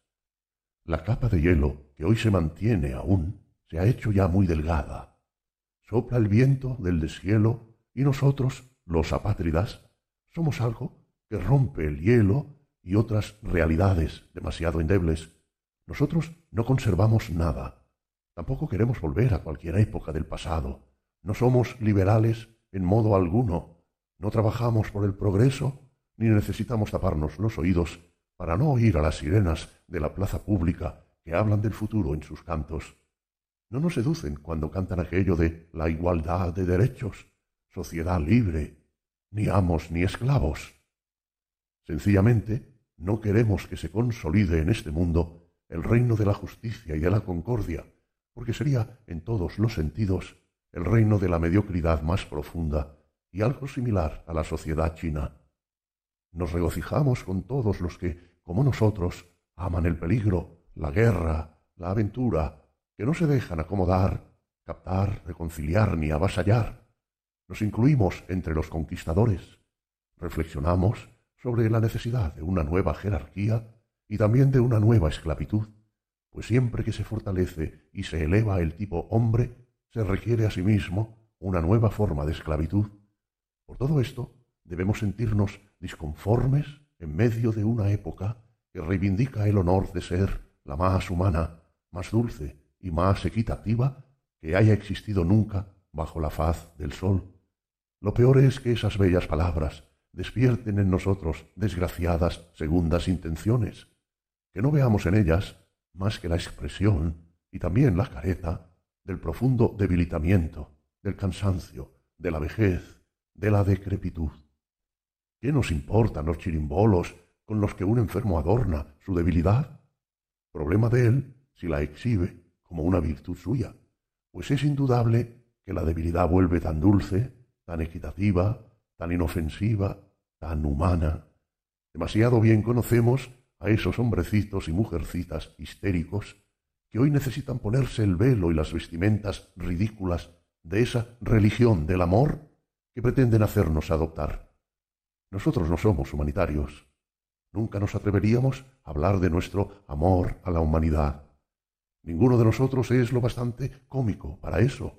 La capa de hielo que hoy se mantiene aún se ha hecho ya muy delgada. Sopla el viento del deshielo y nosotros, los apátridas, somos algo que rompe el hielo y otras realidades demasiado endebles. Nosotros no conservamos nada. Tampoco queremos volver a cualquier época del pasado. No somos liberales en modo alguno. No trabajamos por el progreso ni necesitamos taparnos los oídos para no oír a las sirenas de la plaza pública que hablan del futuro en sus cantos. No nos seducen cuando cantan aquello de la igualdad de derechos, sociedad libre, ni amos ni esclavos. Sencillamente, no queremos que se consolide en este mundo el reino de la justicia y de la concordia, porque sería, en todos los sentidos, el reino de la mediocridad más profunda y algo similar a la sociedad china. Nos regocijamos con todos los que, como nosotros, aman el peligro, la guerra, la aventura, que no se dejan acomodar, captar, reconciliar ni avasallar. Nos incluimos entre los conquistadores. Reflexionamos sobre la necesidad de una nueva jerarquía y también de una nueva esclavitud, pues siempre que se fortalece y se eleva el tipo hombre, se requiere asimismo una nueva forma de esclavitud. Por todo esto, debemos sentirnos disconformes en medio de una época que reivindica el honor de ser la más humana, más dulce y más equitativa que haya existido nunca bajo la faz del sol. Lo peor es que esas bellas palabras despierten en nosotros desgraciadas segundas intenciones, que no veamos en ellas más que la expresión y también la careta del profundo debilitamiento, del cansancio, de la vejez, de la decrepitud. ¿Qué nos importan los chirimbolos con los que un enfermo adorna su debilidad? Problema de él si la exhibe como una virtud suya, pues es indudable que la debilidad vuelve tan dulce, tan equitativa, tan inofensiva, tan humana. Demasiado bien conocemos a esos hombrecitos y mujercitas histéricos que hoy necesitan ponerse el velo y las vestimentas ridículas de esa religión del amor que pretenden hacernos adoptar. Nosotros no somos humanitarios. Nunca nos atreveríamos a hablar de nuestro amor a la humanidad. Ninguno de nosotros es lo bastante cómico para eso,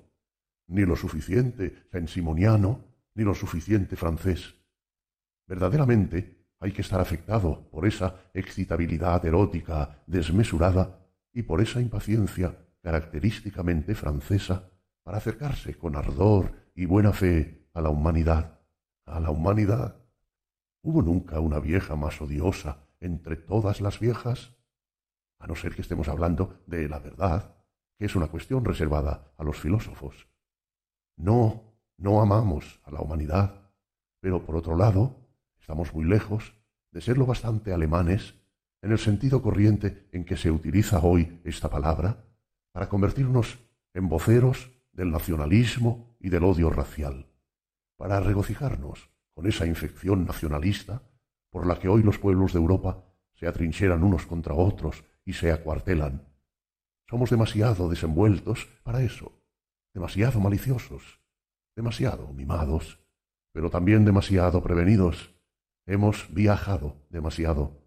ni lo suficiente sensimoniano, ni lo suficiente francés. Verdaderamente hay que estar afectado por esa excitabilidad erótica desmesurada y por esa impaciencia característicamente francesa para acercarse con ardor y buena fe a la humanidad. A la humanidad. ¿Hubo nunca una vieja más odiosa entre todas las viejas? A no ser que estemos hablando de la verdad, que es una cuestión reservada a los filósofos. No, no amamos a la humanidad, pero por otro lado, estamos muy lejos de ser lo bastante alemanes en el sentido corriente en que se utiliza hoy esta palabra para convertirnos en voceros del nacionalismo y del odio racial, para regocijarnos con esa infección nacionalista por la que hoy los pueblos de Europa se atrincheran unos contra otros y se acuartelan. Somos demasiado desenvueltos para eso. demasiado maliciosos, demasiado mimados, pero también demasiado prevenidos. Hemos viajado demasiado.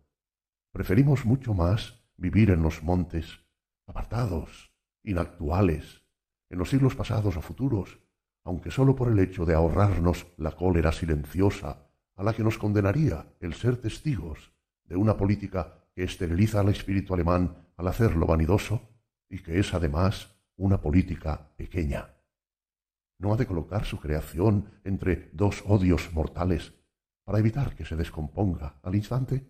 Preferimos mucho más vivir en los montes, apartados, inactuales, en los siglos pasados o futuros, aunque sólo por el hecho de ahorrarnos la cólera silenciosa a la que nos condenaría el ser testigos de una política que esteriliza al espíritu alemán al hacerlo vanidoso y que es además una política pequeña. ¿No ha de colocar su creación entre dos odios mortales para evitar que se descomponga al instante?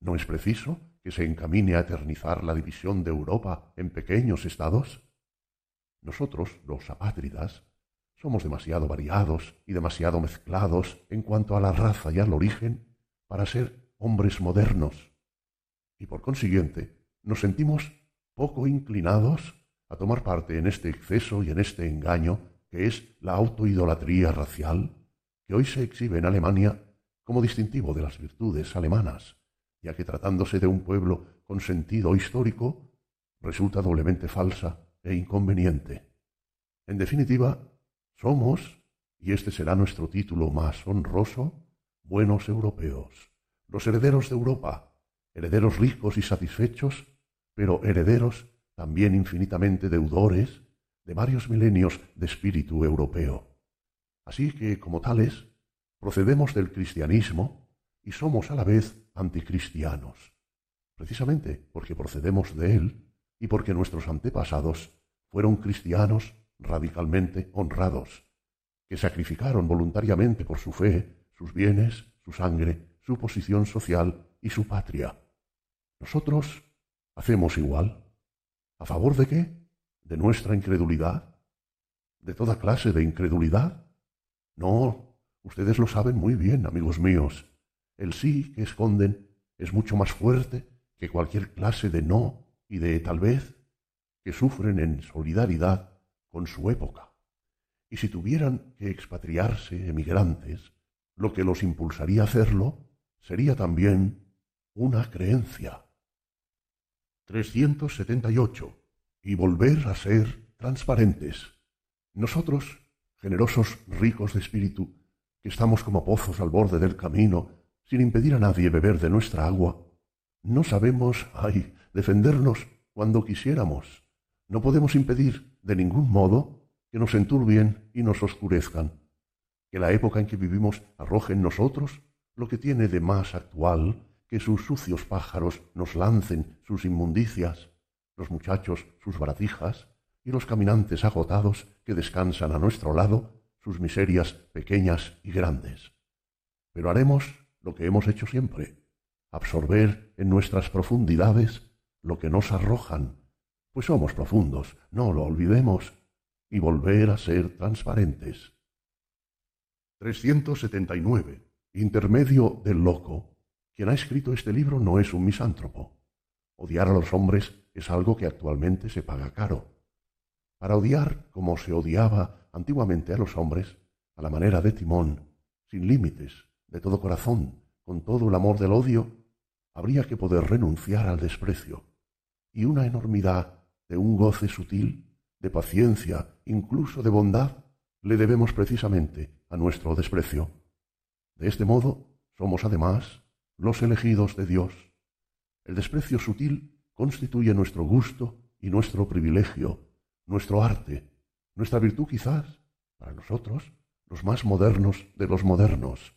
¿No es preciso que se encamine a eternizar la división de Europa en pequeños estados? Nosotros, los apátridas, somos demasiado variados y demasiado mezclados en cuanto a la raza y al origen para ser hombres modernos. Y por consiguiente, nos sentimos poco inclinados a tomar parte en este exceso y en este engaño que es la autoidolatría racial, hoy se exhibe en Alemania como distintivo de las virtudes alemanas, ya que tratándose de un pueblo con sentido histórico, resulta doblemente falsa e inconveniente. En definitiva, somos, y este será nuestro título más honroso, buenos europeos, los herederos de Europa, herederos ricos y satisfechos, pero herederos también infinitamente deudores de varios milenios de espíritu europeo. Así que, como tales, procedemos del cristianismo y somos a la vez anticristianos, precisamente porque procedemos de él y porque nuestros antepasados fueron cristianos radicalmente honrados, que sacrificaron voluntariamente por su fe, sus bienes, su sangre, su posición social y su patria. Nosotros hacemos igual. ¿A favor de qué? ¿De nuestra incredulidad? ¿De toda clase de incredulidad? No, ustedes lo saben muy bien, amigos míos. El sí que esconden es mucho más fuerte que cualquier clase de no y de tal vez que sufren en solidaridad con su época. Y si tuvieran que expatriarse emigrantes, lo que los impulsaría a hacerlo sería también una creencia. 378. Y volver a ser transparentes. Nosotros, generosos, ricos de espíritu, que estamos como pozos al borde del camino, sin impedir a nadie beber de nuestra agua, no sabemos, ay, defendernos cuando quisiéramos. No podemos impedir de ningún modo que nos enturbien y nos oscurezcan, que la época en que vivimos arroje en nosotros lo que tiene de más actual que sus sucios pájaros nos lancen sus inmundicias, los muchachos sus baratijas y los caminantes agotados que descansan a nuestro lado sus miserias pequeñas y grandes. Pero haremos lo que hemos hecho siempre, absorber en nuestras profundidades lo que nos arrojan pues somos profundos, no lo olvidemos, y volver a ser transparentes. 379. Intermedio del loco. Quien ha escrito este libro no es un misántropo. Odiar a los hombres es algo que actualmente se paga caro. Para odiar como se odiaba antiguamente a los hombres, a la manera de Timón, sin límites, de todo corazón, con todo el amor del odio, habría que poder renunciar al desprecio. Y una enormidad de un goce sutil, de paciencia, incluso de bondad, le debemos precisamente a nuestro desprecio. De este modo, somos además los elegidos de Dios. El desprecio sutil constituye nuestro gusto y nuestro privilegio, nuestro arte, nuestra virtud quizás, para nosotros, los más modernos de los modernos.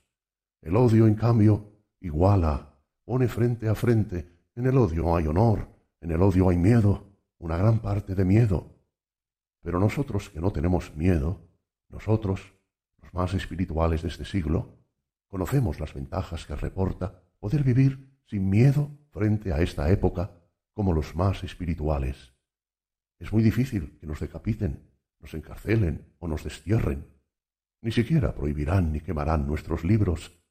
El odio, en cambio, iguala, pone frente a frente. En el odio hay honor, en el odio hay miedo, una gran parte de miedo. Pero nosotros que no tenemos miedo, nosotros, los más espirituales de este siglo, conocemos las ventajas que reporta poder vivir sin miedo frente a esta época como los más espirituales. Es muy difícil que nos decapiten, nos encarcelen o nos destierren. Ni siquiera prohibirán ni quemarán nuestros libros.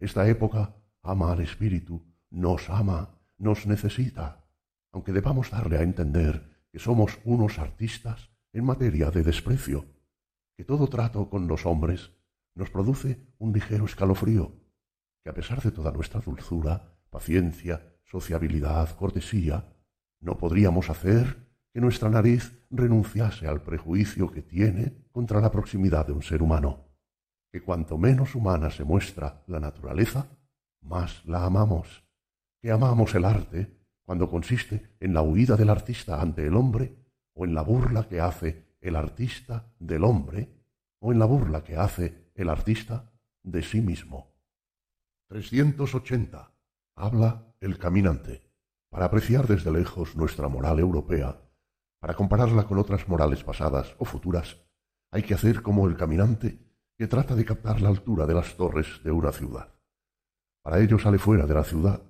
Esta época ama al espíritu, nos ama, nos necesita aunque debamos darle a entender que somos unos artistas en materia de desprecio, que todo trato con los hombres nos produce un ligero escalofrío, que a pesar de toda nuestra dulzura, paciencia, sociabilidad, cortesía, no podríamos hacer que nuestra nariz renunciase al prejuicio que tiene contra la proximidad de un ser humano, que cuanto menos humana se muestra la naturaleza, más la amamos, que amamos el arte cuando consiste en la huida del artista ante el hombre o en la burla que hace el artista del hombre o en la burla que hace el artista de sí mismo. 380. Habla el caminante. Para apreciar desde lejos nuestra moral europea, para compararla con otras morales pasadas o futuras, hay que hacer como el caminante que trata de captar la altura de las torres de una ciudad. Para ello sale fuera de la ciudad.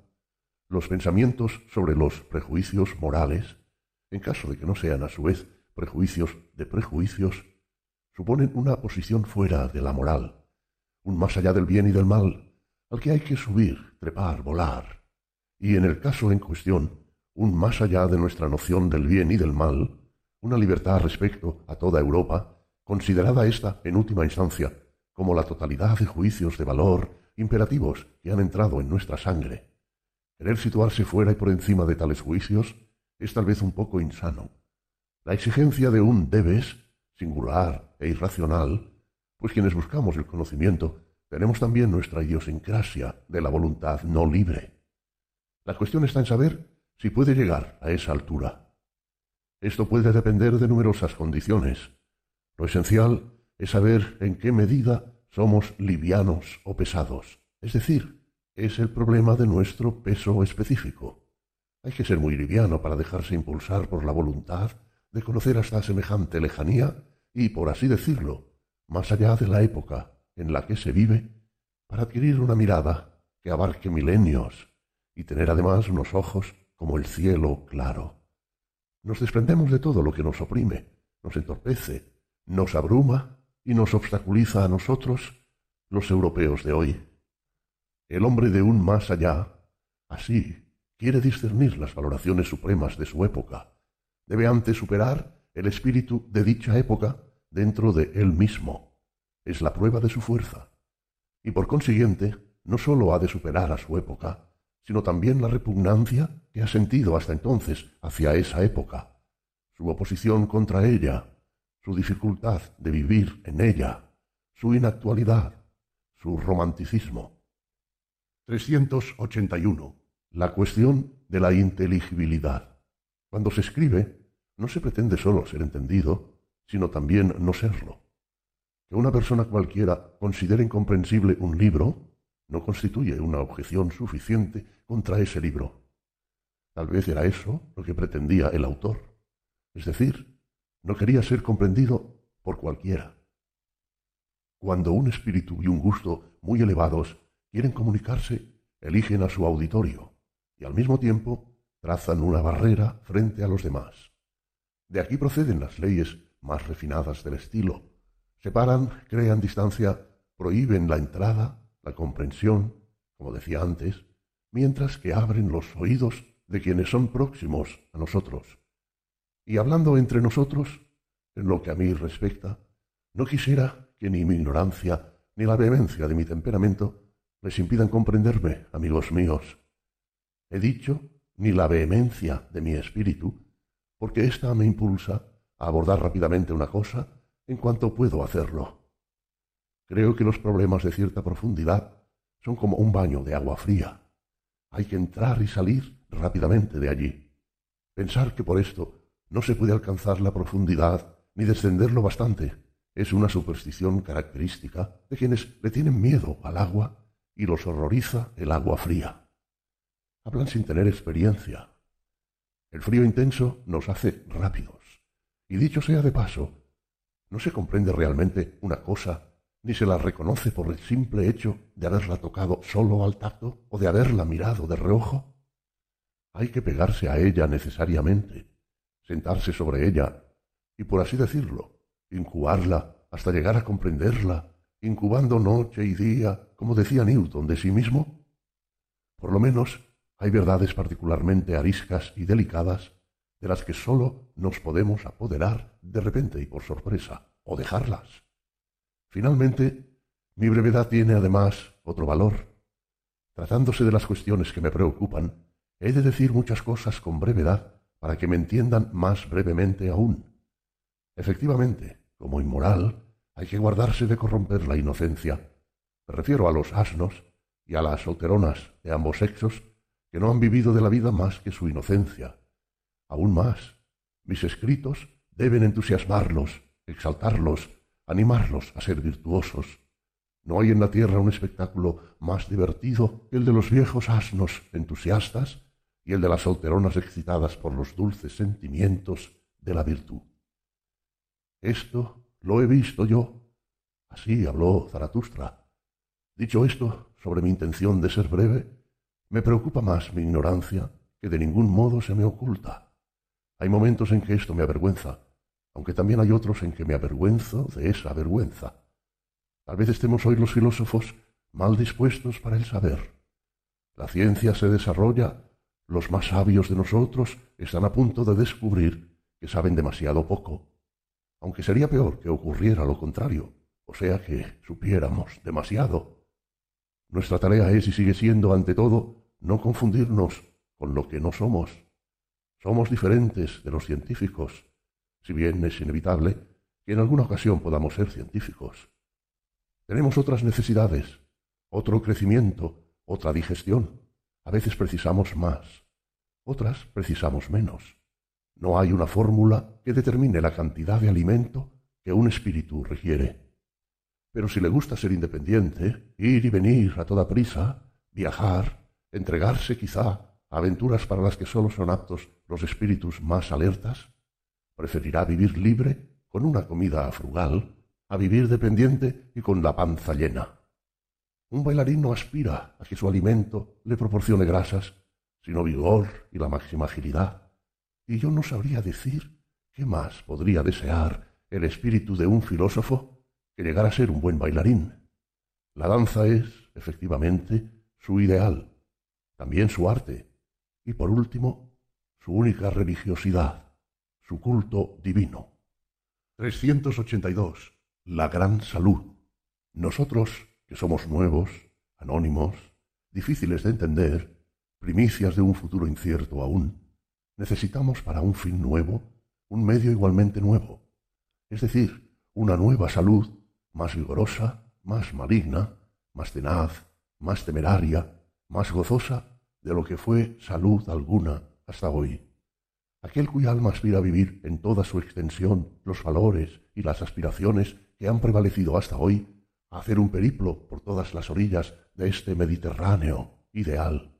Los pensamientos sobre los prejuicios morales, en caso de que no sean a su vez prejuicios de prejuicios, suponen una posición fuera de la moral, un más allá del bien y del mal, al que hay que subir, trepar, volar, y en el caso en cuestión, un más allá de nuestra noción del bien y del mal, una libertad respecto a toda Europa, considerada esta, en última instancia, como la totalidad de juicios de valor imperativos que han entrado en nuestra sangre. Querer situarse fuera y por encima de tales juicios es tal vez un poco insano. La exigencia de un debes, singular e irracional, pues quienes buscamos el conocimiento tenemos también nuestra idiosincrasia de la voluntad no libre. La cuestión está en saber si puede llegar a esa altura. Esto puede depender de numerosas condiciones. Lo esencial es saber en qué medida somos livianos o pesados, es decir, es el problema de nuestro peso específico. Hay que ser muy liviano para dejarse impulsar por la voluntad de conocer hasta semejante lejanía y, por así decirlo, más allá de la época en la que se vive para adquirir una mirada que abarque milenios y tener además unos ojos como el cielo claro. Nos desprendemos de todo lo que nos oprime, nos entorpece, nos abruma y nos obstaculiza a nosotros, los europeos de hoy. El hombre de un más allá, así, quiere discernir las valoraciones supremas de su época. Debe antes superar el espíritu de dicha época dentro de él mismo es la prueba de su fuerza, y por consiguiente no sólo ha de superar a su época, sino también la repugnancia que ha sentido hasta entonces hacia esa época, su oposición contra ella, su dificultad de vivir en ella, su inactualidad, su romanticismo. 381. La cuestión de la inteligibilidad. Cuando se escribe, no se pretende sólo ser entendido, sino también no serlo. Que una persona cualquiera considere incomprensible un libro no constituye una objeción suficiente contra ese libro. Tal vez era eso lo que pretendía el autor. Es decir, no quería ser comprendido por cualquiera. Cuando un espíritu y un gusto muy elevados quieren comunicarse, eligen a su auditorio y al mismo tiempo trazan una barrera frente a los demás. De aquí proceden las leyes más refinadas del estilo, Separan, crean distancia, prohíben la entrada, la comprensión, como decía antes, mientras que abren los oídos de quienes son próximos a nosotros. Y hablando entre nosotros, en lo que a mí respecta, no quisiera que ni mi ignorancia ni la vehemencia de mi temperamento les impidan comprenderme, amigos míos. He dicho ni la vehemencia de mi espíritu, porque ésta me impulsa a abordar rápidamente una cosa en cuanto puedo hacerlo. Creo que los problemas de cierta profundidad son como un baño de agua fría. Hay que entrar y salir rápidamente de allí. Pensar que por esto no se puede alcanzar la profundidad ni descenderlo bastante es una superstición característica de quienes le tienen miedo al agua y los horroriza el agua fría. Hablan sin tener experiencia. El frío intenso nos hace rápidos. Y dicho sea de paso, no se comprende realmente una cosa, ni se la reconoce por el simple hecho de haberla tocado solo al tacto o de haberla mirado de reojo. Hay que pegarse a ella necesariamente, sentarse sobre ella y, por así decirlo, incubarla hasta llegar a comprenderla, incubando noche y día, como decía Newton de sí mismo. Por lo menos hay verdades particularmente ariscas y delicadas de las que sólo nos podemos apoderar de repente y por sorpresa, o dejarlas. Finalmente, mi brevedad tiene además otro valor. Tratándose de las cuestiones que me preocupan, he de decir muchas cosas con brevedad para que me entiendan más brevemente aún. Efectivamente, como inmoral, hay que guardarse de corromper la inocencia. Me refiero a los asnos y a las solteronas de ambos sexos que no han vivido de la vida más que su inocencia. Aún más, mis escritos deben entusiasmarlos, exaltarlos, animarlos a ser virtuosos. No hay en la tierra un espectáculo más divertido que el de los viejos asnos entusiastas y el de las solteronas excitadas por los dulces sentimientos de la virtud. Esto lo he visto yo. Así habló Zaratustra. Dicho esto, sobre mi intención de ser breve, me preocupa más mi ignorancia, que de ningún modo se me oculta. Hay momentos en que esto me avergüenza, aunque también hay otros en que me avergüenzo de esa vergüenza. Tal vez estemos hoy los filósofos mal dispuestos para el saber. La ciencia se desarrolla, los más sabios de nosotros están a punto de descubrir que saben demasiado poco, aunque sería peor que ocurriera lo contrario, o sea que supiéramos demasiado. Nuestra tarea es y sigue siendo, ante todo, no confundirnos con lo que no somos. Somos diferentes de los científicos, si bien es inevitable que en alguna ocasión podamos ser científicos. Tenemos otras necesidades, otro crecimiento, otra digestión. A veces precisamos más, otras precisamos menos. No hay una fórmula que determine la cantidad de alimento que un espíritu requiere. Pero si le gusta ser independiente, ir y venir a toda prisa, viajar, entregarse quizá a aventuras para las que sólo son aptos los espíritus más alertas, preferirá vivir libre con una comida frugal a vivir dependiente y con la panza llena. Un bailarín no aspira a que su alimento le proporcione grasas, sino vigor y la máxima agilidad. Y yo no sabría decir qué más podría desear el espíritu de un filósofo que llegar a ser un buen bailarín. La danza es, efectivamente, su ideal, también su arte, y por último, su única religiosidad, su culto divino. 382. La gran salud. Nosotros, que somos nuevos, anónimos, difíciles de entender, primicias de un futuro incierto aún, necesitamos para un fin nuevo un medio igualmente nuevo, es decir, una nueva salud más vigorosa, más maligna, más tenaz, más temeraria, más gozosa de lo que fue salud alguna hasta hoy. Aquel cuya alma aspira a vivir en toda su extensión los valores y las aspiraciones que han prevalecido hasta hoy, a hacer un periplo por todas las orillas de este Mediterráneo ideal.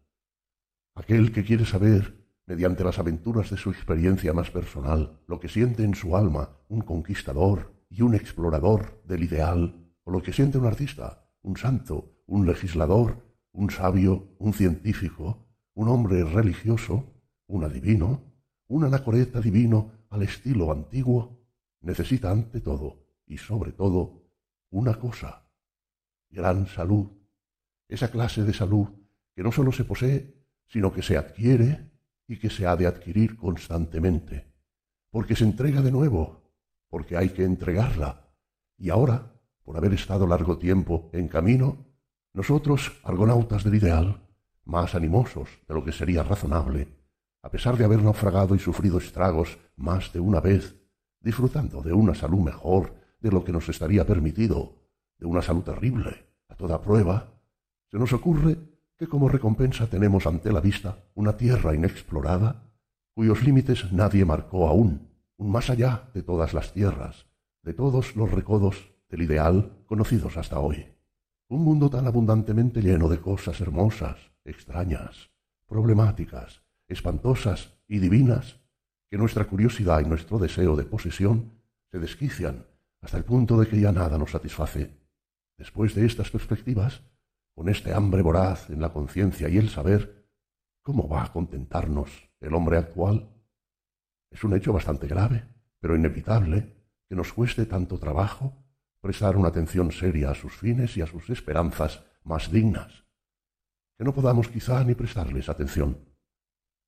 Aquel que quiere saber, mediante las aventuras de su experiencia más personal, lo que siente en su alma un conquistador y un explorador del ideal, o lo que siente un artista, un santo, un legislador, un sabio, un científico, un hombre religioso, un adivino, un anacoreta divino al estilo antiguo, necesita ante todo y sobre todo una cosa, gran salud, esa clase de salud que no sólo se posee, sino que se adquiere y que se ha de adquirir constantemente, porque se entrega de nuevo porque hay que entregarla. Y ahora, por haber estado largo tiempo en camino, nosotros, argonautas del ideal, más animosos de lo que sería razonable, a pesar de haber naufragado y sufrido estragos más de una vez, disfrutando de una salud mejor de lo que nos estaría permitido, de una salud terrible, a toda prueba, se nos ocurre que como recompensa tenemos ante la vista una tierra inexplorada, cuyos límites nadie marcó aún, un más allá de todas las tierras, de todos los recodos del ideal conocidos hasta hoy. Un mundo tan abundantemente lleno de cosas hermosas, extrañas, problemáticas, espantosas y divinas, que nuestra curiosidad y nuestro deseo de posesión se desquician hasta el punto de que ya nada nos satisface. Después de estas perspectivas, con este hambre voraz en la conciencia y el saber, ¿cómo va a contentarnos el hombre actual? Es un hecho bastante grave, pero inevitable, que nos cueste tanto trabajo prestar una atención seria a sus fines y a sus esperanzas más dignas, que no podamos quizá ni prestarles atención.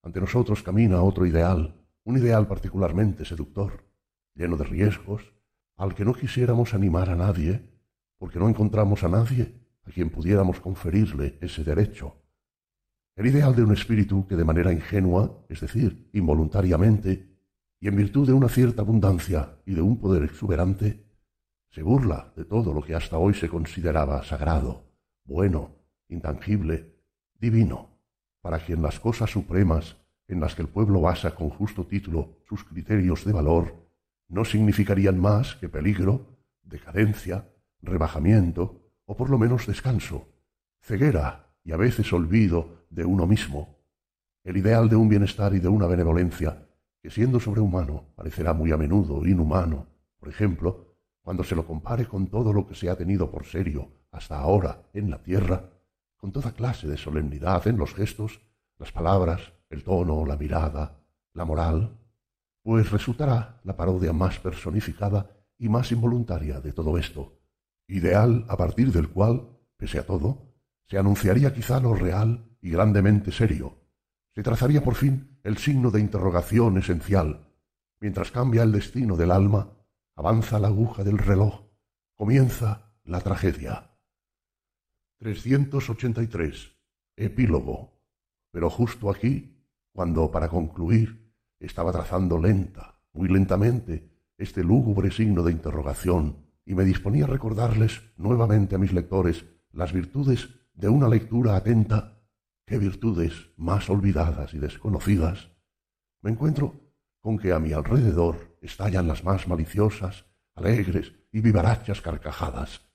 Ante nosotros camina otro ideal, un ideal particularmente seductor, lleno de riesgos, al que no quisiéramos animar a nadie, porque no encontramos a nadie a quien pudiéramos conferirle ese derecho. el ideal de un espíritu que de manera ingenua, es decir, involuntariamente, y en virtud de una cierta abundancia y de un poder exuberante, se burla de todo lo que hasta hoy se consideraba sagrado, bueno, intangible, divino, para quien las cosas supremas en las que el pueblo basa con justo título sus criterios de valor no significarían más que peligro, decadencia, rebajamiento o por lo menos descanso, ceguera y a veces olvido de uno mismo, el ideal de un bienestar y de una benevolencia que siendo sobrehumano parecerá muy a menudo inhumano, por ejemplo, cuando se lo compare con todo lo que se ha tenido por serio hasta ahora en la tierra, con toda clase de solemnidad en los gestos, las palabras, el tono, la mirada, la moral, pues resultará la parodia más personificada y más involuntaria de todo esto, ideal a partir del cual, pese a todo, se anunciaría quizá lo real y grandemente serio, se trazaría por fin el signo de interrogación esencial, mientras cambia el destino del alma, avanza la aguja del reloj, comienza la tragedia. 383. Epílogo. Pero justo aquí, cuando para concluir estaba trazando lenta, muy lentamente, este lúgubre signo de interrogación, y me disponía a recordarles nuevamente a mis lectores las virtudes de una lectura atenta, qué virtudes más olvidadas y desconocidas, me encuentro con que a mi alrededor estallan las más maliciosas, alegres y vivarachas carcajadas.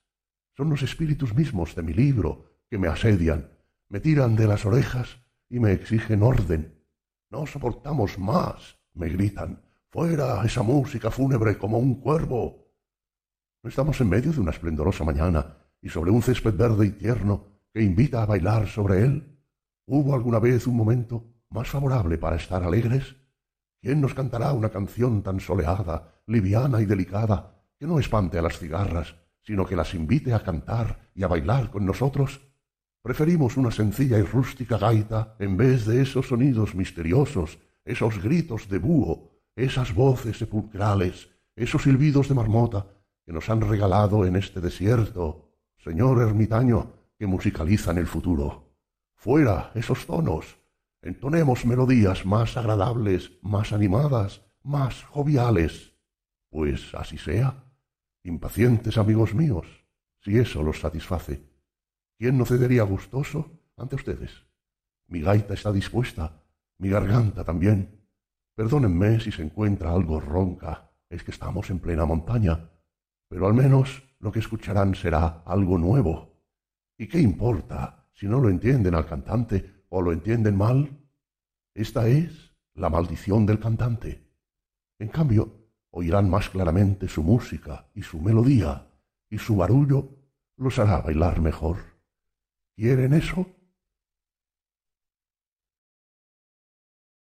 Son los espíritus mismos de mi libro que me asedian, me tiran de las orejas y me exigen orden. No soportamos más, me gritan. Fuera esa música fúnebre como un cuervo. No estamos en medio de una esplendorosa mañana y sobre un césped verde y tierno que invita a bailar sobre él. ¿Hubo alguna vez un momento más favorable para estar alegres? ¿Quién nos cantará una canción tan soleada, liviana y delicada, que no espante a las cigarras, sino que las invite a cantar y a bailar con nosotros? Preferimos una sencilla y rústica gaita en vez de esos sonidos misteriosos, esos gritos de búho, esas voces sepulcrales, esos silbidos de marmota que nos han regalado en este desierto, señor ermitaño, que musicalizan el futuro. Fuera esos tonos, entonemos melodías más agradables, más animadas, más joviales. Pues así sea. Impacientes amigos míos, si eso los satisface. ¿Quién no cedería gustoso ante ustedes? Mi gaita está dispuesta, mi garganta también. Perdónenme si se encuentra algo ronca, es que estamos en plena montaña, pero al menos lo que escucharán será algo nuevo. ¿Y qué importa si no lo entienden al cantante o lo entienden mal? Esta es la maldición del cantante. En cambio, oirán más claramente su música y su melodía, y su barullo los hará bailar mejor. ¿Quieren eso?